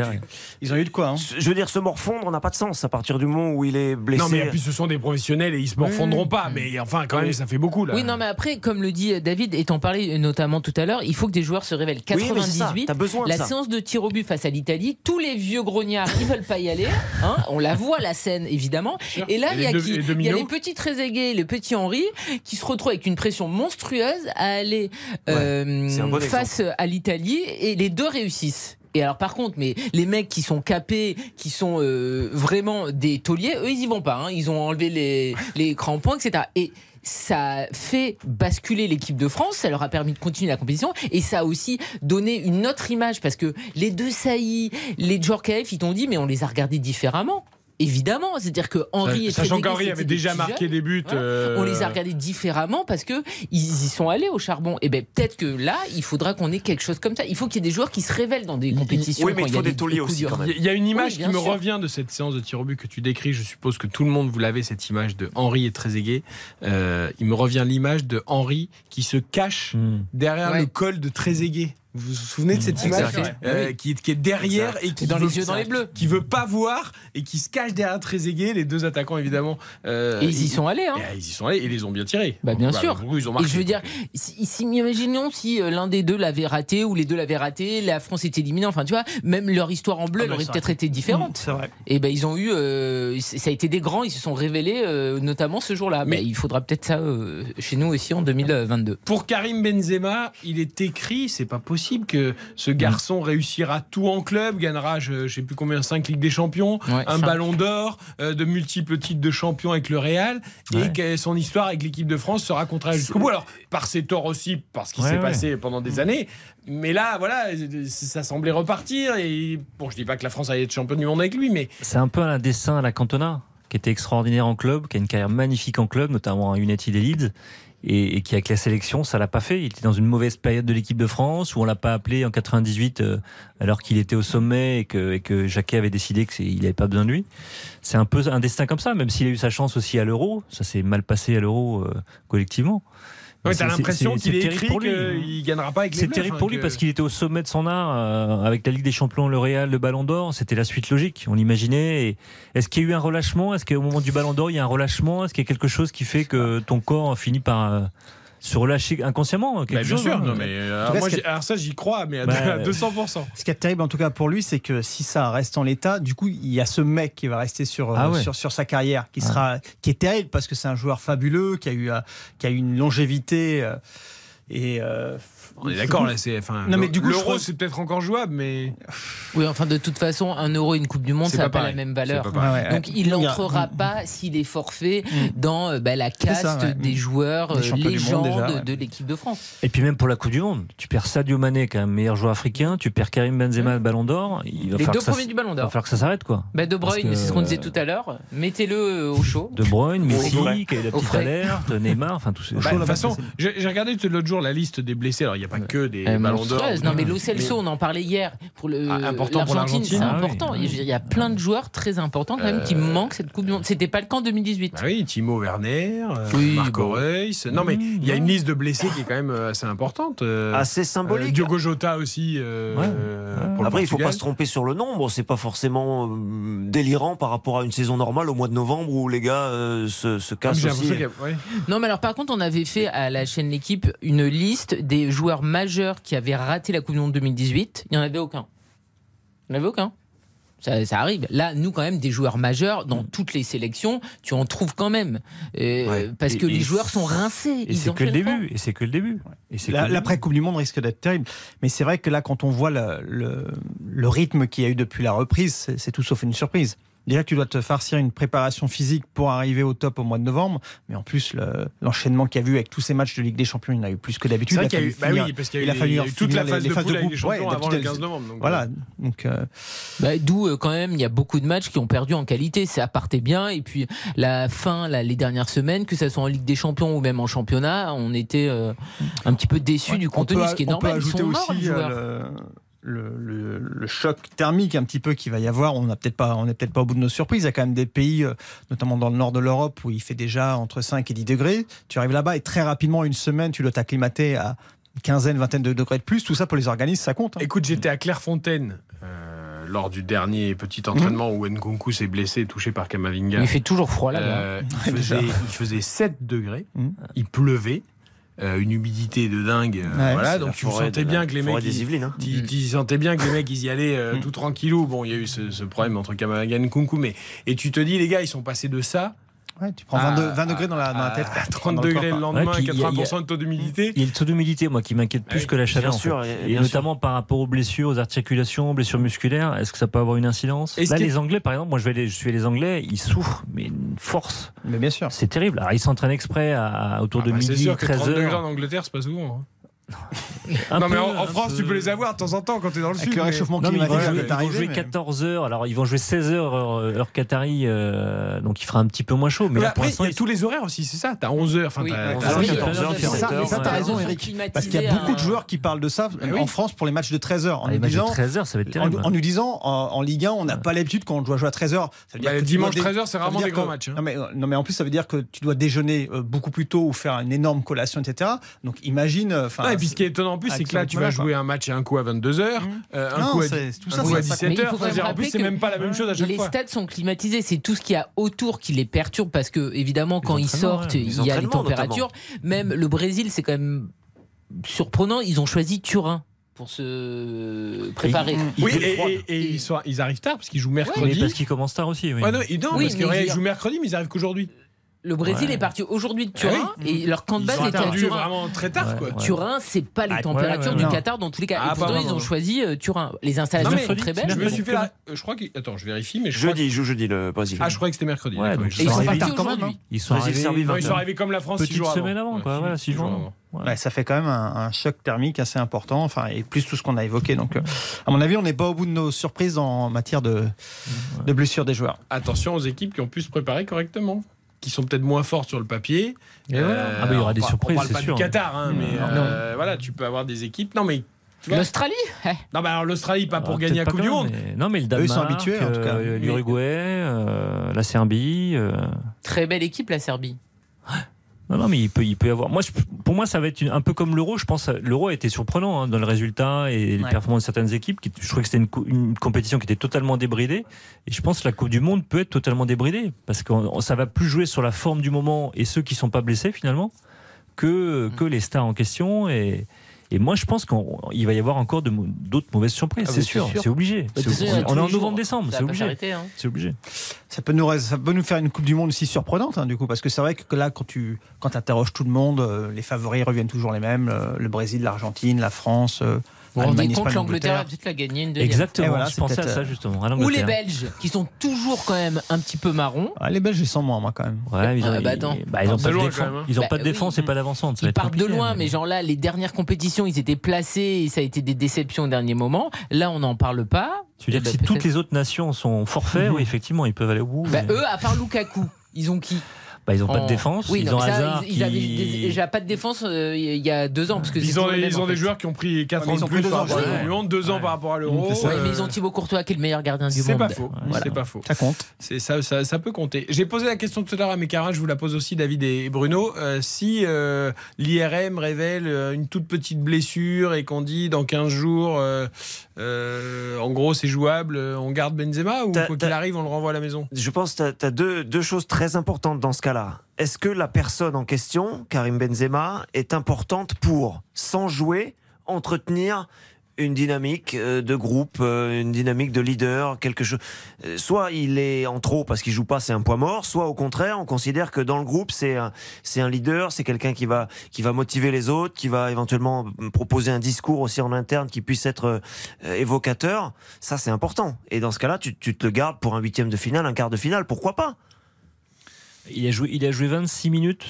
ils ont eu de quoi. hein. je veux dire se morfondre n'a pas de sens à partir du moment où il est blessé. Non, mais et puis ce sont des professionnels et ils se morfondront pas. Mais enfin, quand même, ça fait beaucoup là. Oui, non, mais après, comme le dit David, étant parlé notamment tout à l'heure, il faut que des joueurs se révèlent. Oui, mais c'est ça, 98, t'as besoin de la ça. séance de tir au but face à l'Italie, tous les vieux grognards, ils veulent pas y aller. hein, on la voit, la scène, évidemment. Et là, Et il y, a deux- qui il y a minots. les petits Les petits Henri, qui se retrouvent avec une pression monstrueuse à aller euh, bon face à l'Italie, et les deux réussissent. Et alors par contre, mais les mecs qui sont capés, qui sont euh, vraiment des tauliers, eux ils y vont pas. hein. Ils ont enlevé les, les crampons, etc. Et ça fait basculer l'équipe de France, ça leur a permis de continuer la compétition et ça a aussi donné une autre image parce que les deux Saïs, les Djorkaeff, ils t'ont dit mais on les a regardés différemment. Évidemment, c'est-à-dire que Henri et Sachant qu'Henri avait déjà marqué des buts. Voilà. euh, On les a regardés différemment parce que ils y sont allés au charbon. Et ben peut-être que là, il faudra qu'on ait quelque chose comme ça. Il faut qu'il y ait des joueurs qui se révèlent dans des compétitions. Oui, mais quand il faut y a des tauliers aussi, durs. quand même. Il y a une image Oui, qui bien me sûr. revient de cette séance de tir au but que tu décris. Je suppose que tout le monde vous l'avez cette image de Henri et Trezeguet. Euh, il me revient l'image de Henri qui se cache derrière Ouais. le col de Trezeguet. Vous vous souvenez de cette Exact. image euh, qui, est, qui est derrière Exact. et qui Et dans veut- les yeux dans les bleus. qui veut pas voir et qui se cache derrière Trezeguet. Les deux attaquants évidemment. euh, Et ils y sont allés, hein. et, euh, ils y sont allés et ils les ont bien tirés. Bah bien Bah, sûr. ils ont et je veux dire, si, si- imaginons si euh, l'un des deux l'avait raté ou les deux l'avaient raté, la France était éliminée. Enfin, tu vois, même leur histoire en bleu, Ah elle bah, aurait peut-être été différente. Mmh, c'est vrai. Et ben ils ont eu, euh, ça a été des grands, ils se sont révélés, euh, notamment ce jour-là. Mais il faudra peut-être ça euh, chez nous aussi en 2022. Pour Karim Benzema, il est écrit, c'est pas possible que ce garçon réussira tout en club, gagnera, je, je sais plus combien, 5 Ligues des Champions, Ouais, un ballon d'or, euh, de multiples titres de champion avec le Real, et que son histoire avec l'équipe de France se racontera jusqu'au bout. Alors, par ses torts aussi, parce qu'il s'est ouais. passé pendant des années. Mais là, voilà, ça semblait repartir. Et bon, je dis pas que la France allait être championne du monde avec lui, mais C'est un peu un dessin à la Cantona, qui était extraordinaire en club, qui a une carrière magnifique en club, notamment à United et Leeds, et, et qui avec la sélection, ça l'a pas fait. Il était dans une mauvaise période de l'équipe de France, où on l'a pas appelé en 98, euh, alors qu'il était au sommet et que, et que Jacquet avait décidé qu'il n'avait pas besoin de lui. C'est un peu un destin comme ça, même s'il a eu sa chance aussi à l'Euro. Ça s'est mal passé à l'Euro euh, collectivement. Ouais, t'as c'est- l'impression qu'il est c'est terrible écrit pour lui. qu'il gagnera pas avec les C'est terrible pour lui parce qu'il était au sommet de son art euh, avec la Ligue des Champions, le Real, le Ballon d'Or. C'était la suite logique, on l'imaginait. Est-ce qu'il y a eu un relâchement? Est-ce qu'au moment du Ballon d'Or, il y a un relâchement? Est-ce qu'il y a quelque chose qui fait que ton corps finit par, se relâcher inconsciemment. Quelque bah, bien chose, sûr, hein. non, mais euh, moi, alors ça j'y crois, mais à, 200%. Ce qui est terrible en tout cas pour lui, c'est que si ça reste en l'état, du coup il y a ce mec qui va rester sur, ah euh, sur, sur, sa carrière, qui, ah. sera, qui est terrible parce que c'est un joueur fabuleux, qui a eu, euh, qui a eu une longévité. Euh, et on est d'accord là, c'est. Enfin, non, mais du coup, l'euro, c'est peut-être encore jouable, mais. Oui, enfin, de toute façon, un euro et une Coupe du Monde, ça n'a pas, la même valeur. Donc, il n'entrera pas, s'il est forfait, mm. dans euh, bah, la caste des joueurs euh, légendes de, l'équipe de France. Et puis, même pour la Coupe du Monde, tu perds Sadio Mané, qui est un meilleur joueur africain, tu perds Karim Benzema, mm. le ballon d'or. Il va Les deux premiers du ballon d'or. Il va falloir que ça s'arrête, quoi. Bah, de Bruyne, c'est ce qu'on disait tout à l'heure, mettez-le euh, au chaud. De Bruyne, Messi, qui a la petite alerte, Neymar, enfin, tout ça. De toute façon, j'ai regardé l'autre jour la liste des blessés. Alors, n'y a pas que des euh. Non, mais Lo Celso, on en parlait hier. Pour le, ah, l'Argentine. C'est ah important. Ah il y a plein de joueurs très importants quand même qui euh, manquent cette Coupe du Monde. C'était pas le cas en 2018. Bah oui, Timo Werner, euh, oui, Marco bon. Non, mais il y a une liste de blessés qui est quand même euh, assez importante. assez symbolique. Euh, Diogo Jota aussi. Après, il ne faut pas se tromper sur le nombre. C'est pas forcément délirant par rapport à une saison normale au mois de novembre où les gars se, se cassent aussi. Non, mais alors par contre, on avait fait à la chaîne L'équipe une liste des joueurs majeurs qui avaient raté la Coupe du Monde 2018, il n'y en avait aucun. Il n'y en avait aucun. Ça, arrive. Là, nous, quand même, des joueurs majeurs, dans mm. toutes les sélections, tu en trouves quand même. Euh, parce que les joueurs sont rincés. Et c'est que le début. Et c'est que le début. L'après-Coupe du Monde risque d'être terrible. Mais c'est vrai que là, quand on voit le rythme qu'il y a eu depuis la reprise, c'est tout sauf une surprise déjà que tu dois te farcir une préparation physique pour arriver au top au mois de novembre, mais en plus l'enchaînement qu'il y a eu avec tous ces matchs de Ligue des Champions, il y en a eu plus que d'habitude. Il, oui, il, il, a fallu toute la phase les, de, phases de groupe ouais, avant le 15 novembre. Voilà. Donc euh, bah, d'où euh, quand même il y a beaucoup de matchs qui ont perdu en qualité. Ça partait bien et puis la fin, les dernières semaines, que ce soit en Ligue des Champions ou même en championnat, on était euh, un petit peu déçus du contenu, ce qui est on normal. Peut ajouter ils sont morts, aussi le, choc thermique un petit peu qu'il va y avoir, on n'est peut-être pas, on peut pas au bout de nos surprises. Il y a quand même des pays, euh, notamment dans le nord de l'Europe, où il fait déjà entre 5 et 10 degrés. Tu arrives là-bas et très rapidement, une semaine, tu dois t'acclimater à une quinzaine, vingtaine de degrés de plus. Tout ça, pour les organismes, ça compte. Hein. Écoute, j'étais à Clairefontaine. Euh, lors du dernier petit entraînement mmh. où Nkunku s'est blessé, touché par Kamavinga. Il fait toujours froid là. Euh, il, faisait, il, 7 degrés, mmh. il pleuvait euh, une humidité de dingue. Euh, ouais, voilà, donc tu sentais bien que les mecs. Des Yvelines, tu, tu, sentais bien que les mecs, ils y allaient euh, mm. tout tranquillou. Bon, il y a eu ce, ce problème entre Kamagan et Kunku, mais. Et tu te dis, les gars, ils sont passés de ça Ouais, tu prends 20 degrés dans la, tête. 30 ah, degrés le lendemain, ouais, 80% de taux d'humidité. Il y a le taux d'humidité, moi, qui m'inquiète plus que la chaleur. Bien sûr, et notamment par rapport aux blessures, aux articulations, aux blessures musculaires. Est-ce que ça peut avoir une incidence? Là, les Anglais, par exemple, moi, je, vais les, je suis les Anglais, ils souffrent, mais une force. Mais bien sûr. C'est terrible. Alors, ils s'entraînent exprès à, à autour ah, de bah, midi, sûr que 13 degrés en Angleterre, c'est pas souvent. Hein non, mais en, France, tu peux les avoir de temps en temps quand tu es dans le Avec sud. Le réchauffement mais... climatique, ils, ils, vont jouer 14 heures. Alors, ils vont jouer 16 heures, euh, heure, heure donc il fera un petit peu moins chaud. Mais, après, il y a tous les horaires aussi, c'est ça. T'as 11 heures, enfin, t'as 14 heures, ça, heures, ça, t'as raison, Eric. Parce qu'il y a beaucoup de joueurs qui parlent de ça ah en France pour les matchs de 13 heures. En ah, 13 heures, ça va être terrible. En nous disant, en Ligue 1, on n'a pas l'habitude quand on doit jouer à 13 heures. Bah, dimanche 13 heures, c'est rarement des grands matchs. Hein. Non, mais en plus, ça veut dire que tu dois déjeuner euh, beaucoup plus tôt ou faire une énorme collation, etc. Donc, imagine. Euh, puis ce qui est étonnant en plus, ah, c'est que là, tu vas jouer un match et un coup à 22h, mmh. euh, un coup à 17h. En plus, c'est même pas la même chose à chaque fois. Les stades sont climatisés, c'est tout ce qu'il y a autour qui les perturbe parce que, évidemment, quand ils sortent, il y a les températures. Même le Brésil, c'est quand même surprenant, ils ont choisi Turin pour se préparer. oui, et, ils, arrivent tard parce qu'ils jouent mercredi. Parce qu'ils commencent tard aussi. Oui, ah non, parce qu'ils jouent mercredi, mais ils arrivent qu'aujourd'hui. Le Brésil est parti aujourd'hui de eh Turin et leur camp de base était à Turin. vraiment très tard. Quoi. Turin, c'est pas les ah, températures du. Qatar dans tous les cas. Ah, et pourtant, ils ont choisi euh, Turin. Les installations sont très belles. Je me suis fait la... Euh, euh, je crois. Attends, je vérifie. Mais je jeudi, jeudi le Brésil. Ah, je croyais que c'était mercredi. Ouais, donc, et ils sont partis. Hein. Ils sont arrivés comme la France six jours avant, jours avant. Ça fait quand même un, choc thermique assez important, enfin, et plus tout ce qu'on a évoqué. Donc, à mon avis, on n'est pas au bout de nos surprises en matière de blessures des joueurs. Attention aux équipes qui ont pu se préparer correctement qui sont peut-être moins fortes sur le papier. Euh, ah, il y aura des surprises. On parle pas sûr, du Qatar, hein, mais euh, voilà, tu peux avoir des équipes. Non, mais L'Australie eh. Non, mais alors l'Australie, pas ah, pour gagner la Coupe du Monde. Non, mais le Danemark, Eux, ils sont habitués. Euh, L'Uruguay, la Serbie. Très belle équipe, la Serbie. Non, non, mais il peut, il peut y avoir. Moi, je- pour moi, ça va être une- un peu comme l'Euro. Je pense l'Euro a été surprenant hein, dans le résultat et les performances de certaines équipes. Qui, je trouvais que c'était une, co- une compétition qui était totalement débridée. Et je pense que la Coupe du Monde peut être totalement débridée parce que ça va plus jouer sur la forme du moment et ceux qui sont pas blessés finalement que, que les stars en question. Et, et moi, je pense qu'il va y avoir encore d'autres mauvaises surprises, Ah, c'est sûr, c'est sûr. c'est obligé. Bah, obligé. On est en novembre-décembre, c'est obligé. hein. C'est obligé. Ça peut, nous, ça peut nous faire une Coupe du Monde aussi surprenante, hein, du coup, parce que c'est vrai que là, quand tu quand interroges tout le monde, euh, les favoris reviennent toujours les mêmes euh, le Brésil, l'Argentine, la France. euh, Vous vous rendez compte, l'Angleterre va peut-être la gagner une deuxième. Exactement, voilà, je pensais à ça justement. à Ou les. Belges, qui sont toujours quand même un petit peu marrons. Ah, les Belges, ils sont moins, moi, quand même. Ouais, ils ont, Ah, bah, ils- attends. bah, ils ont C'est pas de loin, défense, hein. ils ont Bah, pas de oui. défense et pas va Ils partent de loin, mais- mais genre là, les dernières compétitions, ils étaient placés et ça a été des déceptions au dernier moment. Là, on n'en parle pas. Tu veux dire Eh que ben, si toutes les autres nations sont forfaits, oui, effectivement, ils peuvent aller au bout. Bah, eux, à part Lukaku, ils ont qui? Bah, ils ont pas de En- défense, Oui, ils non, ont ça, Hazard ils, avaient déjà pas de défense euh, il y a deux ans. Parce que Ils ont, ils des fait. joueurs qui ont pris 4 Ouais, mais ans ils de plus par ans, rapport à ouais. la Coupe du Monde, 2 ans par rapport à l'Euro. mais ils ont Thibaut Courtois qui est le meilleur gardien du monde. C'est pas faux. Voilà. C'est pas faux. Ça compte. C'est ça, ça, ça peut compter. J'ai posé la question tout à l'heure à mes camarades, je vous la pose aussi, David et Bruno. Euh, si euh, l'IRM révèle une toute petite blessure et qu'on dit dans 15 jours, euh, en gros c'est jouable, euh, on garde Benzema ou quoi qu'il arrive, on le renvoie à la maison? Je pense que tu as, deux, deux choses très importantes dans ce cas-là. Est-ce que la personne en question, Karim Benzema, est importante pour, sans jouer, entretenir une dynamique euh, de groupe, euh, une dynamique de leader, quelque chose. Euh, Soit il est en trop parce qu'il joue pas, c'est un poids mort. Soit au contraire, on considère que dans le groupe, c'est un, c'est un leader, c'est quelqu'un qui va, qui va motiver les autres, qui va éventuellement proposer un discours aussi en interne qui puisse être euh, évocateur. Ça, c'est important. Et dans ce cas-là, tu, tu te le gardes pour un huitième de finale, un quart de finale. Pourquoi pas? Il a, joué, il a joué 26 minutes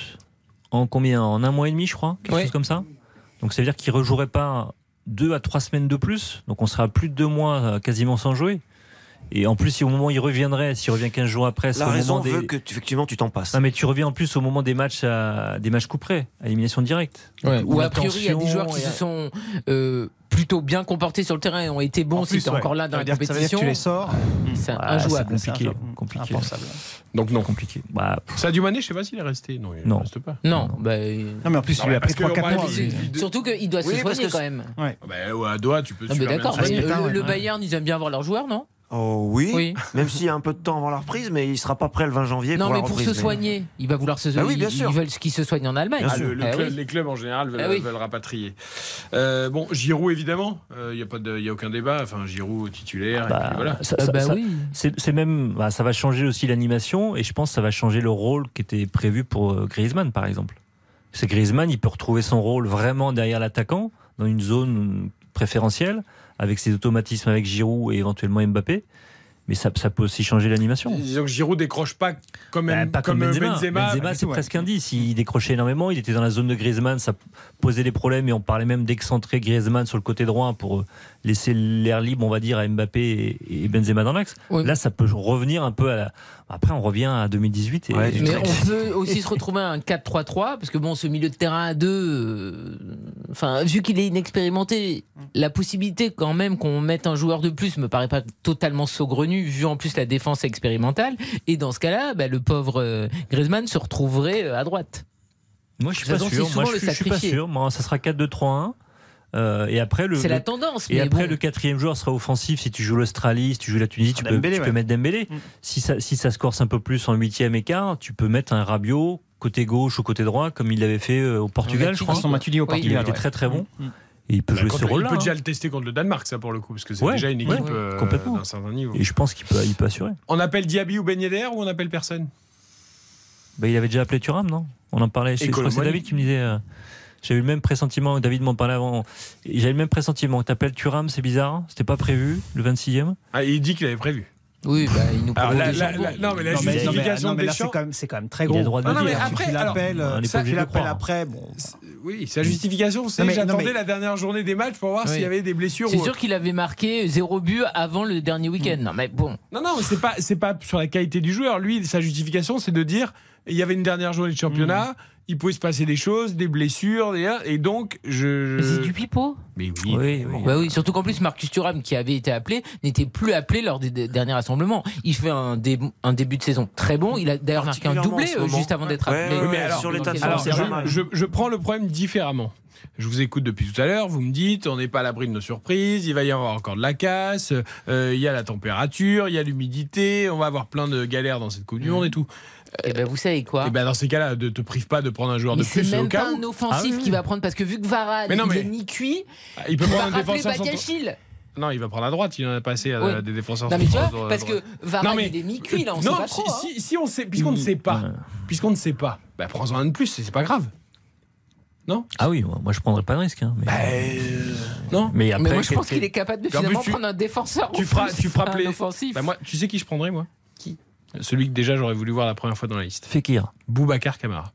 en combien? En un mois et demi, je crois Quelque Ouais. chose comme ça Donc ça veut dire qu'il ne rejouerait pas deux à trois semaines de plus. Donc on sera plus de deux mois euh, quasiment sans jouer. Et en plus, si au moment où il reviendrait, s'il revient 15 jours après, c'est La au raison moment des... veut que tu- effectivement tu t'en passes. Non, mais tu reviens en plus au moment des matchs, à... des matchs couperés, à élimination directe. Ouais, ou a priori, il y a des joueurs qui se sont euh, plutôt bien comportés sur le terrain et ont été bons En si plus, tu ouais. encore là dans Ça la veut dire que ça veut dire que compétition. tu les sors. C'est Ouais, injouable. c'est compliqué, C'est compliqué. impensable. Donc non. compliqué. Bah, Sadio Mané, je sais pas s'il est resté. Non, il Non. reste pas. Non, bah, Non, mais en plus, Non, il lui a pris que 3-4 on va mois. surtout qu'il doit Oui, se soigner quand même. Ouais. Bah, ouais, à Doha, tu peux Ah, bien d'accord, le Bayern, ils aiment bien voir leurs joueurs, non? Oh oui, Oui. même s'il y a un peu de temps avant la reprise, mais il sera pas prêt le 20 janvier Non, pour mais la pour reprise. se mais- soigner, il va vouloir se Ah oui, bien ils- sûr. Ils veulent qu'ils se soignent en Allemagne. Ah, le- le Ah club- oui. Les clubs en général veulent, Ah oui. veulent rapatrier. Euh, bon, Giroud évidemment, il n'y a, pas de- y a aucun débat. Enfin, Giroud titulaire. Bah, voilà. ça, Ah ça- bah ça- oui. c'est même, bah, ça va changer aussi l'animation et je pense que ça va changer le rôle qui était prévu pour euh, Griezmann par exemple. C'est Griezmann, il peut retrouver son rôle vraiment derrière l'attaquant dans une zone préférentielle avec ses automatismes avec Giroud et éventuellement Mbappé. Mais ça, ça peut aussi changer l'animation. Disons que Giroud décroche pas comme, Bah, même, pas comme, Benzema. Benzema. Benzema, c'est ouais. presque indice. Il décrochait énormément. Il était dans la zone de Griezmann. Ça posait des problèmes et on parlait même d'excentrer Griezmann sur le côté droit pour euh, laisser l'air libre, on va dire, à Mbappé et, Benzema dans l'axe. Oui. Là, ça peut revenir un peu à la. Après, on revient à 2018. Et, Ouais, du Mais on peut aussi se retrouver à un 4-3-3 parce que bon, ce milieu de terrain à deux, euh, enfin, vu qu'il est inexpérimenté, la possibilité quand même qu'on mette un joueur de plus me paraît pas totalement saugrenu vu en plus la défense expérimentale. Et dans ce cas-là, bah, le pauvre euh, Griezmann se retrouverait euh, à droite. Moi, je suis pas sûr. Moi, je, le suis- je suis pas sûr. Moi, ça sera 4-2-3-1. Euh, et après, le, C'est la tendance. Et mais après, bon. le quatrième joueur sera offensif. Si tu joues l'Australie, si tu joues la Tunisie, tu, peux, Dembélé, tu peux ouais. mettre Dembélé. Mm. Si, ça, si ça se corse un peu plus en huitième écart, tu peux mettre un Rabiot côté gauche ou côté droit, comme il l'avait fait au Portugal, je crois. Son Matuidi au Oui, Il Portugal. était ouais. très très bon. Mm. Et il peut Bah, jouer ce rôle-là. il peut déjà hein. le tester contre le Danemark, ça pour le coup, parce que c'est Ouais, déjà une équipe ouais, euh, complètement. d'un certain niveau. Et je pense qu'il peut, il peut assurer. On appelle Diaby ou Ben Yedder ou on appelle personne? Bah, il avait déjà appelé Thuram, non? On en parlait. Je, crois que c'est. David qui me disait. euh, J'avais eu le même pressentiment. David m'en parlait avant. J'avais le même pressentiment. T'appelles Thuram, c'est bizarre. C'était pas prévu, le 26e. Ah, il dit qu'il avait prévu. Oui, bah, il nous Alors, parle la- la- non, mais la Non, mais- non, mais- justification non, mais là, c'est quand même, c'est quand même très Il gros. a le droit de Non, le non, dire. mais hein. après, tu l'appelles, est ça, tu l'appelles après. Bon, Oui, sa justification, c'est j'attendais mais- la dernière journée des matchs pour voir Oui. s'il y avait des blessures C'est ou sûr qu'il avait marqué zéro but avant le dernier week-end. Non, mais bon. Non, non, mais c'est pas, c'est pas sur la qualité du joueur. Lui, sa justification, c'est de dire il y avait une dernière journée de championnat, il pouvait se passer des choses, des blessures, des... et donc je. Mais c'est du pipeau Mais oui. Bah oui, surtout qu'en plus, Marcus Thuram, qui avait été appelé, n'était plus appelé lors des derniers rassemblements. Il fait un, début de saison très bon. Il a d'ailleurs marqué un doublé euh, juste avant d'être appelé. Mais alors, sur l'état de forme, je, je, prends le problème différemment. Je vous écoute depuis tout à l'heure, vous me dites, on n'est pas à l'abri de nos surprises, il va y avoir encore de la casse, euh, il y a la température, il y a l'humidité, on va avoir plein de galères dans cette Coupe du Monde et tout. Et ben vous savez quoi Et ben dans ces cas-là, ne te prive pas de prendre un joueur de plus même au cas pas un offensif ah, qui va prendre parce que vu que Varane mais non, mais... il est ni cuit, ah, il peut il prendre va un défenseur central. Non, il va prendre à droite, il en a passé à euh, des défenseurs non, mais tu vois, Parce que Varane est mi-cuit là, on non, sait pas trop. Hein. si, sait, puisqu'on ne sait pas, puisqu'on ne sait pas, bah prends-en un de plus, c'est pas grave. Non? Ah oui, moi, je prendrais pas de risque. Hein, mais... Bah, euh... non. Mais, après, mais moi je pense qu'il est capable de finalement plus, prendre un défenseur. Tu feras, tu feras bah, moi, tu sais qui je prendrais moi? Celui que déjà j'aurais voulu voir la première fois dans la liste. Fekir. Boubacar Kamara.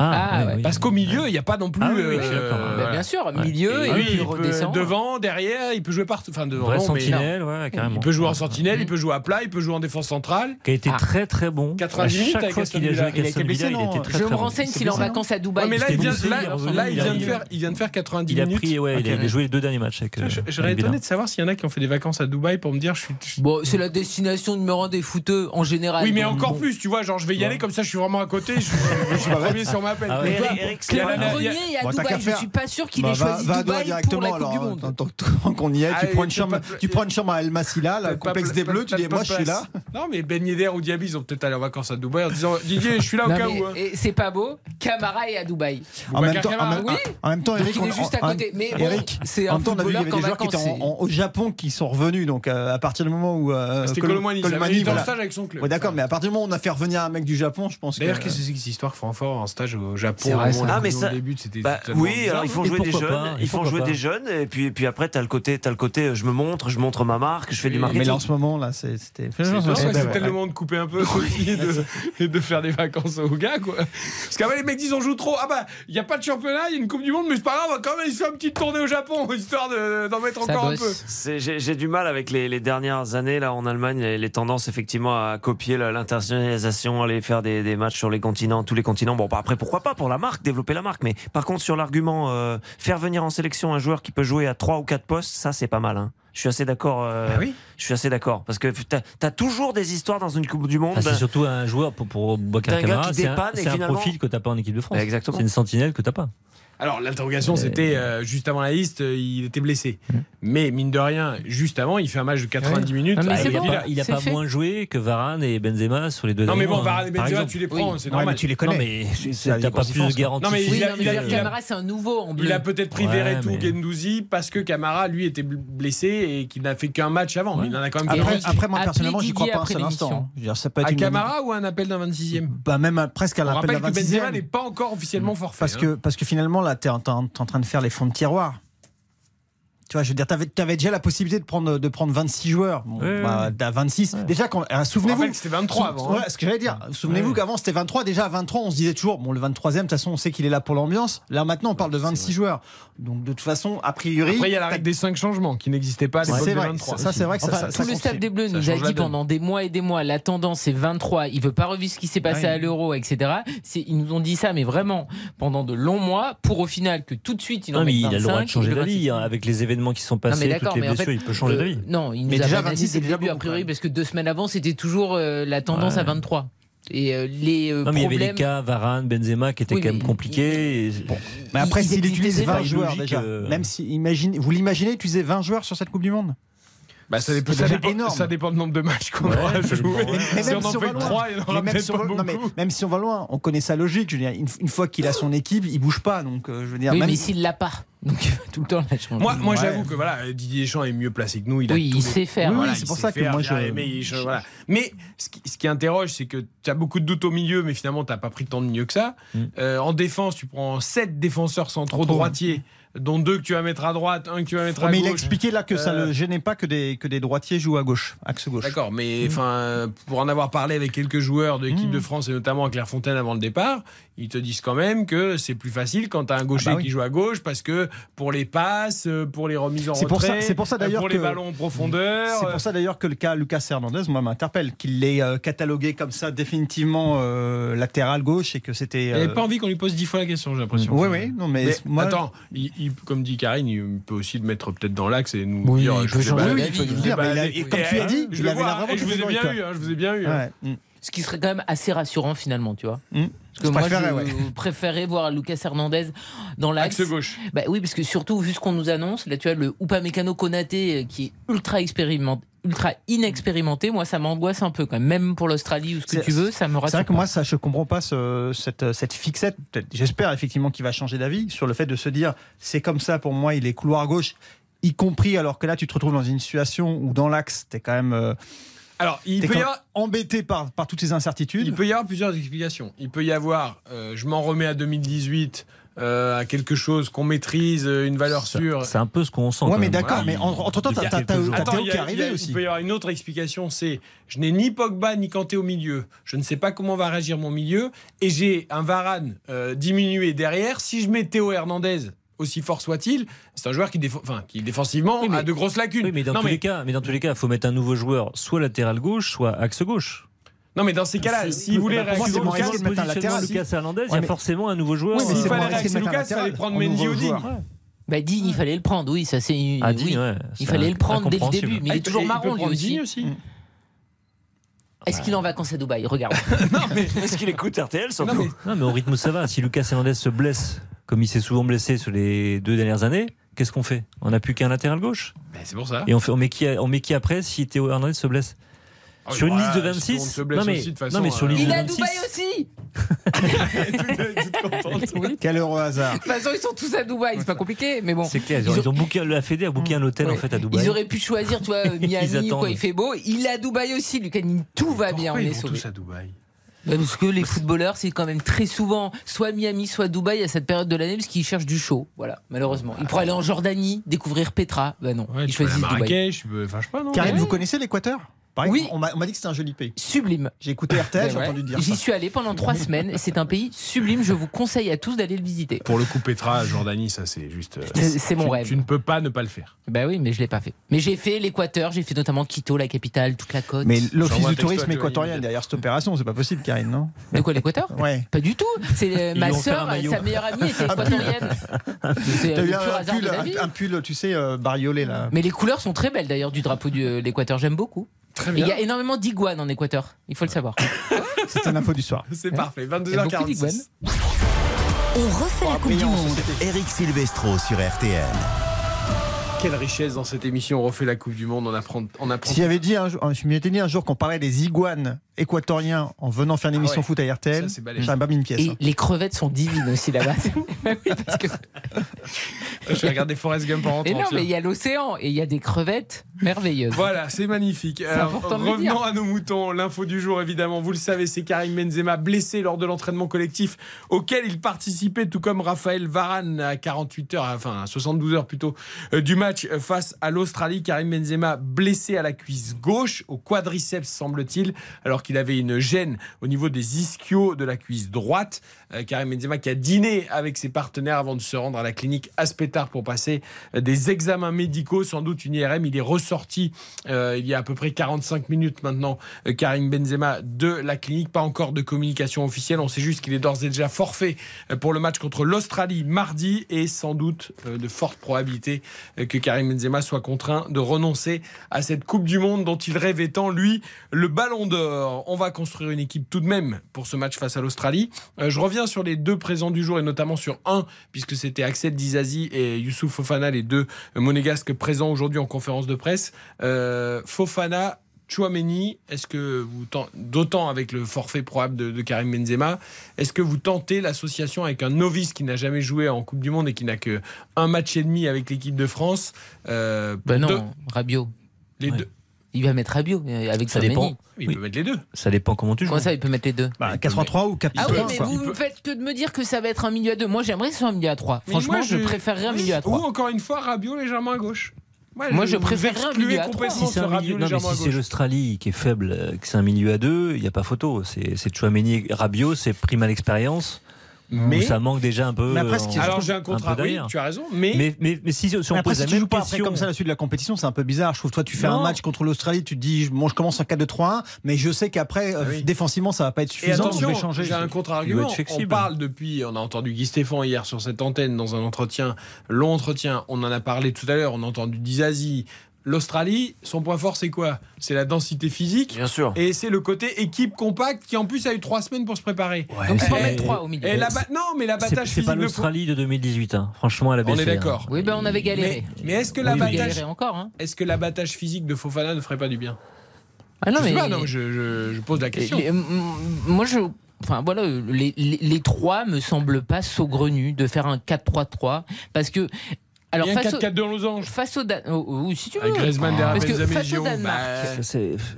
Ah. ah Parce qu'au milieu, il n'y a pas non plus. Ah, euh, bah, bien sûr, milieu, et, et il, il redescend. Devant, derrière, il peut jouer partout. Enfin, devant. Non, sentinelle, mais carrément. Il peut jouer en sentinelle, il mmh. peut jouer à plat, il peut jouer en défense centrale. Qui a été ah. très très bon. 90 minutes avec Aston Villa. Il a Je me renseigne s'il est en vacances à Dubaï. Mais là, il vient de faire 90 minutes. Il a joué les deux derniers matchs avec. Euh, j'aurais étonné de savoir s'il y en a qui ont fait des vacances à Dubaï pour me dire je suis. Bon, c'est la destination numéro un des footeux en général. Oui, mais encore plus, tu vois, genre je vais y aller comme ça, je suis vraiment à côté, je suis premier sur ma rappelle. Ah à Dubaï. Je suis pas sûr qu'il bah, ait choisi va, Dubaï directement, pour la alors, du Monde. Tant qu'on y est, tu prends une chambre, tu prends une chambre à El Massila, le complexe des Bleus. Tu dis moi je suis là. Non mais Ben ou Diaby ils ont peut-être allé en vacances à Dubaï en disant Didier je suis là au cas où. Hein. Eh, c'est pas beau. Camara est à Dubaï. En même temps, en même temps, Eric, juste à côté. Mais Eric, c'est un temps on a vu des joueurs qui étaient au Japon qui sont revenus. Donc euh, à partir du moment où euh, bah, c'était Colomani, Colomani dans le stage avec son club. D'accord, mais à partir du moment où on a fait revenir un mec du Japon, je pense. D'ailleurs, qu'est-ce que c'est que cette histoire qu'il faut en en stage au Japon. Ah, mais ça... début, c'était bah, oui, alors ils font jouer des jeunes, pas, ils font jouer des jeunes, et puis et puis après t'as le côté, as le côté, je me montre, je montre ma marque, je fais oui, du marketing. Mais là, en ce moment là, c'était. C'était le moment de couper un peu et de, et de faire des vacances au gars quoi. Parce qu'avant les mecs disent on joue trop. Ah bah il y a pas de championnat, il y a une Coupe du Monde, mais c'est pas grave, quand même ils font une petite tournée au Japon histoire d'en mettre encore un peu. J'ai du mal avec les, dernières années là en Allemagne, les, tendances effectivement à copier l'internationalisation, aller faire des, des matchs sur les continents, tous les continents. Bon bah, après pourquoi pas pour la marque, développer la marque. Mais par contre, sur l'argument euh, faire venir en sélection un joueur qui peut jouer à 3 ou 4 postes, ça c'est pas mal. Hein. Je suis assez d'accord. Euh, ah je suis assez d'accord parce que t'as as toujours des histoires dans une Coupe du Monde. Ah, c'est surtout un joueur pour, pour Boca c'est un, un, profil que t'as pas en équipe de France. Exactement. C'est une sentinelle que t'as pas. Alors l'interrogation, euh, c'était euh, euh, juste avant la liste, il était blessé. Mm. Mais mine de rien, juste avant, il fait un match de 90 minutes. Ah, il n'a pas, a pas moins joué que Varane et Benzema sur les deux. Non mais bon, Varane et Benzema, tu les prends, c'est normal. Mais tu les connais. Non, mais t'as pas plus de garantie. Mais oui, il a, c'est un nouveau. En. Il a peut-être pris Verretou, Gendouzi parce que Camara, lui, était blessé et qu'il n'a fait qu'un match avant. Il en a quand même. Après, moi personnellement, j'y crois pas un seul instant. Hein. Camara ou un appel d'un 26e. Bah même presque à l'appel d'un 26e. Benzema n'est pas encore officiellement mm. forfait. Parce hein. que parce que finalement tu es, en train de faire les fonds de tiroir. Tu vois, je veux dire, tu avais, déjà la possibilité de prendre, de prendre 26 joueurs. Bon, oui, bah, à 26. Oui. Déjà, euh, souvenez-vous. C'était 23 avant. Hein. Ce que j'allais dire. Souvenez-vous qu'avant, c'était 23. Déjà, à 23, on se disait toujours, bon, le 23e, de toute façon, on sait qu'il est là pour l'ambiance. Là, maintenant, on parle de 26 joueurs. Donc, de toute façon, a priori. Il y a la règle des 5 changements qui n'existait pas à l'époque 23. Ça, c'est vrai que ça, ça, Tout ça le staff des Bleus nous a dit pendant des mois et des mois, la tendance c'est 23. Il veut pas revivre ce qui s'est passé à l'Euro, etc. Ils nous ont dit ça, mais vraiment, pendant de longs mois, pour au final que tout de suite, il en non, mais il a le droit de changer d'avis hein, avec les événements événements qui sont passés, non, toutes les il peut changer euh, d'avis. Non, il nous mais déjà 26, c'est déjà début, beaucoup, a priori, parce que deux semaines avant, c'était toujours euh, la tendance à 23. Et euh, les il y avait les cas Varane, Benzema qui étaient quand même compliqués. Bon. Mais après, s'il si utilise 20 joueurs déjà, même si imagine, vous l'imaginez utiliser 20 joueurs sur cette Coupe du Monde? Bah, ça, dépend, ça, dépend, ça, du nombre de matchs qu'on aura joué. Si même on en si trois, il en aura même, si on, pas non, même si on va loin, on connaît sa logique. Une, fois qu'il a son équipe, il bouge pas. Donc, euh, je veux dire, même mais s'il l'a pas. Donc euh, tout le temps. Moi, moi j'avoue que voilà, Didier Deschamps est mieux placé que nous. Il a oui, il sait faire. Oui, voilà, c'est pour ça que faire, moi je... Mais, ce, qui, interroge, c'est que tu as beaucoup de doutes au milieu, mais finalement tu n'as pas pris tant de mieux que ça. Mm. Euh, en défense, tu prends 7 défenseurs centraux droitiers dont deux que tu vas mettre à droite, un que tu vas mettre Ouais, à mais gauche. il a expliqué là que ça Euh, ne gênait pas que des, que des droitiers jouent à gauche, axe gauche. D'accord, mais enfin, pour en avoir parlé avec quelques joueurs de l'équipe Mmh. de France et notamment à Clairefontaine avant le départ, ils te disent quand même que c'est plus facile quand tu as un gaucher Ah bah oui. qui joue à gauche parce que pour les passes, pour les remises en C'est pour ça, retrait, c'est pour ça d'ailleurs pour que les ballons en profondeur. C'est pour ça d'ailleurs que le cas Lucas Hernandez, moi, m'interpelle, qu'il l'ait euh, catalogué comme ça définitivement euh, latéral gauche et que c'était. Il n'avait pas envie qu'on lui pose dix fois la question, j'ai l'impression. Oui, oui, non, mais moi- attends, il- il- comme dit Karine, il peut aussi le mettre peut-être dans l'axe et nous Oui, dire. il je peut changer d'avis, je il peut dire, et comme tu l'as hein, dit, je vois, l'air vraiment et je vous ai bien eu, hein, je vous ai bien eu. hein. Ce qui serait quand même assez rassurant finalement, tu vois. Hmm. Parce que Je moi, préférais, je ouais. préférais voir Lucas Hernandez dans l'axe. Axe gauche. Bah oui, parce que surtout, vu ce qu'on nous annonce, là, tu as le Upamecano Konaté euh, qui est ultra expérimenté. Ultra inexpérimenté, moi ça m'angoisse un peu quand même. Même pour l'Australie ou ce que C'est- tu veux, ça me C'est rassure. vrai que moi, ça, je comprends pas ce- cette, cette fixette. J'espère effectivement qu'il va changer d'avis sur le fait de se dire c'est comme ça pour moi, il est couloir gauche, y compris alors que là, tu te retrouves dans une situation où dans l'axe, tu es quand même. euh, Alors, il t'es peut y avoir- embêté par, par toutes ces incertitudes. Il peut y avoir plusieurs explications. Il peut y avoir, euh, je m'en remets à 2018, euh, à quelque chose qu'on maîtrise, euh, une valeur sûre. C'est un peu ce qu'on sent. Quand mais d'accord, mais en- entre-temps, t'as- Théo qui est a- arrivé aussi. Il peut y avoir une autre explication, c'est je n'ai ni Pogba ni Kanté au milieu. Je ne sais pas comment va réagir mon milieu et j'ai un Varane euh, diminué derrière. Si je mets Théo Hernandez, aussi fort soit-il, c'est un joueur qui, enfin, qui défensivement a de grosses lacunes. Oui, mais dans non, tous mais, les cas, mais dans tous les cas, il faut mettre un nouveau joueur, soit latéral gauche, soit axe gauche. Non, mais dans ces cas-là, s'il voulait Pour moi, réagir c'est Lucas. Lucas Hernandez, il y a forcément un nouveau joueur. Oui, mais euh, s'il fallait de mettre un Lucas, il fallait prendre Mendy ou Digne. Bah Digne, il fallait le prendre, oui, ça c'est. Ah, oui. Digne, ouais, Il fallait le prendre dès le début, mais Ah, il est peut- toujours marron lui aussi. Aussi. Est-ce qu'il est en vacances à Dubaï Regarde. Est-ce qu'il écoute RTL surtout Non, mais au rythme où ça va. Si Lucas Hernandez se blesse, comme il s'est souvent blessé sur les deux dernières années, qu'est-ce qu'on fait? On n'a plus qu'un latéral gauche? Ben, c'est pour ça. Et on, fait, on, met qui, on met qui après si Théo Hernandez se blesse? Ah oui, Sur une voilà, liste de si le monde 26 se blesse Non mais, aussi, de toute non, façon, mais sur euh, liste Il de est à 26. Dubaï aussi Quel heureux hasard. De toute façon, ils sont tous à Dubaï, c'est pas compliqué, mais bon. C'est clair, ils ont, Ils ont booké, la Fédé a booké un hôtel en fait à Dubaï. Ils auraient pu choisir, Ils Miami ou attendent. quoi, il fait beau. Il est à Dubaï aussi, Lucani. Tout va bien, on Pourquoi ils est vont tous à Dubaï Bah, parce que les footballeurs, c'est quand même très souvent soit Miami, soit Dubaï à cette période de l'année, parce qu'ils cherchent du show. Voilà, malheureusement. Ils pourraient aller en Jordanie, découvrir Petra. Bah non, ils choisissent Dubaï. Marrakech, enfin, je sais pas, non Karim, Ouais. vous connaissez l'Équateur? Pareil, Oui. On m'a dit que c'était un joli pays. Sublime. J'ai écouté RTL, j'ai Ouais. entendu dire J'y suis allé pendant trois semaines. C'est un pays sublime. Je vous conseille à tous d'aller le visiter. Pour le coup, Petra, Jordanie, ça c'est juste. euh, C'est- mon tu- rêve. Tu ne peux pas ne pas le faire. Bah oui, mais je l'ai pas fait. Mais j'ai fait l'Équateur, j'ai fait notamment Quito, la capitale, toute la côte. Mais l'Office du tourisme équatorien derrière cette opération, c'est pas possible, Karine, non De quoi l'Équateur Ouais. Pas du tout. C'est euh, ma sœur, sa meilleure amie était équatorienne. C'est T'as le eu pur un, pull, un, tu sais, euh, bariolé là. Mais les couleurs sont très belles d'ailleurs du drapeau de l'Équateur. J'aime beaucoup. Très Et bien. Il y a énormément d'iguanes en Équateur. Il faut le savoir. C'était l'info du soir. C'est parfait. A beaucoup 22h46. On refait la Coupe du Monde. Eric Silvestro sur RTL. Quelle richesse dans cette émission. On refait la Coupe du Monde. On apprend. On apprend. S'il avait dit un jour, je m'étais dit un jour qu'on parlait des iguanes équatoriens en venant faire une Ah émission ouais. foot à RTL, Ça, pas mis une pièce. Et hein. les crevettes sont divines aussi là-bas. Oui, parce que- Je vais regarder Forrest Gump en Et rentrant. non, tiens. mais il y a l'océan et il y a des crevettes merveilleuses. Voilà, c'est magnifique. Alors, revenons à nos moutons. L'info du jour, évidemment, vous le savez, c'est Karim Benzema blessé lors de l'entraînement collectif auquel il participait, tout comme Raphaël Varane à 48 heures, enfin à 72 heures plutôt, euh, du match face à l'Australie. Karim Benzema blessé à la cuisse gauche, au quadriceps semble-t-il, alors qu'il avait une gêne au niveau des ischios de la cuisse droite. Euh, Karim Benzema qui a dîné avec ses partenaires avant de se rendre à la clinique Aspetar pour passer euh, des examens médicaux, sans doute une IRM. Il est ressorti euh, il y a à peu près 45 minutes maintenant, Karim Benzema de la clinique. Pas encore de communication officielle. On sait juste qu'il est d'ores et déjà forfait pour le match contre l'Australie mardi et sans doute de fortes probabilités que Karim Benzema soit contraint de renoncer à cette Coupe du Monde dont il rêve étant, lui, le ballon d'or. On va construire une équipe tout de même pour ce match face à l'Australie. Euh, je reviens sur les deux présents du jour et notamment sur un, puisque c'était Axel Dizazi et Youssouf Fofana, les deux monégasques présents aujourd'hui en conférence de presse. Euh, Fofana, Chouameni, est-ce que vous d'autant avec le forfait probable de, de Karim Benzema, est-ce que vous tentez l'association avec un novice qui n'a jamais joué en Coupe du Monde et qui n'a que un match et demi avec l'équipe de France? Euh, Bah non, deux- Rabiot. les Ouais. deux. Il va mettre Rabiot euh, avec Ça dépend. Il Oui. peut mettre les deux. Ça dépend comment tu joues. Comment ça, il peut mettre les deux Bah, 4-3-3 ou 4 Ah oui, mais vous peut- faites que de me dire que ça va être un milieu à deux. Moi, j'aimerais que ce soit un milieu à trois. Mais Franchement, moi, je préférerais un milieu à Ou trois. encore une fois, Rabiot légèrement à gauche. Moi, je préférerais un milieu à trois. complètement Si c'est si l'Australie qui est faible, euh, que c'est un milieu à deux, il n'y a pas photo. C'est c'est Chouameni, Rabiot, c'est prime à l'expérience. Mais- ça manque déjà un peu. Mais après, en- Alors j'ai un un contrat, peu oui, tu as raison, mais, Mais, mais, mais si, si on Mais après, pose si la tu même joues pas après comme ça la suite de la compétition, c'est un peu bizarre. Je trouve toi, tu fais Non. un match contre l'Australie, tu te dis, bon, je commence en 4-2-3-1, mais je sais qu'après, euh, Ah oui. défensivement, ça va pas être Et suffisant. je attention, vais changer. j'ai un contre-argument. On parle depuis, on a entendu Guy Stéphane hier sur cette antenne dans un entretien, long entretien. On en a parlé tout à l'heure. On a entendu Dizazi, L'Australie, son point fort, c'est quoi? C'est la densité physique. Bien sûr. Et c'est le côté équipe compacte qui, en plus, a eu trois semaines pour se préparer. Donc, il faut en Et- mettre trois au milieu. Et l'aba- non, mais C'est l'abattage c'est physique pas de l'Australie de 2018. hein. Franchement, elle a On baissé. est d'accord. Oui, ben on avait galéré. Mais, mais est-ce que Oui, l'abattage galéré encore, hein. est-ce que l'abattage physique de Fofana ne ferait pas du bien? Ah non, je sais mais- pas, non, je, je- je pose la question. Les- moi, je. Enfin voilà, les, les, les trois me semblent pas saugrenus de faire un 4-3-3 parce que. Alors, Il y a un face au- 4-4-2 en losange. Face au Dan- oh, oh, si tu veux. Avec Griezmann derrière Parce que Benzema et face au Giroud, Danemark, bah,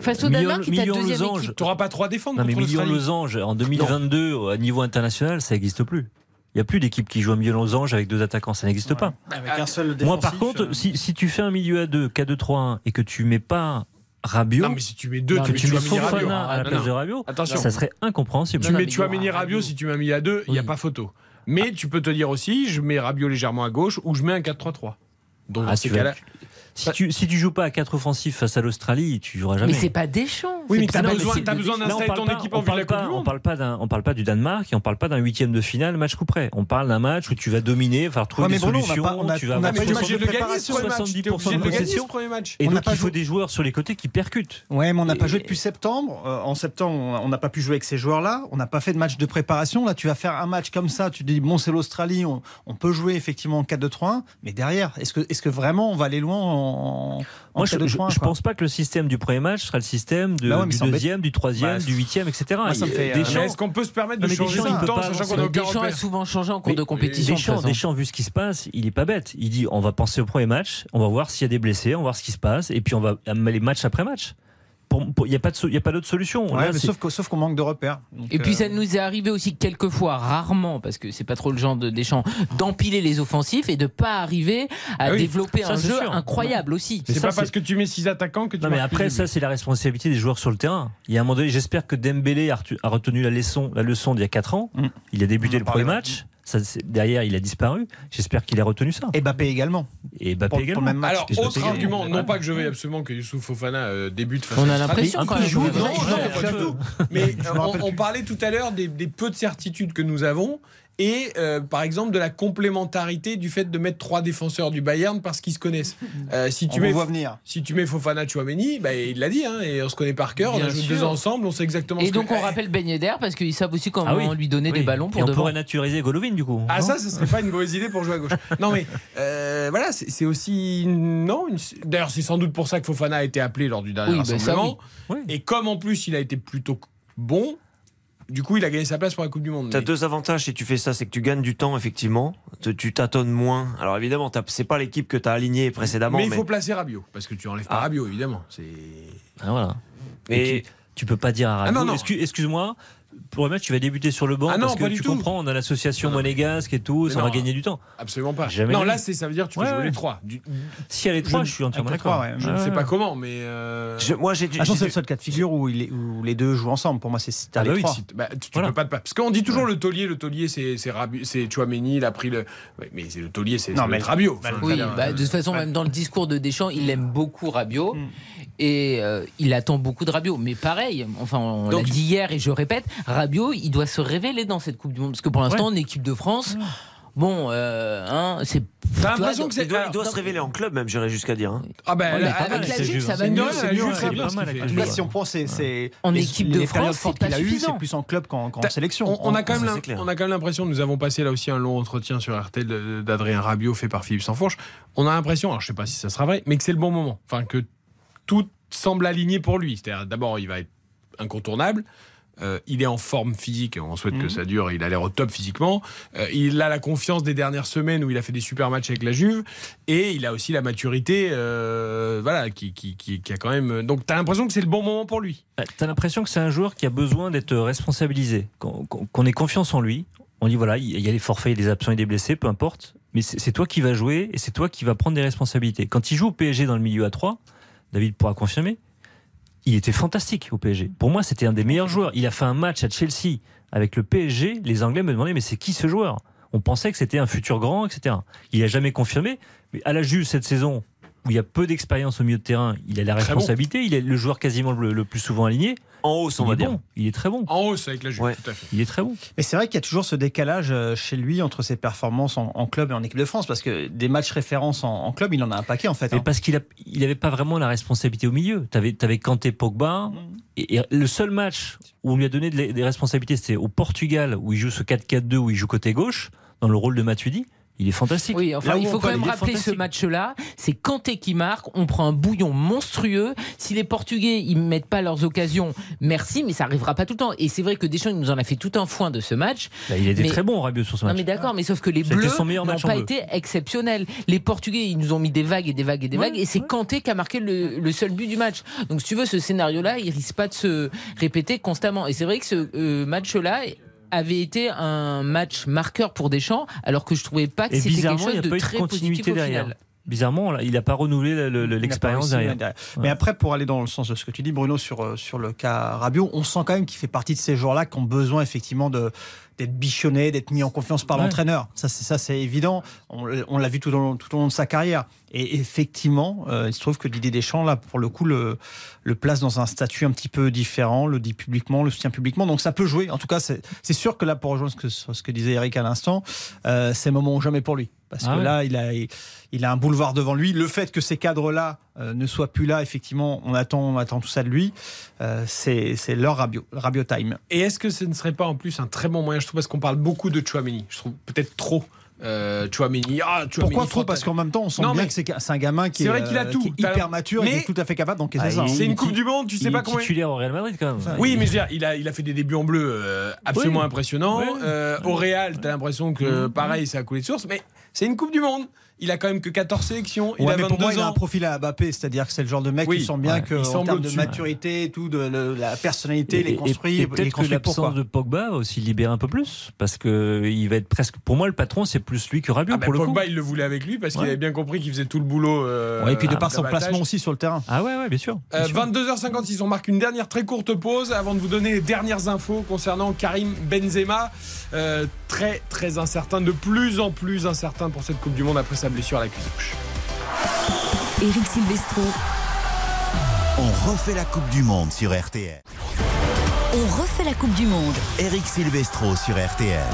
face au Danemark, qui est ta million deuxième équipe. Tu n'auras pas trois défendre Non mais contre million losange en 2022 à niveau international, ça n'existe plus. Il n'y a plus d'équipe qui joue un milieu losange avec deux attaquants, ça n'existe pas. Avec un seul Moi par contre, euh, si, si tu fais un milieu à 2, K2-3-1 et que tu mets pas Rabiot, Non, mais si tu mets deux, que tu mets tu mets Tchouaméni Rabiot. Fofana à la place non. de Rabiot, Attention. ça serait incompréhensible. Tu mets Chouameni Rabiot, si tu mets un milieu à deux, il n'y a pas photo. Mais tu peux te dire aussi, je mets Rabiot légèrement à gauche ou je mets un 4-3-3. Donc Ah, dans ces cas-là. Si tu, si tu joues pas à 4 offensifs face à l'Australie, tu joueras jamais. Mais c'est pas Deschamps. Oui, mais t'as besoin, t'as besoin Là, on d'installer parle ton pas- équipe on en de parle pas- du on parle pas d'un, on parle pas du Danemark et on parle pas d'un huitième de finale match coup près. On parle d'un match où tu vas dominer, enfin trouver Ouais, des on n'a solutions, on a- tu vas on avoir pas de de 70% préparation, ce match. T'es 70% obligé de de le gagner, possession. ce premier match. Et On donc il faut des joueurs sur les côtés qui percutent. Ouais, mais on n'a pas joué depuis septembre. Euh, en septembre, on- on n'a pas pu jouer avec ces joueurs-là. On n'a pas fait de match de préparation. Là, tu vas faire un match comme ça. Tu te dis, bon, c'est l'Australie. On, on peut jouer effectivement en 4-2-3-1. Mais derrière, est-ce que, est-ce que vraiment on va aller loin en, en Moi, je, je, 4-2-3-1, je quoi pense pas que le système du premier match sera le système de- Bah ouais, du deuxième, du troisième, Bah, du huitième, etc. euh, est-ce qu'on peut se permettre de mais changer Deschamps, temps, sachant qu'on Deschamps a souvent changé en cours Mais de compétition. Deschamps. Deschamps, vu ce qui se passe, il est pas bête. Il dit on va penser au premier match, on va voir s'il y a des blessés, on va voir ce qui se passe, et puis on va les matchs après match. Il n'y a pas de so- il y a pas d'autre solution. Ouais, Là, mais sauf sauf qu'on manque de repères. Donc, Et puis euh, ça nous est arrivé aussi quelquefois, rarement, parce que c'est pas trop le genre de Deschamps, d'empiler les offensifs et de pas arriver à Ah oui, développer ça, un jeu sûr. incroyable aussi. C'est pas parce que tu mets six attaquants que tu Non mais après ça c'est la responsabilité des joueurs sur le terrain. Il y a un moment donné, j'espère que Dembélé a, retenu la leçon, la leçon d'il y a 4 ans. Mm. Il a débuté le premier match. Ça, derrière, il a disparu. J'espère qu'il a retenu ça. Et Mbappé également. Et Mbappé Pour- pour le également. même match. Alors, autre argument, non pas que je veuille absolument que Youssouf Fofana euh, débute face On à a l'impression quand Il même. joue, non, non, pas du tout. Mais on, parlait tout à l'heure des, des peu de certitudes que nous avons et euh, par exemple de la complémentarité du fait de mettre trois défenseurs du Bayern parce qu'ils se connaissent. Euh, si tu On mets voit venir. si tu mets Fofana Chouameni, bah, il l'a dit, hein, et on se connaît par cœur, on Bien a joué sûr. deux ans ensemble, on sait exactement Et ce donc que... on rappelle Ben Yedder parce qu'ils savent aussi comment Ah oui. lui donner Oui. des ballons Et pour on devant. pourrait naturaliser Golovin du coup. Ah ça, ce serait pas une mauvaise idée pour jouer à gauche. Non mais euh, voilà, c'est aussi non. une- D'ailleurs, c'est sans doute pour ça que Fofana a été appelé lors du dernier Oui, bah, ça, rassemblement. oui. Et comme en plus il a été plutôt bon, du coup il a gagné sa place pour la Coupe du Monde. T'as Mais- deux avantages si tu fais ça, c'est que tu gagnes du temps effectivement, Te- tu tâtonnes moins. Alors évidemment, c'est pas l'équipe que tu as alignée précédemment, mais mais, il faut placer Rabiot parce que tu enlèves pas Ah. Rabiot évidemment. C'est Ah, voilà. mais- Et tu, tu peux pas dire à Rabiot, Ah, non, non. Pour le match, tu vas débuter sur le banc Ah non, parce pas que du tu tout. comprends, on a l'association monégasque et tout, Mais ça non. va gagner du temps. absolument pas. Jamais non là, c'est ça veut dire que tu peux Ouais, jouer ouais. les trois. Du- Si elle est trois, Je- je suis entièrement les d'accord. trois, ouais. Je ne Ouais, sais pas comment, mais euh, Je- moi j'ai façon, c'est le seul cas de figure où, il est- où les deux jouent ensemble. Pour moi, c'est si t'as Ah bah les oui, trois. Si- bah, tu, tu Voilà. peux pas te Parce qu'on dit toujours le taulier, le taulier, c'est c'est Rabi- c'est Chouameni, il a pris le. Mais c'est le taulier, c'est Rabiot. Oui, bah, de toute façon, même dans le discours de Deschamps, il aime beaucoup Rabiot et euh, il attend beaucoup de Rabiot. Mais pareil, enfin, on l'a dit hier et je répète, Rabiot, il doit se révéler dans cette Coupe du Monde parce que pour l'instant, en équipe de France, bon, euh, hein, c'est. T'as l'impression que c'est. il doit, il doit alors, se révéler en club même, j'irais jusqu'à dire. hein. Ah ben, Ouais, mais là, avec la c'est Juve, ça va c'est mieux. c'est la mieux, Juve, ouais, très il est bien Juve. si on prend, c'est, c'est En les- équipe les de France, c'est qu'il pas suffisant. c'est plus en club qu'en, sélection. On, on a quand même c'est l'im- clair. on a quand même l'impression, nous avons passé là aussi un long entretien sur RTL d'Adrien Rabiot fait par Philippe Sansfourche. On a l'impression, alors je sais pas si ça sera vrai, mais que c'est le bon moment. Enfin, que tout semble aligné pour lui. C'est-à-dire, d'abord, il va être incontournable. Euh, il est en forme physique, on souhaite que ça dure, il a l'air au top physiquement. Euh, il a la confiance des dernières semaines où il a fait des super matchs avec la Juve. Et il a aussi la maturité, euh, voilà, qui, qui, qui- qui a quand même. Donc, tu as l'impression que c'est le bon moment pour lui. Bah, T'as l'impression que c'est un joueur qui a besoin d'être responsabilisé, qu'on ait confiance en lui. On dit voilà, il y a les forfaits, des absents et des blessés, peu importe. Mais c'est c'est toi qui vas jouer et c'est toi qui vas prendre des responsabilités. Quand il joue au PSG dans le milieu à 3, David pourra confirmer, il était fantastique au PSG. Pour moi, c'était un des meilleurs joueurs. Il a fait un match à Chelsea avec le PSG. Les Anglais me demandaient mais c'est qui ce joueur? On pensait que c'était un futur grand, etc. Il a jamais confirmé. Mais à la Juve cette saison, où il y a peu d'expérience au milieu de terrain, il a la Très responsabilité. Il est le joueur quasiment le, le plus souvent aligné. En hausse, on il va est dire. bon. Il est très bon. En hausse avec la Juve, tout à fait. Il est très bon. Mais c'est vrai qu'il y a toujours ce décalage euh, chez lui entre ses performances en, en club et en équipe de France, parce que des matchs références en, en club, il en a un paquet en fait. Mais hein. parce qu'il n'avait pas vraiment la responsabilité au milieu. Tu avais, Kanté Pogba. Mm. Et, et le seul match où on lui a donné de- des responsabilités, c'était au Portugal, où il joue ce 4-4-2, où il joue côté gauche, dans le rôle de Matuidi. Il est fantastique. Oui, enfin, Là il faut quand même rappeler ce match-là. C'est Kanté qui marque. On prend un bouillon monstrueux. Si les Portugais ils mettent pas leurs occasions, merci, mais ça arrivera pas tout le temps. Et c'est vrai que Deschamps il nous en a fait tout un foin de ce match. Bah, il était Mais- très bon, Rabiot, sur ce Non match. mais d'accord, mais sauf que les Bleus n'ont pas bleu. été exceptionnels. Les Portugais, ils nous ont mis des vagues et des vagues et des vagues, et c'est Kanté qui a marqué le, le seul but du match. Donc si tu veux, ce scénario-là, il risque pas de se répéter constamment. Et c'est vrai que ce euh, match-là avait été un match marqueur pour Deschamps, alors que je trouvais pas que c'était quelque bizarrement, il chose de de très positif continuité au derrière. final. Bizarrement, il n'a pas renouvelé l'expérience derrière. Mais après, pour aller dans le sens de ce que tu dis, Bruno, sur, euh, sur le cas Rabiot, on sent quand même qu'il fait partie de ces joueurs-là qui ont besoin effectivement de d'être bichonnés, d'être mis en confiance par Ouais. l'entraîneur. Ça, c'est ça, c'est évident. On, on l'a vu tout au, long, tout au long de sa carrière. Et effectivement, euh, il se trouve que Didier Deschamps, là, pour le coup, le, le place dans un statut un petit peu différent, le dit publiquement, le soutient publiquement. Donc ça peut jouer. En tout cas, c'est c'est sûr que là, pour rejoindre ce que, ce que disait Eric à l'instant, euh, c'est moment ou jamais pour lui. Parce Ah que ouais. là, il a, il a un boulevard devant lui. Le fait que ces cadres-là euh, ne soient plus là, effectivement, on attend, on attend tout ça de lui. Euh, c'est leur rabio, rabio time. Et est-ce que ce ne serait pas en plus un très bon moyen, je trouve, parce qu'on parle beaucoup de Chouameni, je trouve peut-être trop. Euh, Chouameni, ah, Chouameni, Pourquoi trop. Parce qu'en même temps, on sent Non, bien mais que c'est un gamin qui c'est est, vrai qu'il a euh, tout. qui est T'as- hyper mature et qui mais- est tout à fait capable d'encaisser Ah, ça. hein. C'est une Il- Coupe du Monde, tu sais il pas est comment. titulaire au Real Madrid quand même. Oui, mais je veux dire, il a, il a fait des débuts en bleu euh, absolument Oui. impressionnants. Oui. Euh, au Real, t'as l'impression que pareil, ça a coulé de source, mais c'est une Coupe du Monde. Il a quand même que 14 sélections. Il Ouais, a mais 22 pour moi, il a un ans. profil à Mbappé, c'est-à-dire que c'est le genre de mec Oui, qui sent bien ouais. que Il en semble termes de maturité, tout, de, le- la personnalité, Et- il est et- construit, et peut-être que l'absence de Pogba va aussi libérer un peu plus, parce que il va être presque. Pour moi, le patron, c'est plus lui que Rabiot Ah bah, pour le coup. Pogba, il le voulait avec lui parce qu'il Ouais. avait bien compris qu'il faisait tout le boulot. euh, Ouais, et puis de par son placement aussi sur le terrain. Ah ouais, ouais, bien sûr. bien Euh, sûr. 22h56, on marque une dernière très courte pause avant de vous donner les dernières infos concernant Karim Benzema. Euh, très très incertain, de plus en plus incertain pour cette Coupe du Monde après sa blessure à la cuisse gauche. Eric Silvestro. On refait la Coupe du Monde sur RTL. On refait la Coupe du Monde. Eric Silvestro sur RTL.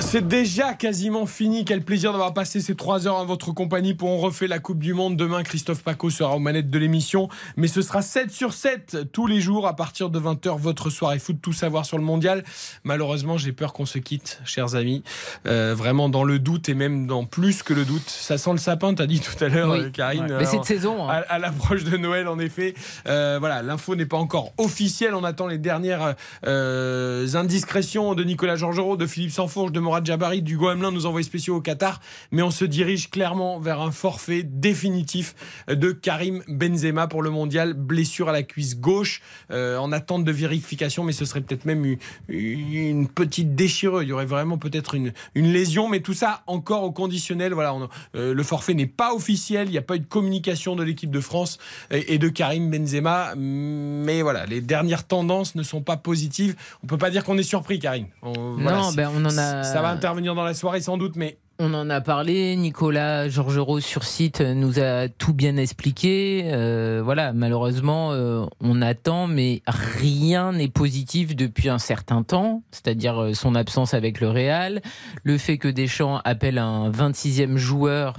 C'est déjà quasiment fini. Quel plaisir d'avoir passé ces trois heures en votre compagnie pour On refait la Coupe du Monde. Demain, Christophe Paco sera aux manettes de l'émission. Mais ce sera 7 sur 7 tous les jours à partir de 20h, votre soirée foot, tout savoir sur le mondial. Malheureusement, j'ai peur qu'on se quitte, chers amis. Euh, vraiment dans le doute et même dans plus que le doute. Ça sent le sapin, t'as dit tout à l'heure, Oui. euh, Karine. Ouais. Mais cette saison, hein. à, à l'approche de Noël, en effet. Euh, voilà, l'info n'est pas encore officielle. On attend les dernières euh, indiscrétions de Nicolas Georgerot, de Philippe Sansfourche, de Morad Jabari, du Hamelin, nos envoyés spéciaux au Qatar. Mais on se dirige clairement vers un forfait définitif de Karim Benzema pour le mondial. Blessure à la cuisse gauche, euh, en attente de vérification, mais ce serait peut-être même une, une petite déchirure. Il y aurait vraiment peut-être une, une lésion, mais tout ça encore au conditionnel. Voilà, on- euh, le forfait n'est pas officiel. Il n'y a pas eu de communication de l'équipe de France et, et de Karim Benzema. Mais voilà, les dernières tendances ne sont pas positives. On peut pas dire qu'on est surpris, Karim. On- Non, ben, on en a- Ça va intervenir dans la soirée sans doute, mais On en a parlé, Nicolas Georgerot sur site nous a tout bien expliqué. Euh, voilà, malheureusement, euh, on attend, mais rien n'est positif depuis un certain temps, c'est-à-dire euh, son absence avec le Real, le fait que Deschamps appelle un 26e joueur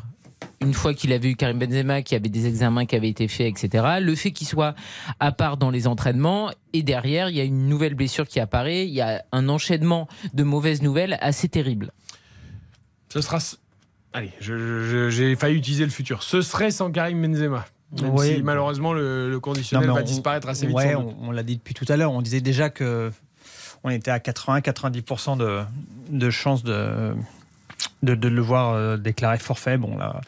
une fois qu'il avait eu Karim Benzema, qui avait des examens qui avaient été faits, etc. Le fait qu'il soit à part dans les entraînements, et derrière, il y a une nouvelle blessure qui apparaît, il y a un enchaînement de mauvaises nouvelles assez terrible. ce sera. Allez, j'ai failli utiliser le futur. Ce serait sans Karim Benzema. Même Oui. si malheureusement le, le conditionnel Non, va on- disparaître assez vite. ouais, on, on l'a dit depuis tout à l'heure. On disait déjà que on était à 80-90% de, de chances de, de, de le voir euh, déclarer forfait. Bon, là.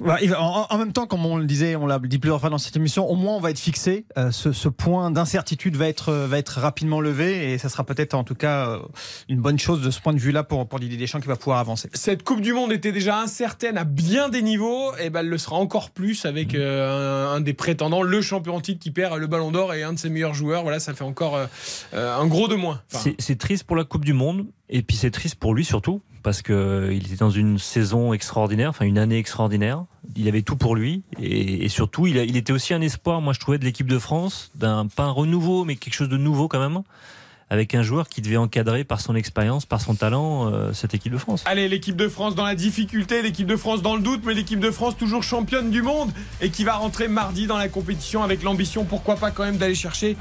Bah, En, même temps, comme on le disait, on l'a dit plusieurs fois dans cette émission, au moins on va être fixé. Euh, ce, ce point d'incertitude va être, euh, va être rapidement levé et ça sera peut-être en tout cas une bonne chose de ce point de vue-là pour, pour Didier Deschamps qui va pouvoir avancer. Cette Coupe du Monde était déjà incertaine à bien des niveaux, et ben elle le sera encore plus Mmh. avec euh, un, un des prétendants, le champion en titre qui perd le Ballon d'Or et un de ses meilleurs joueurs. Voilà, ça fait encore euh, un gros de moins. Enfin, C'est triste pour la Coupe du Monde, Et puis c'est triste pour lui surtout, parce qu'il était dans une saison extraordinaire, enfin une année extraordinaire. Il avait tout pour lui, et, surtout il était aussi un espoir, moi je trouvais, de l'équipe de France, d'un pas un renouveau, mais quelque chose de nouveau quand même, avec un joueur qui devait encadrer par son expérience, par son talent, euh, cette équipe de France. Allez, l'équipe de France dans la difficulté, l'équipe de France dans le doute, mais l'équipe de France toujours championne du monde et qui va rentrer mardi dans la compétition avec l'ambition, pourquoi pas quand même d'aller chercher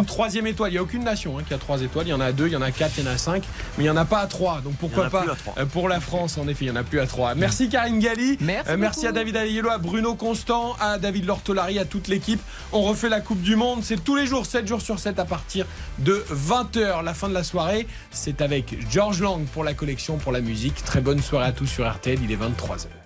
une troisième étoile. Il n'y a aucune nation hein, qui a trois étoiles, il y en a à deux, il y en a quatre, il y en a cinq, mais il n'y en a pas à trois. Donc pourquoi pas euh, pour la France, en effet, il n'y en a plus à trois. Merci Karine Galli, merci, Euh, merci à David Ayello, à Bruno Constant, à David Lortolari, à toute l'équipe. On refait la Coupe du Monde, c'est tous les jours, 7 jours sur 7 à partir de 20h. La fin de la soirée, c'est avec George Lang pour la collection, pour la musique. Très bonne soirée à tous sur RTL, il est 23h.